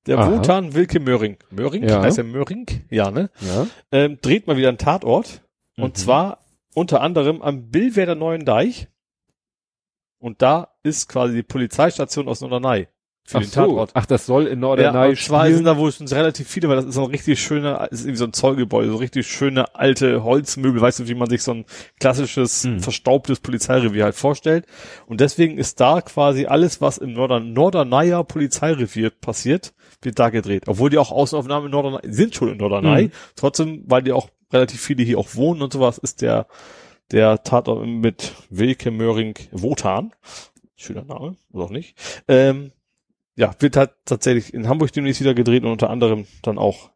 [SPEAKER 3] Der
[SPEAKER 2] Aha.
[SPEAKER 3] Wotan Wilke Möhring. Möhring?
[SPEAKER 2] Ja.
[SPEAKER 3] Heißt er Möhring? Ja, ne?
[SPEAKER 2] Ja.
[SPEAKER 3] Ähm, dreht mal wieder einen Tatort. Und
[SPEAKER 2] Mhm.
[SPEAKER 3] zwar unter anderem am Billwerder Neuen Deich. Und da ist quasi die Polizeistation aus Norderney. Für
[SPEAKER 2] Ach
[SPEAKER 3] den
[SPEAKER 2] so.
[SPEAKER 3] Tatort.
[SPEAKER 2] Ach, das soll in
[SPEAKER 3] Ja,
[SPEAKER 2] Norderney
[SPEAKER 3] und zwar sind
[SPEAKER 2] spielen.
[SPEAKER 3] da wohl schon relativ viele, weil das ist so ein richtig schöner, ist irgendwie so ein Zollgebäude, so richtig schöne alte Holzmöbel, weißt du, wie man sich so ein klassisches,
[SPEAKER 2] Hm.
[SPEAKER 3] verstaubtes Polizeirevier halt vorstellt. Und deswegen ist da quasi alles, was im Nordern Norderneyer Polizeirevier passiert, wird da gedreht. Obwohl die auch Außenaufnahmen in Norderney, sind schon in Norderney.
[SPEAKER 2] Hm.
[SPEAKER 3] Trotzdem, weil die auch relativ viele hier auch wohnen und sowas, ist der, der Tatort mit Wilke Möhring Wotan. Schöner Name, oder auch nicht. Ähm, ja, wird halt tatsächlich in Hamburg demnächst wieder gedreht und unter anderem dann auch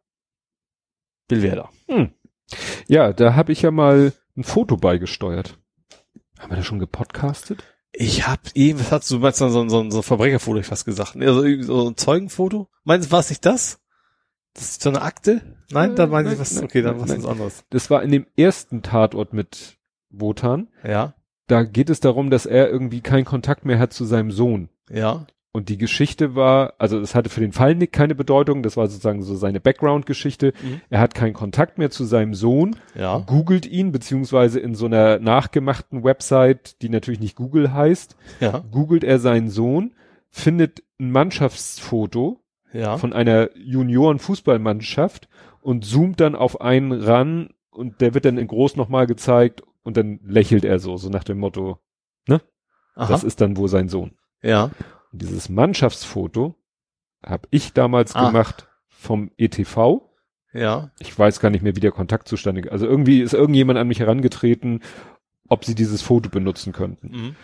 [SPEAKER 3] Billwerder.
[SPEAKER 2] Ja, da habe ich ja mal ein Foto beigesteuert. Haben wir da schon gepodcastet?
[SPEAKER 3] Ich hab eben, was hast du, meinst du, so, so, so ein Verbrecherfoto, ich fast gesagt. Also irgendwie so ein Zeugenfoto? Meinst du, war es nicht das? Das ist so eine Akte? Nein, da
[SPEAKER 2] Nein,
[SPEAKER 3] meinen sie was,
[SPEAKER 2] nein,
[SPEAKER 3] okay, dann
[SPEAKER 2] nein,
[SPEAKER 3] was was anderes.
[SPEAKER 2] Das war in dem ersten Tatort mit Wotan.
[SPEAKER 3] Ja,
[SPEAKER 2] Da geht es darum, dass er irgendwie keinen Kontakt mehr hat zu seinem Sohn.
[SPEAKER 3] ja,
[SPEAKER 2] Und die Geschichte war, also es hatte für den Fall nicht keine Bedeutung, das war sozusagen so seine Background-Geschichte.
[SPEAKER 3] Mhm.
[SPEAKER 2] Er hat keinen Kontakt mehr zu seinem Sohn,
[SPEAKER 3] ja,
[SPEAKER 2] googelt ihn, beziehungsweise in so einer nachgemachten Website, die natürlich nicht Google heißt,
[SPEAKER 3] ja,
[SPEAKER 2] googelt er seinen Sohn, findet ein Mannschaftsfoto
[SPEAKER 3] ja.
[SPEAKER 2] von einer Junioren-Fußballmannschaft und zoomt dann auf einen ran und der wird dann in groß nochmal gezeigt und dann lächelt er so, so nach dem Motto,
[SPEAKER 3] Aha,
[SPEAKER 2] das ist dann wohl sein Sohn.
[SPEAKER 3] ja,
[SPEAKER 2] dieses Mannschaftsfoto habe ich damals
[SPEAKER 3] Ah.
[SPEAKER 2] gemacht vom ETV.
[SPEAKER 3] ja,
[SPEAKER 2] Ich weiß gar nicht mehr, wie der Kontakt zustande. Also irgendwie ist irgendjemand an mich herangetreten, ob sie dieses Foto benutzen könnten.
[SPEAKER 3] mhm.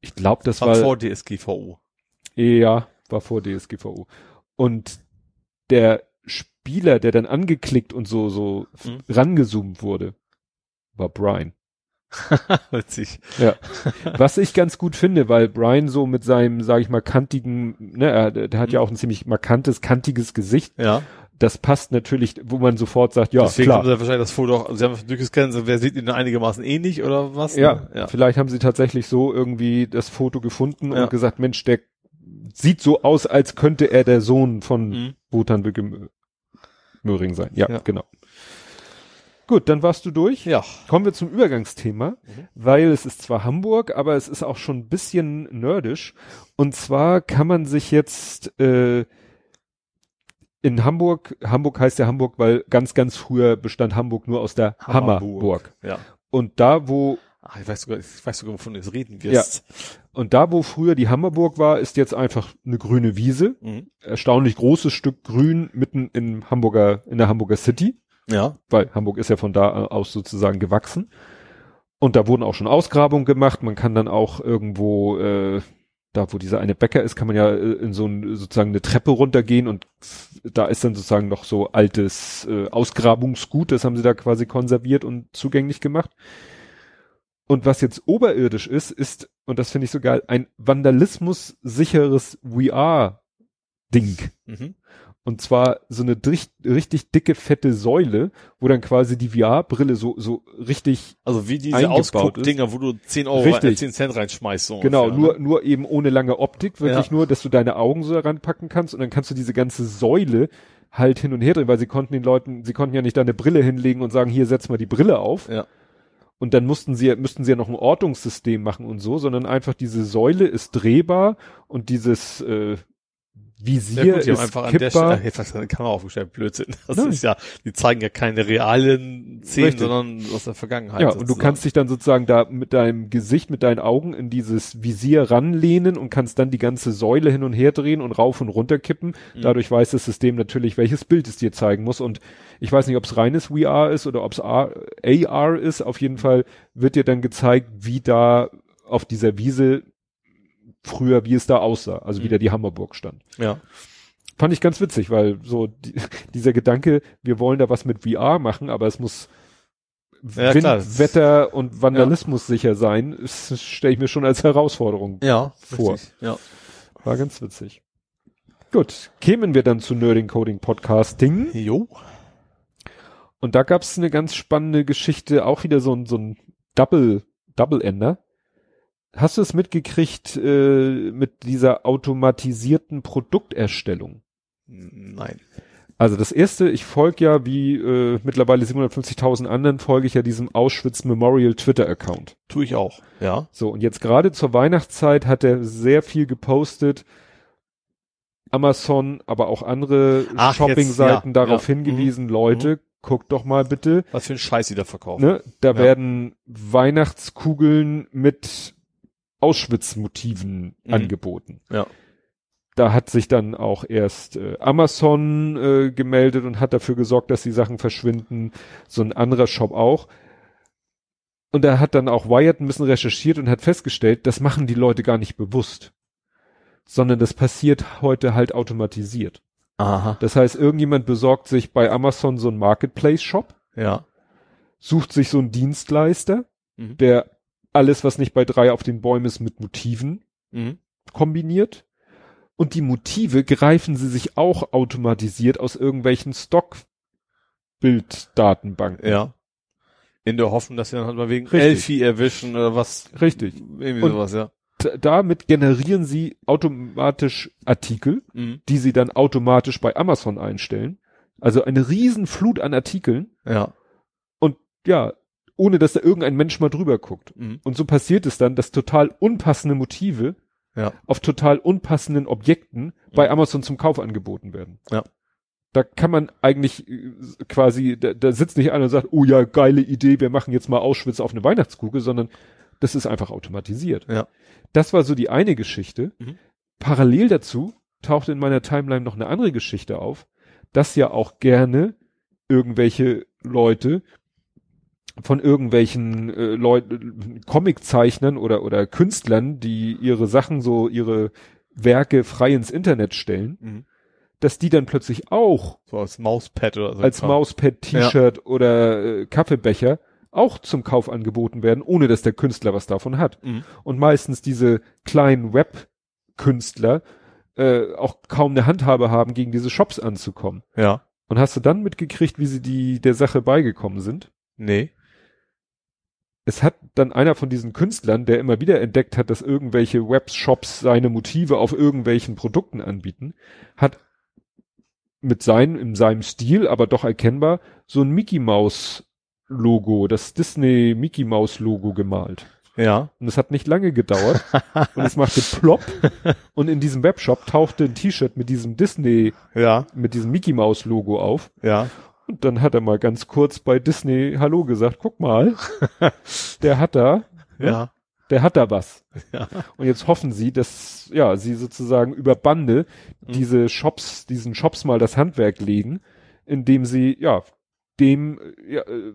[SPEAKER 2] Ich glaube, das
[SPEAKER 3] war
[SPEAKER 2] war
[SPEAKER 3] vor DSGVO.
[SPEAKER 2] ja war vor DSGVO. Und der Spieler, der dann angeklickt und so so
[SPEAKER 3] Mhm.
[SPEAKER 2] rangezoomt wurde, war Brian.
[SPEAKER 3] Witzig.
[SPEAKER 2] Ja. Was ich ganz gut finde, weil Brian so mit seinem, sage ich mal, kantigen, ne, er, der hat ja
[SPEAKER 3] Mhm.
[SPEAKER 2] auch ein ziemlich markantes, kantiges Gesicht.
[SPEAKER 3] Ja,
[SPEAKER 2] Das passt natürlich, wo man sofort sagt, ja,
[SPEAKER 3] deswegen haben
[SPEAKER 2] klar.
[SPEAKER 3] sie wahrscheinlich das Foto auch, sie haben durchgescannt, so, wer sieht ihn einigermaßen ähnlich oder was?
[SPEAKER 2] Ja,
[SPEAKER 3] ja.
[SPEAKER 2] vielleicht haben sie tatsächlich so irgendwie das Foto gefunden
[SPEAKER 3] Ja.
[SPEAKER 2] und gesagt, Mensch, der sieht so aus, als könnte er der Sohn von
[SPEAKER 3] Mhm.
[SPEAKER 2] Wilke Möhring sein. Ja,
[SPEAKER 3] Ja.
[SPEAKER 2] genau. Gut, dann warst du durch.
[SPEAKER 3] Ja.
[SPEAKER 2] Kommen wir zum Übergangsthema,
[SPEAKER 3] Mhm.
[SPEAKER 2] weil es ist zwar Hamburg, aber es ist auch schon ein bisschen nerdisch. Und zwar kann man sich jetzt äh, in Hamburg, Hamburg heißt ja Hamburg, weil ganz, ganz früher bestand Hamburg nur aus der
[SPEAKER 3] Hammerburg.
[SPEAKER 2] Hammerburg.
[SPEAKER 3] Ja.
[SPEAKER 2] Und da, wo
[SPEAKER 3] Ach, ich weiß sogar, ich weiß sogar, wovon du jetzt reden wirst.
[SPEAKER 2] und da, wo früher die Hammerburg war, ist jetzt einfach eine grüne Wiese.
[SPEAKER 3] Mhm.
[SPEAKER 2] Erstaunlich großes Stück Grün mitten in Hamburger, in der Hamburger City.
[SPEAKER 3] Ja.
[SPEAKER 2] weil Hamburg ist ja von da aus sozusagen gewachsen. Und da wurden auch schon Ausgrabungen gemacht. Man kann dann auch irgendwo, äh, da wo dieser eine Bäcker ist, kann man ja äh, in so ein, sozusagen eine Treppe runtergehen und da ist dann sozusagen noch so altes äh, Ausgrabungsgut, das haben sie da quasi konserviert und zugänglich gemacht. Und was jetzt oberirdisch ist, ist, und das finde ich so geil, ein vandalismus-sicheres VR-Ding.
[SPEAKER 3] Mhm.
[SPEAKER 2] Und zwar so eine richtig, dicke, fette Säule, wo dann quasi die VR-Brille so, so richtig,
[SPEAKER 3] Also wie diese Ausguckdinger, wo du 10 Euro,
[SPEAKER 2] Richtig.
[SPEAKER 3] äh, 10 Cent reinschmeißt. So
[SPEAKER 2] genau,
[SPEAKER 3] ungefähr,
[SPEAKER 2] nur,
[SPEAKER 3] ne?
[SPEAKER 2] nur eben ohne lange Optik, wirklich
[SPEAKER 3] Ja.
[SPEAKER 2] nur, dass du deine Augen so ranpacken kannst und dann kannst du diese ganze Säule halt hin und her drehen, weil sie konnten den Leuten, sie konnten ja nicht da eine Brille hinlegen und sagen, hier setz mal die Brille auf.
[SPEAKER 3] Ja.
[SPEAKER 2] Und dann mussten sie, müssten sie ja noch ein Ortungssystem machen und so, sondern einfach diese Säule ist drehbar und dieses, äh, Visier
[SPEAKER 3] Ja, gut, die haben
[SPEAKER 2] ist
[SPEAKER 3] einfach an der
[SPEAKER 2] kippbar.
[SPEAKER 3] Stelle, eine Kamera aufgestellt, Blödsinn. Das
[SPEAKER 2] Nein.
[SPEAKER 3] ist ja, die zeigen ja keine realen Szenen,
[SPEAKER 2] Richtig.
[SPEAKER 3] sondern aus der Vergangenheit.
[SPEAKER 2] Ja, und du
[SPEAKER 3] sozusagen.
[SPEAKER 2] kannst dich dann sozusagen da mit deinem Gesicht, mit deinen Augen in dieses Visier ranlehnen und kannst dann die ganze Säule hin und her drehen und rauf und runter kippen.
[SPEAKER 3] Mhm.
[SPEAKER 2] Dadurch weiß das System natürlich, welches Bild es dir zeigen muss. Und ich weiß nicht, ob es reines VR ist oder ob es AR ist. Auf jeden Fall wird dir dann gezeigt, wie da auf dieser Wiese früher, wie es da aussah. Also wie
[SPEAKER 3] Mhm.
[SPEAKER 2] da die Hammerburg stand.
[SPEAKER 3] Ja.
[SPEAKER 2] Fand ich ganz witzig, weil so die, dieser Gedanke, wir wollen da was mit VR machen, aber es muss
[SPEAKER 3] Ja,
[SPEAKER 2] Wind,
[SPEAKER 3] klar,
[SPEAKER 2] Wetter und Vandalismus sicher sein, das stelle ich mir schon als Herausforderung.
[SPEAKER 3] Ja,
[SPEAKER 2] Vor.
[SPEAKER 3] richtig. Ja.
[SPEAKER 2] War ganz witzig. Gut, kämen wir dann zu Nerding Coding Podcasting
[SPEAKER 3] Jo.
[SPEAKER 2] und da gab's eine ganz spannende Geschichte, auch wieder so ein, so ein Double, Double-Ender. Hast du es mitgekriegt äh, mit dieser automatisierten Produkterstellung?
[SPEAKER 3] Nein.
[SPEAKER 2] Also das erste, ich folge ja wie äh, mittlerweile 750.000 anderen, folge ich ja diesem Auschwitz Memorial Twitter-Account.
[SPEAKER 3] Tue ich auch. Ja.
[SPEAKER 2] So, und jetzt gerade zur Weihnachtszeit hat er sehr viel gepostet. Amazon, aber auch andere Shopping-Seiten
[SPEAKER 3] ja,
[SPEAKER 2] darauf
[SPEAKER 3] ja.
[SPEAKER 2] hingewiesen, Leute, guckt doch mal bitte,
[SPEAKER 3] Was für ein Scheiß sie da verkaufen.
[SPEAKER 2] ne, da
[SPEAKER 3] Ja.
[SPEAKER 2] werden Weihnachtskugeln mit Auschwitz-Motiven
[SPEAKER 3] Mhm.
[SPEAKER 2] angeboten.
[SPEAKER 3] Ja.
[SPEAKER 2] Da hat sich dann auch erst äh, Amazon äh, gemeldet und hat dafür gesorgt, dass die Sachen verschwinden. So ein anderer Shop auch. Und da hat dann auch Wired ein bisschen recherchiert und hat festgestellt, das machen die Leute gar nicht bewusst. Sondern das passiert heute halt automatisiert.
[SPEAKER 3] Aha.
[SPEAKER 2] Das heißt, irgendjemand besorgt sich bei Amazon so einen Marketplace-Shop,
[SPEAKER 3] Ja.
[SPEAKER 2] sucht sich so einen Dienstleister,
[SPEAKER 3] Mhm.
[SPEAKER 2] der alles, was nicht bei drei auf den Bäumen ist, mit Motiven
[SPEAKER 3] Mhm.
[SPEAKER 2] kombiniert. Und die Motive greifen sie sich auch automatisiert aus irgendwelchen Stockbilddatenbanken.
[SPEAKER 3] Ja. In der Hoffnung, dass sie dann halt mal wegen
[SPEAKER 2] Richtig.
[SPEAKER 3] Elfie erwischen oder was.
[SPEAKER 2] Richtig.
[SPEAKER 3] Irgendwie
[SPEAKER 2] Und-
[SPEAKER 3] sowas, ja.
[SPEAKER 2] Damit generieren sie automatisch Artikel,
[SPEAKER 3] Mhm.
[SPEAKER 2] die sie dann automatisch bei Amazon einstellen. Also eine riesen Flut an Artikeln.
[SPEAKER 3] Ja.
[SPEAKER 2] Und ja, ohne dass da irgendein Mensch mal drüber guckt.
[SPEAKER 3] Mhm.
[SPEAKER 2] Und so passiert es dann, dass total unpassende Motive
[SPEAKER 3] Ja.
[SPEAKER 2] auf total unpassenden Objekten bei Amazon zum Kauf angeboten werden.
[SPEAKER 3] Ja.
[SPEAKER 2] Da kann man eigentlich äh, quasi, da, da sitzt nicht einer und sagt, oh ja, geile Idee, wir machen jetzt mal Auschwitz auf eine Weihnachtskugel, sondern das ist einfach automatisiert.
[SPEAKER 3] Ja.
[SPEAKER 2] Das war so die eine Geschichte.
[SPEAKER 3] Mhm.
[SPEAKER 2] Parallel dazu tauchte in meiner Timeline noch eine andere Geschichte auf, dass ja auch gerne irgendwelche Leute von irgendwelchen äh, Leuten, Comiczeichnern oder, oder Künstlern, die ihre Sachen so, ihre Werke frei ins Internet stellen,
[SPEAKER 3] Mhm.
[SPEAKER 2] dass die dann plötzlich auch
[SPEAKER 3] So als Mauspad oder so.
[SPEAKER 2] als. Mauspad, T-Shirt oder äh, Kaffeebecher auch zum Kauf angeboten werden, ohne dass der Künstler was davon hat.
[SPEAKER 3] Mhm.
[SPEAKER 2] Und meistens diese kleinen Web-Künstler äh, auch kaum eine Handhabe haben, gegen diese Shops anzukommen.
[SPEAKER 3] Ja.
[SPEAKER 2] Und hast du dann mitgekriegt, wie sie die der Sache beigekommen sind?
[SPEAKER 3] Nee.
[SPEAKER 2] Es hat dann einer von diesen Künstlern, der immer wieder entdeckt hat, dass irgendwelche Webshops seine Motive auf irgendwelchen Produkten anbieten, hat mit seinem, in seinem Stil, aber doch erkennbar, so ein Mickey Mouse Logo, das Disney Mickey Mouse Logo gemalt.
[SPEAKER 3] Ja.
[SPEAKER 2] Und es hat nicht lange gedauert und es machte plopp und in diesem Webshop tauchte ein T-Shirt mit diesem Disney,
[SPEAKER 3] Ja.
[SPEAKER 2] mit diesem Mickey Mouse Logo auf.
[SPEAKER 3] Ja.
[SPEAKER 2] Und dann hat er mal ganz kurz bei Disney Hallo gesagt, guck mal, der hat da,
[SPEAKER 3] Ja.
[SPEAKER 2] der hat da was.
[SPEAKER 3] Ja.
[SPEAKER 2] Und jetzt hoffen sie, dass, ja, sie sozusagen über Bande
[SPEAKER 3] Mhm.
[SPEAKER 2] diese Shops, diesen Shops mal das Handwerk legen, indem sie, ja, dem ja, äh,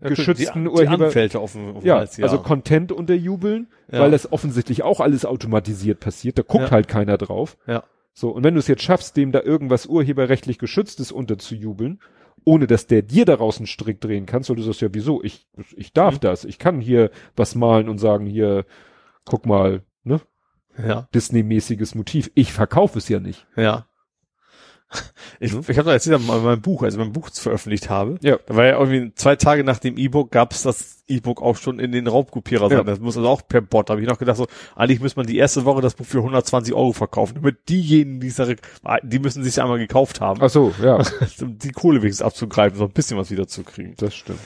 [SPEAKER 2] geschützten
[SPEAKER 3] die, die
[SPEAKER 2] Urheber,
[SPEAKER 3] Anwälte auf dem, auf
[SPEAKER 2] ja,
[SPEAKER 3] Hals, ja.
[SPEAKER 2] also Content unterjubeln,
[SPEAKER 3] Ja.
[SPEAKER 2] weil das offensichtlich auch alles automatisiert passiert, da guckt
[SPEAKER 3] Ja.
[SPEAKER 2] halt keiner drauf.
[SPEAKER 3] Ja.
[SPEAKER 2] So, und wenn du es jetzt schaffst, dem da irgendwas urheberrechtlich geschütztes unterzujubeln, ohne dass der dir daraus einen Strick drehen kannst, weil du sagst, ja, wieso? Ich, ich darf
[SPEAKER 3] Mhm.
[SPEAKER 2] das. Ich kann hier was malen und sagen, hier, guck mal, ne?
[SPEAKER 3] Ja.
[SPEAKER 2] Disney-mäßiges Motiv. Ich verkaufe es ja nicht.
[SPEAKER 3] Ja. Ich,
[SPEAKER 2] Mhm.
[SPEAKER 3] ich habe da jetzt wieder mal mein Buch, also mein Buch veröffentlicht habe.
[SPEAKER 2] Ja.
[SPEAKER 3] Da war ja irgendwie zwei Tage nach dem E-Book gab es das E-Book auch schon in den Raubkopierer sein.
[SPEAKER 2] Ja.
[SPEAKER 3] Das muss also auch per Bot. Da habe ich noch gedacht, so, eigentlich müsste man die erste Woche das Buch für 120 Euro verkaufen. Damit diejenigen, die es da, die müssen sich ja einmal gekauft haben,
[SPEAKER 2] Ach so, ja,
[SPEAKER 3] um die Kohle wenigstens abzugreifen, so ein bisschen was wieder zu kriegen.
[SPEAKER 2] das stimmt.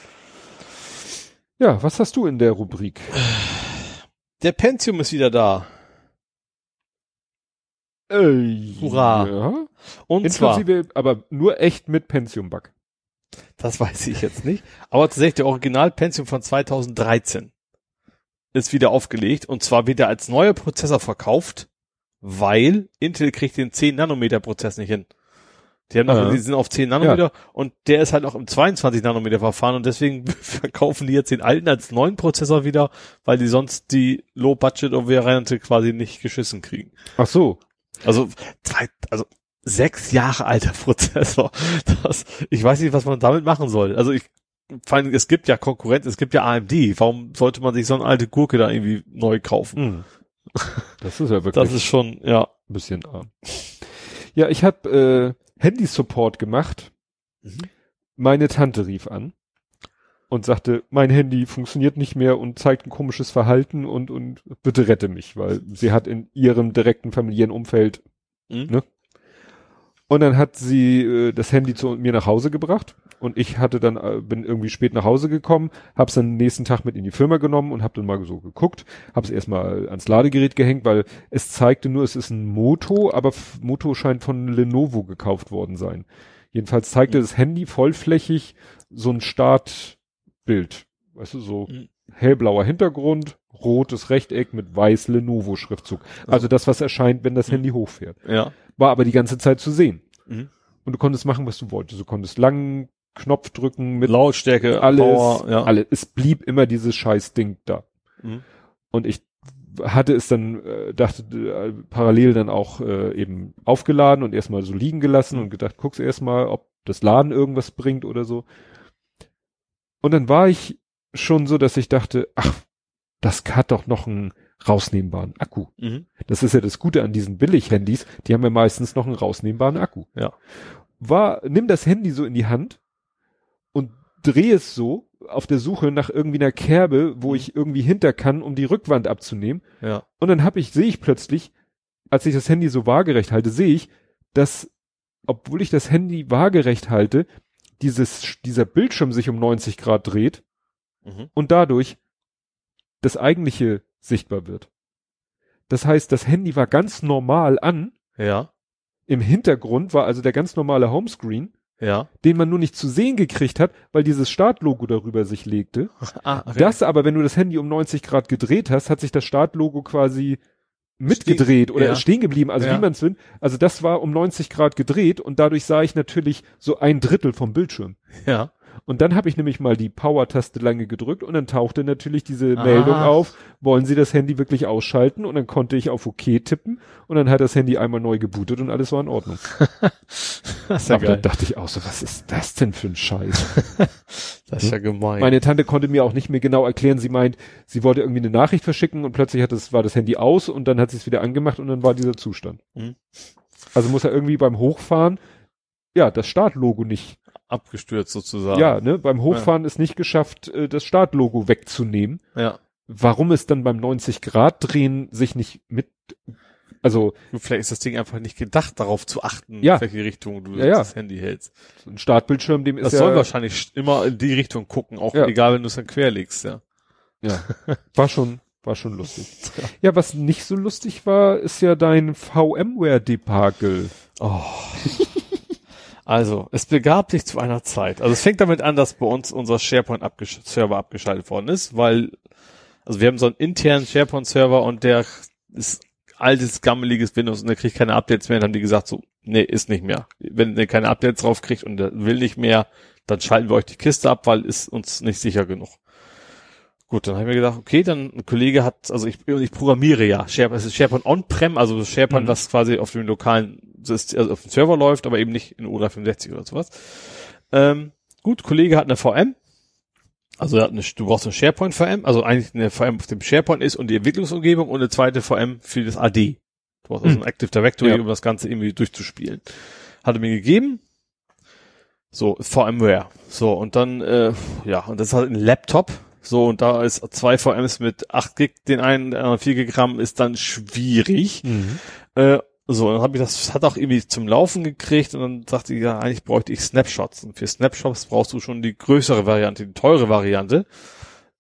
[SPEAKER 2] Ja, was hast du in der Rubrik?
[SPEAKER 3] Der Pentium ist wieder da.
[SPEAKER 2] Äh,
[SPEAKER 3] Hurra.
[SPEAKER 2] Ja.
[SPEAKER 3] Und zwar,
[SPEAKER 2] Inklusive, aber nur echt mit Pensium-Bug.
[SPEAKER 3] das weiß ich jetzt nicht, aber tatsächlich der Original-Pension von 2013 ist wieder aufgelegt und zwar wird er als neuer Prozessor verkauft, weil Intel kriegt den 10 Nanometer Prozess nicht hin. Die haben noch,
[SPEAKER 2] Ah.
[SPEAKER 3] die sind auf 10 Nanometer und der ist halt noch im 22 Nanometer Verfahren und deswegen verkaufen die jetzt den alten als neuen Prozessor wieder, weil die sonst die Low-Budget-Variante quasi nicht geschissen kriegen.
[SPEAKER 2] Ach so.
[SPEAKER 3] Also, zwei, also sechs Jahre alter Prozessor. Das, ich weiß nicht, was man damit machen soll. Also ich, vor allem, es gibt ja Konkurrenz, es gibt ja AMD. Warum sollte man sich so eine alte Gurke da irgendwie neu kaufen?
[SPEAKER 2] Hm. Das ist ja wirklich
[SPEAKER 3] Das ist schon, ja.
[SPEAKER 2] ein bisschen arm. Ja, ich habe äh, Handy-Support gemacht.
[SPEAKER 3] Mhm.
[SPEAKER 2] Meine Tante rief an und sagte, mein Handy funktioniert nicht mehr und zeigt ein komisches Verhalten und, und bitte rette mich, weil sie hat in ihrem direkten familiären Umfeld
[SPEAKER 3] Mhm.
[SPEAKER 2] Ne? Und dann hat sie äh, das Handy zu mir nach Hause gebracht und ich hatte dann äh, bin irgendwie spät nach Hause gekommen, hab's dann den nächsten Tag mit in die Firma genommen und hab dann mal so geguckt, hab's erstmal ans Ladegerät gehängt, weil es zeigte nur, es ist ein Moto, aber Moto scheint von Lenovo gekauft worden sein. Jedenfalls zeigte
[SPEAKER 3] Mhm.
[SPEAKER 2] das Handy vollflächig so ein Startbild, weißt du, so
[SPEAKER 3] Mhm.
[SPEAKER 2] hellblauer Hintergrund, rotes Rechteck mit weiß Lenovo Schriftzug. Also das, was erscheint, wenn das
[SPEAKER 3] Mhm.
[SPEAKER 2] Handy hochfährt
[SPEAKER 3] Ja.
[SPEAKER 2] war aber die ganze Zeit zu sehen.
[SPEAKER 3] Mhm.
[SPEAKER 2] Und du konntest machen, was du wolltest. Du konntest langen Knopf drücken mit
[SPEAKER 3] Lautstärke,
[SPEAKER 2] alles,
[SPEAKER 3] Power, ja.
[SPEAKER 2] alles. Es blieb immer dieses scheiß Ding da.
[SPEAKER 3] Mhm.
[SPEAKER 2] Und ich hatte es dann, äh, dachte, äh, parallel dann auch äh, eben aufgeladen und erstmal so liegen gelassen und gedacht, guck's erstmal, ob das Laden irgendwas bringt oder so. Und dann war ich schon so, dass ich dachte, ach, das hat doch noch einen rausnehmbaren Akku.
[SPEAKER 3] Mhm.
[SPEAKER 2] Das ist ja das Gute an diesen Billig-Handys, die haben ja meistens noch einen rausnehmbaren Akku.
[SPEAKER 3] Ja.
[SPEAKER 2] War, nimm das Handy so in die Hand und dreh es so auf der Suche nach irgendwie einer Kerbe, wo
[SPEAKER 3] Mhm.
[SPEAKER 2] ich irgendwie hinter kann, um die Rückwand abzunehmen.
[SPEAKER 3] Ja.
[SPEAKER 2] Und dann habe ich, sehe ich plötzlich, als ich das Handy so waagerecht halte, sehe ich, dass, obwohl ich das Handy waagerecht halte, dieses, dieser Bildschirm sich um 90 Grad dreht
[SPEAKER 3] Mhm.
[SPEAKER 2] und dadurch das eigentliche sichtbar wird. Das heißt, das Handy war ganz normal an.
[SPEAKER 3] Ja.
[SPEAKER 2] Im Hintergrund war also der ganz normale Homescreen,
[SPEAKER 3] Ja.
[SPEAKER 2] den man nur nicht zu sehen gekriegt hat, weil dieses Startlogo darüber sich legte.
[SPEAKER 3] Ah, okay.
[SPEAKER 2] Das aber, wenn du das Handy um 90 Grad gedreht hast, hat sich das Startlogo quasi mitgedreht oder
[SPEAKER 3] ja.
[SPEAKER 2] stehen geblieben, also
[SPEAKER 3] Ja.
[SPEAKER 2] wie man es will. Also das war um 90 Grad gedreht und dadurch sah ich natürlich so ein Drittel vom Bildschirm.
[SPEAKER 3] Ja.
[SPEAKER 2] Und dann habe ich nämlich mal die Power-Taste lange gedrückt und dann tauchte natürlich diese
[SPEAKER 3] Ah.
[SPEAKER 2] Meldung auf, wollen Sie das Handy wirklich ausschalten? Und dann konnte ich auf OK tippen und dann hat das Handy einmal neu gebootet und alles war in Ordnung.
[SPEAKER 3] Das ist ja
[SPEAKER 2] Aber dann
[SPEAKER 3] geil.
[SPEAKER 2] dachte ich auch so, was ist das denn für ein Scheiß?
[SPEAKER 3] Das ist ja gemein.
[SPEAKER 2] Meine Tante konnte mir auch nicht mehr genau erklären, sie meint, sie wollte irgendwie eine Nachricht verschicken und plötzlich hat es, war das Handy aus und dann hat sie es wieder angemacht und dann war dieser Zustand.
[SPEAKER 3] Mhm.
[SPEAKER 2] Also muss er irgendwie beim Hochfahren, ja, das Startlogo nicht
[SPEAKER 3] Abgestürzt sozusagen.
[SPEAKER 2] Ja, ne, beim Hochfahren ist nicht geschafft, äh, das Startlogo wegzunehmen.
[SPEAKER 3] Ja.
[SPEAKER 2] Warum es dann beim 90 Grad Drehen sich nicht mit, also
[SPEAKER 3] Vielleicht ist das Ding einfach nicht gedacht, darauf zu achten,
[SPEAKER 2] Ja.
[SPEAKER 3] in welche Richtung du
[SPEAKER 2] Ja, ja.
[SPEAKER 3] das Handy hältst.
[SPEAKER 2] ein Startbildschirm, dem ist
[SPEAKER 3] Das
[SPEAKER 2] ja,
[SPEAKER 3] soll wahrscheinlich immer in die Richtung gucken, auch
[SPEAKER 2] Ja.
[SPEAKER 3] egal, wenn du es dann querlegst, ja.
[SPEAKER 2] ja, war schon, war schon lustig. Ja, was nicht so lustig war, ist ja dein VMware-Debakel.
[SPEAKER 3] Oh. Also, es begab sich zu einer Zeit. Also es fängt damit an, dass bei uns unser SharePoint-Server abgeschaltet worden ist, weil, also wir haben so einen internen SharePoint-Server und der ist altes, gammeliges Windows und der kriegt keine Updates mehr. Und dann haben die gesagt so, nee, ist nicht mehr. Wenn der keine Updates drauf kriegt und der will nicht mehr, dann schalten wir euch die Kiste ab, weil ist uns nicht sicher genug. Gut, dann habe ich mir gedacht, okay, dann ein Kollege hat, also ich, ich programmiere ja SharePoint, es ist SharePoint on-prem, also SharePoint,
[SPEAKER 2] Mhm.
[SPEAKER 3] was quasi auf dem lokalen, also auf dem Server läuft, aber eben nicht in ODA 65 oder sowas. Ähm, gut, Kollege hat eine VM, also hat eine, du brauchst eine SharePoint VM, also eigentlich eine VM auf dem SharePoint ist und die Entwicklungsumgebung und eine zweite VM für das AD. Du brauchst also
[SPEAKER 2] Mhm.
[SPEAKER 3] ein Active Directory,
[SPEAKER 2] Ja.
[SPEAKER 3] um das Ganze irgendwie durchzuspielen. Hat er mir gegeben. So, VMware. So, und dann, äh, ja, und das ist halt ein Laptop. So, und da ist zwei VMs mit 8 Gig, den einen, der andere 4 Gig RAM, ist dann schwierig. Äh, so, dann habe ich das, hat auch irgendwie zum Laufen gekriegt und dann sagte ich, ja, eigentlich bräuchte ich Snapshots. Und für Snapshots brauchst du schon die größere Variante, die teure Variante.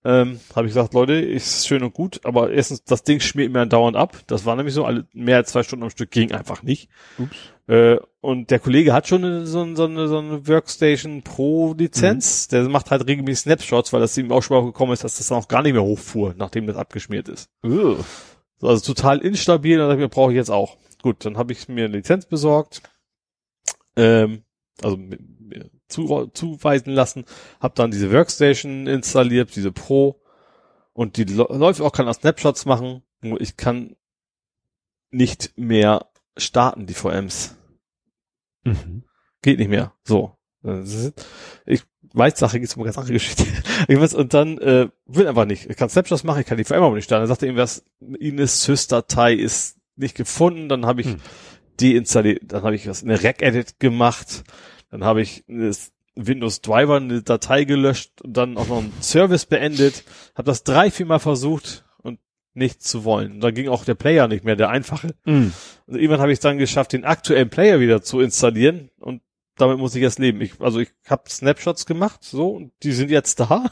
[SPEAKER 3] ähm, habe ich gesagt, Leute, ist schön und gut, aber erstens, das Ding schmiert mir andauernd ab. Das war nämlich so, alle, mehr als zwei Stunden am Stück ging einfach nicht.
[SPEAKER 2] Ups.
[SPEAKER 3] Äh, und der Kollege hat schon eine, so, eine, so, eine, so eine Workstation Pro Lizenz. Der macht halt regelmäßig Snapshots, weil das ihm auch schon mal gekommen ist, dass das dann auch gar nicht mehr hochfuhr, nachdem das abgeschmiert ist. So, Also total instabil, und das brauche ich jetzt auch. Gut, dann habe ich mir eine Lizenz besorgt, ähm, also mir, zu, zuweisen lassen, habe dann diese Workstation installiert, diese Pro, und die läuft auch, kann auch Snapshots machen, nur ich kann nicht mehr starten, die VMs.
[SPEAKER 2] Mhm.
[SPEAKER 3] Geht nicht mehr. So. Ich weiß, Sache geht's um eine ganz andere Geschichte. Und dann äh, will einfach nicht. Ich kann Snapshots machen, ich kann die VM aber nicht starten. Dann sagte irgendwas, Ines Sys-Datei ist nicht gefunden. Dann habe ich
[SPEAKER 2] Hm.
[SPEAKER 3] deinstalliert, dann habe ich was eine Rec-Edit gemacht. Dann habe ich eine Windows Driver eine Datei gelöscht und dann auch noch einen Service beendet. Habe das drei, vier Mal versucht und nicht zu wollen. Und dann ging auch der Player nicht mehr, der einfache.
[SPEAKER 2] Mhm.
[SPEAKER 3] Und irgendwann habe ich dann geschafft, den aktuellen Player wieder zu installieren und damit muss ich jetzt leben. Ich, also ich habe Snapshots gemacht, so, und die sind jetzt da.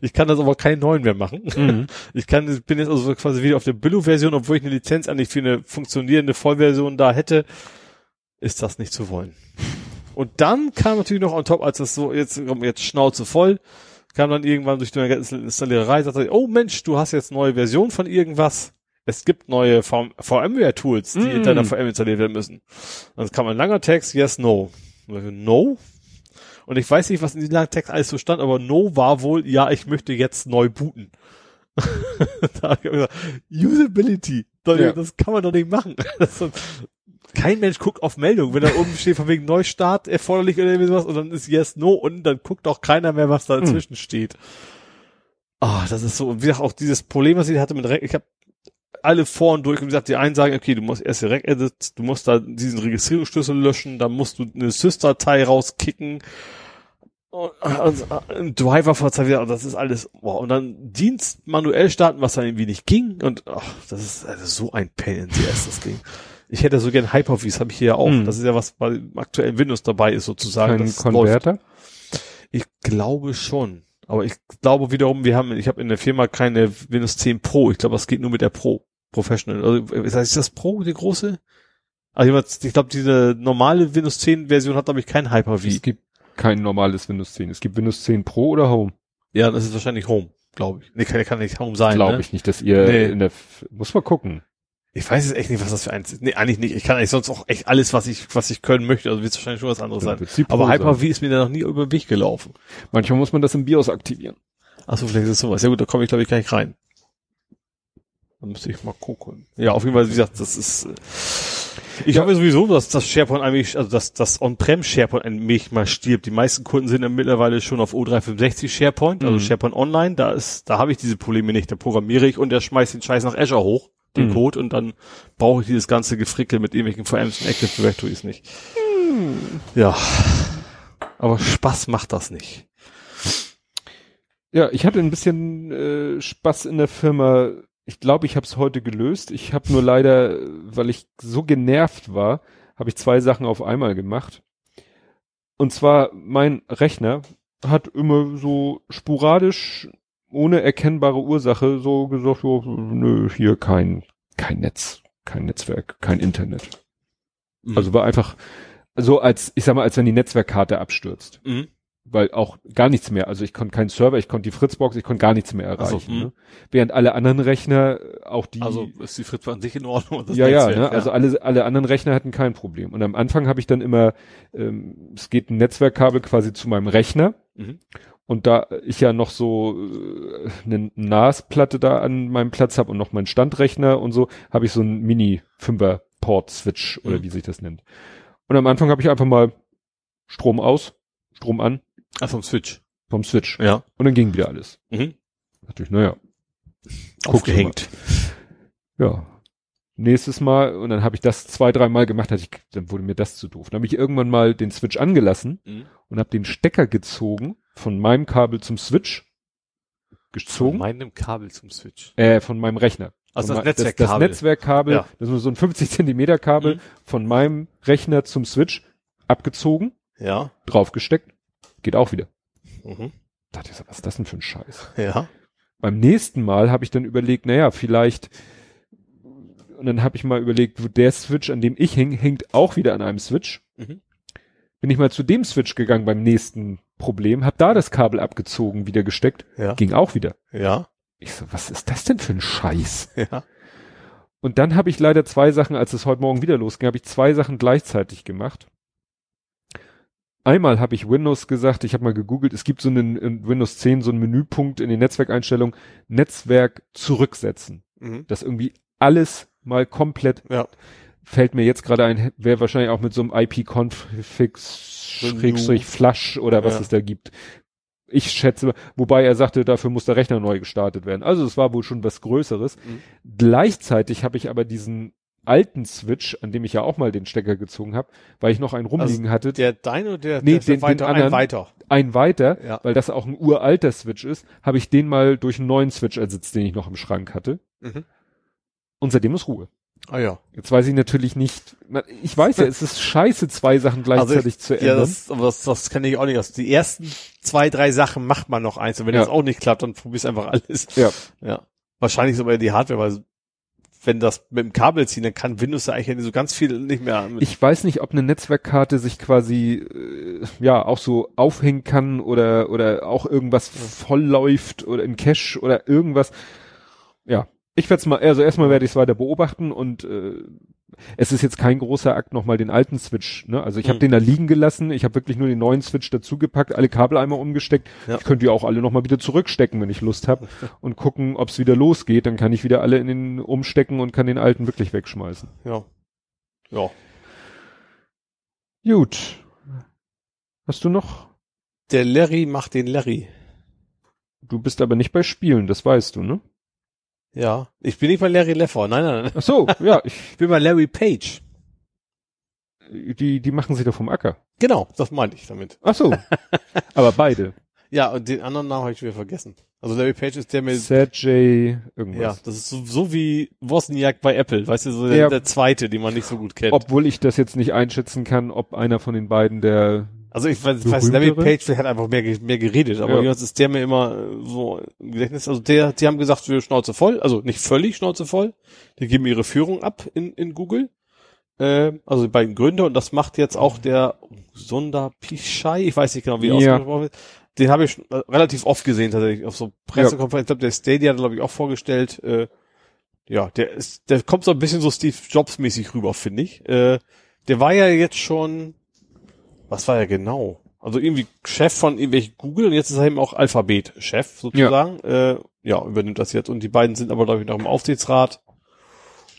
[SPEAKER 3] Ich kann das aber keine neuen mehr machen.
[SPEAKER 2] Mhm.
[SPEAKER 3] Ich kann, bin jetzt also quasi wieder auf der Billo-Version, obwohl ich eine Lizenz eigentlich für eine funktionierende Vollversion da hätte, ist das nicht zu wollen. Und dann kam natürlich noch on top, als das so, jetzt, jetzt Schnauze voll, kam dann irgendwann durch die Installiererei, sagte, oh Mensch, du hast jetzt neue Version von irgendwas. Es gibt neue VM VMware-Tools, die in
[SPEAKER 2] Mm.
[SPEAKER 3] deiner VM installiert werden müssen. Dann kam ein langer Text, yes, no. No? Und ich weiß nicht, was in diesem langen Text alles so stand, aber No war wohl, ja, ich möchte jetzt neu booten. da hab ich gesagt, Usability, Leute,
[SPEAKER 2] Ja.
[SPEAKER 3] das kann man doch nicht machen. Das so, kein Mensch guckt auf Meldung, wenn da oben steht von wegen Neustart erforderlich oder sowas und dann ist Yes, No und dann guckt auch keiner mehr, was da dazwischen steht. Ah, das ist so, wie gesagt, auch dieses Problem, was ich hatte mit ich habe alle vor und durch und wie gesagt, die einen sagen, okay, du musst erst direkt edit, du musst da diesen Registrierungsschlüssel löschen, dann musst du eine Sys-Datei rauskicken, und, und, ein Driver verzeiht das ist alles, boah, und dann Dienst manuell starten, was dann irgendwie nicht ging, und ach, das ist also so ein Pain in the ass, das Ding. Ich hätte so gern Hyper-V, habe ich hier ja auch.
[SPEAKER 2] Hm.
[SPEAKER 3] Das ist ja was bei aktuellen Windows dabei ist sozusagen. Das
[SPEAKER 2] Konverter?
[SPEAKER 3] läuft. Ich glaube schon. Aber ich glaube wiederum, wir haben, ich habe in der Firma keine Windows 10 Pro. Ich glaube, das geht nur mit der Pro. Professional. Also, ist das- ist das Pro, die große? Also ich glaube, diese normale Windows 10 Version hat, glaube ich, kein Hyper-V.
[SPEAKER 2] Es gibt kein normales Windows 10. Es gibt Windows 10 Pro oder Home.
[SPEAKER 3] Ja, das ist wahrscheinlich Home, glaube ich. Nee, kann, kann nicht Home sein.
[SPEAKER 2] Glaube
[SPEAKER 3] ne?
[SPEAKER 2] ich nicht, dass ihr
[SPEAKER 3] Nee.
[SPEAKER 2] in der, F muss mal gucken.
[SPEAKER 3] Ich weiß jetzt echt nicht, was das für eins ist. Nee, eigentlich nicht. Ich kann eigentlich sonst auch echt alles, was ich, was ich können möchte. Also wird es wahrscheinlich schon was anderes
[SPEAKER 2] Dann
[SPEAKER 3] sein. Aber. Hyper-V ist mir da noch nie über den Weg gelaufen.
[SPEAKER 2] Manchmal muss man das im BIOS aktivieren.
[SPEAKER 3] Achso, vielleicht ist es sowas. Ja gut, da komme ich glaube ich gar nicht rein. Dann müsste ich mal gucken. Ja, auf jeden Fall, wie gesagt, das ist. Äh, ich hoffe sowieso, dass das SharePoint eigentlich, also dass das On-Prem SharePoint ein mich mal stirbt. Die meisten Kunden sind ja mittlerweile schon auf O365 SharePoint, also
[SPEAKER 2] Mhm.
[SPEAKER 3] SharePoint Online. Da ist, da habe ich diese Probleme nicht. Da programmiere ich und der schmeißt den Scheiß nach Azure hoch, den
[SPEAKER 2] Mhm.
[SPEAKER 3] Code, und dann brauche ich dieses ganze Gefrickel mit irgendwelchen VMs und Active Directories nicht. Ja. Aber Spaß macht das nicht.
[SPEAKER 2] Ja, ich hatte ein bisschen äh, Spaß in der Firma. Ich glaube, ich habe es heute gelöst. Ich habe nur leider, weil ich so genervt war, habe ich zwei Sachen auf einmal gemacht. Und zwar mein Rechner hat immer so sporadisch, ohne erkennbare Ursache, so gesagt, jo, nö, hier kein kein Netz, kein Netzwerk, kein Internet. Also war einfach so als, ich sag mal, als wenn die Netzwerkkarte abstürzt
[SPEAKER 3] Mhm.
[SPEAKER 2] weil auch gar nichts mehr, also ich konnte keinen Server, ich konnte die Fritzbox, ich konnte gar nichts mehr
[SPEAKER 3] so,
[SPEAKER 2] erreichen.
[SPEAKER 3] hm.
[SPEAKER 2] ne? Während alle anderen Rechner, auch die,
[SPEAKER 3] Also ist die Fritz an sich in Ordnung.
[SPEAKER 2] ja, ja, ne? also alle, alle anderen Rechner hatten kein Problem. Und am Anfang habe ich dann immer, ähm, es geht ein Netzwerkkabel quasi zu meinem Rechner
[SPEAKER 3] Mhm.
[SPEAKER 2] Und da ich ja noch so äh, eine NAS-Platte da an meinem Platz habe und noch meinen Standrechner und so, habe ich so einen Mini-5er-Port-Switch oder
[SPEAKER 3] Mhm.
[SPEAKER 2] wie sich das nennt. Und am Anfang habe ich einfach mal Strom aus, Strom an
[SPEAKER 3] Ah, vom Switch.
[SPEAKER 2] vom Switch.
[SPEAKER 3] Ja.
[SPEAKER 2] Und dann ging wieder alles.
[SPEAKER 3] Mhm.
[SPEAKER 2] Natürlich, naja,
[SPEAKER 3] Aufgehängt.
[SPEAKER 2] ja. Nächstes Mal, und dann habe ich das zwei, drei Mal gemacht, hatte ich, dann wurde mir das zu doof. Dann habe ich irgendwann mal den Switch angelassen
[SPEAKER 3] Mhm.
[SPEAKER 2] und habe den Stecker gezogen von meinem Kabel zum Switch.
[SPEAKER 3] Von
[SPEAKER 2] Gezogen.
[SPEAKER 3] meinem Kabel zum Switch.
[SPEAKER 2] äh, von meinem Rechner.
[SPEAKER 3] Also
[SPEAKER 2] Von
[SPEAKER 3] das
[SPEAKER 2] mei- Das,
[SPEAKER 3] Netzwerkkabel.
[SPEAKER 2] Netzwerkkabel,
[SPEAKER 3] Ja.
[SPEAKER 2] das ist so ein 50 Zentimeter Kabel
[SPEAKER 3] Mhm.
[SPEAKER 2] von meinem Rechner zum Switch abgezogen,
[SPEAKER 3] Ja.
[SPEAKER 2] draufgesteckt, geht auch wieder.
[SPEAKER 3] Mhm.
[SPEAKER 2] Da dachte ich so, was ist das denn für ein Scheiß?
[SPEAKER 3] Ja.
[SPEAKER 2] Beim nächsten Mal habe ich dann überlegt, naja, vielleicht, und dann habe ich mal überlegt, wo der Switch, an dem ich hing, hängt auch wieder an einem Switch.
[SPEAKER 3] Mhm.
[SPEAKER 2] Bin ich mal zu dem Switch gegangen beim nächsten Problem, hab da das Kabel abgezogen, wieder gesteckt,
[SPEAKER 3] Ja.
[SPEAKER 2] ging auch wieder.
[SPEAKER 3] Ja.
[SPEAKER 2] Ich so, was ist das denn für ein Scheiß?
[SPEAKER 3] Ja.
[SPEAKER 2] Und dann habe ich leider zwei Sachen, als es heute Morgen wieder losging, habe ich zwei Sachen gleichzeitig gemacht. Einmal habe ich Windows gesagt, ich habe mal gegoogelt, es gibt so einen in Windows 10 so einen Menüpunkt in den Netzwerkeinstellungen, Netzwerk zurücksetzen.
[SPEAKER 3] Mhm.
[SPEAKER 2] Das irgendwie alles mal komplett
[SPEAKER 3] Ja.
[SPEAKER 2] Fällt mir jetzt gerade ein, wäre wahrscheinlich auch mit so einem IP-Config Schrägstrich Flush oder was
[SPEAKER 3] Ja.
[SPEAKER 2] es da gibt. Ich schätze, wobei er sagte, dafür muss der Rechner neu gestartet werden. Also es war wohl schon was Größeres.
[SPEAKER 3] Mhm.
[SPEAKER 2] Gleichzeitig habe ich aber diesen alten Switch, an dem ich ja auch mal den Stecker gezogen habe, weil ich noch einen rumliegen hatte,
[SPEAKER 3] Der dein oder der,
[SPEAKER 2] Nee,
[SPEAKER 3] der
[SPEAKER 2] den-
[SPEAKER 3] weiter,
[SPEAKER 2] den anderen.
[SPEAKER 3] ein weiter.
[SPEAKER 2] ein weiter,
[SPEAKER 3] Ja.
[SPEAKER 2] weil das auch ein uralter Switch ist, habe ich den mal durch einen neuen Switch ersetzt, den ich noch im Schrank hatte.
[SPEAKER 3] Mhm.
[SPEAKER 2] Und seitdem ist Ruhe.
[SPEAKER 3] Ah ja.
[SPEAKER 2] Jetzt weiß ich natürlich nicht, ich weiß ja, es ist scheiße, zwei Sachen gleichzeitig
[SPEAKER 3] Also ich,
[SPEAKER 2] zu
[SPEAKER 3] ja,
[SPEAKER 2] ändern.
[SPEAKER 3] das, aber das, das kann ich auch nicht. Also die ersten zwei, drei Sachen macht man noch eins. Und wenn
[SPEAKER 2] Ja.
[SPEAKER 3] das auch nicht klappt, dann probierst einfach alles.
[SPEAKER 2] Ja.
[SPEAKER 3] Ja. Wahrscheinlich ist aber die Hardware, weil wenn das mit dem Kabel ziehen, dann kann Windows ja eigentlich so ganz viel nicht mehr.
[SPEAKER 2] Ich weiß nicht, ob eine Netzwerkkarte sich quasi äh, ja auch so aufhängen kann oder oder auch irgendwas voll läuft oder in Cache oder irgendwas. Ja, ich werde es mal, also erstmal werde ich es weiter beobachten und äh, es ist jetzt kein großer Akt, nochmal den alten Switch. Ne? Also ich habe
[SPEAKER 3] Mhm.
[SPEAKER 2] den da liegen gelassen, ich habe wirklich nur den neuen Switch dazugepackt, alle Kabel einmal umgesteckt.
[SPEAKER 3] Ja.
[SPEAKER 2] Ich könnte die auch alle nochmal wieder zurückstecken, wenn ich Lust habe und gucken, ob es wieder losgeht. Dann kann ich wieder alle in den umstecken und kann den alten wirklich wegschmeißen.
[SPEAKER 3] ja. Ja.
[SPEAKER 2] Gut. Hast du noch?
[SPEAKER 3] Der Larry macht den Larry.
[SPEAKER 2] Du bist aber nicht bei Spielen, das weißt du, ne?
[SPEAKER 3] Ja. Ich bin nicht bei Larry Leffer. Nein, nein, nein.
[SPEAKER 2] Ach so, ja, ich,
[SPEAKER 3] Ich bin bei Larry Page.
[SPEAKER 2] die, die machen sich doch vom Acker.
[SPEAKER 3] Genau, das meinte ich damit.
[SPEAKER 2] Ach so. aber beide.
[SPEAKER 3] Ja, und den anderen Namen habe ich wieder vergessen. Also Larry Page ist der mit
[SPEAKER 2] Sergey,
[SPEAKER 3] Ja,
[SPEAKER 2] irgendwas.
[SPEAKER 3] das ist so, so wie Wozniak bei Apple, weißt du, so der,
[SPEAKER 2] Ja.
[SPEAKER 3] der zweite, den man nicht so gut kennt.
[SPEAKER 2] Obwohl ich das jetzt nicht einschätzen kann, ob einer von den beiden der,
[SPEAKER 3] also ich weiß, weiß Larry? Page vielleicht hat einfach mehr, mehr geredet, aber
[SPEAKER 2] Ja.
[SPEAKER 3] ist der mir immer äh, so im Gedächtnis. Also der, die haben gesagt, wir Schnauze voll, also nicht völlig Schnauze voll. Die geben ihre Führung ab in, in Google. Ähm, also die beiden Gründer und das macht jetzt auch der Sundar Pichai, ich weiß nicht genau, wie er
[SPEAKER 2] Ja.
[SPEAKER 3] ausgesprochen wird. Den habe ich äh, relativ oft gesehen tatsächlich auf so Pressekonferenzen. Ich glaube, der Stadia hat glaube ich auch vorgestellt. Äh, ja, der ist, der kommt so ein bisschen so Steve Jobs mäßig rüber, finde ich. Äh, der war ja jetzt schon, was war er genau? Also irgendwie Chef von irgendwelchen Google und jetzt ist er eben auch Alphabet-Chef sozusagen. Ja. Äh, ja, übernimmt das jetzt und die beiden sind aber glaube ich noch im Aufsichtsrat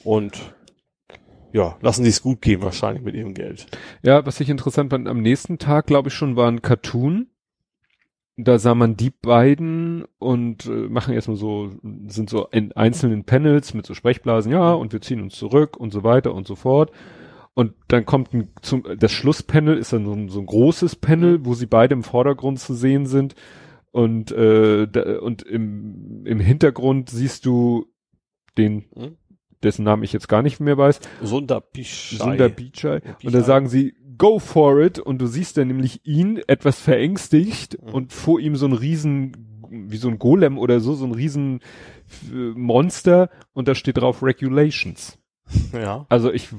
[SPEAKER 3] und ja, lassen sie es gut gehen wahrscheinlich mit ihrem Geld.
[SPEAKER 2] ja, was ich interessant fand, am nächsten Tag, glaube ich schon, war ein Cartoon. Da sah man die beiden und äh, machen erstmal so, sind so in einzelnen Panels mit so Sprechblasen, ja, und wir ziehen uns zurück und so weiter und so fort. Und dann kommt ein, zum, das Schlusspanel ist dann so ein, so ein großes Panel, wo sie beide im Vordergrund zu sehen sind. Und, äh, da, und im, im Hintergrund siehst du den,
[SPEAKER 3] Hm?
[SPEAKER 2] dessen Namen ich jetzt gar nicht mehr weiß,
[SPEAKER 3] Sundar Pichai.
[SPEAKER 2] Sundar Pichai. Und da sagen sie, go for it. Und du siehst dann nämlich ihn etwas verängstigt
[SPEAKER 3] Mhm.
[SPEAKER 2] und vor ihm so ein riesen, wie so ein Golem oder so, so ein riesen äh, Monster. Und da steht drauf Regulations.
[SPEAKER 3] Ja.
[SPEAKER 2] Also ich,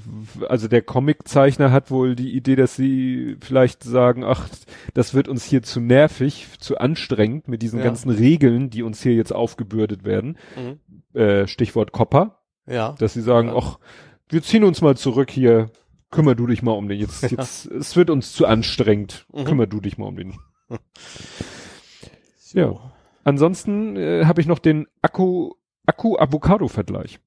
[SPEAKER 2] also der Comiczeichner hat wohl die Idee, dass sie vielleicht sagen, ach, das wird uns hier zu nervig, zu anstrengend mit diesen
[SPEAKER 3] Ja.
[SPEAKER 2] ganzen Regeln, die uns hier jetzt aufgebürdet werden.
[SPEAKER 3] Mhm.
[SPEAKER 2] Äh, Stichwort Copper
[SPEAKER 3] Ja.
[SPEAKER 2] dass sie sagen,
[SPEAKER 3] Ja.
[SPEAKER 2] ach, wir ziehen uns mal zurück hier, kümmer du dich mal um den. Jetzt, jetzt, es wird uns zu anstrengend,
[SPEAKER 3] Mhm.
[SPEAKER 2] kümmer du dich mal um den.
[SPEAKER 3] So.
[SPEAKER 2] Ja. Ansonsten äh, habe ich noch den Akku, Akku-Avocado-Vergleich.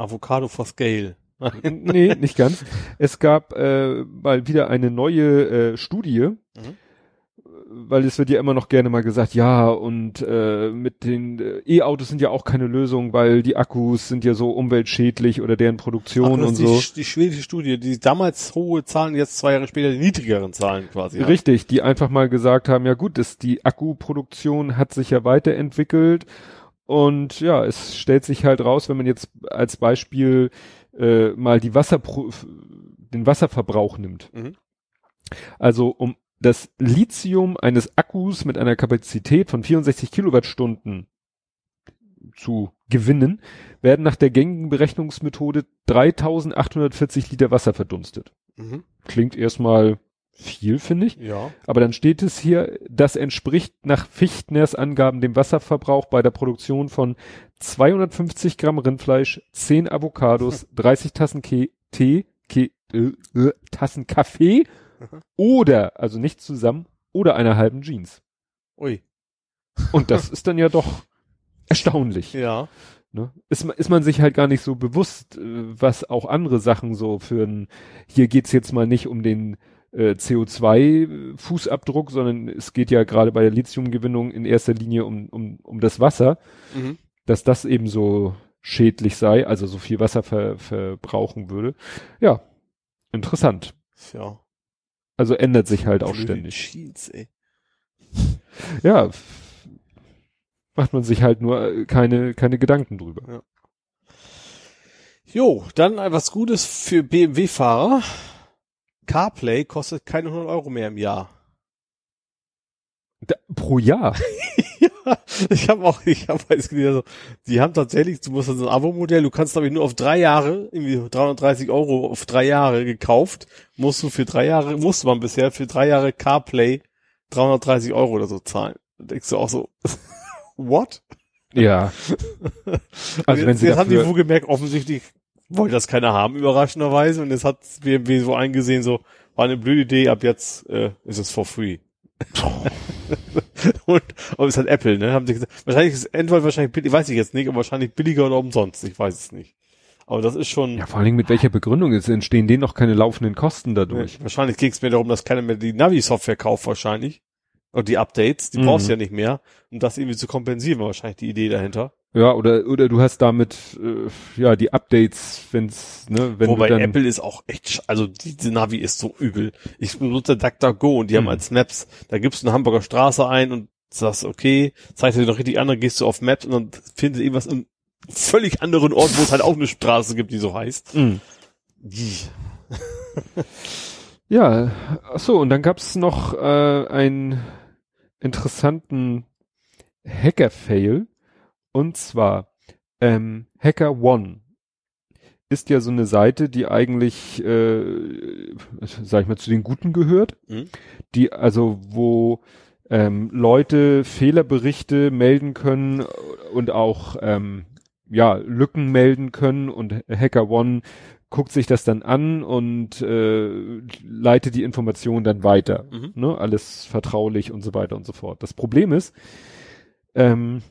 [SPEAKER 3] Avocado for Scale.
[SPEAKER 2] nee, nicht ganz. Es gab äh, mal wieder eine neue äh, Studie,
[SPEAKER 3] Mhm.
[SPEAKER 2] weil es wird ja immer noch gerne mal gesagt, ja, und äh, mit den äh, E-Autos sind ja auch keine Lösung, weil die Akkus sind ja so umweltschädlich oder deren Produktion
[SPEAKER 3] Ach,
[SPEAKER 2] und
[SPEAKER 3] die,
[SPEAKER 2] so.
[SPEAKER 3] Die schwedische Studie, die damals hohe Zahlen, jetzt zwei Jahre später die niedrigeren Zahlen quasi. hat.
[SPEAKER 2] Richtig, die einfach mal gesagt haben, ja gut, das, die Akkuproduktion hat sich ja weiterentwickelt und ja, es stellt sich halt raus, wenn man jetzt als Beispiel äh, mal die Wasserpro den Wasserverbrauch nimmt.
[SPEAKER 3] Mhm.
[SPEAKER 2] Also um das Lithium eines Akkus mit einer Kapazität von 64 Kilowattstunden zu gewinnen, werden nach der gängigen Berechnungsmethode 3840 Liter Wasser verdunstet.
[SPEAKER 3] Mhm.
[SPEAKER 2] Klingt erstmal viel, finde ich.
[SPEAKER 3] Ja.
[SPEAKER 2] Aber dann steht es hier, das entspricht nach Fichtners Angaben dem Wasserverbrauch bei der Produktion von 250 Gramm Rindfleisch, 10 Avocados, 30 Tassen Ke Tee, Ke äh, äh, Tassen Kaffee
[SPEAKER 3] Mhm.
[SPEAKER 2] oder, also nicht zusammen, oder einer halben Jeans.
[SPEAKER 3] Ui.
[SPEAKER 2] Und das ist dann ja doch erstaunlich.
[SPEAKER 3] Ja.
[SPEAKER 2] Ne? Ist, ist man sich halt gar nicht so bewusst, äh, was auch andere Sachen so für ein, hier geht's jetzt mal nicht um den äh, CO2-Fußabdruck, sondern es geht ja gerade bei der Lithiumgewinnung in erster Linie um, um, um das Wasser,
[SPEAKER 3] Mhm.
[SPEAKER 2] dass das eben so schädlich sei, also so viel Wasser ver, verbrauchen würde. Ja, interessant.
[SPEAKER 3] Ja.
[SPEAKER 2] Also ändert sich halt auch
[SPEAKER 3] Blöde
[SPEAKER 2] ständig.
[SPEAKER 3] Cheats, ey.
[SPEAKER 2] Ja, macht man sich halt nur äh, keine, keine Gedanken drüber.
[SPEAKER 3] Jo, dann was Gutes für BMW-Fahrer. CarPlay kostet keine 100 Euro mehr im Jahr.
[SPEAKER 2] Da, pro Jahr.
[SPEAKER 3] ja, ich habe auch, ich habe jetzt gelesen, also, die haben tatsächlich, du musst also ein Abo-Modell, du kannst ich nur auf drei Jahre, irgendwie 330 Euro auf drei Jahre gekauft, musst du für drei Jahre, musste man bisher für drei Jahre CarPlay 330 Euro oder so zahlen. Da denkst du auch so, what?
[SPEAKER 2] Ja. Also
[SPEAKER 3] jetzt,
[SPEAKER 2] wenn sie
[SPEAKER 3] jetzt haben die
[SPEAKER 2] dafür,
[SPEAKER 3] wohl gemerkt, offensichtlich wollte das keiner haben, überraschenderweise, und jetzt hat BMW so eingesehen, so, war eine blöde Idee, ab jetzt äh, ist es for free. und, aber es hat Apple, ne? Haben sie gesagt, wahrscheinlich ist Android wahrscheinlich billig, weiß ich jetzt nicht, aber wahrscheinlich billiger oder umsonst, ich weiß es nicht. Aber das ist schon,
[SPEAKER 2] ja, vor allen Dingen mit welcher Begründung? Es entstehen denen noch keine laufenden Kosten dadurch.
[SPEAKER 3] ne, wahrscheinlich ging es mir darum, dass keiner mehr die Navi-Software kauft wahrscheinlich. Und die Updates, die
[SPEAKER 2] Mhm.
[SPEAKER 3] brauchst du ja nicht mehr, um das irgendwie zu kompensieren, war wahrscheinlich die Idee dahinter.
[SPEAKER 2] Ja, oder, oder du hast damit, äh, ja, die Updates, wenn's, ne, wenn
[SPEAKER 3] Wobei
[SPEAKER 2] du dann,
[SPEAKER 3] Apple ist auch echt, also die, die Navi ist so übel. Ich benutze DuckDuckGo und die haben
[SPEAKER 2] Mhm.
[SPEAKER 3] als Maps, da gibst du eine Hamburger Straße ein und sagst, okay, zeigt dir noch richtig an, dann gehst du auf Maps und dann findest du irgendwas in völlig anderen Ort, wo es halt auch eine Straße gibt, die so heißt.
[SPEAKER 2] Mhm. Ja, ach so, und dann gab's noch äh, einen interessanten Hacker-Fail. Und zwar ähm, Hacker One ist ja so eine Seite, die eigentlich, äh, sag ich mal, zu den Guten gehört.
[SPEAKER 3] Mhm.
[SPEAKER 2] Die, also wo ähm, Leute Fehlerberichte melden können und auch ähm, ja Lücken melden können und Hacker One guckt sich das dann an und äh, leitet die Information dann weiter.
[SPEAKER 3] Mhm.
[SPEAKER 2] Ne? Alles vertraulich und so weiter und so fort. Das Problem ist, ähm,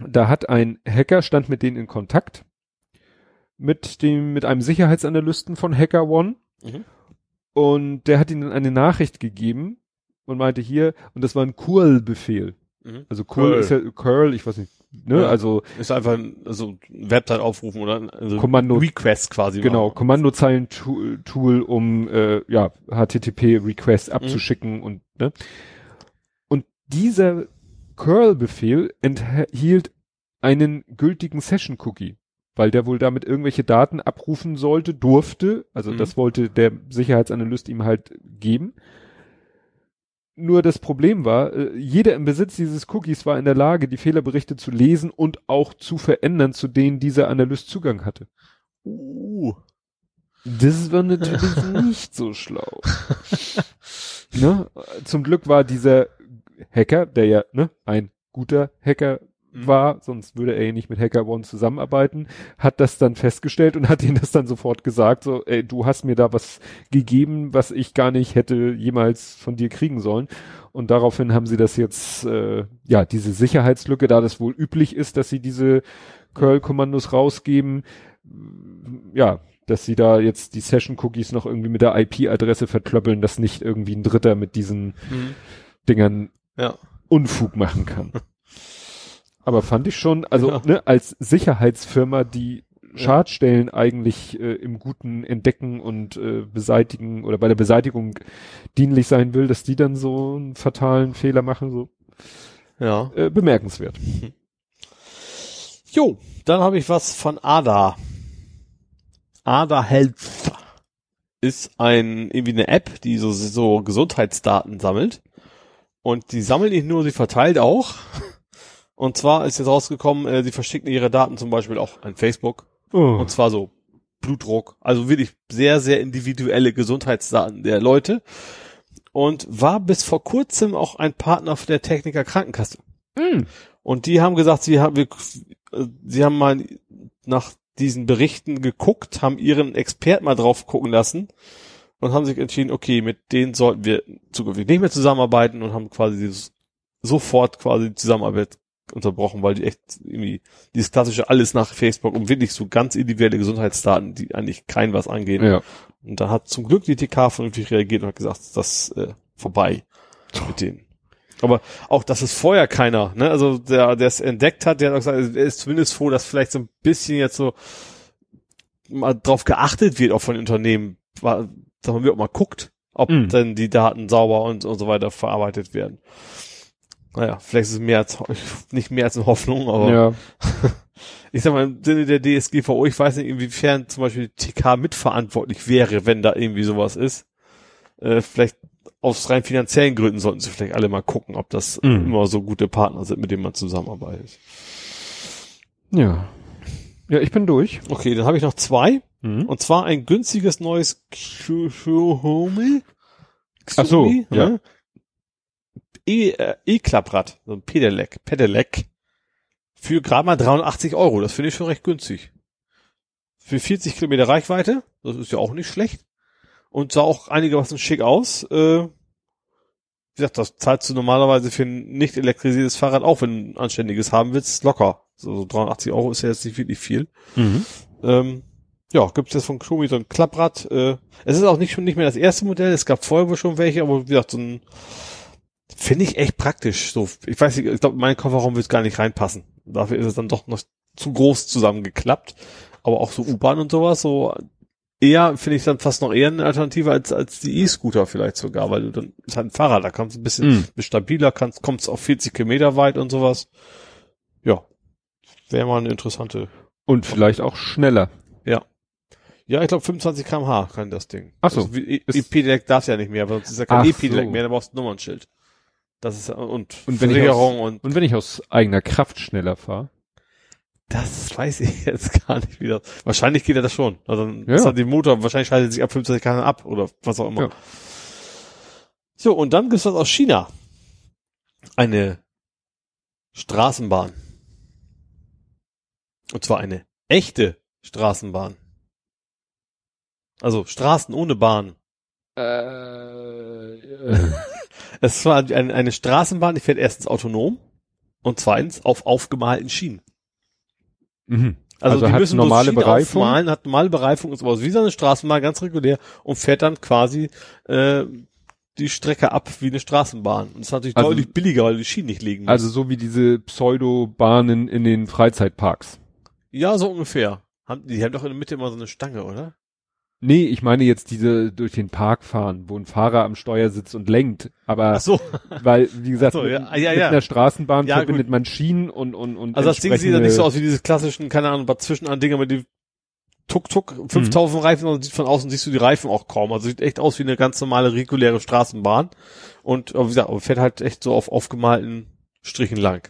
[SPEAKER 2] da hat ein Hacker, stand mit denen in Kontakt, mit dem, mit einem Sicherheitsanalysten von Hacker One
[SPEAKER 3] Mhm.
[SPEAKER 2] und der hat ihnen eine Nachricht gegeben und meinte hier, und das war ein Curl-Befehl.
[SPEAKER 3] Mhm.
[SPEAKER 2] Also Curl,
[SPEAKER 3] Curl.
[SPEAKER 2] ist ja Curl, ich weiß nicht, ne,
[SPEAKER 3] Ja.
[SPEAKER 2] also
[SPEAKER 3] Ist einfach ein, also Website aufrufen oder also
[SPEAKER 2] Kommando-
[SPEAKER 3] Request quasi.
[SPEAKER 2] genau,
[SPEAKER 3] machen.
[SPEAKER 2] Kommandozeilen-Tool, Tool, um äh, ja, HTTP-Request abzuschicken und ne. Und dieser Curl-Befehl enthielt einen gültigen Session-Cookie, weil der wohl damit irgendwelche Daten abrufen sollte, durfte, also
[SPEAKER 3] Mhm.
[SPEAKER 2] das wollte der Sicherheitsanalyst ihm halt geben. Nur das Problem war, äh, jeder im Besitz dieses Cookies war in der Lage, die Fehlerberichte zu lesen und auch zu verändern, zu denen dieser Analyst Zugang hatte.
[SPEAKER 3] Uh.
[SPEAKER 2] Das war natürlich nicht so schlau. ne? Zum Glück war dieser Hacker, der ja ne, ein guter Hacker. War, sonst würde er ja nicht mit Hacker One zusammenarbeiten, hat das dann festgestellt und hat ihnen das dann sofort gesagt, so, ey, du hast mir da was gegeben, was ich gar nicht hätte jemals von dir kriegen sollen. Und daraufhin haben sie das jetzt, äh, ja, diese Sicherheitslücke, da das wohl üblich ist, dass sie diese Curl-Kommandos rausgeben, ja, dass sie da jetzt die Session-Cookies noch irgendwie mit der IP-Adresse verklöppeln, dass nicht irgendwie ein Dritter mit diesen
[SPEAKER 3] Mhm.
[SPEAKER 2] Dingern
[SPEAKER 3] Ja.
[SPEAKER 2] Unfug machen kann. Aber fand ich schon, also
[SPEAKER 3] Ja.
[SPEAKER 2] ne, als Sicherheitsfirma, die Schadstellen eigentlich äh, im Guten entdecken und äh, beseitigen oder bei der Beseitigung dienlich sein will, dass die dann so einen fatalen Fehler machen, so
[SPEAKER 3] Ja.
[SPEAKER 2] äh, bemerkenswert.
[SPEAKER 3] Jo, dann habe ich was von ADA. ADA Health. ist ein, irgendwie eine App, die so, so Gesundheitsdaten sammelt. Und die sammelt nicht nur, sie verteilt auch. Und zwar ist jetzt rausgekommen, äh, sie verschicken ihre Daten zum Beispiel auch an Facebook.
[SPEAKER 2] Oh.
[SPEAKER 3] Und zwar so Blutdruck. Also wirklich sehr, sehr individuelle Gesundheitsdaten der Leute. Und war bis vor kurzem auch ein Partner der Techniker Krankenkasse.
[SPEAKER 2] Mm.
[SPEAKER 3] Und die haben gesagt, sie haben, wir, sie haben mal nach diesen Berichten geguckt, haben ihren Experten mal drauf gucken lassen und haben sich entschieden, okay, mit denen sollten wir zukünftig nicht mehr zusammenarbeiten und haben quasi dieses, sofort quasi die Zusammenarbeit unterbrochen, weil die echt irgendwie dieses klassische alles nach Facebook und wirklich so ganz individuelle Gesundheitsdaten, die eigentlich kein was angehen.
[SPEAKER 2] Ja.
[SPEAKER 3] Und da hat zum Glück die TK vernünftig reagiert und hat gesagt, das äh, vorbei mit denen. Aber auch, dass es vorher keiner, ne, also der, der es entdeckt hat, der hat auch gesagt, er ist zumindest froh, dass vielleicht so ein bisschen jetzt so mal drauf geachtet wird, auch von Unternehmen, dass man auch mal guckt, ob
[SPEAKER 2] Mhm.
[SPEAKER 3] denn die Daten sauber und, und so weiter verarbeitet werden. Naja, vielleicht ist es mehr als, nicht mehr als eine Hoffnung, aber
[SPEAKER 2] ja.
[SPEAKER 3] ich sag mal, im Sinne der DSGVO, ich weiß nicht, inwiefern zum Beispiel TK mitverantwortlich wäre, wenn da irgendwie sowas ist. Äh, vielleicht aus rein finanziellen Gründen sollten sie vielleicht alle mal gucken, ob das
[SPEAKER 2] Mhm.
[SPEAKER 3] immer so gute Partner sind, mit denen man zusammenarbeitet.
[SPEAKER 2] Ja. Ja, ich bin durch.
[SPEAKER 3] Okay, dann habe ich noch zwei.
[SPEAKER 2] Mhm.
[SPEAKER 3] Und zwar ein günstiges neues Xiaomi.
[SPEAKER 2] Ach so, ja.
[SPEAKER 3] E- äh, E-Klapprad, so ein Pedelec, Pedelec. Für gerade mal 380 Euro. Das finde ich schon recht günstig. Für 40 Kilometer Reichweite. Das ist ja auch nicht schlecht. Und sah auch einigermaßen schick aus. Äh, wie gesagt, das zahlst du normalerweise für ein nicht elektrisiertes Fahrrad auch, wenn du ein anständiges haben willst, locker. So, so 380 Euro ist ja jetzt nicht wirklich viel.
[SPEAKER 2] Mhm.
[SPEAKER 3] Ähm, ja, gibt es jetzt von Xiaomi so ein Klapprad. Äh, es ist auch nicht schon nicht mehr das erste Modell. Es gab vorher wohl schon welche, aber wie gesagt, so ein finde ich echt praktisch. So, ich weiß nicht, ich glaube, mein Kofferraum wird gar nicht reinpassen. Dafür ist es dann doch noch zu groß zusammengeklappt. Aber auch so U-Bahn und sowas, so eher finde ich dann fast noch eher eine Alternative als als die E-Scooter vielleicht sogar, weil du dann ist halt ein Fahrrad, da kannst du ein bisschen bist stabiler, kannst kommst auf 40 Kilometer weit und sowas. Ja, wäre mal eine interessante
[SPEAKER 2] Und vielleicht auch schneller.
[SPEAKER 3] Ja, ich glaube 25 kmh kann das Ding.
[SPEAKER 2] Ach so.
[SPEAKER 3] Also, E- E-Pedelec darf ja nicht mehr, aber sonst ist ja kein E-Pedelec
[SPEAKER 2] so.
[SPEAKER 3] mehr, da brauchst du ein Nummernschild. Das ist und,
[SPEAKER 2] Und wenn ich
[SPEAKER 3] Versicherung und
[SPEAKER 2] Und wenn ich aus eigener Kraft schneller fahre?
[SPEAKER 3] das weiß ich jetzt gar nicht wieder. Wahrscheinlich geht ja das schon. Also dann
[SPEAKER 2] Ja.
[SPEAKER 3] ist dann die Motor, wahrscheinlich schaltet sich ab 25 km ab oder was auch immer.
[SPEAKER 2] Ja.
[SPEAKER 3] So, und dann gibt's was aus China. Eine Straßenbahn. Und zwar eine echte Straßenbahn. Also Straßen ohne Bahn.
[SPEAKER 2] Äh,
[SPEAKER 3] Es war eine, eine Straßenbahn, die fährt erstens autonom und zweitens auf aufgemalten Schienen.
[SPEAKER 2] mhm.
[SPEAKER 3] Also,
[SPEAKER 2] Also
[SPEAKER 3] die müssen
[SPEAKER 2] normale Bereifung?
[SPEAKER 3] Aufmalen, hat normale Bereifung, ist aber wie so eine Straßenbahn, ganz regulär und fährt dann quasi äh, die Strecke ab wie eine Straßenbahn. Und das ist natürlich
[SPEAKER 2] Also-
[SPEAKER 3] deutlich billiger, weil du die Schienen nicht legen musst.
[SPEAKER 2] Also so wie diese Pseudobahnen in den Freizeitparks.
[SPEAKER 3] ja, so ungefähr. Haben, die haben doch in der Mitte immer so eine Stange, oder?
[SPEAKER 2] Nee, ich meine jetzt diese durch den Park fahren, wo ein Fahrer am Steuer sitzt und lenkt. Aber
[SPEAKER 3] Ach so.
[SPEAKER 2] weil, wie gesagt,
[SPEAKER 3] so, ja.
[SPEAKER 2] mit,
[SPEAKER 3] Ah, ja,
[SPEAKER 2] mit
[SPEAKER 3] ja.
[SPEAKER 2] einer Straßenbahn
[SPEAKER 3] Ja,
[SPEAKER 2] verbindet
[SPEAKER 3] gut.
[SPEAKER 2] man Schienen und und und
[SPEAKER 3] Also das Ding sieht ja
[SPEAKER 2] entsprechende-
[SPEAKER 3] nicht so aus wie diese klassischen, keine Ahnung, paar Zwischenandinger mit dem Tuk-Tuk,
[SPEAKER 2] Mhm.
[SPEAKER 3] 5000 Reifen, sondern sieht von außen siehst du die Reifen auch kaum. Also sieht echt aus wie eine ganz normale, reguläre Straßenbahn. Und wie gesagt, fährt halt echt so auf aufgemalten Strichen lang.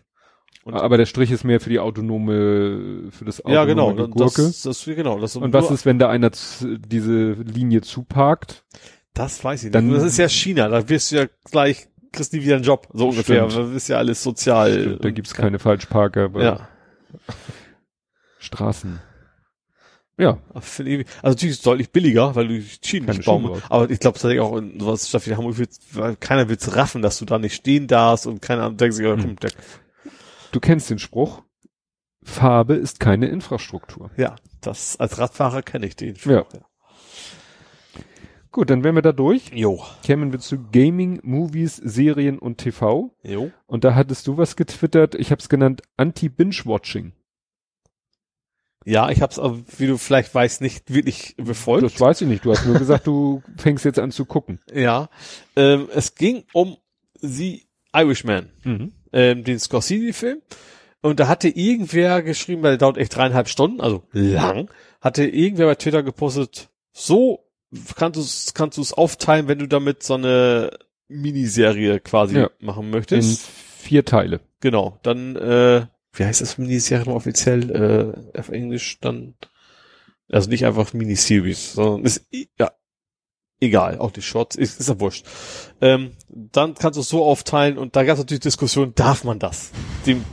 [SPEAKER 3] Und-
[SPEAKER 2] Aber der Strich ist mehr für die autonome, für das autonome
[SPEAKER 3] ja, genau.
[SPEAKER 2] Gurke.
[SPEAKER 3] Das, das, genau. Das
[SPEAKER 2] und was ist, wenn da einer diese Linie zuparkt?
[SPEAKER 3] Das weiß ich nicht.
[SPEAKER 2] Dann-
[SPEAKER 3] das ist ja China. Da wirst du ja gleich, kriegst nie wieder einen Job. So ungefähr.
[SPEAKER 2] Stimmt.
[SPEAKER 3] Das ist ja alles sozial.
[SPEAKER 2] Stimmt, da gibt's keine Falschparker bei
[SPEAKER 3] Ja.
[SPEAKER 2] Straßen. Ja,
[SPEAKER 3] Also natürlich ist es deutlich billiger, weil du Schienen
[SPEAKER 2] Keine
[SPEAKER 3] nicht bauen musst. Aber ich glaube tatsächlich auch in sowas Stadt wie Hamburg weil keiner wird's raffen, dass du da nicht stehen darfst und keiner denkt sich,
[SPEAKER 2] Hm.
[SPEAKER 3] komm, der,
[SPEAKER 2] du kennst den Spruch. Farbe ist keine Infrastruktur.
[SPEAKER 3] ja, das als Radfahrer kenne ich den.
[SPEAKER 2] Ja. Gut, dann wären wir da durch.
[SPEAKER 3] Jo.
[SPEAKER 2] Kämen wir zu Gaming, Movies, Serien und TV.
[SPEAKER 3] Jo.
[SPEAKER 2] Und da hattest du was getwittert. Ich habe es genannt Anti-Binge-Watching.
[SPEAKER 3] Ja, ich hab's, wie du vielleicht weißt, nicht wirklich befolgt.
[SPEAKER 2] Das weiß ich nicht. Du hast nur gesagt, du fängst jetzt an zu gucken.
[SPEAKER 3] ja. Ähm, es ging um The Irishman.
[SPEAKER 2] Mhm.
[SPEAKER 3] Ähm, den Scorsese-Film. Und da hatte irgendwer geschrieben, weil der dauert echt dreieinhalb Stunden, also lang, hatte irgendwer bei Twitter gepostet, so kannst du es kannst du es aufteilen, wenn du damit so eine Miniserie quasi
[SPEAKER 2] Ja.
[SPEAKER 3] machen
[SPEAKER 2] In
[SPEAKER 3] möchtest.
[SPEAKER 2] vier Teile.
[SPEAKER 3] Genau, dann äh, wie heißt das Miniserie offiziell äh, auf Englisch dann also nicht einfach Miniseries, sondern ist ja egal, auch die Shorts ist, ist ja wurscht. Ähm, dann kannst du es so aufteilen und da gab es natürlich Diskussion, darf man das? Dem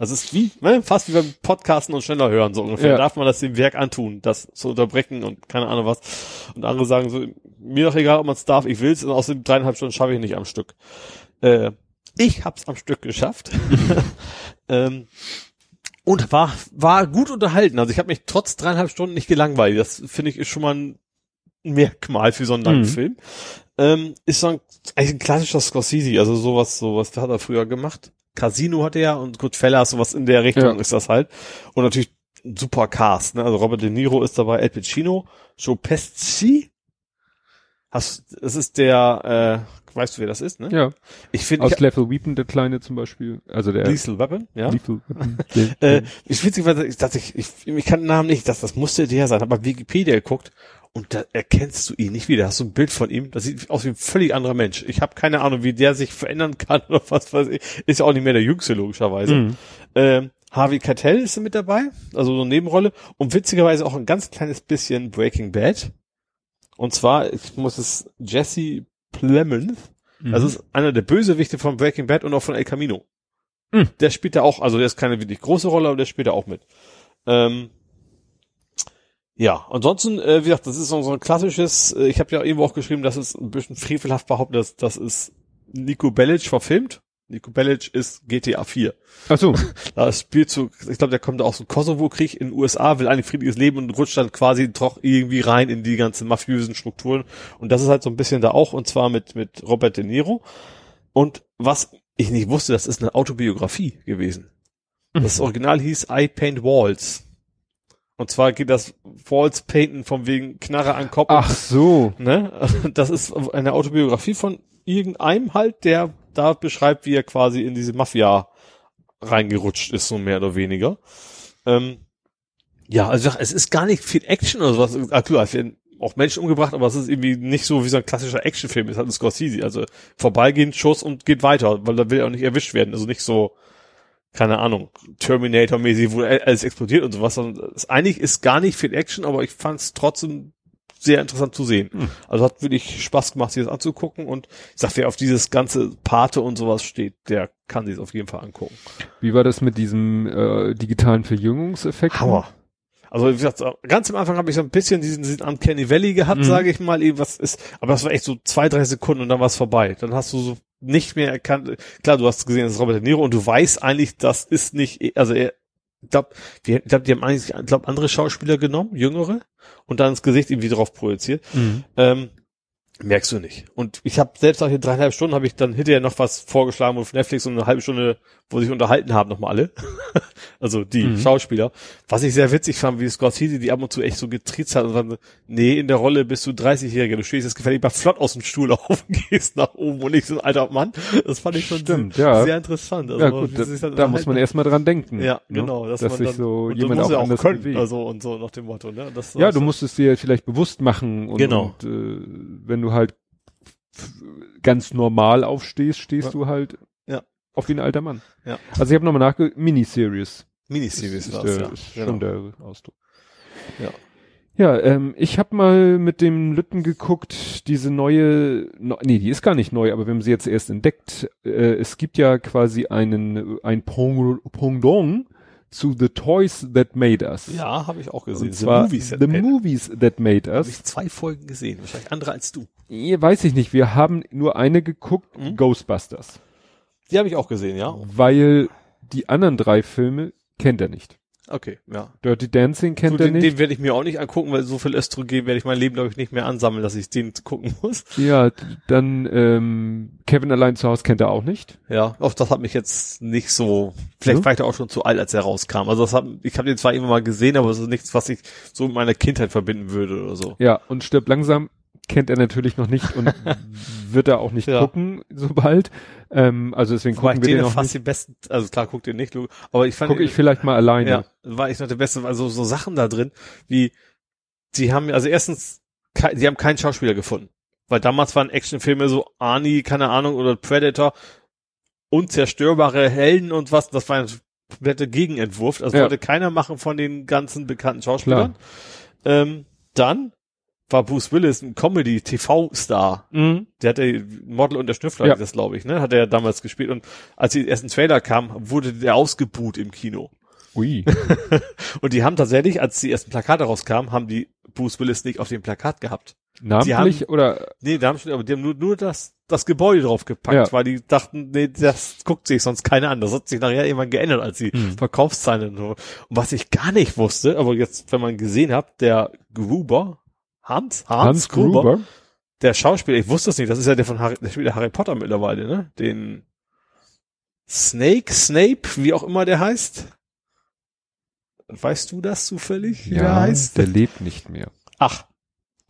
[SPEAKER 3] also es ist wie, ne, fast wie beim Podcasten und schneller hören, so ungefähr.
[SPEAKER 2] Ja.
[SPEAKER 3] Darf man das dem Werk antun, das zu unterbrechen und keine Ahnung was. Und andere sagen so, mir doch egal, ob man es darf, ich will's, und aus den dreieinhalb Stunden schaffe ich nicht am Stück. Äh, ich hab's am Stück geschafft. ähm, und war, war gut unterhalten. Also ich habe mich trotz dreieinhalb Stunden nicht gelangweilt. Das finde ich ist schon mal ein Merkmal für so einen langen
[SPEAKER 2] Mhm.
[SPEAKER 3] Film. Ähm, ist so ein, eigentlich ein klassischer Scorsese, also sowas, sowas hat er früher gemacht. Casino hatte er und Goodfellas, sowas in der Richtung
[SPEAKER 2] Ja.
[SPEAKER 3] ist das halt. Und natürlich ein super Cast, ne? Also Robert De Niro ist dabei, El Pacino, Joe Pesci. Hast, das ist der, äh, weißt du, wer das ist, ne?
[SPEAKER 2] Ja.
[SPEAKER 3] Ich finde,
[SPEAKER 2] Aus
[SPEAKER 3] ich,
[SPEAKER 2] Lethal Weapon, der Kleine zum Beispiel. Also der
[SPEAKER 3] Lethal Weapon, ja.
[SPEAKER 2] Lethal Weapon.
[SPEAKER 3] Äh, ich witzigerweise, ich dachte, ich, ich, ich kann den Namen nicht, das, das musste der sein, aber Wikipedia geguckt und da erkennst du ihn nicht wieder. Hast du ein Bild von ihm, das sieht aus wie ein völlig anderer Mensch. Ich habe keine Ahnung, wie der sich verändern kann oder was weiß ich. Ist ja auch nicht mehr der Jüngste, logischerweise.
[SPEAKER 2] Mhm.
[SPEAKER 3] Ähm, Harvey Keitel ist mit dabei, also so eine Nebenrolle und witzigerweise auch ein ganz kleines bisschen Breaking Bad. Und zwar, ich muss es Jesse Plemons,
[SPEAKER 2] Mhm.
[SPEAKER 3] also ist einer der Bösewichte von Breaking Bad und auch von El Camino.
[SPEAKER 2] Mhm.
[SPEAKER 3] Der spielt da auch, also der ist keine wirklich große Rolle, aber der spielt da auch mit. Ähm, ja, ansonsten, äh, wie gesagt, das ist so, so ein klassisches, äh, ich habe ja irgendwo auch geschrieben, dass es ein bisschen frevelhaft behauptet, dass das ist Nico Bellic verfilmt. Nico Bellic ist GTA 4.
[SPEAKER 2] Ach so.
[SPEAKER 3] Da spielt so, ich glaube, der kommt aus dem Kosovo-Krieg in den USA, will eigentlich friedliches Leben und rutscht dann quasi doch irgendwie rein in die ganzen mafiösen Strukturen. Und das ist halt so ein bisschen da auch, und zwar mit, mit Robert De Niro. Und was ich nicht wusste, das ist eine Autobiografie gewesen. Das Original hieß I Paint Walls. Und zwar geht das Walls painten von wegen Knarre an Kopf.
[SPEAKER 2] Ach so.
[SPEAKER 3] Ne? Das ist eine Autobiografie von irgendeinem halt, der da beschreibt, wie er quasi in diese Mafia reingerutscht ist, so mehr oder weniger. Ähm, ja, also es ist gar nicht viel Action oder sowas. Ah, klar, es werden auch Menschen umgebracht, aber es ist irgendwie nicht so wie so ein klassischer Actionfilm. Es hat ein Scorsese. Also vorbeigehen, Schuss und geht weiter, weil da will er auch nicht erwischt werden. Also nicht so, keine Ahnung, Terminator-mäßig, wo alles explodiert und sowas. es eigentlich ist gar nicht viel Action, aber ich fand es trotzdem sehr interessant zu sehen.
[SPEAKER 2] Hm.
[SPEAKER 3] Also hat wirklich Spaß gemacht, sich das anzugucken und ich sag, wer auf dieses ganze Pate und sowas steht, der kann sich auf jeden Fall angucken.
[SPEAKER 2] Wie war das mit diesem äh, digitalen Verjüngungseffekt?
[SPEAKER 3] Also wie gesagt, ganz am Anfang habe ich so ein bisschen diesen, diesen Uncanny Valley gehabt,
[SPEAKER 2] Mhm.
[SPEAKER 3] sage ich mal, eben was ist, aber das war echt so zwei, drei Sekunden und dann war es vorbei. Dann hast du so nicht mehr erkannt, klar, du hast gesehen, das ist Robert De Niro und du weißt eigentlich, das ist nicht, also er, ich glaube, glaub, die haben eigentlich, ich glaube, andere Schauspieler genommen, jüngere, und dann ins Gesicht irgendwie drauf projiziert.
[SPEAKER 2] Mhm.
[SPEAKER 3] Ähm, merkst du nicht. Und ich habe selbst nach den dreieinhalb Stunden habe ich dann hinterher noch was vorgeschlagen auf Netflix und eine halbe Stunde, wo sich unterhalten haben nochmal alle. also die
[SPEAKER 2] Mhm.
[SPEAKER 3] Schauspieler. Was ich sehr witzig fand, wie Scorsese die ab und zu echt so getriezt hat und dann, nee, in der Rolle bist du 30-Jähriger, du stehst jetzt gefällig mal flott aus dem Stuhl auf und gehst nach oben und nicht so ein alter Mann. Das fand ich schon
[SPEAKER 2] Stimmt,
[SPEAKER 3] sehr,
[SPEAKER 2] ja.
[SPEAKER 3] sehr interessant. Also,
[SPEAKER 2] ja gut,
[SPEAKER 3] wie
[SPEAKER 2] da, da muss man erstmal dran denken.
[SPEAKER 3] ja,
[SPEAKER 2] ne?
[SPEAKER 3] genau, dass,
[SPEAKER 2] dass
[SPEAKER 3] man
[SPEAKER 2] sich so jemand auch anders
[SPEAKER 3] können,
[SPEAKER 2] bewegt.
[SPEAKER 3] also und so nach dem Motto, ne? Das,
[SPEAKER 2] Ja, du musst es dir vielleicht bewusst machen und,
[SPEAKER 3] Genau.
[SPEAKER 2] und äh, wenn du halt ganz normal aufstehst, stehst
[SPEAKER 3] Ja.
[SPEAKER 2] du halt. Auf wie ein alter Mann.
[SPEAKER 3] Ja.
[SPEAKER 2] Also ich habe nochmal nachge Miniseries.
[SPEAKER 3] Miniseries
[SPEAKER 2] ist,
[SPEAKER 3] war's,
[SPEAKER 2] der,
[SPEAKER 3] ja.
[SPEAKER 2] ist
[SPEAKER 3] Genau.
[SPEAKER 2] schon der Ausdruck.
[SPEAKER 3] Ja.
[SPEAKER 2] Ja, ähm, ich habe mal mit dem Lütten geguckt, diese neue, no, nee, die ist gar nicht neu, aber wir haben sie jetzt erst entdeckt. Äh, es gibt ja quasi einen, ein Pong- Pendant zu The Toys That Made Us.
[SPEAKER 3] Ja, habe ich auch gesehen.
[SPEAKER 2] Und zwar
[SPEAKER 3] Movies
[SPEAKER 2] The
[SPEAKER 3] That Made-
[SPEAKER 2] Movies That Made
[SPEAKER 3] Habe
[SPEAKER 2] Us.
[SPEAKER 3] ich zwei Folgen gesehen, wahrscheinlich andere als du.
[SPEAKER 2] Weiß ich nicht. Wir haben nur eine geguckt,
[SPEAKER 3] Mhm.
[SPEAKER 2] Ghostbusters.
[SPEAKER 3] Die habe ich auch gesehen, ja.
[SPEAKER 2] Weil die anderen drei Filme kennt er nicht.
[SPEAKER 3] Okay, ja.
[SPEAKER 2] Dirty Dancing kennt
[SPEAKER 3] Du,
[SPEAKER 2] er
[SPEAKER 3] den,
[SPEAKER 2] nicht.
[SPEAKER 3] den werde ich mir auch nicht angucken, weil so viel Östrogen werde ich mein Leben, glaube ich, nicht mehr ansammeln, dass ich den gucken muss.
[SPEAKER 2] ja, dann ähm, Kevin allein zu Hause kennt er auch nicht.
[SPEAKER 3] Ja, auch das hat mich jetzt nicht so. Vielleicht
[SPEAKER 2] Ja.
[SPEAKER 3] war ich da auch schon zu alt, als er rauskam. Also das hat, ich habe den zwar immer mal gesehen, aber es ist nichts, was ich so mit meiner Kindheit verbinden würde oder so.
[SPEAKER 2] Ja, und stirbt langsam kennt er natürlich noch nicht und wird er auch nicht
[SPEAKER 3] Ja.
[SPEAKER 2] gucken, sobald. Ähm, also deswegen
[SPEAKER 3] Wobei
[SPEAKER 2] gucken
[SPEAKER 3] ich
[SPEAKER 2] wir den noch
[SPEAKER 3] fast
[SPEAKER 2] nicht.
[SPEAKER 3] die besten, also klar guckt ihr nicht, aber ich fand
[SPEAKER 2] Gucke ich vielleicht mal alleine.
[SPEAKER 3] Ja, war ich noch der Beste, also so Sachen da drin, wie, sie haben, also erstens, die haben keinen Schauspieler gefunden. Weil damals waren Actionfilme so Arnie, keine Ahnung, oder Predator, unzerstörbare Helden und was, das war ein kompletter Gegenentwurf. Also
[SPEAKER 2] Ja.
[SPEAKER 3] wollte keiner machen von den ganzen bekannten Schauspielern. Ähm, dann war Bruce Willis ein Comedy-TV-Star.
[SPEAKER 2] Mhm.
[SPEAKER 3] Der hatte Model und der Schnüffler,
[SPEAKER 2] Ja.
[SPEAKER 3] das glaube ich, ne? Hat er ja damals gespielt. Und als die ersten Trailer kamen, wurde der ausgebuht im Kino.
[SPEAKER 2] Ui.
[SPEAKER 3] Und die haben tatsächlich, als die ersten Plakate rauskamen, haben die Bruce Willis nicht auf dem Plakat gehabt.
[SPEAKER 2] Namentlich oder
[SPEAKER 3] Nee, da haben schon, aber die haben nur, nur das, das Gebäude draufgepackt,
[SPEAKER 2] Ja.
[SPEAKER 3] weil die dachten, nee, das guckt sich sonst keiner an. Das hat sich nachher irgendwann geändert, als die
[SPEAKER 2] Hm.
[SPEAKER 3] Verkaufszahlen so. Und was ich gar nicht wusste, aber jetzt, wenn man gesehen hat, der Gruber, Hans, Hans,
[SPEAKER 2] Hans
[SPEAKER 3] Gruber,
[SPEAKER 2] Gruber?
[SPEAKER 3] der Schauspieler, ich wusste das nicht, das ist ja der von Harry, der spielt Harry Potter mittlerweile, ne? Den Snake, Snape, wie auch immer der heißt. Weißt du das zufällig, wie der
[SPEAKER 2] Ja,
[SPEAKER 3] heißt?
[SPEAKER 2] der lebt nicht mehr.
[SPEAKER 3] Ach,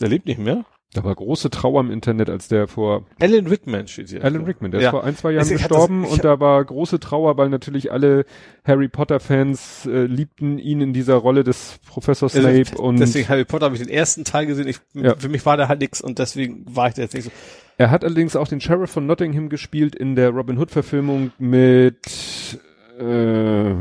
[SPEAKER 3] der lebt nicht mehr?
[SPEAKER 2] Da war große Trauer im Internet, als der vor
[SPEAKER 3] Alan Rickman steht hier.
[SPEAKER 2] Alan Rickman, der
[SPEAKER 3] Ja.
[SPEAKER 2] ist vor ein, zwei Jahren
[SPEAKER 3] Ich-
[SPEAKER 2] gestorben
[SPEAKER 3] das-
[SPEAKER 2] und da war große Trauer, weil natürlich alle Harry Potter Fans äh, liebten ihn in dieser Rolle des Professor Snape
[SPEAKER 3] Also,
[SPEAKER 2] und
[SPEAKER 3] deswegen Harry Potter habe ich den ersten Teil gesehen. Ich,
[SPEAKER 2] Ja.
[SPEAKER 3] Für mich war der halt nix und deswegen war ich da jetzt nicht so.
[SPEAKER 2] er hat allerdings auch den Sheriff von Nottingham gespielt in der Robin Hood Verfilmung mit äh,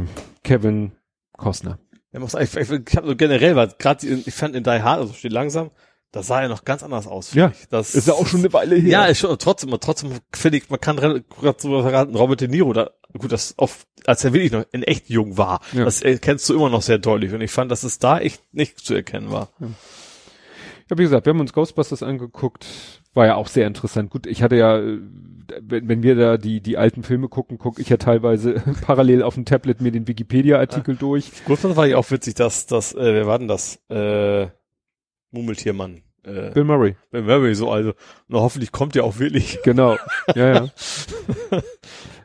[SPEAKER 2] Kevin Costner.
[SPEAKER 3] Er muss, ich, ich, ich habe so generell, weil gerade ich fand in Die Hard, also steht langsam, da sah er noch ganz anders aus.
[SPEAKER 2] Ja.
[SPEAKER 3] ich. das
[SPEAKER 2] Ist ja auch schon eine Weile her.
[SPEAKER 3] Ja, ist schon, trotzdem, trotzdem finde ich, man kann gerade so verraten, Robert De Niro, da, gut, das oft, als er wirklich noch in echt jung war,
[SPEAKER 2] Ja.
[SPEAKER 3] das erkennst du immer noch sehr deutlich und ich fand, dass es da echt nicht zu erkennen war.
[SPEAKER 2] Ja, wie gesagt, wir haben uns Ghostbusters angeguckt, war ja auch sehr interessant. Gut, ich hatte ja, äh, wenn, wenn wir da die, die alten Filme gucken, gucke ich ja teilweise parallel auf dem Tablet mir den Wikipedia-Artikel durch.
[SPEAKER 3] Gut, das war ja auch witzig, dass, dass, äh, wer war denn das? Äh, Mummeltiermann. Äh,
[SPEAKER 2] Bill Murray,
[SPEAKER 3] Bill Murray so, also, na, hoffentlich kommt der auch wirklich.
[SPEAKER 2] genau. Ja, ja.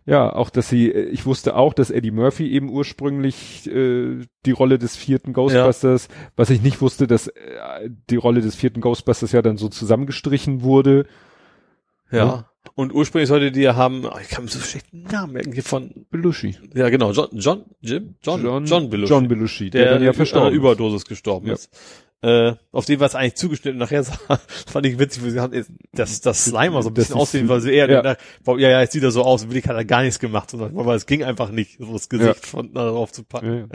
[SPEAKER 2] Ja, auch dass sie, äh, ich wusste auch, dass Eddie Murphy eben ursprünglich äh, die Rolle des vierten Ghostbusters, was ich nicht wusste, dass äh, die Rolle des vierten Ghostbusters ja dann so zusammengestrichen wurde.
[SPEAKER 3] Ja.
[SPEAKER 2] Ja.
[SPEAKER 3] Und ursprünglich sollte die ja haben, oh, ich kann mir so schlecht den Namen irgendwie von,
[SPEAKER 2] Belushi.
[SPEAKER 3] ja genau, John, John, Jim? John, John, John Belushi.
[SPEAKER 2] John Belushi, der,
[SPEAKER 3] der,
[SPEAKER 2] dann ja verstorben
[SPEAKER 3] einer
[SPEAKER 2] ist.
[SPEAKER 3] Überdosis gestorben
[SPEAKER 2] Ja.
[SPEAKER 3] ist. Äh, auf den war es eigentlich zugeschnitten. Nachher sah, fand ich witzig, sie haben das, das Slimer so ein bisschen aussehen, weil sie eher,
[SPEAKER 2] ja.
[SPEAKER 3] ja, ja, ja, jetzt sieht er so aus. Willi hat er gar nichts gemacht, sondern, aber es ging einfach nicht, so das Gesicht
[SPEAKER 2] Ja.
[SPEAKER 3] von darauf zu packen.
[SPEAKER 2] Ja, ja.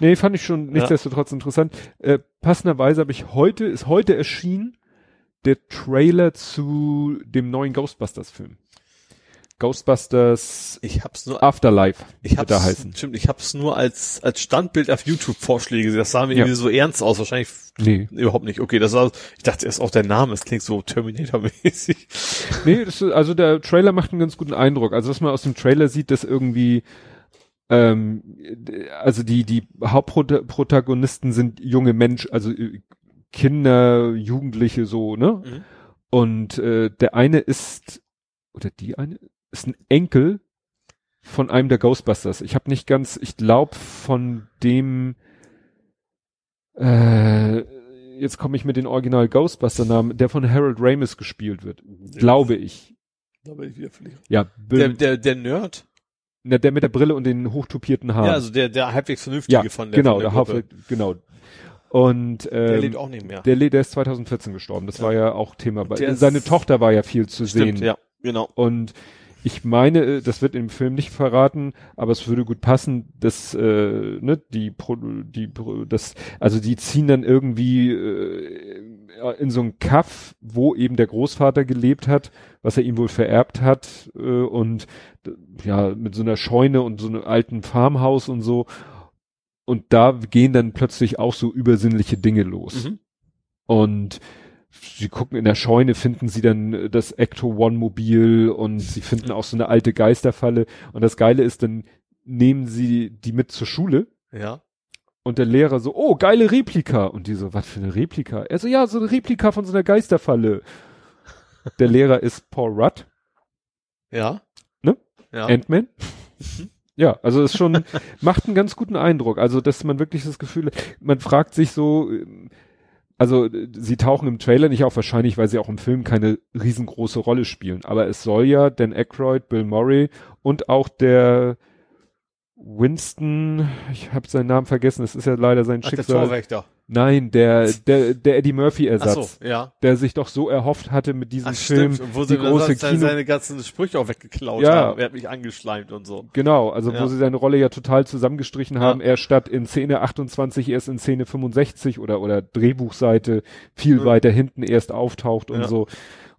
[SPEAKER 2] Nee, fand ich schon nichtsdestotrotz interessant. Äh, passenderweise habe ich heute, ist heute erschienen, der Trailer zu dem neuen Ghostbusters-Film. Ghostbusters
[SPEAKER 3] Ich hab's nur,
[SPEAKER 2] Afterlife
[SPEAKER 3] ich hab's,
[SPEAKER 2] da heißen.
[SPEAKER 3] stimmt, ich hab's nur als, als Standbild auf YouTube Vorschläge gesehen. Das sah mir
[SPEAKER 2] Ja.
[SPEAKER 3] irgendwie so ernst aus. Wahrscheinlich
[SPEAKER 2] Nee.
[SPEAKER 3] überhaupt nicht. Okay, das war, ich dachte erst auch der Name, es klingt so Terminator-mäßig.
[SPEAKER 2] Nee, das, ist- also der Trailer macht einen ganz guten Eindruck. Also was man aus dem Trailer sieht, dass irgendwie ähm, also die die Hauptprotagonisten sind junge Menschen, also äh, Kinder, Jugendliche so, ne?
[SPEAKER 3] Mhm.
[SPEAKER 2] Und äh, der eine ist oder die eine ist ein Enkel von einem der Ghostbusters. Ich habe nicht ganz, ich glaube von dem äh, jetzt komme ich mit den Original Ghostbuster Namen, der von Harold Ramis gespielt wird, glaube ich.
[SPEAKER 3] Da bin ich wieder völlig.
[SPEAKER 2] Ja, Bill,
[SPEAKER 3] Der,
[SPEAKER 2] der,
[SPEAKER 3] der, Nerd?
[SPEAKER 2] der mit der Brille und den hochtupierten Haaren.
[SPEAKER 3] Ja, also der, der halbwegs vernünftige
[SPEAKER 2] ja,
[SPEAKER 3] von der,
[SPEAKER 2] genau,
[SPEAKER 3] von der,
[SPEAKER 2] der
[SPEAKER 3] Gruppe.
[SPEAKER 2] Hauptwelt, genau. Und ähm,
[SPEAKER 3] Der lebt auch nicht mehr.
[SPEAKER 2] der, der ist 2014 gestorben. Das
[SPEAKER 3] Ja.
[SPEAKER 2] war ja auch Thema. Bei, seine Tochter war ja viel zu
[SPEAKER 3] Stimmt,
[SPEAKER 2] sehen.
[SPEAKER 3] ja, genau.
[SPEAKER 2] Und ich meine, äh, das wird im Film nicht verraten, aber es würde gut passen, dass äh, ne, die Pro, die Pro, das also die ziehen dann irgendwie äh, in so ein Kaff, wo eben der Großvater gelebt hat, was er ihm wohl vererbt hat äh, und ja mit so einer Scheune und so einem alten Farmhaus und so und da gehen dann plötzlich auch so übersinnliche Dinge los.
[SPEAKER 3] Mhm.
[SPEAKER 2] Und sie gucken in der Scheune, finden sie dann äh, das Ecto One Mobil und sie finden auch so eine alte Geisterfalle. Und das Geile ist, dann nehmen sie die mit zur Schule
[SPEAKER 3] Ja.
[SPEAKER 2] und der Lehrer so, oh, geile Replika. Und die so, was für eine Replika? Er so, ja, so eine Replika von so einer Geisterfalle. Der Lehrer ist Paul Rudd,
[SPEAKER 3] Ja.
[SPEAKER 2] Ne?
[SPEAKER 3] Ja.
[SPEAKER 2] Ant-Man. Ja, also es schon, macht einen ganz guten Eindruck. Also, dass man wirklich das Gefühl, man fragt sich so, ähm, also äh, sie tauchen im Trailer nicht auf, wahrscheinlich, weil sie auch im Film keine riesengroße Rolle spielen. Aber es soll ja Dan Aykroyd, Bill Murray und auch der Winston, ich habe seinen Namen vergessen, es ist ja leider sein
[SPEAKER 3] Ach, der
[SPEAKER 2] Schicksal.
[SPEAKER 3] Torwächter.
[SPEAKER 2] Nein, der, der, der Eddie Murphy
[SPEAKER 3] Ach
[SPEAKER 2] Ersatz,
[SPEAKER 3] so, ja.
[SPEAKER 2] der sich doch so erhofft hatte mit diesem
[SPEAKER 3] Ach,
[SPEAKER 2] Film,
[SPEAKER 3] stimmt. Und wo
[SPEAKER 2] die
[SPEAKER 3] sie
[SPEAKER 2] große
[SPEAKER 3] seine,
[SPEAKER 2] Kino,
[SPEAKER 3] seine ganzen Sprüche auch weggeklaut
[SPEAKER 2] Ja.
[SPEAKER 3] haben. Er hat mich angeschleimt und so.
[SPEAKER 2] genau, also
[SPEAKER 3] Ja.
[SPEAKER 2] wo sie seine Rolle ja total zusammengestrichen haben,
[SPEAKER 3] Ja.
[SPEAKER 2] er statt in Szene 28 erst in Szene 65 oder, oder Drehbuchseite viel
[SPEAKER 3] Ja.
[SPEAKER 2] weiter hinten erst auftaucht und so.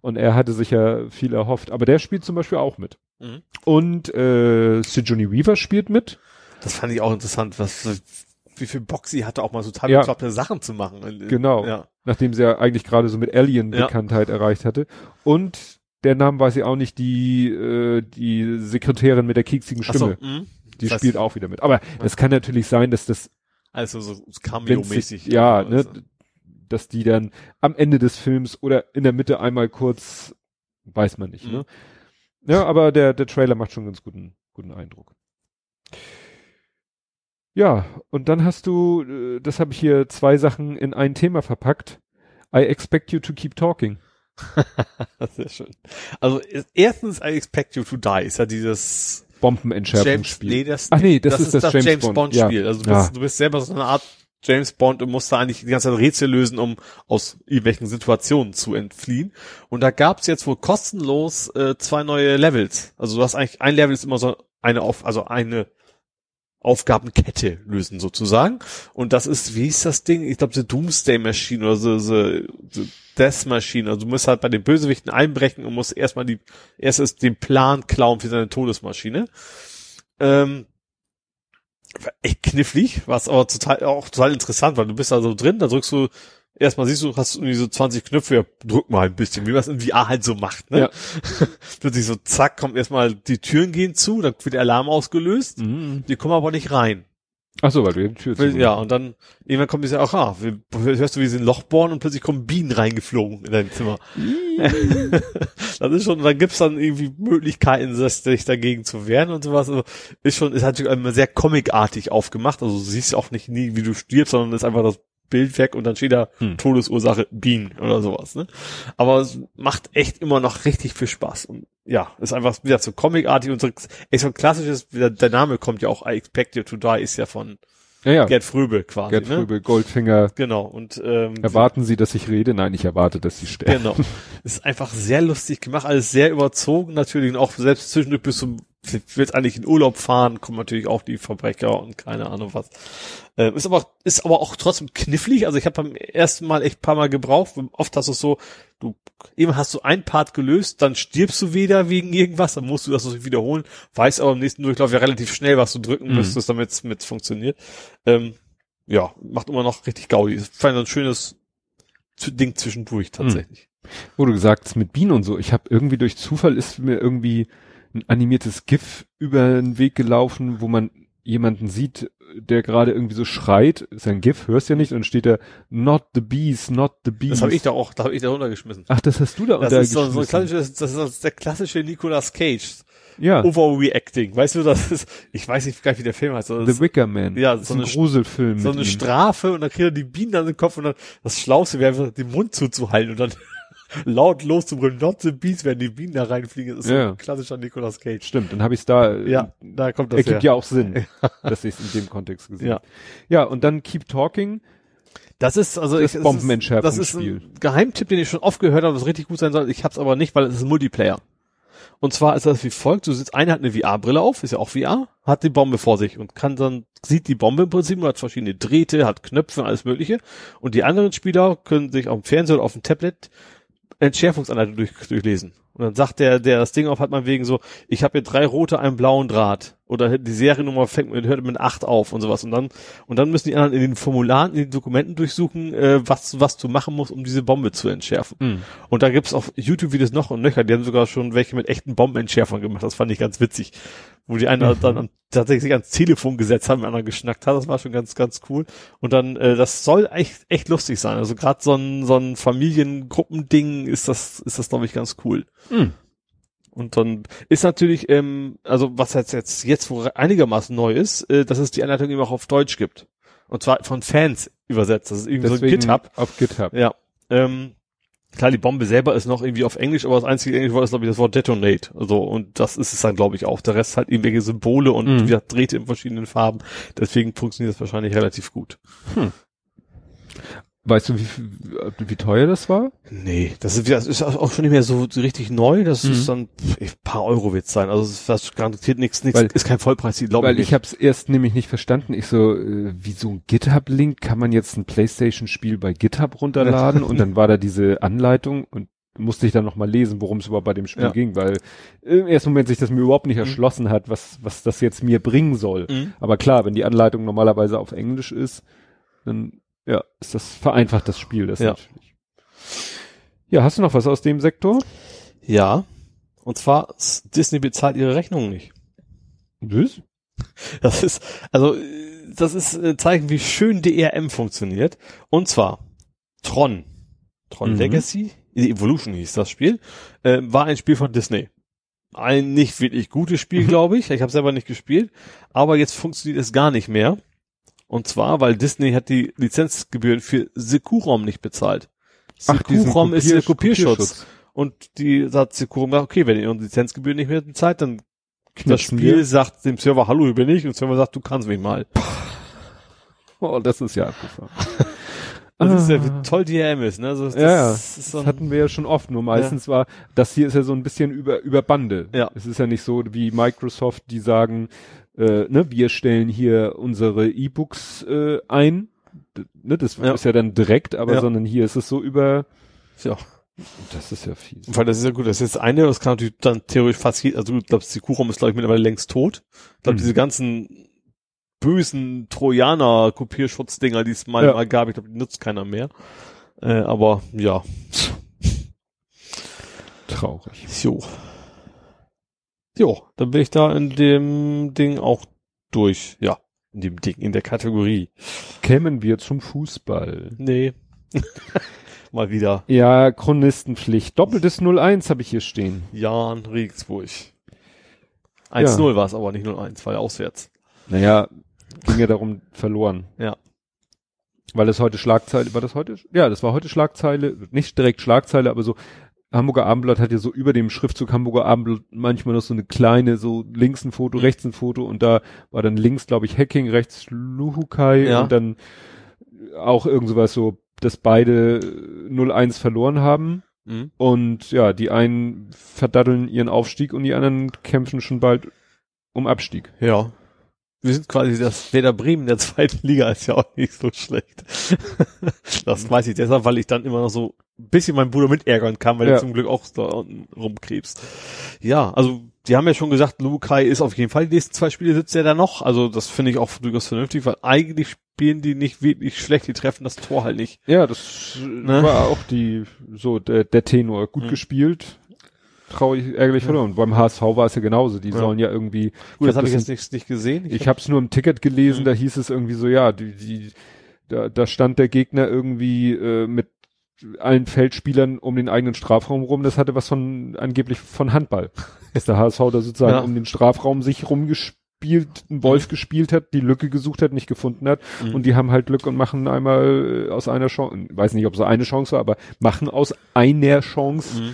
[SPEAKER 2] Und er hatte sich ja viel erhofft. Aber der spielt zum Beispiel auch mit.
[SPEAKER 3] Mhm.
[SPEAKER 2] Und äh, Sigourney Weaver spielt mit.
[SPEAKER 3] Das fand ich auch interessant, was, wie viel Bock sie hatte, auch mal so total
[SPEAKER 2] Ja.
[SPEAKER 3] bekloppte Sachen zu machen.
[SPEAKER 2] Genau.
[SPEAKER 3] Ja.
[SPEAKER 2] nachdem sie ja eigentlich gerade so mit Alien
[SPEAKER 3] Ja.
[SPEAKER 2] Bekanntheit erreicht hatte. Und der Name weiß ich auch nicht, die, äh, die Sekretärin mit der kieksigen
[SPEAKER 3] Ach so,
[SPEAKER 2] Stimme,
[SPEAKER 3] mhm.
[SPEAKER 2] die spielt auch wieder mit. Aber es kann natürlich sein, dass das,
[SPEAKER 3] Also so Cameo-mäßig.
[SPEAKER 2] ja,
[SPEAKER 3] Also,
[SPEAKER 2] ne, dass die dann am Ende des Films oder in der Mitte einmal kurz, weiß man nicht,
[SPEAKER 3] Mhm.
[SPEAKER 2] ne? Ja, aber der, der Trailer macht schon einen ganz guten, guten Eindruck. Ja, und dann hast du, äh, das habe ich hier zwei Sachen in ein Thema verpackt. I expect you to keep talking.
[SPEAKER 3] Sehr schön. Also ist- erstens, I expect you to die ist ja dieses James,
[SPEAKER 2] Bombenentschärfungsspiel.
[SPEAKER 3] nee, das,
[SPEAKER 2] Ach nee, das ist das James Bond, ja.
[SPEAKER 3] Spiel. Also du
[SPEAKER 2] Ja.
[SPEAKER 3] bist, du bist selber so eine Art James Bond und musst da eigentlich die ganze Zeit Rätsel lösen, um aus irgendwelchen Situationen zu entfliehen. Und da gab's jetzt wohl kostenlos äh, zwei neue Levels. Also du hast eigentlich, ein Level ist immer so eine auf, also eine Aufgabenkette lösen sozusagen. Und das ist, wie ist das Ding? Ich glaube, die Doomsday Machine oder so, so, so Death Machine. Also du musst halt bei den Bösewichten einbrechen und musst erstmal die, erstes den Plan klauen für seine Todesmaschine. Ähm, echt knifflig, was aber total, auch total interessant, weil du bist da so drin, da drückst du, erstmal siehst du, hast irgendwie so 20 Knöpfe, ja, drück mal ein bisschen, wie man es in VR halt so macht, ne?
[SPEAKER 2] Ja.
[SPEAKER 3] Plötzlich so, zack, kommt erstmal, die Türen gehen zu, dann wird der Alarm ausgelöst,
[SPEAKER 2] Mhm.
[SPEAKER 3] die kommen aber nicht rein.
[SPEAKER 2] Ach so, weil du die Tür zu
[SPEAKER 3] Ja, und dann, irgendwann kommt dieser, ach, ah, wir- hörst du, wie sie ein Loch bohren und plötzlich kommen Bienen reingeflogen in dein Zimmer. das ist schon, dann gibt's dann irgendwie Möglichkeiten, sich dagegen zu wehren und sowas. Also ist schon, ist natürlich immer sehr comicartig aufgemacht. Also du siehst auch nicht nie, wie du stirbst, sondern ist einfach das Bild weg und dann steht da
[SPEAKER 2] Hm.
[SPEAKER 3] Todesursache Bienen oder sowas. Ne? Aber es macht echt immer noch richtig viel Spaß. Und ja, ist einfach wieder so comicartig und so, echt so ein klassisches, der Name kommt ja auch, I expect you to die, ist ja von
[SPEAKER 2] Ja, ja.
[SPEAKER 3] Gerd Fröbe quasi.
[SPEAKER 2] Gerd
[SPEAKER 3] ne?
[SPEAKER 2] Fröbel, Goldfinger.
[SPEAKER 3] Genau. Und ähm,
[SPEAKER 2] Erwarten Sie, dass ich rede? Nein, ich erwarte, dass Sie sterben.
[SPEAKER 3] Genau. Ist einfach sehr lustig gemacht, alles sehr überzogen natürlich und auch selbst zwischendurch bis zum willst eigentlich in Urlaub fahren, kommen natürlich auch die Verbrecher und keine Ahnung was. Ähm, ist aber ist aber auch trotzdem knifflig. Also ich habe beim ersten Mal echt ein paar Mal gebraucht. Oft hast du es so, du eben hast du ein Part gelöst, dann stirbst du wieder wegen irgendwas, dann musst du das wiederholen, weißt aber im nächsten Durchlauf ja relativ schnell, was du drücken
[SPEAKER 2] Mhm.
[SPEAKER 3] müsstest, damit es mit funktioniert. Ähm, ja, macht immer noch richtig Gaudi. Ich fand ein schönes Ding zwischendurch tatsächlich.
[SPEAKER 2] Wo du gesagt hast, mit Bienen und so. Ich habe irgendwie durch Zufall ist mir irgendwie ein animiertes GIF über den Weg gelaufen, wo man jemanden sieht, der gerade irgendwie so schreit. Ist ein GIF, hörst ja nicht, und dann steht da Not the bees, not the bees.
[SPEAKER 3] Das habe ich da auch, da habe ich da runtergeschmissen.
[SPEAKER 2] Ach, das hast du da
[SPEAKER 3] Das
[SPEAKER 2] unter
[SPEAKER 3] ist so, so ein klassisches, das ist der klassische Nicolas Cage.
[SPEAKER 2] Ja,
[SPEAKER 3] Overreacting. Weißt du, das ist, ich weiß nicht wie der Film heißt. das
[SPEAKER 2] The Wicker Man.
[SPEAKER 3] Ja,
[SPEAKER 2] das ist
[SPEAKER 3] so
[SPEAKER 2] ein
[SPEAKER 3] eine-
[SPEAKER 2] Gruselfilm.
[SPEAKER 3] so eine
[SPEAKER 2] ihm.
[SPEAKER 3] Strafe und dann kriegt er die Bienen an den Kopf und dann das Schlauste wäre einfach den Mund zuzuhalten und dann laut loszubrüllen, not the bees, wenn die Bienen da reinfliegen. Das ist so
[SPEAKER 2] Ja.
[SPEAKER 3] ein klassischer Nicolas Cage.
[SPEAKER 2] Stimmt, dann habe ich es da. äh,
[SPEAKER 3] Ja, da kommt das
[SPEAKER 2] ergibt
[SPEAKER 3] her.
[SPEAKER 2] ja auch Sinn, dass ich es in dem Kontext gesehen
[SPEAKER 3] Ja.
[SPEAKER 2] habe. Ja, und dann Keep Talking.
[SPEAKER 3] Das ist also
[SPEAKER 2] Das
[SPEAKER 3] ich, es ist-
[SPEAKER 2] Bombenentschärfungsspiel.
[SPEAKER 3] Das ist ein Geheimtipp, den ich schon oft gehört habe, was richtig gut sein soll. Ich hab's aber nicht, weil es ist ein Multiplayer. Und zwar ist das wie folgt: Du sitzt, einer hat eine VR-Brille auf, ist ja auch VR, hat die Bombe vor sich und kann dann sieht die Bombe im Prinzip, hat verschiedene Drähte, hat Knöpfe, alles Mögliche. Und die anderen Spieler können sich auf dem Fernseher oder auf dem Tablet Entschärfungsanleitung durch, durchlesen. Und dann sagt der, der das Ding auf hat man wegen so, ich habe hier drei rote, einen blauen Draht. Oder die Seriennummer fängt mit, hört mit acht auf und sowas. Und dann, und dann müssen die anderen in den Formularen, in den Dokumenten durchsuchen, äh, was, was du machen musst, um diese Bombe zu entschärfen.
[SPEAKER 2] Hm.
[SPEAKER 3] Und da gibt's auf YouTube-Videos noch und nöcher, die haben sogar schon welche mit echten Bombenentschärfern gemacht. Das fand ich ganz witzig. Wo die eine dann am- tatsächlich ans Telefon gesetzt haben, mit anderen geschnackt hat. Das war schon ganz, ganz cool. Und dann, äh, das soll echt, echt lustig sein. Also gerade so ein, so ein Familiengruppending ist das, ist das, glaube ich, ganz cool.
[SPEAKER 2] Hm.
[SPEAKER 3] Und dann ist natürlich, ähm, also was jetzt, jetzt, jetzt wo einigermaßen neu ist, äh, dass es die Anleitung eben auch auf Deutsch gibt. Und zwar von Fans übersetzt. Das ist irgendwie so ein
[SPEAKER 2] Deswegen
[SPEAKER 3] GitHub.
[SPEAKER 2] auf GitHub.
[SPEAKER 3] Ja. Ähm, klar, die Bombe selber ist noch irgendwie auf Englisch, aber das einzige englische Wort ist, glaube ich, das Wort Detonate. Also, und das ist es dann, glaube ich, auch. Der Rest halt irgendwelche Symbole und
[SPEAKER 2] Mhm.
[SPEAKER 3] wie gesagt, Drähte in verschiedenen Farben. Deswegen funktioniert das wahrscheinlich relativ gut.
[SPEAKER 2] Weißt du, wie, wie teuer das war?
[SPEAKER 3] Nee, das ist, das ist auch schon nicht mehr so richtig neu. Das
[SPEAKER 2] Mhm.
[SPEAKER 3] ist dann ein paar Euro wird's sein. Also das garantiert nichts, nichts ist kein Vollpreis, glaube
[SPEAKER 2] Weil
[SPEAKER 3] ich.
[SPEAKER 2] ich habe es erst nämlich nicht verstanden. Ich so, äh, wie so ein GitHub-Link, kann man jetzt ein Playstation-Spiel bei GitHub runterladen? und dann war da diese Anleitung und musste ich dann nochmal lesen, worum es überhaupt bei dem Spiel
[SPEAKER 3] Ja.
[SPEAKER 2] ging, weil im ersten Moment sich das mir überhaupt nicht
[SPEAKER 3] Mhm.
[SPEAKER 2] erschlossen hat, was, was das jetzt mir bringen soll.
[SPEAKER 3] Mhm.
[SPEAKER 2] Aber klar, wenn die Anleitung normalerweise auf Englisch ist, dann ja, ist das vereinfacht das Spiel das
[SPEAKER 3] Ja.
[SPEAKER 2] natürlich. Ja, hast du noch was aus dem Sektor?
[SPEAKER 3] Ja. Und zwar, Disney bezahlt ihre Rechnungen nicht.
[SPEAKER 2] Was?
[SPEAKER 3] Das ist, also, das ist äh, Zeichen, wie schön DRM funktioniert. Und zwar, Tron. Tron
[SPEAKER 2] Mhm.
[SPEAKER 3] Legacy, Evolution hieß das Spiel, äh, war ein Spiel von Disney. Ein nicht wirklich gutes Spiel,
[SPEAKER 2] Mhm.
[SPEAKER 3] glaube ich. Ich habe selber nicht gespielt. Aber jetzt funktioniert es gar nicht mehr. Und zwar, weil Disney hat die Lizenzgebühren für Sekurom nicht bezahlt. Sekurom ist der
[SPEAKER 2] Kopier-
[SPEAKER 3] Kopierschutz.
[SPEAKER 2] Kopierschutz.
[SPEAKER 3] Und die sagt gesagt, okay, wenn ihr unsere Lizenzgebühren nicht mehr bezahlt, dann das
[SPEAKER 2] Knipsen
[SPEAKER 3] Spiel
[SPEAKER 2] wir.
[SPEAKER 3] sagt dem Server, hallo, hier bin ich. Und der Server sagt, du kannst mich mal.
[SPEAKER 2] Oh, das ist ja abgefahren.
[SPEAKER 3] Das ist ja,
[SPEAKER 2] Ah.
[SPEAKER 3] wie toll DRM ist, ne? Also das,
[SPEAKER 2] Ja, ja.
[SPEAKER 3] ist so
[SPEAKER 2] Das
[SPEAKER 3] ein,
[SPEAKER 2] hatten wir ja schon oft, nur meistens war, das hier ist ja so ein bisschen über, über Bande.
[SPEAKER 3] Ja.
[SPEAKER 2] Es ist ja nicht so wie Microsoft, die sagen, äh, ne, wir stellen hier unsere E-Books äh, ein. D ne, das
[SPEAKER 3] Ja.
[SPEAKER 2] ist ja dann direkt, aber
[SPEAKER 3] Ja.
[SPEAKER 2] sondern hier ist es so über,
[SPEAKER 3] ja.
[SPEAKER 2] das ist ja fies.
[SPEAKER 3] Weil das ist ja gut, das ist jetzt eine, das kann natürlich dann theoretisch fast jeder, also du glaubst, Sekurum ist, glaube ich, mittlerweile längst tot. Ich glaube,
[SPEAKER 2] Mhm.
[SPEAKER 3] diese ganzen bösen Trojaner-Kopierschutzdinger, die es mal,
[SPEAKER 2] Ja.
[SPEAKER 3] mal gab, ich glaube, die nutzt keiner mehr. Äh, aber ja,
[SPEAKER 2] Traurig.
[SPEAKER 3] jo. Jo, dann bin ich da in dem Ding auch durch. Ja, in dem Ding, in der Kategorie.
[SPEAKER 2] Kämen wir zum Fußball.
[SPEAKER 3] Nee. Mal wieder
[SPEAKER 2] Ja, Chronistenpflicht. Doppeltes 0-1 habe ich hier stehen.
[SPEAKER 3] Jan Regensburg. 1-0 war es aber nicht 0-1, war ja auswärts.
[SPEAKER 2] Naja, ging ja darum verloren.
[SPEAKER 3] Ja.
[SPEAKER 2] Weil es heute Schlagzeile, war das heute? Ja, das war heute Schlagzeile, nicht direkt Schlagzeile, aber so, Hamburger Abendblatt hat ja so über dem Schriftzug Hamburger Abendblatt manchmal noch so eine kleine, so links ein Foto, rechts ein Foto und da war dann links, glaube ich, Hacking, rechts Luhukai
[SPEAKER 3] Ja.
[SPEAKER 2] und dann auch irgend sowas so, dass beide 0-1 verloren haben.
[SPEAKER 3] Mhm.
[SPEAKER 2] Und ja, die einen verdaddeln ihren Aufstieg und die anderen kämpfen schon bald um Abstieg.
[SPEAKER 3] Ja. Wir sind quasi das Werder Bremen der zweiten Liga, ist ja auch nicht so schlecht. das weiß ich deshalb, weil ich dann immer noch so ein bisschen meinen Bruder mit ärgern kann, weil
[SPEAKER 2] Ja.
[SPEAKER 3] er zum Glück auch da unten rumkrebst. Ja, also die haben ja schon gesagt, Lukai ist auf jeden Fall die nächsten zwei Spiele sitzt er da noch. Also das finde ich auch durchaus vernünftig, weil eigentlich spielen die nicht wirklich schlecht, die treffen das Tor halt nicht.
[SPEAKER 2] Ja, das
[SPEAKER 3] Ne?
[SPEAKER 2] war auch die, so der, der Tenor. Gut
[SPEAKER 3] Mhm.
[SPEAKER 2] gespielt, traurig, ärgerlich verloren. Beim HSV war es ja genauso. Die
[SPEAKER 3] Ja.
[SPEAKER 2] sollen ja irgendwie,
[SPEAKER 3] Gut, das
[SPEAKER 2] hab
[SPEAKER 3] habe ich jetzt nicht, nicht gesehen.
[SPEAKER 2] ich habe es nur im Ticket gelesen,
[SPEAKER 3] Mhm.
[SPEAKER 2] da hieß es irgendwie so, ja, die, die, da, da stand der Gegner irgendwie äh, mit allen Feldspielern um den eigenen Strafraum rum. Das hatte was von angeblich von Handball. Dass der HSV da sozusagen
[SPEAKER 3] Ja.
[SPEAKER 2] um den Strafraum sich rumgespielt, einen Wolf gespielt hat, die Lücke gesucht hat, nicht gefunden hat.
[SPEAKER 3] Mhm.
[SPEAKER 2] Und die haben halt Glück und machen einmal äh, aus einer Chance, weiß nicht, ob es eine Chance war, aber machen aus einer Chance,
[SPEAKER 3] Mhm.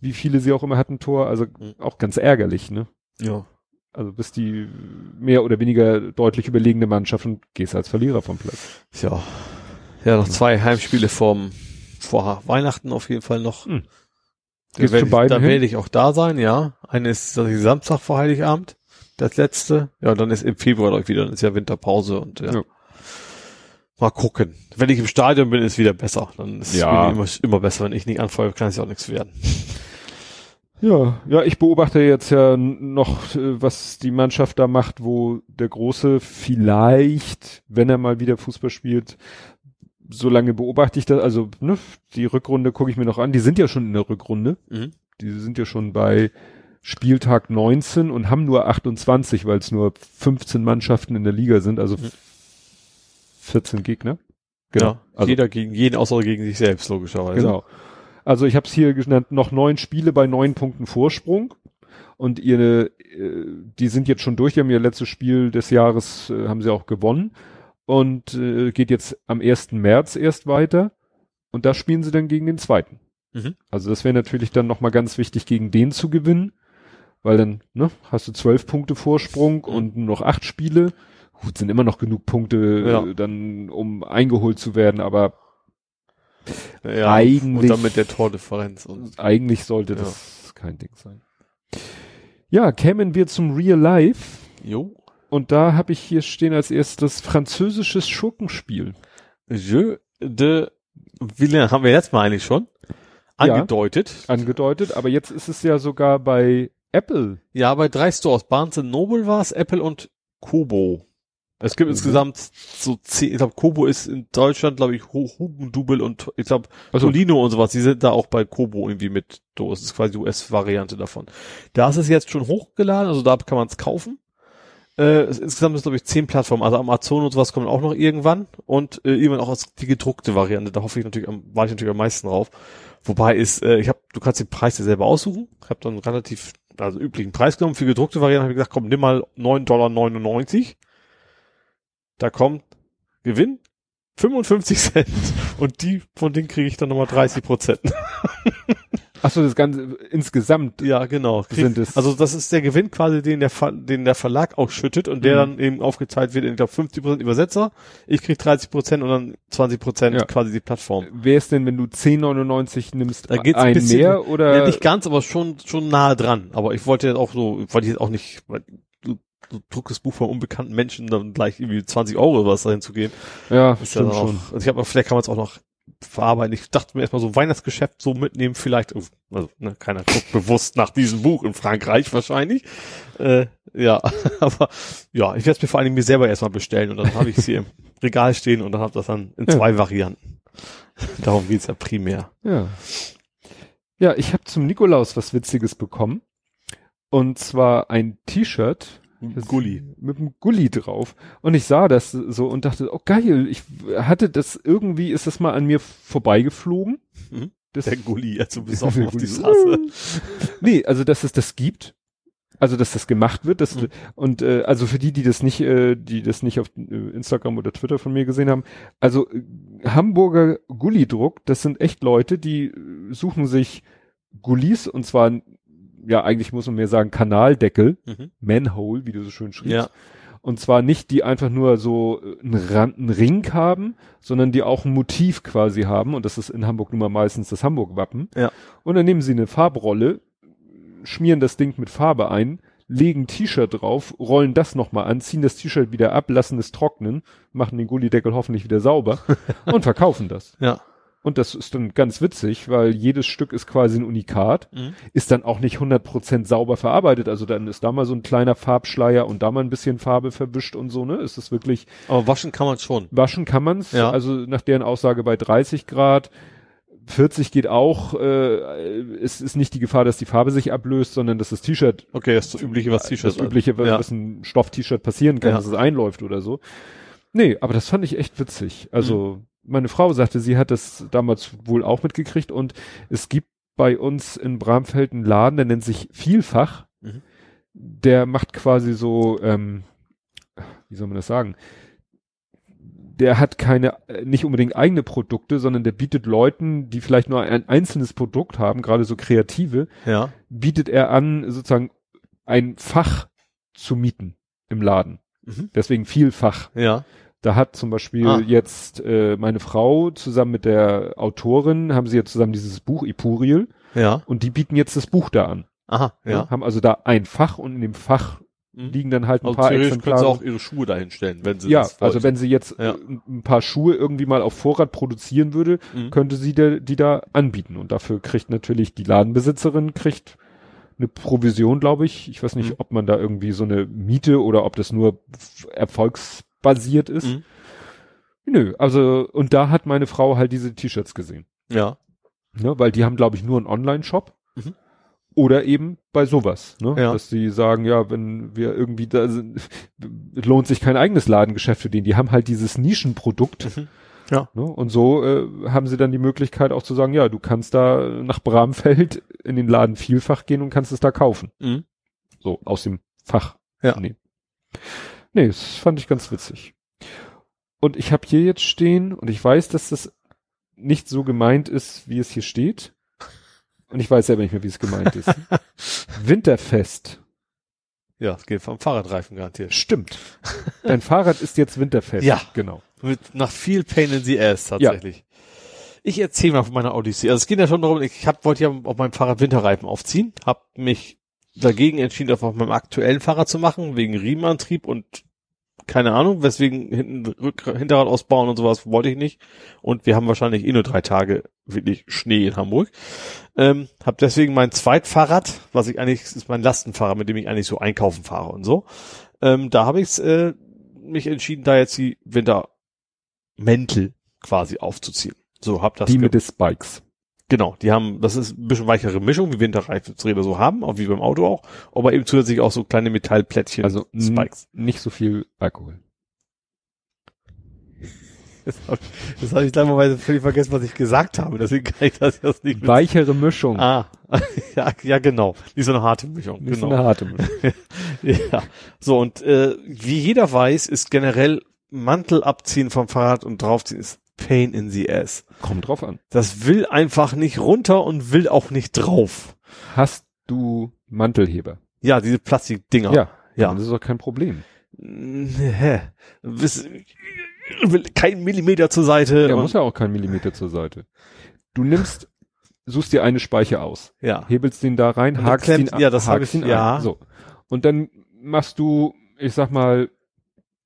[SPEAKER 2] Wie viele sie auch immer hatten, Tor. Also
[SPEAKER 3] Mhm.
[SPEAKER 2] auch ganz ärgerlich, ne?
[SPEAKER 3] Ja.
[SPEAKER 2] Also bist die mehr oder weniger deutlich überlegene Mannschaft und gehst als Verlierer vom Platz.
[SPEAKER 3] Ja. Ja, noch zwei Heimspiele vorm, vor Weihnachten auf jeden Fall noch.
[SPEAKER 2] Hm.
[SPEAKER 3] Da werde ich, da werde ich auch da sein, ja. Eine ist ist Samstag vor Heiligabend, das letzte. Ja, und dann ist im Februar ich wieder, dann ist ja Winterpause und ja.
[SPEAKER 2] Ja.
[SPEAKER 3] Mal gucken. Wenn ich im Stadion bin, ist wieder besser. Dann ist es
[SPEAKER 2] Ja.
[SPEAKER 3] immer, immer besser. Wenn ich nicht anfeuere, kann es ja auch nichts werden.
[SPEAKER 2] Ja, ja, ich beobachte jetzt ja noch, äh, was die Mannschaft da macht, wo der Große vielleicht, wenn er mal wieder Fußball spielt, so lange beobachte ich das, also ne, die Rückrunde gucke ich mir noch an, die sind ja schon in der Rückrunde,
[SPEAKER 3] Mhm.
[SPEAKER 2] die sind ja schon bei Spieltag 19 und haben nur 28, weil es nur 15 Mannschaften in der Liga sind, also
[SPEAKER 3] Mhm.
[SPEAKER 2] 14 Gegner.
[SPEAKER 3] Ja,
[SPEAKER 2] also
[SPEAKER 3] jeder gegen jeden, außer gegen sich selbst, logischerweise.
[SPEAKER 2] Genau. Also ich habe es hier genannt, noch neun Spiele bei neun Punkten Vorsprung. Und ihre, äh, die sind jetzt schon durch, die haben ihr letztes Spiel des Jahres, äh, haben sie auch gewonnen. Und äh, geht jetzt am 1. März erst weiter. Und da spielen sie dann gegen den zweiten.
[SPEAKER 3] Mhm.
[SPEAKER 2] Also das wäre natürlich dann nochmal ganz wichtig, gegen den zu gewinnen. Weil dann, ne, hast du zwölf Punkte Vorsprung und nur noch acht Spiele. Gut, sind immer noch genug Punkte
[SPEAKER 3] Ja.
[SPEAKER 2] äh, dann, um eingeholt zu werden, aber
[SPEAKER 3] Ja,
[SPEAKER 2] Eigentlich-
[SPEAKER 3] Und dann mit der Tordifferenz und
[SPEAKER 2] Eigentlich sollte das kein Ding sein. Ja, kämen wir zum Real Life.
[SPEAKER 3] jo.
[SPEAKER 2] Und da habe ich hier stehen als erstes französisches Schurkenspiel.
[SPEAKER 3] Jeu de Villain haben wir jetzt mal eigentlich schon
[SPEAKER 2] Ja.
[SPEAKER 3] angedeutet.
[SPEAKER 2] angedeutet, aber jetzt ist es ja sogar bei Apple.
[SPEAKER 3] Ja, bei drei Stores. Barnes Noble war es, Apple und Kobo. Es gibt
[SPEAKER 2] Mhm.
[SPEAKER 3] insgesamt so zehn, ich glaube, Kobo ist in Deutschland, glaube ich, Hu- Hugendubel und ich glaube,
[SPEAKER 2] Also-
[SPEAKER 3] Tolino und sowas, die sind da auch bei Kobo irgendwie mit, so, es ist quasi die US-Variante davon. Da ist es jetzt schon hochgeladen, also da kann man es kaufen. Äh, es, insgesamt ist, glaube ich, zehn Plattformen, also Amazon und sowas kommen auch noch irgendwann und äh, irgendwann auch als die gedruckte Variante, da hoffe ich natürlich, am, war ich natürlich am meisten drauf. Wobei ist, äh, ich habe, du kannst den Preis dir selber aussuchen. Ich habe dann relativ, also üblichen Preis genommen. Für gedruckte Variante habe ich gesagt, komm, nimm mal 9,99 Dollar. Da kommt Gewinn 55 Cent und die von denen kriege ich dann nochmal 30 Prozent.
[SPEAKER 2] Achso, das Ganze insgesamt.
[SPEAKER 3] Ja, genau. Krieg,
[SPEAKER 2] es-
[SPEAKER 3] also das ist der Gewinn quasi, den der, Ver, den der Verlag ausschüttet und der
[SPEAKER 2] Mhm.
[SPEAKER 3] dann eben aufgeteilt wird in, ich glaube, 50 Prozent Übersetzer. Ich krieg 30 Prozent und dann 20 Prozent
[SPEAKER 2] Ja.
[SPEAKER 3] quasi die Plattform.
[SPEAKER 2] Wer ist denn, wenn du 10,99 nimmst,
[SPEAKER 3] Da geht's ein
[SPEAKER 2] ein
[SPEAKER 3] bisschen-
[SPEAKER 2] mehr oder?
[SPEAKER 3] Ja, nicht ganz, aber schon, schon nahe dran. Aber ich wollte jetzt auch so, wollte ich jetzt auch nicht, weil du, du druckst das Buch von unbekannten Menschen, dann gleich irgendwie 20 Euro oder was dahin zu geben.
[SPEAKER 2] ja,
[SPEAKER 3] Ist ja auch,
[SPEAKER 2] schon.
[SPEAKER 3] also ich habe vielleicht kann man es auch noch verarbeiten. Ich dachte mir erstmal so Weihnachtsgeschäft so mitnehmen, vielleicht, also ne, keiner guckt bewusst nach diesem Buch in Frankreich wahrscheinlich. Äh, ja, aber ja, ich werde es mir vor allen Dingen mir selber erstmal bestellen und dann habe ich es hier im Regal stehen und dann habe das dann in
[SPEAKER 2] Ja.
[SPEAKER 3] zwei Varianten. Darum geht's ja primär.
[SPEAKER 2] Ja. Ja, ich habe zum Nikolaus was Witziges bekommen. Und zwar ein T-Shirt. Das-
[SPEAKER 3] Gulli.
[SPEAKER 2] Mit einem Gulli drauf. Und ich sah das so und dachte, oh geil, ich hatte das, irgendwie ist das mal an mir vorbeigeflogen.
[SPEAKER 3] Mhm.
[SPEAKER 2] Das,
[SPEAKER 3] Der Gulli, also besoffen auf die. Straße.
[SPEAKER 2] nee, also dass es das gibt. Also dass das gemacht wird, das
[SPEAKER 3] Mhm.
[SPEAKER 2] und äh, also für die, die das nicht, äh, die das nicht auf äh, Instagram oder Twitter von mir gesehen haben, also äh, Hamburger Gullidruck, das sind echt Leute, die äh, suchen sich Gullis und zwar ja eigentlich muss man mehr sagen Kanaldeckel,
[SPEAKER 3] Mhm.
[SPEAKER 2] Manhole, wie du so schön schriebst.
[SPEAKER 3] Ja.
[SPEAKER 2] Und zwar nicht die einfach nur so äh, einen, Rand, einen Ring haben, sondern die auch ein Motiv quasi haben. Und das ist in Hamburg nun mal meistens das Hamburg-Wappen.
[SPEAKER 3] Ja.
[SPEAKER 2] Und dann nehmen sie eine Farbrolle, schmieren das Ding mit Farbe ein, legen T-Shirt drauf, rollen das nochmal an, ziehen das T-Shirt wieder ab, lassen es trocknen, machen den Gullideckel hoffentlich wieder sauber und verkaufen das.
[SPEAKER 3] Ja.
[SPEAKER 2] Und das ist dann ganz witzig, weil jedes Stück ist quasi ein Unikat,
[SPEAKER 3] Mhm.
[SPEAKER 2] ist dann auch nicht 100% sauber verarbeitet. Also dann ist da mal so ein kleiner Farbschleier und da mal ein bisschen Farbe verwischt und so, ne? Ist es wirklich,
[SPEAKER 3] Aber waschen kann man schon.
[SPEAKER 2] waschen kann man's.
[SPEAKER 3] Ja.
[SPEAKER 2] Also nach deren Aussage bei 30 Grad. 40 geht auch, äh, es ist nicht die Gefahr, dass die Farbe sich ablöst, sondern dass das T-Shirt,
[SPEAKER 3] Okay, das ist das übliche, was T-Shirts
[SPEAKER 2] das übliche, was
[SPEAKER 3] Ja.
[SPEAKER 2] was ein Stoff-T-Shirt passieren kann,
[SPEAKER 3] Ja.
[SPEAKER 2] dass es einläuft oder so. Nee, aber das fand ich echt witzig. Also
[SPEAKER 3] Mhm.
[SPEAKER 2] Meine Frau sagte, sie hat das damals wohl auch mitgekriegt und es gibt bei uns in Bramfeld einen Laden, der nennt sich Vielfach.
[SPEAKER 3] Mhm.
[SPEAKER 2] Der macht quasi so, ähm, wie soll man das sagen? Der hat keine, äh, nicht unbedingt eigene Produkte, sondern der bietet Leuten, die vielleicht nur ein einzelnes Produkt haben, gerade so Kreative,
[SPEAKER 3] Ja.
[SPEAKER 2] bietet er an, sozusagen ein Fach zu mieten im Laden.
[SPEAKER 3] Mhm.
[SPEAKER 2] Deswegen Vielfach.
[SPEAKER 3] Ja.
[SPEAKER 2] Da hat zum Beispiel
[SPEAKER 3] Ah.
[SPEAKER 2] jetzt äh, meine Frau zusammen mit der Autorin, haben sie jetzt zusammen dieses Buch Ipuriel
[SPEAKER 3] Ja.
[SPEAKER 2] und die bieten jetzt das Buch da an.
[SPEAKER 3] Aha.
[SPEAKER 2] Ja.
[SPEAKER 3] Ja.
[SPEAKER 2] Haben also da ein Fach und in dem Fach
[SPEAKER 3] Mhm.
[SPEAKER 2] liegen dann halt ein
[SPEAKER 3] Also
[SPEAKER 2] paar
[SPEAKER 3] theoretisch können sie
[SPEAKER 2] Exemplare.
[SPEAKER 3] auch ihre Schuhe dahin stellen, wenn sie
[SPEAKER 2] ja,
[SPEAKER 3] das
[SPEAKER 2] also
[SPEAKER 3] wollten.
[SPEAKER 2] wenn sie jetzt
[SPEAKER 3] Ja.
[SPEAKER 2] ein paar Schuhe irgendwie mal auf Vorrat produzieren würde,
[SPEAKER 3] Mhm.
[SPEAKER 2] könnte sie der, die da anbieten. Und dafür kriegt natürlich die Ladenbesitzerin kriegt eine Provision, glaube ich. Ich weiß nicht,
[SPEAKER 3] Mhm.
[SPEAKER 2] ob man da irgendwie so eine Miete oder ob das nur f- erfolgsbasiert ist.
[SPEAKER 3] Mhm.
[SPEAKER 2] Nö, also und da hat meine Frau halt diese T-Shirts gesehen.
[SPEAKER 3] Ja.
[SPEAKER 2] Ne, weil die haben, glaube ich, nur einen Online-Shop.
[SPEAKER 3] Mhm.
[SPEAKER 2] Oder eben bei sowas, ne?
[SPEAKER 3] Ja.
[SPEAKER 2] Dass die sagen, ja, wenn wir irgendwie da sind, lohnt sich kein eigenes Ladengeschäft für den. Die haben halt dieses Nischenprodukt.
[SPEAKER 3] Mhm. Ja.
[SPEAKER 2] Ne? Und so äh, haben sie dann die Möglichkeit auch zu sagen, ja, du kannst da nach Bramfeld in den Laden vielfach gehen und kannst es da kaufen.
[SPEAKER 3] Mhm.
[SPEAKER 2] So, aus dem Fach.
[SPEAKER 3] Ja.
[SPEAKER 2] Nee. Nee, das fand ich ganz witzig. Und ich habe hier jetzt stehen, und ich weiß, dass das nicht so gemeint ist, wie es hier steht. Und ich weiß selber nicht mehr, wie es gemeint ist. Winterfest.
[SPEAKER 3] Ja, es geht vom Fahrradreifen garantiert.
[SPEAKER 2] Stimmt. Dein Fahrrad ist jetzt winterfest.
[SPEAKER 3] Ja.
[SPEAKER 2] Genau.
[SPEAKER 3] Mit, nach viel Pain in the Ass tatsächlich. Ich erzähle mal von meiner Odyssee. Also es geht ja schon darum, ich hab, wollte ja auf meinem Fahrrad Winterreifen aufziehen, habe mich dagegen entschieden, das auf meinem aktuellen Fahrrad zu machen, wegen Riemenantrieb und keine Ahnung, weswegen hinten Rück Hinterrad ausbauen und sowas wollte ich nicht. Und wir haben wahrscheinlich eh nur drei Tage wirklich Schnee in Hamburg. Ähm, hab deswegen mein Zweitfahrrad, was ich eigentlich, ist mein Lastenfahrrad, mit dem ich eigentlich so einkaufen fahre und so. Ähm, da habe ich äh, mich entschieden, da jetzt die Wintermäntel quasi aufzuziehen. So, hab das
[SPEAKER 2] Die mit den Spikes.
[SPEAKER 3] Genau, die haben, das ist ein bisschen weichere Mischung, wie Winterreifenräder so haben, auch wie beim Auto auch, aber eben zusätzlich auch so kleine Metallplättchen,
[SPEAKER 2] Also
[SPEAKER 3] Spikes.
[SPEAKER 2] Nicht so viel Alkohol.
[SPEAKER 3] Das habe hab ich gleicherweise völlig vergessen, was ich gesagt habe, deswegen kann ich das jetzt nicht.
[SPEAKER 2] Weichere Mischung.
[SPEAKER 3] Ah, ja, ja, genau. Nicht so eine harte Mischung.
[SPEAKER 2] Nicht so
[SPEAKER 3] genau.
[SPEAKER 2] eine harte Mischung.
[SPEAKER 3] Ja. So, und äh, wie jeder weiß, ist generell Mantel abziehen vom Fahrrad und draufziehen ist Pain in the ass.
[SPEAKER 2] Kommt drauf an.
[SPEAKER 3] Das will einfach nicht runter und will auch nicht drauf.
[SPEAKER 2] Hast du Mantelheber?
[SPEAKER 3] Ja, diese Plastikdinger.
[SPEAKER 2] Ja.
[SPEAKER 3] Ja.
[SPEAKER 2] Das ist doch kein Problem.
[SPEAKER 3] Hä? Will kein Millimeter zur Seite.
[SPEAKER 2] Ja, muss ja auch kein Millimeter zur Seite. Du nimmst, suchst dir eine Speiche aus,
[SPEAKER 3] ja.
[SPEAKER 2] hebelst den da rein, hakst ihn, ab-
[SPEAKER 3] ja, das
[SPEAKER 2] hakst
[SPEAKER 3] ich-
[SPEAKER 2] ihn
[SPEAKER 3] ja.
[SPEAKER 2] ein. So. Und dann machst du, ich sag mal,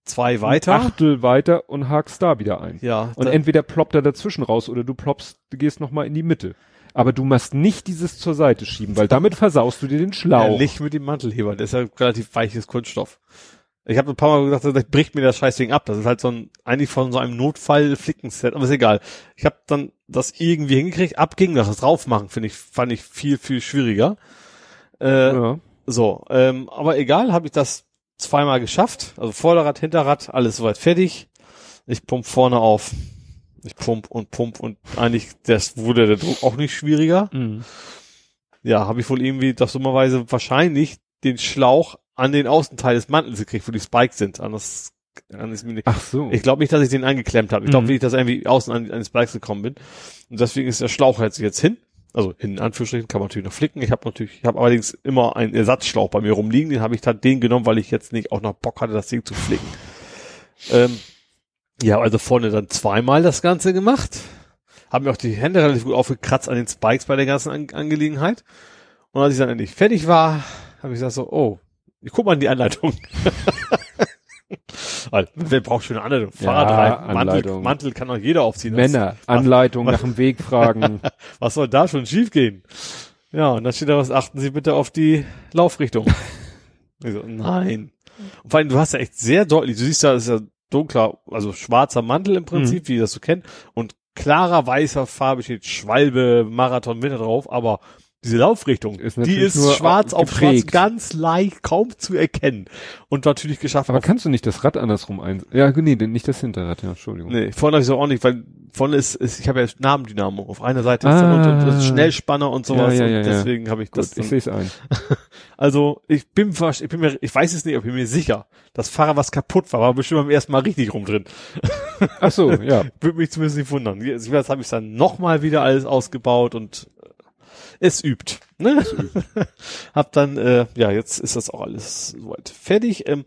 [SPEAKER 3] Zwei
[SPEAKER 2] ein
[SPEAKER 3] weiter.
[SPEAKER 2] Achtel weiter und hakst da wieder ein.
[SPEAKER 3] Ja.
[SPEAKER 2] Und entweder ploppt er dazwischen raus oder du ploppst, du gehst nochmal in die Mitte. Aber du machst nicht dieses zur Seite schieben, weil damit versaust du dir den Schlauch.
[SPEAKER 3] Ja, nicht mit dem Mantelheber, das ist ja relativ weiches Kunststoff. Ich habe ein paar Mal gesagt, das bricht mir das Scheißding ab. Das ist halt so ein, eigentlich von so einem Notfall-Flickenset, aber ist egal. Ich habe dann das irgendwie hingekriegt, abging, das drauf machen, finde ich, fand ich viel, viel schwieriger. Äh,
[SPEAKER 2] ja.
[SPEAKER 3] So, ähm, aber egal, habe ich das zweimal geschafft. Also Vorderrad, Hinterrad, alles soweit fertig. Ich pump vorne auf. Ich pump und pump und eigentlich, das wurde der Druck auch nicht schwieriger
[SPEAKER 2] Mhm.
[SPEAKER 3] ja, habe ich wohl irgendwie doch dummerweise wahrscheinlich den Schlauch an den Außenteil des Mantels gekriegt, wo die Spikes sind. Anders, anders.
[SPEAKER 2] Ach so.
[SPEAKER 3] Ich glaube nicht, dass ich den eingeklemmt habe. Ich glaube
[SPEAKER 2] Mhm.
[SPEAKER 3] wirklich, dass ich irgendwie außen an, an die Spikes gekommen bin. Und deswegen ist der Schlauch jetzt jetzt hin. Also in Anführungsstrichen kann man natürlich noch flicken. Ich habe natürlich, ich habe allerdings immer einen Ersatzschlauch bei mir rumliegen. Den habe ich dann den genommen, weil ich jetzt nicht auch noch Bock hatte, das Ding zu flicken. Ähm, ja, also vorne dann zweimal das Ganze gemacht. Haben mir auch die Hände relativ gut aufgekratzt an den Spikes bei der ganzen An Angelegenheit. Und als ich dann endlich fertig war, habe ich gesagt so, oh, ich guck mal in die Anleitung. Weil, wer braucht schon eine Anleitung?
[SPEAKER 2] Ja,
[SPEAKER 3] Fahrradreifen, Mantel,
[SPEAKER 2] Anleitung.
[SPEAKER 3] Mantel kann auch jeder aufziehen.
[SPEAKER 2] Männer, Anleitung nach dem Weg fragen.
[SPEAKER 3] Was soll da schon schiefgehen? Ja, und dann steht da was, achten Sie bitte auf die Laufrichtung. ich so, nein. Und vor allem, du hast ja echt sehr deutlich, du siehst da, das ist ja dunkler, also schwarzer Mantel im Prinzip, wie ihr das so kennt, und klarer weißer Farbe steht Schwalbe, Marathon, Winter drauf, aber diese Laufrichtung,
[SPEAKER 2] Ist
[SPEAKER 3] die ist
[SPEAKER 2] nur
[SPEAKER 3] schwarz auf schwarz,
[SPEAKER 2] geprägt.
[SPEAKER 3] ganz leicht, kaum zu erkennen. Und natürlich geschafft.
[SPEAKER 2] Aber kannst du nicht das Rad andersrum ein? Ja, nee, nicht das Hinterrad, ja, Entschuldigung.
[SPEAKER 3] Nee, vorne habe ich so auch nicht, weil vorne ist, ist ich habe ja Nabendynamo. Auf einer Seite ist
[SPEAKER 2] Ah.
[SPEAKER 3] und, und das ist Schnellspanner und sowas.
[SPEAKER 2] Ja, ja, ja,
[SPEAKER 3] und
[SPEAKER 2] ja.
[SPEAKER 3] deswegen habe ich
[SPEAKER 2] Gut,
[SPEAKER 3] das.
[SPEAKER 2] ich
[SPEAKER 3] Dann,
[SPEAKER 2] sehe es ein.
[SPEAKER 3] also ich bin fast, ich bin mir, ich weiß es nicht, aber ich bin mir sicher, das Fahrrad was kaputt war, war bestimmt beim ersten Mal richtig rum drin.
[SPEAKER 2] Ach so, ja.
[SPEAKER 3] Würde mich zumindest nicht wundern. Jetzt, jetzt habe ich dann nochmal wieder alles ausgebaut und äh, es übt. Ne? hab dann, äh, ja, jetzt ist das auch alles soweit fertig. Ähm,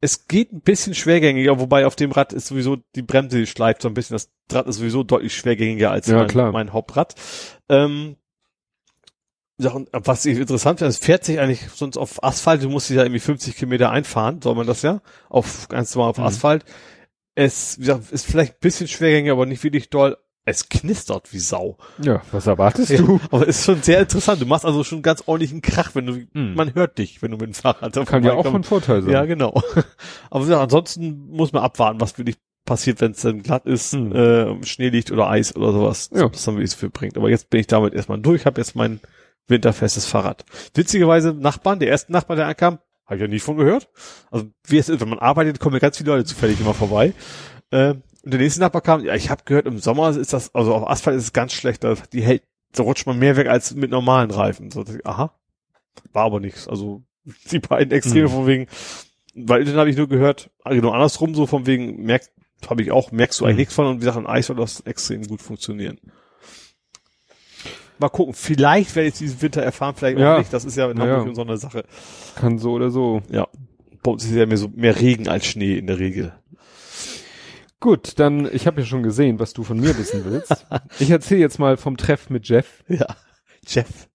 [SPEAKER 3] es geht ein bisschen schwergängiger, wobei auf dem Rad ist sowieso die Bremse die schleift so ein bisschen. Das Rad ist sowieso deutlich schwergängiger als
[SPEAKER 2] Ja,
[SPEAKER 3] mein, mein Hauptrad. Ähm, ja, und was ich interessant finde, es fährt sich eigentlich sonst auf Asphalt, du musst dich ja irgendwie 50 Kilometer einfahren, soll man das ja, auf ganz normal auf
[SPEAKER 2] Mhm.
[SPEAKER 3] Asphalt. Es wie gesagt, ist vielleicht ein bisschen schwergängiger, aber nicht wirklich doll. Es knistert wie Sau.
[SPEAKER 2] Ja, was erwartest
[SPEAKER 3] Ja,
[SPEAKER 2] du?
[SPEAKER 3] aber ist schon sehr interessant. Du machst also schon ganz ordentlichen Krach, wenn du,
[SPEAKER 2] Mhm.
[SPEAKER 3] man hört dich, wenn du mit dem Fahrrad da
[SPEAKER 2] Kann ja auch von. Vorteil sein.
[SPEAKER 3] Ja, genau. Aber wie gesagt, ansonsten muss man abwarten, was wirklich passiert, wenn es dann glatt ist,
[SPEAKER 2] Mhm.
[SPEAKER 3] äh, Schnee liegt oder Eis oder sowas,
[SPEAKER 2] Ja.
[SPEAKER 3] was dann wirklich so viel bringt. Aber jetzt bin ich damit erstmal durch, habe jetzt mein winterfestes Fahrrad. Witzigerweise Nachbarn, der erste Nachbar, der ankam, habe ich ja nie von gehört. Also wie es ist, wenn man arbeitet, kommen ja ganz viele Leute zufällig immer vorbei. Äh, und der nächste Nachbar kam, ja, ich habe gehört, im Sommer ist das, also auf Asphalt ist es ganz schlecht, da, die hält, da rutscht man mehr weg als mit normalen Reifen. So, aha, war aber nichts. Also die beiden Extreme
[SPEAKER 2] Mhm.
[SPEAKER 3] von wegen, weil dann habe ich nur gehört, also genau andersrum, so von wegen, merkt, habe ich auch, merkst du eigentlich
[SPEAKER 2] Mhm.
[SPEAKER 3] nichts von und wie gesagt, ein Eis soll das extrem gut funktionieren. Mal gucken, vielleicht werde ich diesen Winter erfahren, vielleicht
[SPEAKER 2] Ja.
[SPEAKER 3] auch nicht. Das ist ja in Hamburg
[SPEAKER 2] ja.
[SPEAKER 3] so eine Sache.
[SPEAKER 2] Kann so oder so.
[SPEAKER 3] Ja. Bei uns ist ja mehr so mehr Regen als Schnee in der Regel.
[SPEAKER 2] Gut, dann, ich habe ja schon gesehen, was du von mir wissen willst. Ich erzähle jetzt mal vom Treff mit Jeff.
[SPEAKER 3] Ja. Jeff.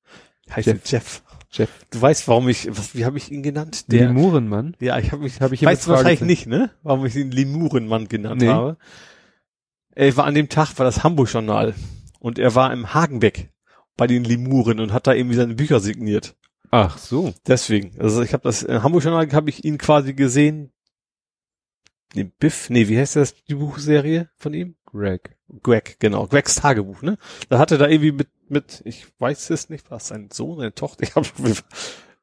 [SPEAKER 3] Heißt
[SPEAKER 2] Jeff.
[SPEAKER 3] Jeff.
[SPEAKER 2] Jeff.
[SPEAKER 3] Du weißt, warum ich, was, wie habe ich ihn genannt? Der,
[SPEAKER 2] Lemurenmann.
[SPEAKER 3] ja, ich habe mich,
[SPEAKER 2] Hab ich
[SPEAKER 3] weißt du wahrscheinlich nicht, ne? Warum ich ihn Lemurenmann genannt
[SPEAKER 2] Nee.
[SPEAKER 3] habe. Er war an dem Tag, war das Hamburg-Journal. Und er war im Hagenbeck bei den Lemuren und hat da irgendwie seine Bücher signiert.
[SPEAKER 2] Ach so.
[SPEAKER 3] Deswegen. Also ich habe das, im Hamburg-Journal habe ich ihn quasi gesehen. Den Biff, nee, wie heißt das, die Buchserie von ihm?
[SPEAKER 2] Greg.
[SPEAKER 3] Greg, genau, Gregs Tagebuch, ne? Da hatte da irgendwie mit, mit, ich weiß es nicht, was sein Sohn, seine Tochter, ich habe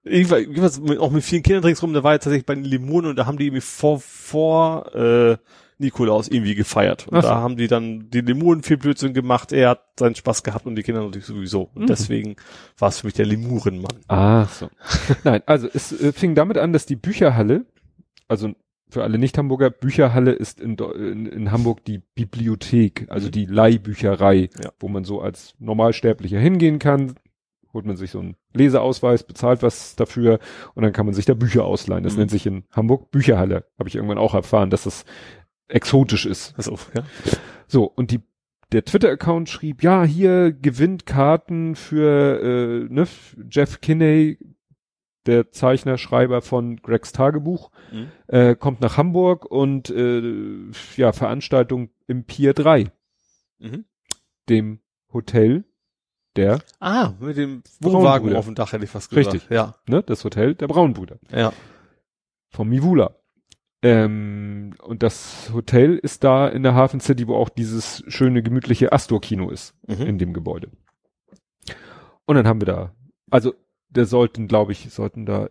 [SPEAKER 3] irgendwas, irgendwas auch mit vielen Kindern ringsrum, der war ja tatsächlich bei den Limonen und da haben die irgendwie vor, vor, äh, Nikolaus irgendwie gefeiert. Und
[SPEAKER 2] so.
[SPEAKER 3] da haben die dann die Limonen viel Blödsinn gemacht, er hat seinen Spaß gehabt und die Kinder natürlich sowieso. Und
[SPEAKER 2] Mhm.
[SPEAKER 3] deswegen war es für mich der Lemurenmann.
[SPEAKER 2] Ach so. Nein, also es äh, fing damit an, dass die Bücherhalle, also für alle Nicht-Hamburger, Bücherhalle ist in, in, in Hamburg die Bibliothek, also
[SPEAKER 3] Mhm.
[SPEAKER 2] die Leihbücherei,
[SPEAKER 3] Ja.
[SPEAKER 2] wo man so als Normalsterblicher hingehen kann, holt man sich so einen Leseausweis, bezahlt was dafür und dann kann man sich da Bücher ausleihen. Das
[SPEAKER 3] Mhm.
[SPEAKER 2] nennt sich in Hamburg Bücherhalle. Habe ich irgendwann auch erfahren, dass das exotisch ist.
[SPEAKER 3] Also, ja.
[SPEAKER 2] So, und die, der Twitter-Account schrieb, ja, hier gewinnt Karten für äh, ne, Jeff Kinney, der Zeichner, Schreiber von Gregs Tagebuch,
[SPEAKER 3] Mhm.
[SPEAKER 2] äh, kommt nach Hamburg und äh, ja, Veranstaltung im Pier 3,
[SPEAKER 3] Mhm.
[SPEAKER 2] dem Hotel der,
[SPEAKER 3] Ah, mit dem. Wohnwagen auf dem Dach hätte ich fast gesagt.
[SPEAKER 2] Richtig.
[SPEAKER 3] Ja,
[SPEAKER 2] ne, das Hotel der Braunbrüder,
[SPEAKER 3] ja.
[SPEAKER 2] vom Mivula. Ähm, und das Hotel ist da in der Hafen City, wo auch dieses schöne, gemütliche Astor-Kino ist.
[SPEAKER 3] Mhm.
[SPEAKER 2] in dem Gebäude. Und dann haben wir da, also der sollten, glaube ich, sollten da,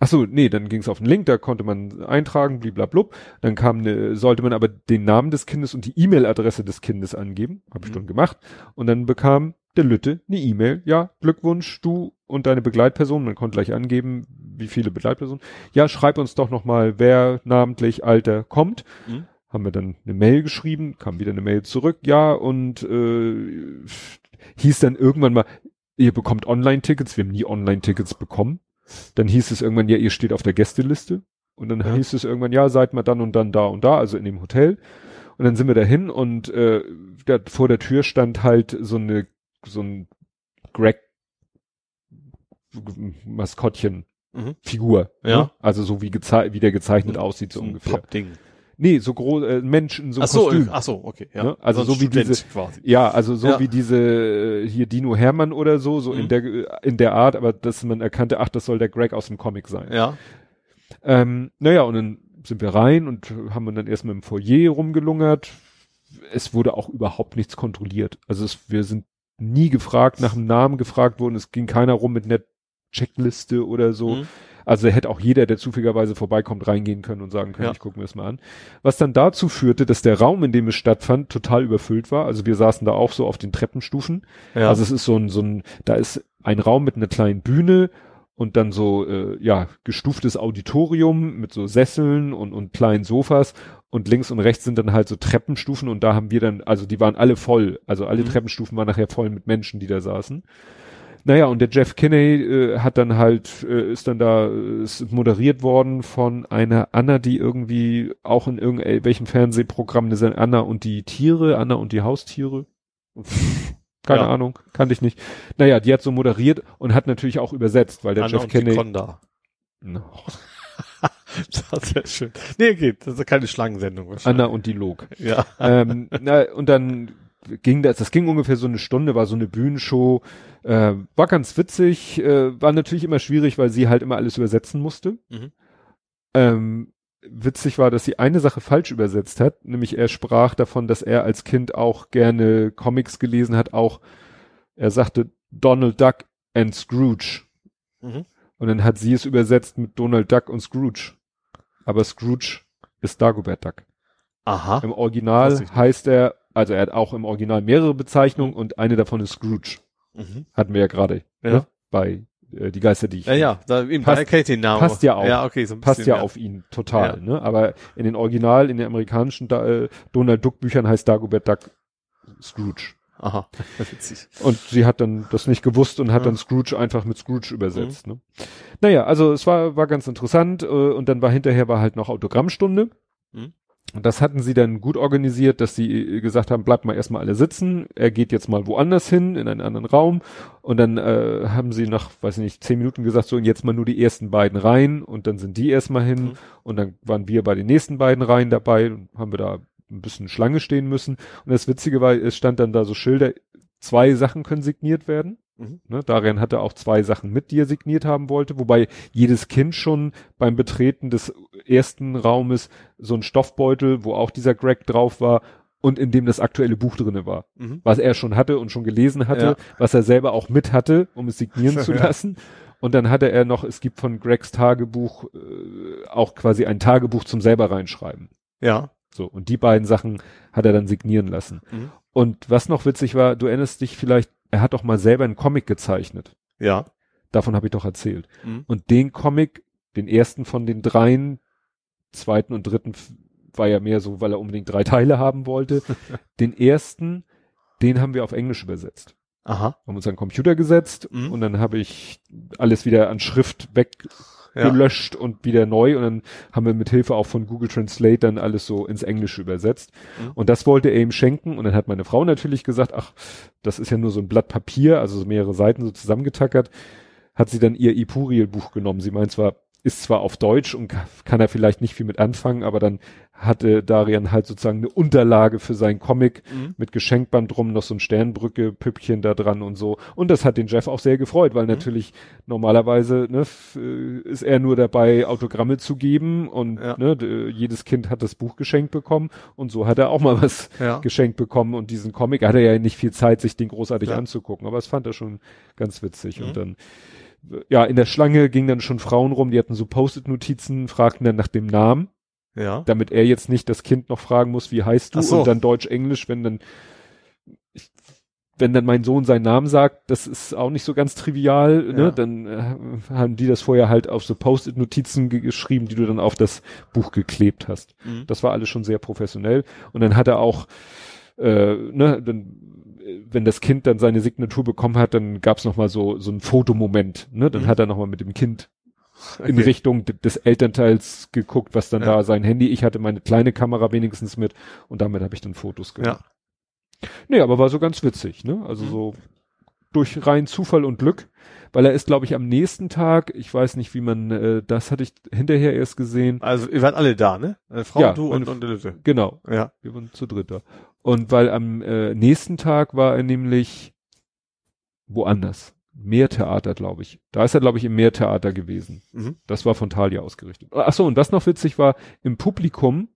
[SPEAKER 2] ach so, nee, dann ging es auf den Link, da konnte man eintragen, bliblablub. Dann kam eine, sollte man aber den Namen des Kindes und die E-Mail-Adresse des Kindes angeben, habe ich
[SPEAKER 3] Mhm.
[SPEAKER 2] schon gemacht. Und dann bekam der Lütte eine E-Mail, ja, Glückwunsch, du und deine Begleitperson, man konnte gleich angeben, wie viele Begleitpersonen. Ja, schreib uns doch nochmal, wer namentlich, Alter kommt
[SPEAKER 3] Mhm.
[SPEAKER 2] haben wir dann eine Mail geschrieben, kam wieder eine Mail zurück, ja, und äh, hieß dann irgendwann mal, ihr bekommt Online-Tickets, wir haben nie Online-Tickets bekommen. Dann hieß es irgendwann, ja, ihr steht auf der Gästeliste. Und dann
[SPEAKER 3] Ja.
[SPEAKER 2] hieß es irgendwann, ja, seid mal dann und dann da und da, also in dem Hotel. Und dann sind wir dahin und äh, da, vor der Tür stand halt so eine, so ein Greg Maskottchen
[SPEAKER 3] Mhm.
[SPEAKER 2] Figur.
[SPEAKER 3] Ja.
[SPEAKER 2] Ne? Also so wie, gezei wie der gezeichnet aussieht, so
[SPEAKER 3] So ein
[SPEAKER 2] ungefähr.
[SPEAKER 3] Pappding.
[SPEAKER 2] Nee, so groß, äh, Mensch in so
[SPEAKER 3] ach so,
[SPEAKER 2] Kostüm.
[SPEAKER 3] ach so, okay, ja.
[SPEAKER 2] Ne? Also
[SPEAKER 3] ein
[SPEAKER 2] so wie
[SPEAKER 3] Student
[SPEAKER 2] diese-
[SPEAKER 3] quasi.
[SPEAKER 2] Ja, also so
[SPEAKER 3] Ja.
[SPEAKER 2] wie diese äh, hier Dino Hermann oder so, so in
[SPEAKER 3] Mhm.
[SPEAKER 2] der in der Art, aber dass man erkannte, ach, das soll der Greg aus dem Comic sein.
[SPEAKER 3] Ja.
[SPEAKER 2] Ähm, naja, und dann sind wir rein und haben dann erstmal im Foyer rumgelungert. Es wurde auch überhaupt nichts kontrolliert. Also es, wir sind nie gefragt, nach dem Namen gefragt worden. Es ging keiner rum mit einer Checkliste oder so.
[SPEAKER 3] Mhm.
[SPEAKER 2] Also hätte auch jeder, der zufälligerweise vorbeikommt, reingehen können und sagen können,
[SPEAKER 3] Ja.
[SPEAKER 2] ich gucke mir das mal an. Was dann dazu führte, dass der Raum, in dem es stattfand, total überfüllt war. Also wir saßen da auch so auf den Treppenstufen.
[SPEAKER 3] Ja.
[SPEAKER 2] Also es ist so ein, so ein, da ist ein Raum mit einer kleinen Bühne und dann so, äh, ja, gestuftes Auditorium mit so Sesseln und, und kleinen Sofas und links und rechts sind dann halt so Treppenstufen und da haben wir dann, also die waren alle voll, also alle
[SPEAKER 3] Mhm.
[SPEAKER 2] Treppenstufen waren nachher voll mit Menschen, die da saßen. Naja, und der Jeff Kinney äh, hat dann halt, äh, ist dann da, äh, ist moderiert worden von einer Anna, die irgendwie auch in irgendwelchem Fernsehprogramm, eine Sendung, Anna und die Tiere, Anna und die Haustiere. Keine
[SPEAKER 3] Ja.
[SPEAKER 2] Ahnung, kannte ich nicht. Naja, die hat so moderiert und hat natürlich auch übersetzt, weil der
[SPEAKER 3] Anna
[SPEAKER 2] Jeff
[SPEAKER 3] und
[SPEAKER 2] Kinney.
[SPEAKER 3] Conda.
[SPEAKER 2] No.
[SPEAKER 3] Das ist sehr schön. Nee, geht. Das ist keine Schlangensendung wahrscheinlich.
[SPEAKER 2] Anna und die Log.
[SPEAKER 3] Ja.
[SPEAKER 2] ähm, na, und dann ging das, das ging ungefähr so eine Stunde, war so eine Bühnenshow, äh, war ganz witzig, äh, war natürlich immer schwierig, weil sie halt immer alles übersetzen musste.
[SPEAKER 3] Mhm.
[SPEAKER 2] Ähm, witzig war, dass sie eine Sache falsch übersetzt hat, nämlich er sprach davon, dass er als Kind auch gerne Comics gelesen hat, auch er sagte Donald Duck and Scrooge.
[SPEAKER 3] Mhm.
[SPEAKER 2] Und dann hat sie es übersetzt mit Donald Duck und Scrooge. Aber Scrooge ist Dagobert Duck.
[SPEAKER 3] Aha.
[SPEAKER 2] Im Original heißt er, also er hat auch im Original mehrere Bezeichnungen und eine davon ist Scrooge.
[SPEAKER 3] Mhm.
[SPEAKER 2] Hatten wir ja gerade
[SPEAKER 3] Ja.
[SPEAKER 2] ne? bei äh, die Geister, die ich
[SPEAKER 3] Ja, ja, da eben
[SPEAKER 2] Passt-
[SPEAKER 3] kennt den Namen.
[SPEAKER 2] passt ja auch.
[SPEAKER 3] Ja, okay, so ein
[SPEAKER 2] passt
[SPEAKER 3] bisschen,
[SPEAKER 2] ja auf ihn total.
[SPEAKER 3] Ja.
[SPEAKER 2] Ne? Aber in den Original, in den amerikanischen da, äh, Donald Duck Büchern heißt Dagobert Duck Scrooge.
[SPEAKER 3] Aha, witzig.
[SPEAKER 2] Und sie hat dann das nicht gewusst und hat
[SPEAKER 3] Ja.
[SPEAKER 2] dann Scrooge einfach mit Scrooge übersetzt. Ne? Naja, also es war, war ganz interessant äh, und dann war hinterher war halt noch Autogrammstunde.
[SPEAKER 3] Mhm.
[SPEAKER 2] Und das hatten sie dann gut organisiert, dass sie äh, gesagt haben, bleibt mal erstmal alle sitzen, er geht jetzt mal woanders hin, in einen anderen Raum. Und dann äh, haben sie nach, weiß ich nicht, zehn Minuten gesagt, so und jetzt mal nur die ersten beiden rein und dann sind die erstmal hin
[SPEAKER 3] Mhm.
[SPEAKER 2] und dann waren wir bei den nächsten beiden Reihen dabei und haben wir da ein bisschen Schlange stehen müssen. Und das Witzige war, es stand dann da so Schilder, zwei Sachen können signiert werden.
[SPEAKER 3] Mhm.
[SPEAKER 2] Ne, Darian hatte auch zwei Sachen mit, die er signiert haben wollte, wobei jedes Kind schon beim Betreten des ersten Raumes so ein Stoffbeutel, wo auch dieser Greg drauf war und in dem das aktuelle Buch drinne war,
[SPEAKER 3] Mhm.
[SPEAKER 2] was er schon hatte und schon gelesen hatte,
[SPEAKER 3] Ja.
[SPEAKER 2] was er selber auch mit hatte, um es signieren zu lassen. Und dann hatte er noch, es gibt von Gregs Tagebuch äh, auch quasi ein Tagebuch zum selber reinschreiben.
[SPEAKER 3] Ja.
[SPEAKER 2] So, und die beiden Sachen hat er dann signieren lassen.
[SPEAKER 3] Mhm.
[SPEAKER 2] Und was noch witzig war, du erinnerst dich vielleicht, er hat doch mal selber einen Comic gezeichnet.
[SPEAKER 3] Ja.
[SPEAKER 2] Davon habe ich doch erzählt.
[SPEAKER 3] Mhm.
[SPEAKER 2] Und den Comic, den ersten von den dreien, zweiten und dritten war ja mehr so, weil er unbedingt drei Teile haben wollte. den ersten, den haben wir auf Englisch übersetzt.
[SPEAKER 3] Aha.
[SPEAKER 2] Haben uns an den Computer gesetzt
[SPEAKER 3] Mhm.
[SPEAKER 2] und dann habe ich alles wieder an Schrift
[SPEAKER 3] Ja.
[SPEAKER 2] weggelöscht und wieder neu und dann haben wir mit Hilfe auch von Google Translate dann alles so ins Englische übersetzt.
[SPEAKER 3] Mhm.
[SPEAKER 2] Und das wollte er ihm schenken und dann hat meine Frau natürlich gesagt, ach, das ist ja nur so ein Blatt Papier, also so mehrere Seiten so zusammengetackert, hat sie dann ihr Ipuriel Buch genommen. Sie meint zwar, ist zwar auf Deutsch und ka- kann er vielleicht nicht viel mit anfangen, aber dann hatte Darian halt sozusagen eine Unterlage für seinen Comic
[SPEAKER 3] Mhm.
[SPEAKER 2] mit Geschenkband drum, noch so ein Sternbrücke, Püppchen da dran und so. Und das hat den Jeff auch sehr gefreut,
[SPEAKER 3] Mhm.
[SPEAKER 2] weil natürlich normalerweise ne, äh, ist er nur dabei, Autogramme zu geben und
[SPEAKER 3] Ja.
[SPEAKER 2] ne, jedes Kind hat das Buch geschenkt bekommen und so hat er auch mal was
[SPEAKER 3] Ja.
[SPEAKER 2] geschenkt bekommen und diesen Comic hatte er ja nicht viel Zeit, sich den großartig
[SPEAKER 3] Ja.
[SPEAKER 2] anzugucken, aber es fand er schon ganz witzig
[SPEAKER 3] Mhm.
[SPEAKER 2] und dann ja, in der Schlange gingen dann schon Frauen rum, die hatten so Post-it-Notizen, fragten dann nach dem Namen
[SPEAKER 3] Ja.
[SPEAKER 2] damit er jetzt nicht das Kind noch fragen muss, wie heißt du
[SPEAKER 3] so.
[SPEAKER 2] und dann Deutsch, Englisch, wenn dann ich, wenn dann mein Sohn seinen Namen sagt, das ist auch nicht so ganz trivial,
[SPEAKER 3] Ja.
[SPEAKER 2] ne? Dann äh, haben die das vorher halt auf so Post-it-Notizen ge geschrieben, die du dann auf das Buch geklebt hast.
[SPEAKER 3] Mhm.
[SPEAKER 2] Das war alles schon sehr professionell. Und dann hat er auch, äh, ne, dann, wenn das Kind dann seine Signatur bekommen hat, dann gab's noch mal so so ein Fotomoment. Ne? Dann
[SPEAKER 3] Mhm.
[SPEAKER 2] hat er noch mal mit dem Kind in
[SPEAKER 3] Okay.
[SPEAKER 2] Richtung d- des Elternteils geguckt, was dann
[SPEAKER 3] Ja.
[SPEAKER 2] da sein Handy. Ich hatte meine kleine Kamera wenigstens mit und damit habe ich dann Fotos gemacht. Nee, aber war so ganz witzig, ne? Also
[SPEAKER 3] Mhm.
[SPEAKER 2] so durch rein Zufall und Glück, weil er ist, glaube ich, am nächsten Tag, ich weiß nicht, wie man, äh, das hatte ich hinterher erst gesehen.
[SPEAKER 3] Also ihr wart alle da, ne? Eine Frau,
[SPEAKER 2] Ja,
[SPEAKER 3] du und, und Lütte.
[SPEAKER 2] Genau,
[SPEAKER 3] Ja.
[SPEAKER 2] wir waren zu dritt da. Und weil am äh, nächsten Tag war er nämlich woanders. Meertheater, glaube ich. Da ist er, glaube ich, im Meertheater gewesen.
[SPEAKER 3] Mhm.
[SPEAKER 2] Das war von Thalia ausgerichtet. Ach so, und was noch witzig war, im Publikum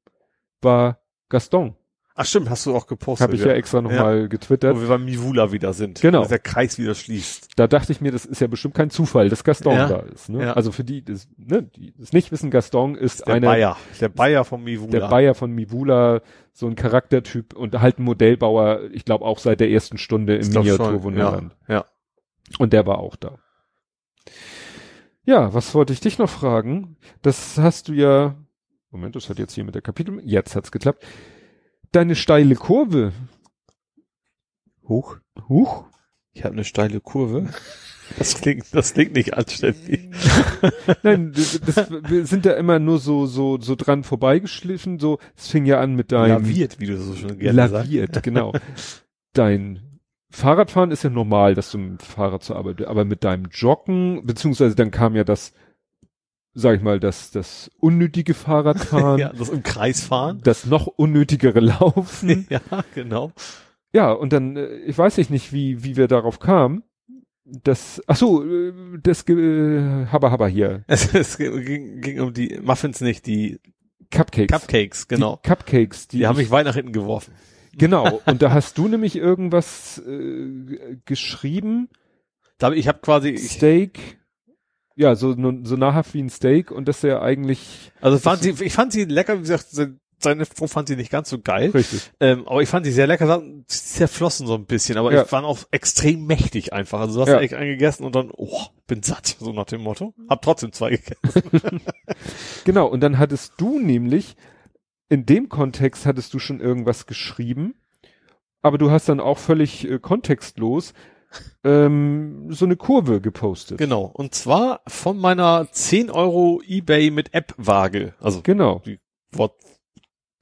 [SPEAKER 2] war Gaston.
[SPEAKER 3] Ach stimmt, hast du auch gepostet.
[SPEAKER 2] Habe ich ja, extra nochmal
[SPEAKER 3] Wo
[SPEAKER 2] getwittert.
[SPEAKER 3] wir beim Mivula wieder sind.
[SPEAKER 2] Genau.
[SPEAKER 3] Wo der Kreis wieder schließt.
[SPEAKER 2] Da dachte ich mir, das ist ja bestimmt kein Zufall, dass Gaston
[SPEAKER 3] Ja.
[SPEAKER 2] da ist. Ne?
[SPEAKER 3] Ja.
[SPEAKER 2] Also für die, das, ne, die das nicht wissen, Gaston ist
[SPEAKER 3] Der
[SPEAKER 2] einer
[SPEAKER 3] Bayer. Der Bayer vom Mivula.
[SPEAKER 2] der Bayer von Mivula, so ein Charaktertyp und halt ein Modellbauer, ich glaube auch seit der ersten Stunde im Miniaturwunderland.
[SPEAKER 3] Ja. ja.
[SPEAKER 2] Und der war auch da. Ja, was wollte ich dich noch fragen? Das hast du ja, Moment, das hat jetzt hier mit der Kapitel, jetzt hat's geklappt. Deine steile Kurve.
[SPEAKER 3] Hoch.
[SPEAKER 2] Huch.
[SPEAKER 3] Ich habe eine steile Kurve. Das klingt, das klingt nicht anständig.
[SPEAKER 2] Nein, das, das, wir sind da immer nur so, so, so dran vorbeigeschliffen, so, es fing ja an mit deinem,
[SPEAKER 3] Laviert, wie du so schon gerne sagst.
[SPEAKER 2] laviert, genau. Dein Fahrradfahren ist ja normal, dass du mit dem Fahrrad zur Arbeit, aber mit deinem Joggen, beziehungsweise dann kam ja das, sag ich mal, das, das unnötige Fahrradfahren,
[SPEAKER 3] Ja, das im Kreis fahren.
[SPEAKER 2] das noch unnötigere Laufen.
[SPEAKER 3] ja, genau.
[SPEAKER 2] ja, und dann, äh, ich weiß ich nicht, wie, wie wir darauf kamen. Das, ach so, äh, das, äh, Habba Habba hier,
[SPEAKER 3] Es, es ging, ging um die Muffins nicht, die
[SPEAKER 2] Cupcakes.
[SPEAKER 3] Cupcakes, genau.
[SPEAKER 2] Die Cupcakes, die,
[SPEAKER 3] Die, haben
[SPEAKER 2] ich-
[SPEAKER 3] weit nach hinten geworfen.
[SPEAKER 2] Genau, und da hast du nämlich irgendwas äh, geschrieben,
[SPEAKER 3] Da ich habe quasi, ich,
[SPEAKER 2] Steak, ja, so, so nahrhaft wie ein Steak und das ja eigentlich
[SPEAKER 3] also fand sie, ich fand sie lecker, wie gesagt, se- seine Frau fand sie nicht ganz so geil,
[SPEAKER 2] richtig.
[SPEAKER 3] ähm, aber ich fand sie sehr lecker, sie zerflossen so ein bisschen, aber
[SPEAKER 2] Ja.
[SPEAKER 3] ich fand auch extrem mächtig einfach. Also du hast
[SPEAKER 2] Ja.
[SPEAKER 3] echt eingegessen und dann, oh, bin satt, so nach dem Motto. Hab trotzdem zwei gegessen.
[SPEAKER 2] Genau, und dann hattest du nämlich, in dem Kontext hattest du schon irgendwas geschrieben, aber du hast dann auch völlig äh, kontextlos ähm, so eine Kurve gepostet.
[SPEAKER 3] Genau. Und zwar von meiner 10 Euro Ebay mit App-Waage. Also
[SPEAKER 2] Genau.
[SPEAKER 3] Wort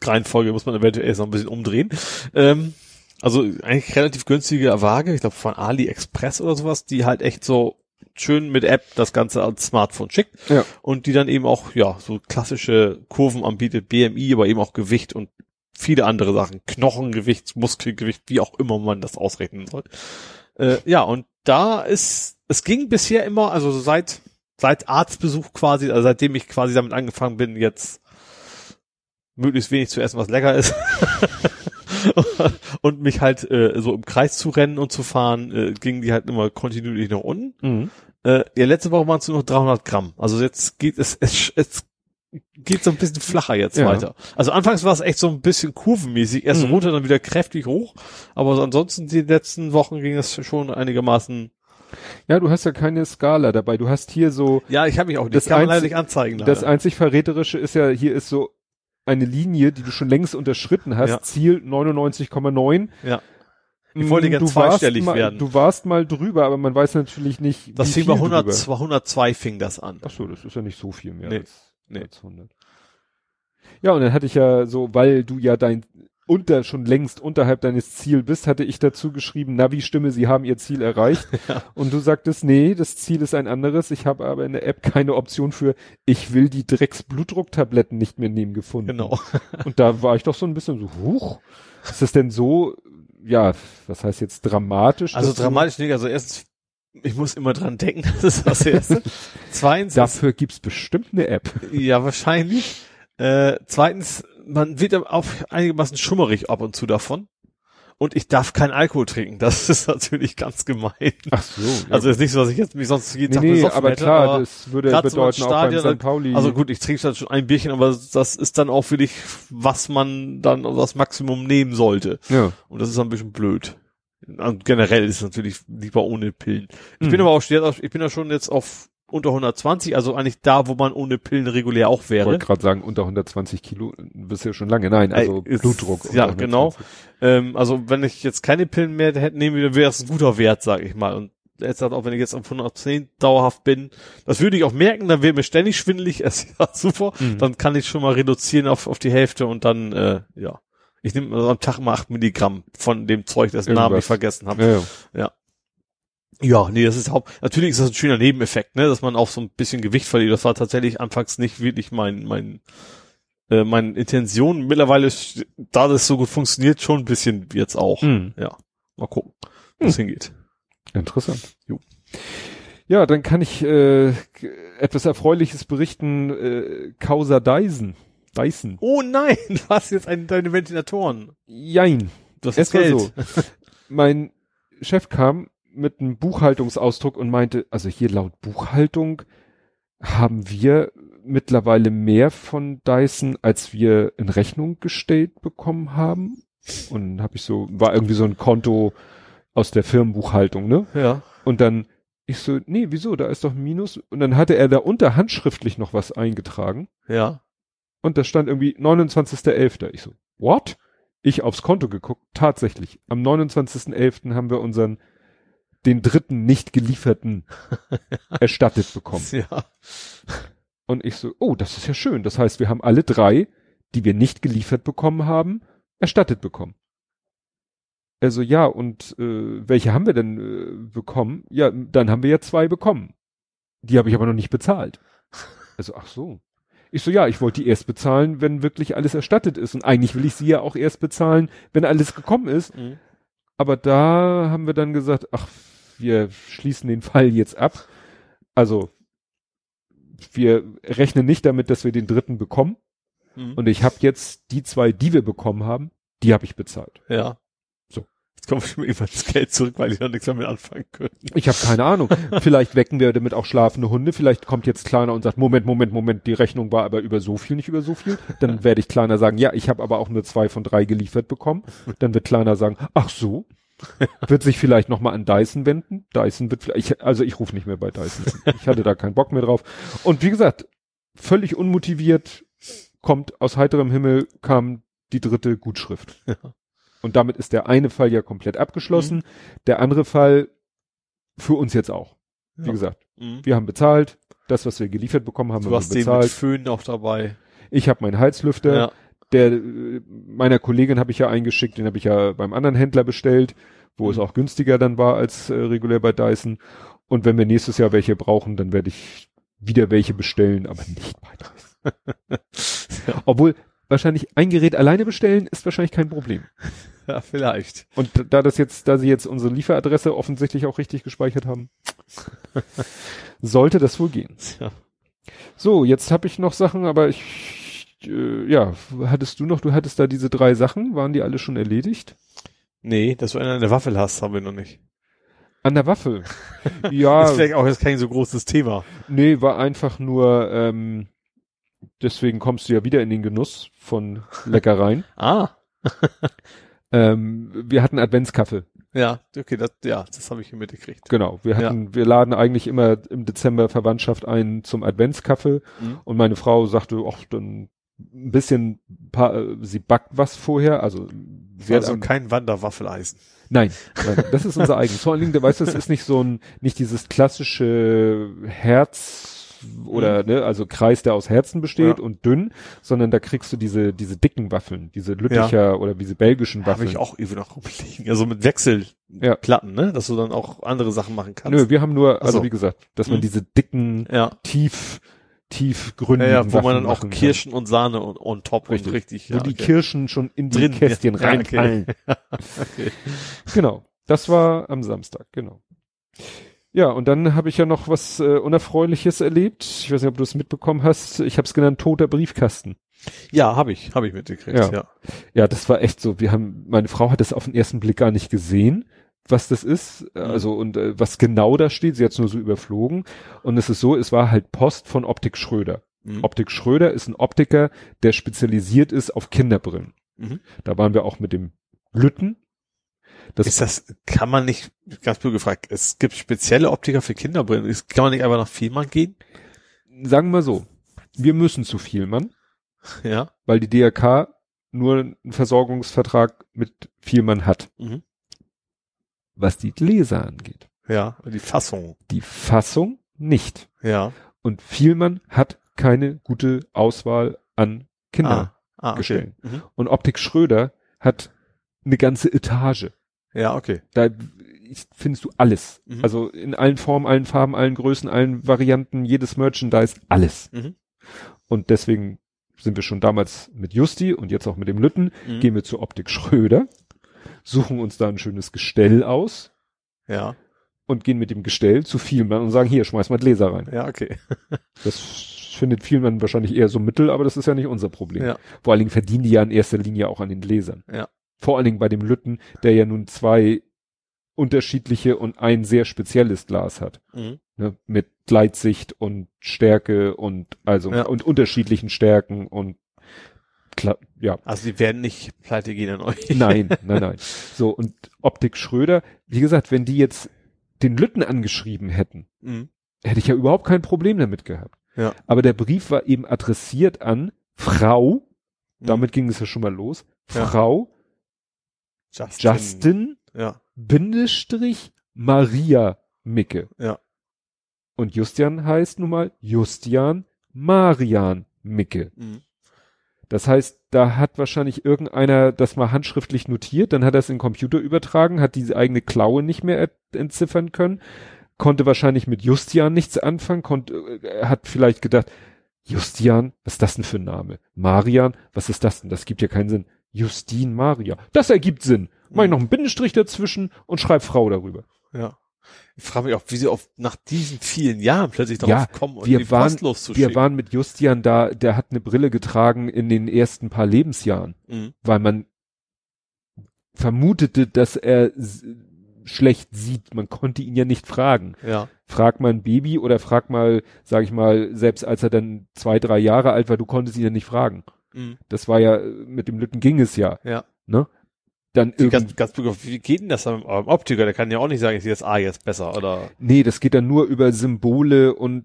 [SPEAKER 3] Reihenfolge muss man eventuell erst noch ein bisschen umdrehen. Ähm, also eigentlich relativ günstige Waage, ich glaube von AliExpress oder sowas, die halt echt so schön mit App das Ganze als Smartphone schickt
[SPEAKER 2] Ja.
[SPEAKER 3] und die dann eben auch, ja, so klassische Kurven anbietet, BMI, aber eben auch Gewicht und viele andere Sachen, Knochengewicht, Muskelgewicht, wie auch immer man das ausrechnen soll. Äh, ja, und da ist, es ging bisher immer, also so seit, seit Arztbesuch quasi, also seitdem ich quasi damit angefangen bin, jetzt möglichst wenig zu essen, was lecker ist. und mich halt äh, so im Kreis zu rennen und zu fahren, äh, gingen die halt immer kontinuierlich nach unten.
[SPEAKER 2] Mhm.
[SPEAKER 3] Äh, ja, letzte Woche waren es nur noch 300 Gramm. Also jetzt geht es, es, es geht so ein bisschen flacher jetzt
[SPEAKER 2] Ja.
[SPEAKER 3] weiter. Also anfangs war es echt so ein bisschen kurvenmäßig. Erst
[SPEAKER 2] Mhm.
[SPEAKER 3] runter, dann wieder kräftig hoch. Aber so ansonsten die letzten Wochen ging es schon einigermaßen.
[SPEAKER 2] Ja, du hast ja keine Skala dabei. Du hast hier so,
[SPEAKER 3] Ja, ich habe mich auch nicht.
[SPEAKER 2] Das
[SPEAKER 3] kann man leider nicht anzeigen. Leider.
[SPEAKER 2] das einzig Verräterische ist ja, hier ist so eine Linie, die du schon längst unterschritten hast.
[SPEAKER 3] Ja.
[SPEAKER 2] Ziel 99,9.
[SPEAKER 3] ja. Ich wollte
[SPEAKER 2] Mm,
[SPEAKER 3] gern
[SPEAKER 2] du warst
[SPEAKER 3] zweistellig
[SPEAKER 2] mal,
[SPEAKER 3] werden.
[SPEAKER 2] Du warst mal drüber, aber man weiß natürlich nicht,
[SPEAKER 3] Das
[SPEAKER 2] wie
[SPEAKER 3] fing bei 100,
[SPEAKER 2] drüber.
[SPEAKER 3] 102 fing das an.
[SPEAKER 2] Ach so, das ist ja nicht so viel mehr
[SPEAKER 3] Nee,
[SPEAKER 2] als,
[SPEAKER 3] nee.
[SPEAKER 2] als 100. Ja, und dann hatte ich ja so, weil du ja dein unter schon längst unterhalb deines Ziel bist, hatte ich dazu geschrieben, Navi Stimme, Sie haben Ihr Ziel erreicht. Und du sagtest, nee, das Ziel ist ein anderes. Ich habe aber in der App keine Option für, ich will die Drecks Blutdrucktabletten nicht mehr nehmen gefunden.
[SPEAKER 3] Genau.
[SPEAKER 2] Und da war ich doch so ein bisschen so, huch, ist das denn so, ja, was heißt jetzt dramatisch?
[SPEAKER 3] Also dramatisch nicht. Also erstens, ich muss immer dran denken, das ist das Erste. Zweitens,
[SPEAKER 2] Dafür gibt's bestimmt eine App.
[SPEAKER 3] Ja, wahrscheinlich. Äh, zweitens, man wird auch einigermaßen schummerig ab und zu davon. Und ich darf keinen Alkohol trinken. Das ist natürlich ganz gemein.
[SPEAKER 2] Ach so. Ja.
[SPEAKER 3] Also ist nicht so, dass ich jetzt mich sonst jeden
[SPEAKER 2] nee,
[SPEAKER 3] Tag
[SPEAKER 2] nee,
[SPEAKER 3] besoffen
[SPEAKER 2] aber
[SPEAKER 3] hätte,
[SPEAKER 2] klar,
[SPEAKER 3] aber
[SPEAKER 2] das würde
[SPEAKER 3] grad so
[SPEAKER 2] bedeuten auch beim
[SPEAKER 3] Stadion,
[SPEAKER 2] St. Pauli.
[SPEAKER 3] Also gut, ich trinke dann schon ein Bierchen, aber das ist dann auch für dich, was man dann das Maximum nehmen sollte.
[SPEAKER 2] ja.
[SPEAKER 3] Und das ist ein bisschen blöd. Und generell ist es natürlich lieber ohne Pillen. Ich
[SPEAKER 2] Mhm.
[SPEAKER 3] bin aber auch ich bin ja schon jetzt auf unter 120, also eigentlich da, wo man ohne Pillen regulär auch
[SPEAKER 2] Ich
[SPEAKER 3] wäre.
[SPEAKER 2] wollte gerade sagen, unter 10020 Kilo bist du ja schon lange. Nein, also
[SPEAKER 3] ist-
[SPEAKER 2] Blutdruck.
[SPEAKER 3] ja, genau.
[SPEAKER 2] 120.
[SPEAKER 3] Ähm, also wenn ich jetzt keine Pillen mehr hätte nehmen würde, wäre es ein guter Wert, sage ich mal. Und jetzt halt auch wenn ich jetzt auf 110 dauerhaft bin, das würde ich auch merken, dann wäre mir ständig schwindelig, ist ja super.
[SPEAKER 2] Mhm.
[SPEAKER 3] Dann kann ich schon mal reduzieren auf, auf die Hälfte und dann, äh, ja. Ich nehme also am Tag mal acht Milligramm von dem Zeug, dessen Namen ich vergessen habe.
[SPEAKER 2] Ja, ja.
[SPEAKER 3] Ja, nee, das ist Haupt. Natürlich ist das ein schöner Nebeneffekt, ne, dass man auch so ein bisschen Gewicht verliert. Das war tatsächlich anfangs nicht wirklich mein mein äh, meine Intention. Mittlerweile, ist, da das so gut funktioniert, schon ein bisschen jetzt auch.
[SPEAKER 2] Mhm.
[SPEAKER 3] Ja, mal gucken, wo es hingeht.
[SPEAKER 2] Interessant.
[SPEAKER 3] Jo.
[SPEAKER 2] Ja, dann kann ich äh, etwas Erfreuliches berichten. Äh, Causa Dyson. Dyson.
[SPEAKER 3] Oh nein, du hast jetzt einen, deine Ventilatoren.
[SPEAKER 2] Jein.
[SPEAKER 3] Das ist Geld.
[SPEAKER 2] so. Mein Chef kam mit einem Buchhaltungsausdruck und meinte, also hier laut Buchhaltung haben wir mittlerweile mehr von Dyson, als wir in Rechnung gestellt bekommen haben. Und habe ich so, war irgendwie so ein Konto aus der Firmenbuchhaltung, ne?
[SPEAKER 3] Ja.
[SPEAKER 2] Und dann ich so, nee, wieso? Da ist doch ein Minus. Und dann hatte er da unter handschriftlich noch was eingetragen.
[SPEAKER 3] Ja.
[SPEAKER 2] Und da stand irgendwie 29.11. Ich so, what? Ich aufs Konto geguckt. Tatsächlich. Am 29.11. haben wir unseren, den dritten nicht gelieferten erstattet bekommen.
[SPEAKER 3] Ja.
[SPEAKER 2] Und ich so, oh, das ist ja schön. Das heißt, wir haben alle drei, die wir nicht geliefert bekommen haben, erstattet bekommen. Also ja, und äh, welche haben wir denn äh, bekommen? Ja, dann haben wir ja zwei bekommen. Die habe ich aber noch nicht bezahlt. Also, ach so. Ich so, ja, ich wollte die erst bezahlen, wenn wirklich alles erstattet ist. Und eigentlich will ich sie ja auch erst bezahlen, wenn alles gekommen ist.
[SPEAKER 3] Mhm.
[SPEAKER 2] Aber da haben wir dann gesagt, ach, wir schließen den Fall jetzt ab. Also, wir rechnen nicht damit, dass wir den dritten bekommen.
[SPEAKER 3] Mhm.
[SPEAKER 2] Und ich habe jetzt die zwei, die wir bekommen haben, die habe ich bezahlt.
[SPEAKER 3] Ja. Jetzt kommt schon irgendwann das Geld zurück, weil die noch nichts damit anfangen können.
[SPEAKER 2] Ich habe keine Ahnung. Vielleicht wecken wir damit auch schlafende Hunde. Vielleicht kommt jetzt Kleiner und sagt, Moment, Moment, Moment, die Rechnung war aber über so viel, nicht über so viel. Dann werde ich Kleiner sagen, ja, ich habe aber auch nur zwei von drei geliefert bekommen. Dann wird Kleiner sagen, ach so. wird sich vielleicht nochmal an Dyson wenden. Dyson wird vielleicht, ich, also ich rufe nicht mehr bei Dyson. an. Ich hatte da keinen Bock mehr drauf. Und wie gesagt, völlig unmotiviert kommt aus heiterem Himmel kam die dritte Gutschrift.
[SPEAKER 3] Ja.
[SPEAKER 2] Und damit ist der eine Fall ja komplett abgeschlossen. Der andere Fall für uns jetzt auch. Wie
[SPEAKER 3] Ja.
[SPEAKER 2] gesagt,
[SPEAKER 3] Mhm.
[SPEAKER 2] wir haben bezahlt. Das, was wir geliefert bekommen, haben
[SPEAKER 3] Du
[SPEAKER 2] wir
[SPEAKER 3] hast den mit
[SPEAKER 2] bezahlt.
[SPEAKER 3] Föhn auch dabei.
[SPEAKER 2] Ich habe meinen Heizlüfter.
[SPEAKER 3] Ja.
[SPEAKER 2] der äh, meiner Kollegin habe ich ja eingeschickt, den habe ich ja beim anderen Händler bestellt, wo
[SPEAKER 3] Mhm.
[SPEAKER 2] es auch günstiger dann war als äh, regulär bei Dyson. Und wenn wir nächstes Jahr welche brauchen, dann werde ich wieder welche bestellen, aber nicht bei Dyson. Obwohl wahrscheinlich ein Gerät alleine bestellen ist wahrscheinlich kein Problem.
[SPEAKER 3] Ja, vielleicht.
[SPEAKER 2] Und da das jetzt, da sie jetzt unsere Lieferadresse offensichtlich auch richtig gespeichert haben, sollte das wohl gehen.
[SPEAKER 3] Ja.
[SPEAKER 2] So, jetzt habe ich noch Sachen, aber ich, äh, ja, hattest du noch, du hattest da diese drei Sachen, waren die alle schon erledigt?
[SPEAKER 3] Nee, dass du einen an der Waffel hast, haben wir noch nicht.
[SPEAKER 2] An der Waffel.
[SPEAKER 3] Ist
[SPEAKER 2] ja,
[SPEAKER 3] vielleicht auch jetzt kein so großes Thema.
[SPEAKER 2] nee, war einfach nur, ähm, deswegen kommst du ja wieder in den Genuss von Leckereien.
[SPEAKER 3] Ah.
[SPEAKER 2] Ähm, wir hatten Adventskaffee.
[SPEAKER 3] Ja, okay, das, ja, das habe ich hier mitgekriegt.
[SPEAKER 2] Genau, wir hatten, wir laden eigentlich immer im Dezember Verwandtschaft ein zum Adventskaffee
[SPEAKER 3] Mhm.
[SPEAKER 2] und meine Frau sagte, ach, dann ein bisschen, paar, äh, sie backt was vorher, also sie
[SPEAKER 3] Also
[SPEAKER 2] hat,
[SPEAKER 3] kein Wanderwaffeleisen.
[SPEAKER 2] nein, nein, das ist unser eigenes. Vor allen Dingen, du weißt, das ist nicht so ein, nicht dieses klassische Herz oder, ne, also Kreis, der aus Herzen besteht
[SPEAKER 3] Mhm. Ja.
[SPEAKER 2] und dünn, sondern da kriegst du diese, diese dicken Waffeln, diese Lütticher oder diese belgischen
[SPEAKER 3] Habe
[SPEAKER 2] Waffeln.
[SPEAKER 3] ich auch irgendwie noch rumliegen. Also mit Wechselplatten, ne? Dass du dann auch andere Sachen machen kannst.
[SPEAKER 2] Nö, wir haben nur, also
[SPEAKER 3] so.
[SPEAKER 2] wie gesagt, dass man
[SPEAKER 3] Mhm.
[SPEAKER 2] diese dicken,
[SPEAKER 3] Ja.
[SPEAKER 2] tief,
[SPEAKER 3] Ja,
[SPEAKER 2] tiefgründigen
[SPEAKER 3] ja, wo man dann auch
[SPEAKER 2] machen kann.
[SPEAKER 3] Kirschen und Sahne und on top
[SPEAKER 2] Richtig.
[SPEAKER 3] und richtig.
[SPEAKER 2] wo
[SPEAKER 3] ja,
[SPEAKER 2] die
[SPEAKER 3] okay.
[SPEAKER 2] Kirschen schon in die
[SPEAKER 3] Drin,
[SPEAKER 2] Kästchen
[SPEAKER 3] ja, ja, okay.
[SPEAKER 2] reinfallen.
[SPEAKER 3] okay.
[SPEAKER 2] Genau. Das war am Samstag, genau. Ja, und dann habe ich ja noch was äh, Unerfreuliches erlebt. Ich weiß nicht, ob du es mitbekommen hast. Ich habe es genannt toter Briefkasten.
[SPEAKER 3] Ja, habe ich, habe ich mitgekriegt,
[SPEAKER 2] Ja.
[SPEAKER 3] ja.
[SPEAKER 2] Ja, das war echt so. Wir haben, meine Frau hat es auf den ersten Blick gar nicht gesehen, was das ist.
[SPEAKER 3] Mhm.
[SPEAKER 2] Also und äh, was genau da steht. Sie hat es nur so überflogen. Und es ist so, es war halt Post von Optik Schröder.
[SPEAKER 3] Mhm.
[SPEAKER 2] Optik Schröder ist ein Optiker, der spezialisiert ist auf Kinderbrillen.
[SPEAKER 3] Mhm.
[SPEAKER 2] Da waren wir auch mit dem Lütten. Das
[SPEAKER 3] ist das, kann man nicht, ganz blöd gefragt, es gibt spezielle Optiker für Kinderbrillen. Ist- Kann man nicht einfach nach Vielmann gehen?
[SPEAKER 2] sagen wir so, wir müssen zu Vielmann,
[SPEAKER 3] Ja.
[SPEAKER 2] weil die DRK nur einen Versorgungsvertrag mit Vielmann hat,
[SPEAKER 3] Mhm.
[SPEAKER 2] was die Gläser angeht.
[SPEAKER 3] Ja, die Fassung.
[SPEAKER 2] Die Fassung nicht.
[SPEAKER 3] Ja.
[SPEAKER 2] Und Vielmann hat keine gute Auswahl an Kindergestellen.
[SPEAKER 3] Ah, okay.
[SPEAKER 2] Gestellen.
[SPEAKER 3] Mhm.
[SPEAKER 2] Und Optik Schröder hat eine ganze Etage.
[SPEAKER 3] Ja, okay.
[SPEAKER 2] Da findest du alles.
[SPEAKER 3] Mhm.
[SPEAKER 2] Also in allen Formen, allen Farben, allen Größen, allen Varianten, jedes Merchandise, alles.
[SPEAKER 3] Mhm.
[SPEAKER 2] Und deswegen sind wir schon damals mit Justi und jetzt auch mit dem Lütten,
[SPEAKER 3] Mhm.
[SPEAKER 2] gehen wir zu Optik Schröder, suchen uns da ein schönes Gestell aus
[SPEAKER 3] Ja.
[SPEAKER 2] und gehen mit dem Gestell zu Vielmann und sagen, hier, schmeiß mal Gläser rein.
[SPEAKER 3] Ja, okay.
[SPEAKER 2] Das findet Vielmann wahrscheinlich eher so mittel, aber das ist ja nicht unser Problem.
[SPEAKER 3] Ja.
[SPEAKER 2] Vor allen Dingen verdienen die ja in erster Linie auch an den Gläsern.
[SPEAKER 3] Ja.
[SPEAKER 2] Vor allen Dingen bei dem Lütten, der ja nun zwei unterschiedliche und ein sehr spezielles Glas hat.
[SPEAKER 3] Mhm.
[SPEAKER 2] Ne, mit Gleitsicht und Stärke und also
[SPEAKER 3] Ja.
[SPEAKER 2] und unterschiedlichen Stärken und klar, ja.
[SPEAKER 3] Also die werden nicht pleite gehen an euch.
[SPEAKER 2] Nein, nein, nein. So, und Optik Schröder, wie gesagt, wenn die jetzt den Lütten angeschrieben hätten,
[SPEAKER 3] Mhm.
[SPEAKER 2] hätte ich ja überhaupt kein Problem damit gehabt.
[SPEAKER 3] Ja.
[SPEAKER 2] Aber der Brief war eben adressiert an Frau,
[SPEAKER 3] Mhm.
[SPEAKER 2] damit ging es ja schon mal los. Frau
[SPEAKER 3] Justin.
[SPEAKER 2] Justin
[SPEAKER 3] Ja.
[SPEAKER 2] Bindestrich Maria Micke.
[SPEAKER 3] Ja.
[SPEAKER 2] Und Justian heißt nun mal Justian Marian Micke.
[SPEAKER 3] Mhm.
[SPEAKER 2] Das heißt, da hat wahrscheinlich irgendeiner das mal handschriftlich notiert, dann hat er es in den Computer übertragen, hat diese eigene Klaue nicht mehr ent- entziffern können, konnte wahrscheinlich mit Justian nichts anfangen, konnte, äh, er hat vielleicht gedacht, Justian, was ist das denn für ein Name? Marian, was ist das denn? Das gibt ja keinen Sinn. Justin Maria. Das ergibt Sinn. Mach ich
[SPEAKER 3] Mhm.
[SPEAKER 2] noch einen Bindestrich dazwischen und schreib Frau darüber.
[SPEAKER 3] Ja. Ich frage mich auch, wie sie auf, nach diesen vielen Jahren plötzlich darauf
[SPEAKER 2] Ja,
[SPEAKER 3] kommen, und
[SPEAKER 2] wir
[SPEAKER 3] die
[SPEAKER 2] waren-
[SPEAKER 3] Post loszuschicken.
[SPEAKER 2] Wir waren mit Justian da, der hat eine Brille getragen in den ersten paar Lebensjahren.
[SPEAKER 3] Mhm.
[SPEAKER 2] weil man vermutete, dass er schlecht sieht. Man konnte ihn ja nicht fragen.
[SPEAKER 3] Ja.
[SPEAKER 2] Frag mal ein Baby oder frag mal, sag ich mal, selbst als er dann zwei, drei Jahre alt war, du konntest ihn ja nicht fragen.
[SPEAKER 3] Mhm.
[SPEAKER 2] Das war ja, mit dem Lütten ging es ja,
[SPEAKER 3] Ja.
[SPEAKER 2] ne? Dann
[SPEAKER 3] Wie,
[SPEAKER 2] irgend,
[SPEAKER 3] ganz, ganz wie geht denn das mit eurem Optiker? Der kann ja auch nicht sagen, ich sehe das A jetzt besser, oder?
[SPEAKER 2] nee, das geht dann nur über Symbole und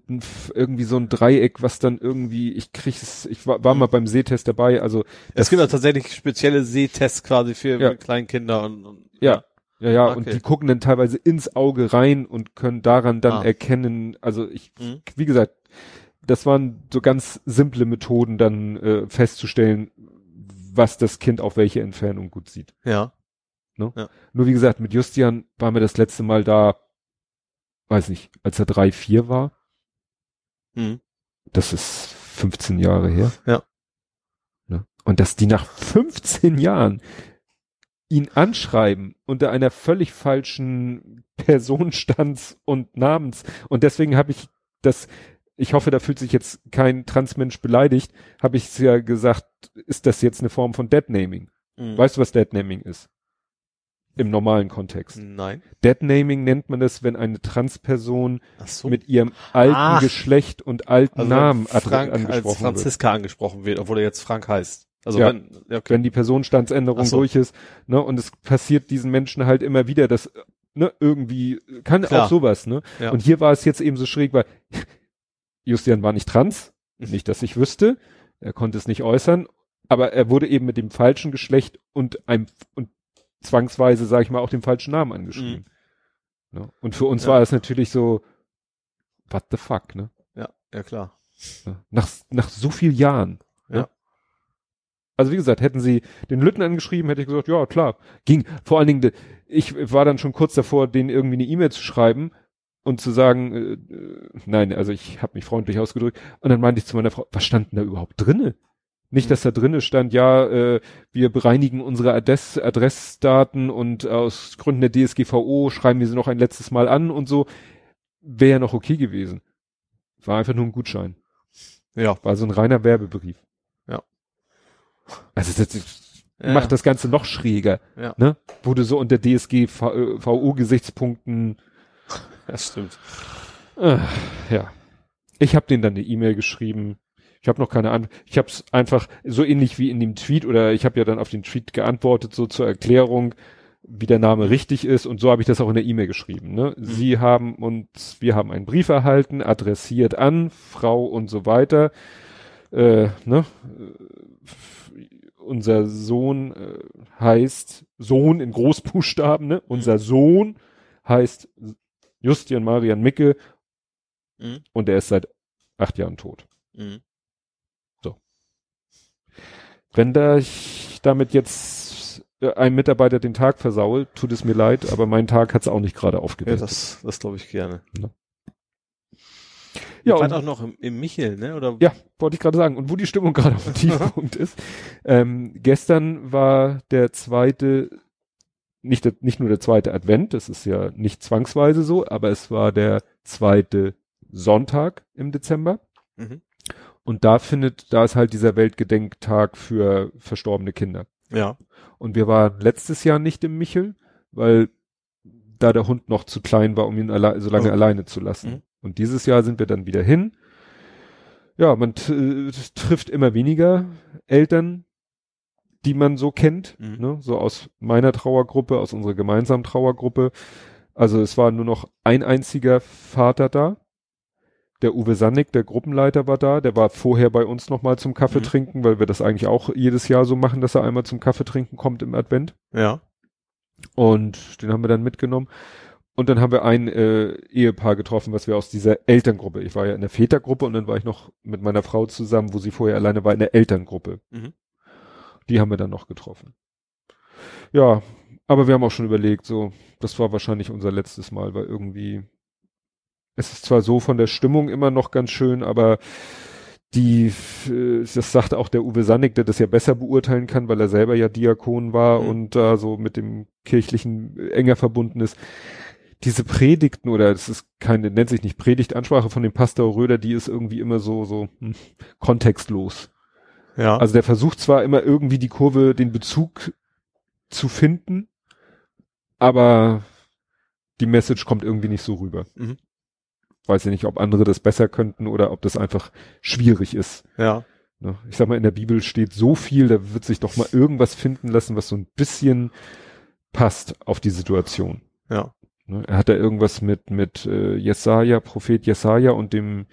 [SPEAKER 2] irgendwie so ein Dreieck, was dann irgendwie, ich krieg es, ich war, war mal beim Sehtest dabei, also
[SPEAKER 3] Es gibt ja tatsächlich spezielle Sehtests quasi für
[SPEAKER 2] Ja.
[SPEAKER 3] Kleinkinder und, und
[SPEAKER 2] Ja. Ja, ja,
[SPEAKER 3] Okay.
[SPEAKER 2] und die gucken dann teilweise ins Auge rein und können daran dann
[SPEAKER 3] Ah.
[SPEAKER 2] erkennen, also ich,
[SPEAKER 3] Mhm.
[SPEAKER 2] wie gesagt, das waren so ganz simple Methoden dann äh, festzustellen, was das Kind auf welche Entfernung gut sieht.
[SPEAKER 3] Ja.
[SPEAKER 2] Nur wie gesagt, mit Justian waren wir das letzte Mal da, weiß nicht, als er drei, vier war.
[SPEAKER 3] Mhm.
[SPEAKER 2] Das ist 15 Jahre her.
[SPEAKER 3] Ja.
[SPEAKER 2] Ne? Und dass die nach 15 Jahren ihn anschreiben unter einer völlig falschen Personenstands- und Namens. Und deswegen habe ich das, ich hoffe, da fühlt sich jetzt kein Transmensch beleidigt, habe ich ja gesagt, ist das jetzt eine Form von Deadnaming?
[SPEAKER 3] Mhm.
[SPEAKER 2] Weißt du, was Deadnaming ist? Im normalen Kontext.
[SPEAKER 3] Nein.
[SPEAKER 2] Deadnaming nennt man das, wenn eine Transperson
[SPEAKER 3] so.
[SPEAKER 2] mit ihrem alten
[SPEAKER 3] Ach.
[SPEAKER 2] Geschlecht und alten
[SPEAKER 3] also
[SPEAKER 2] Namen
[SPEAKER 3] Frank als
[SPEAKER 2] angesprochen wird.
[SPEAKER 3] Franziska angesprochen wird, obwohl er jetzt Frank heißt. Also
[SPEAKER 2] Ja.
[SPEAKER 3] wenn, okay.
[SPEAKER 2] Wenn die Personenstandsänderung
[SPEAKER 3] so.
[SPEAKER 2] durch ist, ne, und es passiert diesen Menschen halt immer wieder, dass, ne, irgendwie, kann
[SPEAKER 3] Klar.
[SPEAKER 2] auch sowas, ne?
[SPEAKER 3] Ja.
[SPEAKER 2] Und hier war es jetzt eben so schräg, weil Justian war nicht trans,
[SPEAKER 3] Mhm.
[SPEAKER 2] nicht, dass ich wüsste, er konnte es nicht äußern, aber er wurde eben mit dem falschen Geschlecht und einem, und zwangsweise, sage ich mal, auch dem falschen Namen angeschrieben. Ne? Und für uns
[SPEAKER 3] Mhm. Ja.
[SPEAKER 2] war es natürlich so, what the fuck, ne?
[SPEAKER 3] ja, ja klar.
[SPEAKER 2] Ne? Nach, nach so viel Jahren.
[SPEAKER 3] Ja.
[SPEAKER 2] Ne? Also wie gesagt, hätten sie den Lütten angeschrieben, hätte ich gesagt, ja klar, ging. Vor allen Dingen, ich war dann schon kurz davor, denen irgendwie eine E-Mail zu schreiben und zu sagen, äh, äh, nein, also ich habe mich freundlich ausgedrückt. Und dann meinte ich zu meiner Frau, was stand denn da überhaupt drinne? Nicht,
[SPEAKER 3] Mhm.
[SPEAKER 2] dass da drinne stand, ja, äh, wir bereinigen unsere Adress Adressdaten und aus Gründen der DSGVO schreiben wir sie noch ein letztes Mal an und so. Wäre ja noch okay gewesen. War einfach nur ein Gutschein.
[SPEAKER 3] Ja.
[SPEAKER 2] War so ein reiner Werbebrief.
[SPEAKER 3] Ja.
[SPEAKER 2] Also das
[SPEAKER 3] Ja.
[SPEAKER 2] macht das Ganze noch schräger.
[SPEAKER 3] Ja.
[SPEAKER 2] Ne? Wurde so unter DSGVO-Gesichtspunkten.
[SPEAKER 3] Das stimmt.
[SPEAKER 2] Äh, ja. Ich habe denen dann eine E-Mail geschrieben. Ich habe noch keine Antwort. Ich habe es einfach so ähnlich wie in dem Tweet oder ich habe ja dann auf den Tweet geantwortet, so zur Erklärung, wie der Name richtig ist und so habe ich das auch in der E-Mail geschrieben. Ne? Sie haben und wir haben einen Brief erhalten, adressiert an Frau und so weiter. Äh, ne? Äh, Unser Sohn äh, heißt Sohn in Großbuchstaben. Ne? Unser Sohn heißt Justian Marian Micke
[SPEAKER 3] Mhm.
[SPEAKER 2] und er ist seit acht Jahren tot.
[SPEAKER 3] Mhm.
[SPEAKER 2] Wenn da ich damit jetzt äh, einem Mitarbeiter den Tag versaue, tut es mir leid, aber mein Tag hat es auch nicht gerade
[SPEAKER 3] Ja,
[SPEAKER 2] aufgebessert.
[SPEAKER 3] das, das glaube ich gerne.
[SPEAKER 2] Ja,
[SPEAKER 3] Ja,
[SPEAKER 2] und-
[SPEAKER 3] auch noch im, im Michel, ne? Oder?
[SPEAKER 2] Ja, wollte ich gerade sagen. Und wo die Stimmung gerade auf dem Tiefpunkt ist. Ähm, gestern war der zweite, nicht, nicht nur der zweite Advent, das ist ja nicht zwangsweise so, aber es war der zweite Sonntag im Dezember.
[SPEAKER 3] Mhm.
[SPEAKER 2] Und da findet, da ist halt dieser Weltgedenktag für verstorbene Kinder.
[SPEAKER 3] Ja.
[SPEAKER 2] Und wir waren letztes Jahr nicht im Michel, weil da der Hund noch zu klein war, um ihn alle so lange
[SPEAKER 3] Oh.
[SPEAKER 2] alleine zu lassen.
[SPEAKER 3] Mhm.
[SPEAKER 2] Und dieses Jahr sind wir dann wieder hin. Ja, man äh, trifft immer weniger Eltern, die man so kennt,
[SPEAKER 3] Mhm.
[SPEAKER 2] ne? so aus meiner Trauergruppe, aus unserer gemeinsamen Trauergruppe. Also es war nur noch ein einziger Vater da. Der Uwe Sannig, der Gruppenleiter, war da. Der war vorher bei uns nochmal zum Kaffee
[SPEAKER 3] Mhm.
[SPEAKER 2] trinken, weil wir das eigentlich auch jedes Jahr so machen, dass er einmal zum Kaffee trinken kommt im Advent.
[SPEAKER 3] Ja.
[SPEAKER 2] Und den haben wir dann mitgenommen. Und dann haben wir ein äh, Ehepaar getroffen, was wir aus dieser Elterngruppe. Ich war ja in der Vätergruppe und dann war ich noch mit meiner Frau zusammen, wo sie vorher alleine war, in der Elterngruppe.
[SPEAKER 3] Mhm.
[SPEAKER 2] Die haben wir dann noch getroffen. Ja, aber wir haben auch schon überlegt, so, das war wahrscheinlich unser letztes Mal, weil irgendwie, es ist zwar so von der Stimmung immer noch ganz schön, aber die, äh, das sagte auch der Uwe Sannig, der das ja besser beurteilen kann, weil er selber ja Diakon war
[SPEAKER 3] Mhm.
[SPEAKER 2] und da so mit dem kirchlichen äh, enger verbunden ist. Diese Predigten oder das ist keine, nennt sich nicht Predigtansprache von dem Pastor Röder, die ist irgendwie immer so, so hm, kontextlos.
[SPEAKER 3] Ja.
[SPEAKER 2] Also der versucht zwar immer irgendwie die Kurve, den Bezug zu finden, aber die Message kommt irgendwie nicht so rüber.
[SPEAKER 3] Mhm.
[SPEAKER 2] Weiß ich nicht, ob andere das besser könnten oder ob das einfach schwierig ist.
[SPEAKER 3] ja.
[SPEAKER 2] Ne? Ich sag mal, in der Bibel steht so viel, da wird sich doch mal irgendwas finden lassen, was so ein bisschen passt auf die Situation.
[SPEAKER 3] Ja.
[SPEAKER 2] Ne? Er hat da irgendwas mit, mit äh, Jesaja, Prophet Jesaja und dem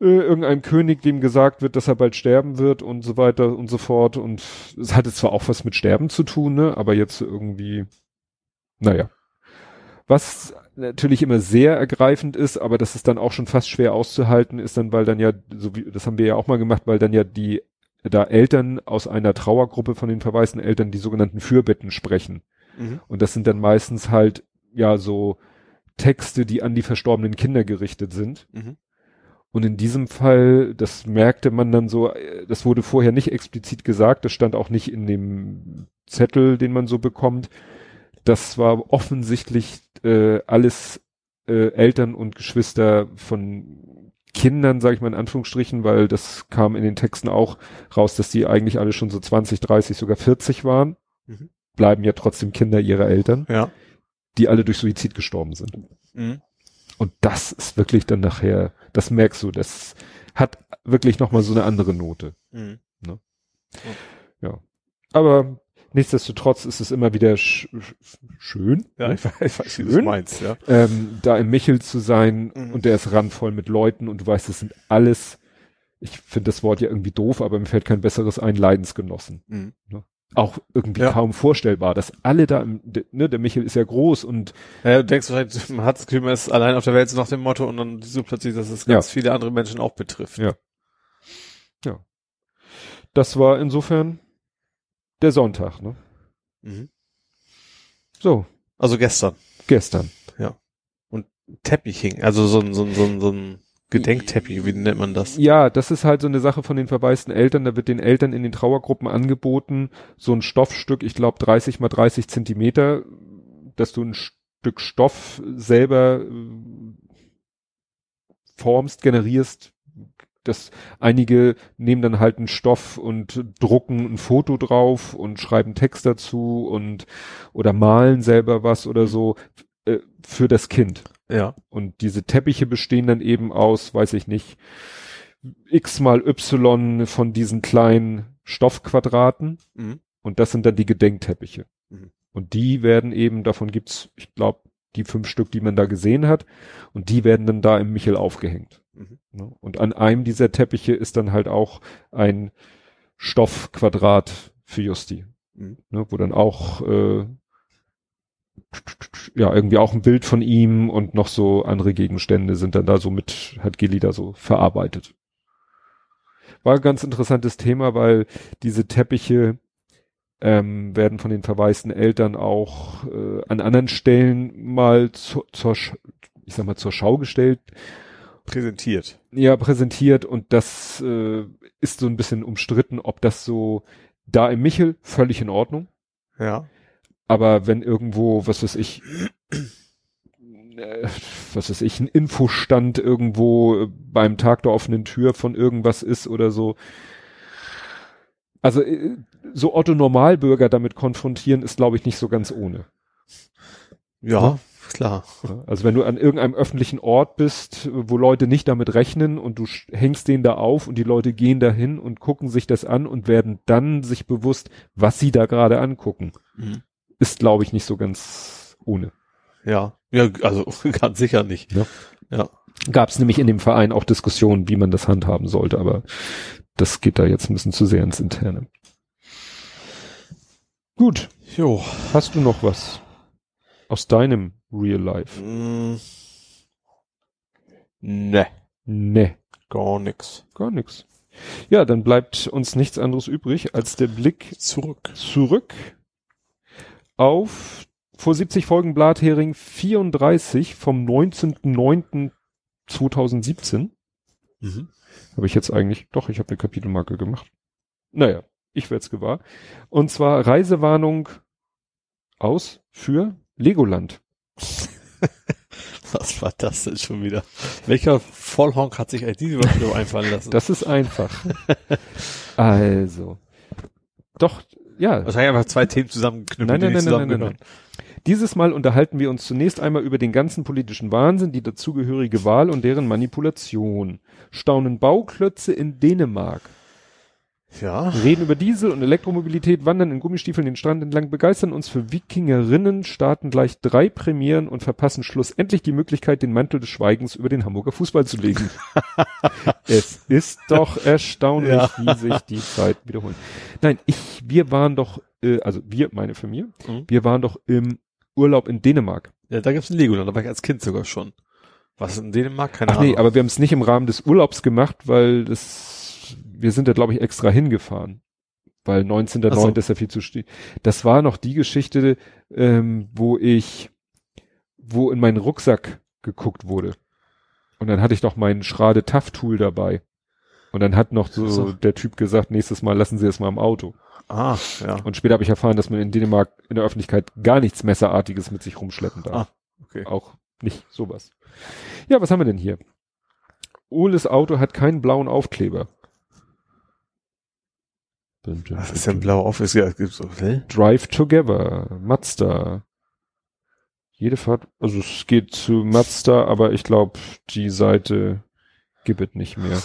[SPEAKER 2] äh, irgendeinem König, dem gesagt wird, dass er bald sterben wird und so weiter und so fort. Und es hatte zwar auch was mit Sterben zu tun, ne? aber jetzt irgendwie, naja. Was natürlich immer sehr ergreifend ist, aber das ist dann auch schon fast schwer auszuhalten, ist dann, weil dann ja, so wie, das haben wir ja auch mal gemacht, weil dann ja die da Eltern aus einer Trauergruppe von den verwaisten Eltern die sogenannten Fürbetten sprechen.
[SPEAKER 3] Mhm.
[SPEAKER 2] Und das sind dann meistens halt, ja, so Texte, die an die verstorbenen Kinder gerichtet sind.
[SPEAKER 3] Mhm.
[SPEAKER 2] Und in diesem Fall, das merkte man dann so, äh, das wurde vorher nicht explizit gesagt, das stand auch nicht in dem Zettel, den man so bekommt. Das war offensichtlich äh, alles äh, Eltern und Geschwister von Kindern, sage ich mal in Anführungsstrichen, weil das kam in den Texten auch raus, dass die eigentlich alle schon so 20, 30, sogar 40 waren.
[SPEAKER 3] Mhm.
[SPEAKER 2] Bleiben ja trotzdem Kinder ihrer Eltern,
[SPEAKER 3] Ja.
[SPEAKER 2] die alle durch Suizid gestorben sind.
[SPEAKER 3] Mhm.
[SPEAKER 2] Und das ist wirklich dann nachher, das merkst du, das hat wirklich nochmal so eine andere Note.
[SPEAKER 3] Mhm.
[SPEAKER 2] Aber nichtsdestotrotz ist es immer wieder sch sch schön,
[SPEAKER 3] Ja,
[SPEAKER 2] ne?
[SPEAKER 3] ich, weiß- weiß, wie du
[SPEAKER 2] Schön.
[SPEAKER 3] meinst, ja.
[SPEAKER 2] ähm, da im Michel zu sein
[SPEAKER 3] Mhm.
[SPEAKER 2] und der ist randvoll mit Leuten und du weißt, es sind alles, ich finde das Wort ja irgendwie doof, aber mir fällt kein besseres ein, Leidensgenossen.
[SPEAKER 3] Mhm.
[SPEAKER 2] Auch irgendwie
[SPEAKER 3] Ja.
[SPEAKER 2] kaum vorstellbar, dass alle da, im, ne, der Michel ist ja groß und
[SPEAKER 3] Ja, du denkst wahrscheinlich, man hat ist allein auf der Welt so nach dem Motto und dann so plötzlich, dass es ganz viele andere Menschen auch betrifft.
[SPEAKER 2] Ja. das war insofern der Sonntag, ne?
[SPEAKER 3] Mhm.
[SPEAKER 2] So,
[SPEAKER 3] Also gestern.
[SPEAKER 2] gestern.
[SPEAKER 3] Teppich hing, also so ein, so ein, so ein, so ein Gedenkteppich, wie nennt man das?
[SPEAKER 2] Ja, das ist halt so eine Sache von den verwaisten Eltern. Da wird den Eltern in den Trauergruppen angeboten, so ein Stoffstück, ich glaube 30 mal 30 Zentimeter, dass du ein Stück Stoff selber äh, formst, generierst. Das einige nehmen dann halt einen Stoff und drucken ein Foto drauf und schreiben Text dazu und oder malen selber was oder so äh, für das Kind.
[SPEAKER 3] Ja.
[SPEAKER 2] Und diese Teppiche bestehen dann eben aus, weiß ich nicht, x mal y von diesen kleinen Stoffquadraten.
[SPEAKER 3] Mhm.
[SPEAKER 2] Und das sind dann die Gedenkteppiche.
[SPEAKER 3] Mhm.
[SPEAKER 2] Und die werden eben, davon gibt's, ich glaube, die fünf Stück, die man da gesehen hat. Und die werden dann da im Michel aufgehängt.
[SPEAKER 3] Mhm.
[SPEAKER 2] Ne? Und an einem dieser Teppiche ist dann halt auch ein Stoffquadrat für Justi.
[SPEAKER 3] Mhm.
[SPEAKER 2] Ne? Wo dann auch äh, ja, irgendwie auch ein Bild von ihm und noch so andere Gegenstände sind dann da so mit, hat Gilly da so verarbeitet. War ein ganz interessantes Thema, weil diese Teppiche ähm, werden von den verwaisten Eltern auch äh, an anderen Stellen mal zu, zur, ich sag mal, zur Schau gestellt,
[SPEAKER 3] Präsentiert.
[SPEAKER 2] ja, präsentiert und das äh, ist so ein bisschen umstritten, ob das so da im Michel völlig in Ordnung.
[SPEAKER 3] Ja.
[SPEAKER 2] Aber wenn irgendwo, was weiß ich, äh, was weiß ich, ein Infostand irgendwo äh, beim Tag der offenen Tür von irgendwas ist oder so. Also äh, so Otto Normalbürger damit konfrontieren ist, glaube ich, nicht so ganz ohne.
[SPEAKER 3] Ja,
[SPEAKER 2] Ja.
[SPEAKER 3] klar.
[SPEAKER 2] Also wenn du an irgendeinem öffentlichen Ort bist, wo Leute nicht damit rechnen und du hängst den da auf und die Leute gehen dahin und gucken sich das an und werden dann sich bewusst, was sie da gerade angucken,
[SPEAKER 3] Mhm.
[SPEAKER 2] Ist glaube ich nicht so ganz ohne.
[SPEAKER 3] Ja. Ja, also ganz sicher nicht.
[SPEAKER 2] Ja.
[SPEAKER 3] Ja.
[SPEAKER 2] Gab es nämlich in dem Verein auch Diskussionen, wie man das handhaben sollte, aber das geht da jetzt ein bisschen zu sehr ins Interne. Gut,
[SPEAKER 3] Jo.
[SPEAKER 2] hast du noch was aus deinem Real Life?
[SPEAKER 3] Mm. Ne,
[SPEAKER 2] Ne,
[SPEAKER 3] gar nix.
[SPEAKER 2] gar nichts. Ja, dann bleibt uns nichts anderes übrig als der Blick
[SPEAKER 3] Zurück.
[SPEAKER 2] zurück auf vor 70 Folgen Blathering 34 vom 19.09.2017.
[SPEAKER 3] Mhm.
[SPEAKER 2] Habe ich jetzt eigentlich, doch, ich habe eine Kapitelmarke gemacht. Naja, ich werde es gewahr. Und zwar Reisewarnung aus für Legoland.
[SPEAKER 3] Was war das denn schon wieder? Welcher Vollhonk hat sich eigentlich diese Überflug einfallen lassen?
[SPEAKER 2] Das ist einfach. also. Doch, ja.
[SPEAKER 3] Wahrscheinlich einfach zwei Themen zusammenknüpfen,
[SPEAKER 2] Nein, nein, nein, nein, nein, nein. Dieses Mal unterhalten wir uns zunächst einmal über den ganzen politischen Wahnsinn, die dazugehörige Wahl und deren Manipulation. Staunen Bauklötze in Dänemark.
[SPEAKER 3] Ja.
[SPEAKER 2] Reden über Diesel und Elektromobilität, wandern in Gummistiefeln den Strand entlang, begeistern uns für Wikingerinnen, starten gleich drei Premieren und verpassen schlussendlich die Möglichkeit, den Mantel des Schweigens über den Hamburger Fußball zu legen. es ist doch erstaunlich,
[SPEAKER 3] Ja.
[SPEAKER 2] wie sich die Zeit wiederholen. Nein, ich, wir waren doch, äh, also wir, meine Familie,
[SPEAKER 3] Mhm.
[SPEAKER 2] wir waren doch im Urlaub in Dänemark.
[SPEAKER 3] Ja, da gibt's ein Legoland, da war ich als Kind sogar schon. Was in Dänemark? Keine
[SPEAKER 2] Ach
[SPEAKER 3] Ahnung.
[SPEAKER 2] nee, aber wir haben es nicht im Rahmen des Urlaubs gemacht, weil das wir sind da glaube ich extra hingefahren, weil 19.09.
[SPEAKER 3] Ach so.
[SPEAKER 2] ist ja viel zu stehen. Das war noch die Geschichte, ähm, wo ich, wo in meinen Rucksack geguckt wurde. Und dann hatte ich doch mein Schrade Tough Tool dabei. Und dann hat noch so,
[SPEAKER 3] so.
[SPEAKER 2] der Typ gesagt, nächstes Mal lassen Sie es mal im Auto.
[SPEAKER 3] Ah, ja.
[SPEAKER 2] Und später habe ich erfahren, dass man in Dänemark in der Öffentlichkeit gar nichts Messerartiges mit sich rumschleppen darf.
[SPEAKER 3] Ah, okay.
[SPEAKER 2] Auch nicht sowas. Ja, was haben wir denn hier? Oles Auto hat keinen blauen Aufkleber.
[SPEAKER 3] Was ist denn blau auf? Es gibt so, hä?
[SPEAKER 2] Drive Together, Mazda. Jede Fahrt, also es geht zu Mazda, aber ich glaube, die Seite gibt es nicht mehr.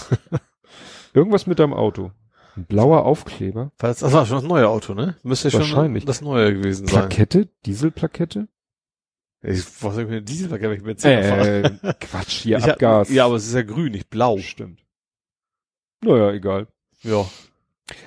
[SPEAKER 2] Irgendwas mit deinem Auto. Ein blauer Aufkleber.
[SPEAKER 3] Das das war schon das neue Auto, ne? Müsste schon
[SPEAKER 2] Wahrscheinlich.
[SPEAKER 3] das neue gewesen sein.
[SPEAKER 2] Plakette? Dieselplakette?
[SPEAKER 3] Ich weiß nicht, mit Dieselverkehr, wenn ich fahre.
[SPEAKER 2] Äh, Quatsch, hier
[SPEAKER 3] Ich hab-
[SPEAKER 2] Abgas.
[SPEAKER 3] Ja, aber es ist ja grün, nicht blau.
[SPEAKER 2] Stimmt. Naja, egal.
[SPEAKER 3] Ja.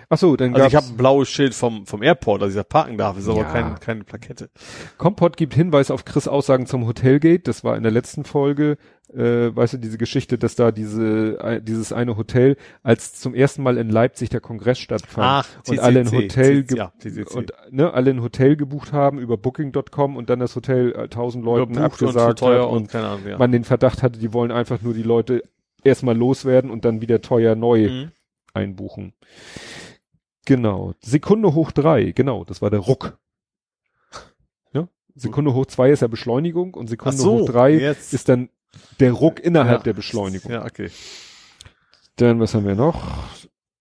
[SPEAKER 2] Ach so, dann
[SPEAKER 3] Also ich habe ein blaues Schild vom, vom Airport, dass ich da parken darf, ist aber
[SPEAKER 2] Ja.
[SPEAKER 3] kein, keine Plakette.
[SPEAKER 2] Kompott gibt Hinweis auf Chris Aussagen zum Hotelgate. Das war in der letzten Folge, äh, weißt du, diese Geschichte, dass da diese, äh, dieses eine Hotel, als zum ersten Mal in Leipzig der Kongress stattfand und alle ein Hotel
[SPEAKER 3] ja,
[SPEAKER 2] und ne, alle ein Hotel gebucht haben über Booking.com und dann das Hotel äh, tausend Leuten
[SPEAKER 3] und zu
[SPEAKER 2] abgesagt
[SPEAKER 3] teuer
[SPEAKER 2] hat
[SPEAKER 3] und,
[SPEAKER 2] und
[SPEAKER 3] keine Ahnung, ja.
[SPEAKER 2] man den Verdacht hatte, die wollen einfach nur die Leute erstmal loswerden und dann wieder teuer neu
[SPEAKER 3] Mhm.
[SPEAKER 2] Einbuchen. Genau. Sekunde hoch drei, genau, das war der Ruck. Ja? Sekunde hoch zwei ist ja Beschleunigung und Sekunde
[SPEAKER 3] so,
[SPEAKER 2] hoch drei
[SPEAKER 3] jetzt.
[SPEAKER 2] ist dann der Ruck innerhalb
[SPEAKER 3] Ja.
[SPEAKER 2] der Beschleunigung.
[SPEAKER 3] Ja, okay.
[SPEAKER 2] Dann, was haben wir noch?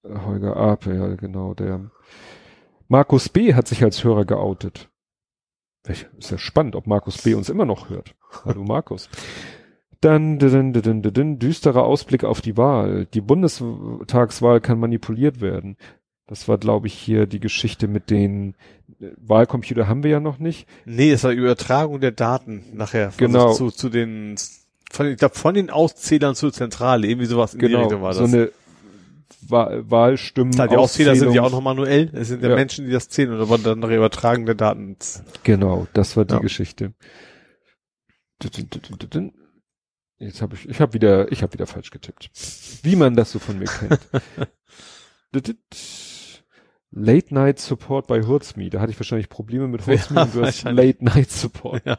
[SPEAKER 2] Holger Ape, ja, genau, der Markus B. hat sich als Hörer geoutet. Ist ja spannend, ob Markus B. uns immer noch hört. Hallo Markus. Dann, dann, dann, dann, düsterer Ausblick auf die Wahl. Die Bundestagswahl kann manipuliert werden. Das war, glaube ich, hier die Geschichte mit den äh, Wahlcomputer haben wir ja noch nicht.
[SPEAKER 3] Nee, es war Übertragung der Daten nachher. Von
[SPEAKER 2] Genau.
[SPEAKER 3] Zu, zu den, von, ich glaube, von den Auszählern zur Zentrale, irgendwie sowas in die
[SPEAKER 2] Genau,
[SPEAKER 3] Richtung war das.
[SPEAKER 2] so eine Wahl Wahlstimmen.
[SPEAKER 3] Klar, die Auszähler sind ja auch noch manuell. Es sind ja,
[SPEAKER 2] Ja.
[SPEAKER 3] Menschen, die das zählen und aber dann nachher übertragen der Daten.
[SPEAKER 2] Genau, das war die
[SPEAKER 3] Ja.
[SPEAKER 2] Geschichte. Jetzt habe ich, ich habe wieder, ich habe wieder falsch getippt. Wie man das so von mir kennt. Late Night Support bei Hurzmi. Da hatte ich wahrscheinlich Probleme mit Hurzmi
[SPEAKER 3] Ja,
[SPEAKER 2] und du hast. Late Night Support.
[SPEAKER 3] Ja.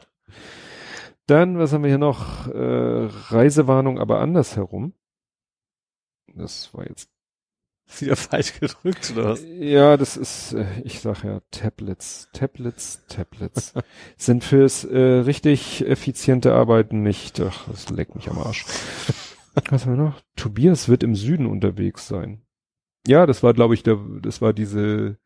[SPEAKER 2] Dann, was haben wir hier noch? Äh, Reisewarnung, aber andersherum. Das war jetzt
[SPEAKER 3] Wieder falsch gedrückt, oder was?
[SPEAKER 2] ja, das ist, äh, ich sag ja, Tablets, Tablets, Tablets sind fürs äh, richtig effiziente Arbeiten nicht. Ach, das leckt mich am Arsch. Was haben wir noch? Tobias wird im Süden unterwegs sein. Ja, das war, glaube ich, der, das war diese,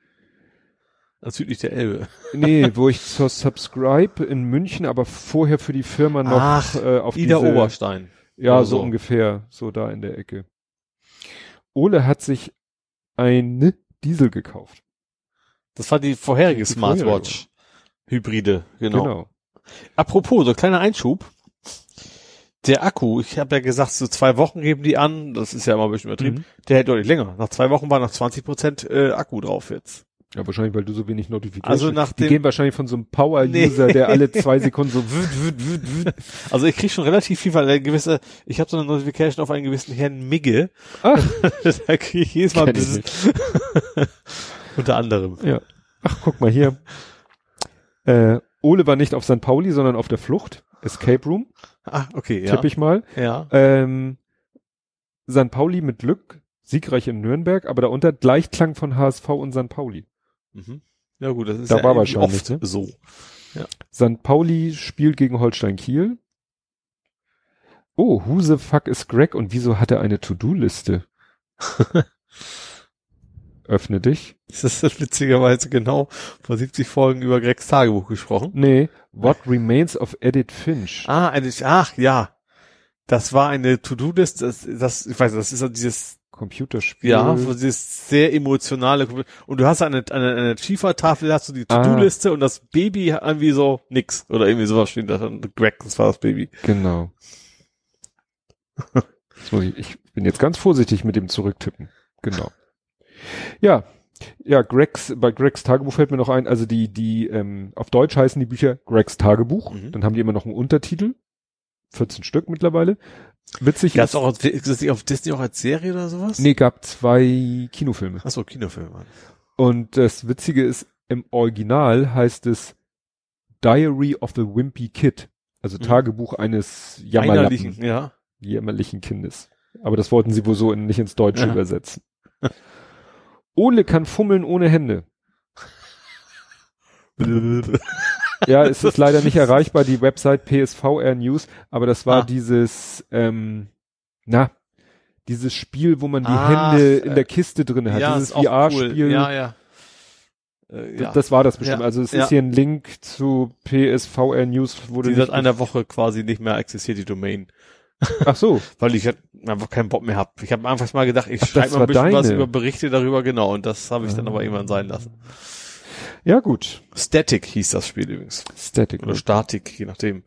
[SPEAKER 3] Südlich der Elbe.
[SPEAKER 2] nee, wo ich zur Subscribe in München, aber vorher für die Firma noch
[SPEAKER 3] Ach,
[SPEAKER 2] äh, auf
[SPEAKER 3] Ida
[SPEAKER 2] diese,
[SPEAKER 3] Oberstein.
[SPEAKER 2] Ja, so
[SPEAKER 3] so.
[SPEAKER 2] ungefähr, so da in der Ecke. Ole hat sich ein Diesel gekauft.
[SPEAKER 3] Das war die vorherige
[SPEAKER 2] Die vorherige.
[SPEAKER 3] Smartwatch. Hybride, genau.
[SPEAKER 2] genau.
[SPEAKER 3] Apropos, so kleiner Einschub. Der Akku, ich habe ja gesagt, so zwei Wochen geben die an, das ist ja immer ein bisschen übertrieben,
[SPEAKER 2] Mhm.
[SPEAKER 3] der hält deutlich länger. Nach zwei Wochen war noch 20 Prozent äh, Akku drauf jetzt.
[SPEAKER 2] Ja, wahrscheinlich, weil du so wenig Notifications
[SPEAKER 3] Also nach
[SPEAKER 2] Die
[SPEAKER 3] dem-
[SPEAKER 2] gehen wahrscheinlich von so einem Power-User,
[SPEAKER 3] Nee.
[SPEAKER 2] der alle zwei Sekunden so wüt, wüt, wüt, wüt.
[SPEAKER 3] Also ich krieg schon relativ viel, weil der gewisse, ich habe so eine Notification auf einen gewissen Herrn Migge.
[SPEAKER 2] Ach.
[SPEAKER 3] da krieg ich jedes Mal
[SPEAKER 2] ich
[SPEAKER 3] Bzzz. Unter anderem.
[SPEAKER 2] Ja. Ach, guck mal hier. Äh, Ole war nicht auf St. Pauli, sondern auf der Flucht. Escape Room,
[SPEAKER 3] Ah, okay, ja.
[SPEAKER 2] tippe ich mal.
[SPEAKER 3] Ja.
[SPEAKER 2] Ähm, St. Pauli mit Glück, siegreich in Nürnberg, aber darunter Gleichklang von HSV und St. Pauli.
[SPEAKER 3] Mhm. Ja gut, das ist
[SPEAKER 2] Da
[SPEAKER 3] ja
[SPEAKER 2] war wahrscheinlich,
[SPEAKER 3] oft
[SPEAKER 2] ne?
[SPEAKER 3] so.
[SPEAKER 2] St. Pauli spielt gegen Holstein Kiel. Oh, who the fuck is Greg und wieso hat er eine To-Do-Liste? Öffne dich.
[SPEAKER 3] Das ist witzigerweise genau vor 70 Folgen über Gregs Tagebuch gesprochen.
[SPEAKER 2] Nee, What Remains of Edith Finch.
[SPEAKER 3] Ah, eine, ach ja. Das war eine To-Do-List, das, das, ich weiß, das ist ja dieses,
[SPEAKER 2] Computerspiel.
[SPEAKER 3] ja, dieses sehr emotionale, und du hast eine, eine, eine Schiefertafel, hast du die
[SPEAKER 2] Ah.
[SPEAKER 3] To-Do-Liste und das Baby hat irgendwie so nix, oder irgendwie sowas steht da dann, Greg, das war das Baby.
[SPEAKER 2] Genau. Ich, ich bin jetzt ganz vorsichtig mit dem Zurücktippen. Genau. Ja, ja, Gregs, bei Gregs Tagebuch fällt mir noch ein, also die, die, ähm, auf Deutsch heißen die Bücher Gregs Tagebuch,
[SPEAKER 3] Mhm.
[SPEAKER 2] dann haben die immer noch einen Untertitel. 14 Stück mittlerweile. Witzig
[SPEAKER 3] Gab's
[SPEAKER 2] ist,
[SPEAKER 3] auch, ist das nicht auf Disney auch als Serie oder sowas?
[SPEAKER 2] nee, gab zwei Kinofilme.
[SPEAKER 3] Achso, Kinofilme.
[SPEAKER 2] Und das Witzige ist, im Original heißt es Diary of the Wimpy Kid. Also
[SPEAKER 3] Mhm.
[SPEAKER 2] Tagebuch eines Jammerlappen,
[SPEAKER 3] ja.
[SPEAKER 2] jämmerlichen Kindes. Aber das wollten sie wohl so in, nicht ins Deutsche
[SPEAKER 3] Ja.
[SPEAKER 2] übersetzen. Ole kann fummeln ohne Hände. Ja, es ist leider nicht erreichbar, die Website PSVR News, aber das war
[SPEAKER 3] Ah.
[SPEAKER 2] dieses, ähm, na, dieses Spiel, wo man die
[SPEAKER 3] Ach,
[SPEAKER 2] Hände in der Kiste drin hat.
[SPEAKER 3] ja,
[SPEAKER 2] dieses VR-Spiel.
[SPEAKER 3] Cool. Ja, ja. Äh, ja.
[SPEAKER 2] Das war das bestimmt.
[SPEAKER 3] Ja.
[SPEAKER 2] Also es
[SPEAKER 3] Ja.
[SPEAKER 2] ist hier ein Link zu PSVR News, wurde
[SPEAKER 3] die seit einer Woche quasi nicht mehr existiert, die Domain.
[SPEAKER 2] Ach so,
[SPEAKER 3] Weil ich halt einfach keinen Bock mehr hab. Ich habe einfach mal gedacht, ich schreibe mal ein bisschen was
[SPEAKER 2] deine.
[SPEAKER 3] über Berichte darüber, genau. Und das habe ich dann aber irgendwann sein lassen.
[SPEAKER 2] Ja gut.
[SPEAKER 3] Static hieß das Spiel übrigens.
[SPEAKER 2] Static.
[SPEAKER 3] Oder? Statik, je nachdem.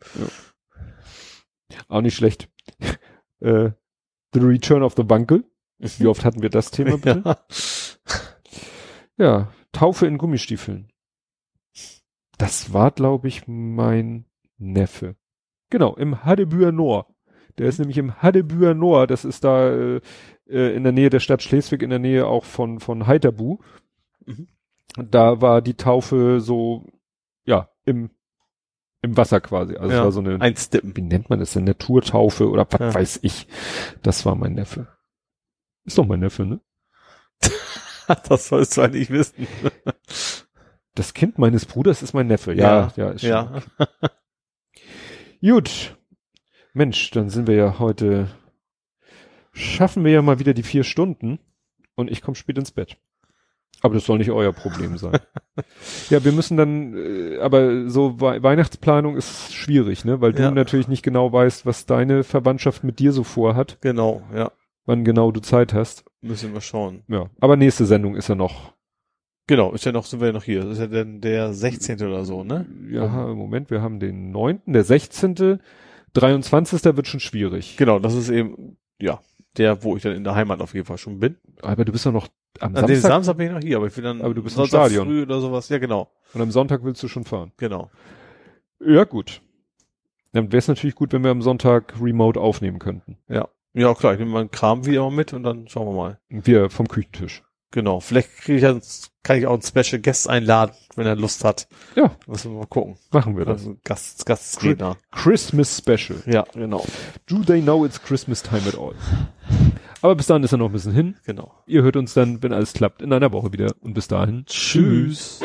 [SPEAKER 2] Auch nicht schlecht. äh, The Return of the Bunkel. Wie oft hatten wir das Thema bitte?
[SPEAKER 3] Ja.
[SPEAKER 2] Ja, Taufe in Gummistiefeln. Das war, glaube ich, mein Neffe. Genau, im Hadebüer Noor. Der ist nämlich im Hadebüer Noor, das ist da äh, äh, in der Nähe der Stadt Schleswig, in der Nähe auch von, von Heiterbu.
[SPEAKER 3] Mhm.
[SPEAKER 2] Da war die Taufe so, ja, im, im Wasser quasi. Also es
[SPEAKER 3] ja.
[SPEAKER 2] war so eine,
[SPEAKER 3] Einstippen.
[SPEAKER 2] wie nennt man das denn, Naturtaufe oder was
[SPEAKER 3] Ja.
[SPEAKER 2] weiß ich. Das war mein Neffe. Ist doch mein Neffe, ne?
[SPEAKER 3] das sollst du eigentlich wissen.
[SPEAKER 2] Das Kind meines Bruders ist mein Neffe. Ja, ja, ist schon.
[SPEAKER 3] ja.
[SPEAKER 2] Gut. Mensch, dann sind wir ja heute, schaffen wir ja mal wieder die vier Stunden und ich komme spät ins Bett. Aber das soll nicht euer Problem sein. ja, wir müssen dann, äh, aber so We Weihnachtsplanung ist schwierig, ne? Weil du
[SPEAKER 3] Ja.
[SPEAKER 2] natürlich nicht genau weißt, was deine Verwandtschaft mit dir so vorhat,
[SPEAKER 3] Genau, ja.
[SPEAKER 2] wann genau du Zeit hast.
[SPEAKER 3] Müssen wir schauen.
[SPEAKER 2] Ja. Aber nächste Sendung ist ja noch,
[SPEAKER 3] Genau, ist ja noch, sind wir ja noch hier. Das ist ja dann der 16. oder so, ne?
[SPEAKER 2] ja, im Moment, wir haben den neunten, der 16., 23. wird schon schwierig.
[SPEAKER 3] Genau, das ist eben, ja, der, wo ich dann in der Heimat auf jeden Fall schon bin.
[SPEAKER 2] Aber du bist ja noch am
[SPEAKER 3] An dem
[SPEAKER 2] Samstag
[SPEAKER 3] Samstag bin ich noch hier, aber ich will dann
[SPEAKER 2] Aber du bist im
[SPEAKER 3] Sonntag
[SPEAKER 2] Stadion.
[SPEAKER 3] früh oder sowas. Ja, genau,
[SPEAKER 2] und am Sonntag willst du schon fahren.
[SPEAKER 3] genau.
[SPEAKER 2] Ja, gut. Dann wäre es natürlich gut, wenn wir am Sonntag remote aufnehmen könnten.
[SPEAKER 3] Ja. Ja, klar, ich nehme meinen Kram wieder mal mit und dann schauen wir mal.
[SPEAKER 2] Wir vom Küchentisch.
[SPEAKER 3] Genau. Vielleicht kriege ich ja, kann ich auch einen Special Guest einladen, wenn er Lust hat.
[SPEAKER 2] Ja.
[SPEAKER 3] Müssen wir mal gucken.
[SPEAKER 2] Machen wir das.
[SPEAKER 3] Also Gast, Gastredner.
[SPEAKER 2] Christmas Special.
[SPEAKER 3] Ja, genau.
[SPEAKER 2] Do they know it's Christmas time at all? Aber bis dahin ist er noch ein bisschen hin.
[SPEAKER 3] Genau.
[SPEAKER 2] Ihr hört uns dann, wenn alles klappt, in einer Woche wieder. Und bis dahin.
[SPEAKER 3] Tschüss.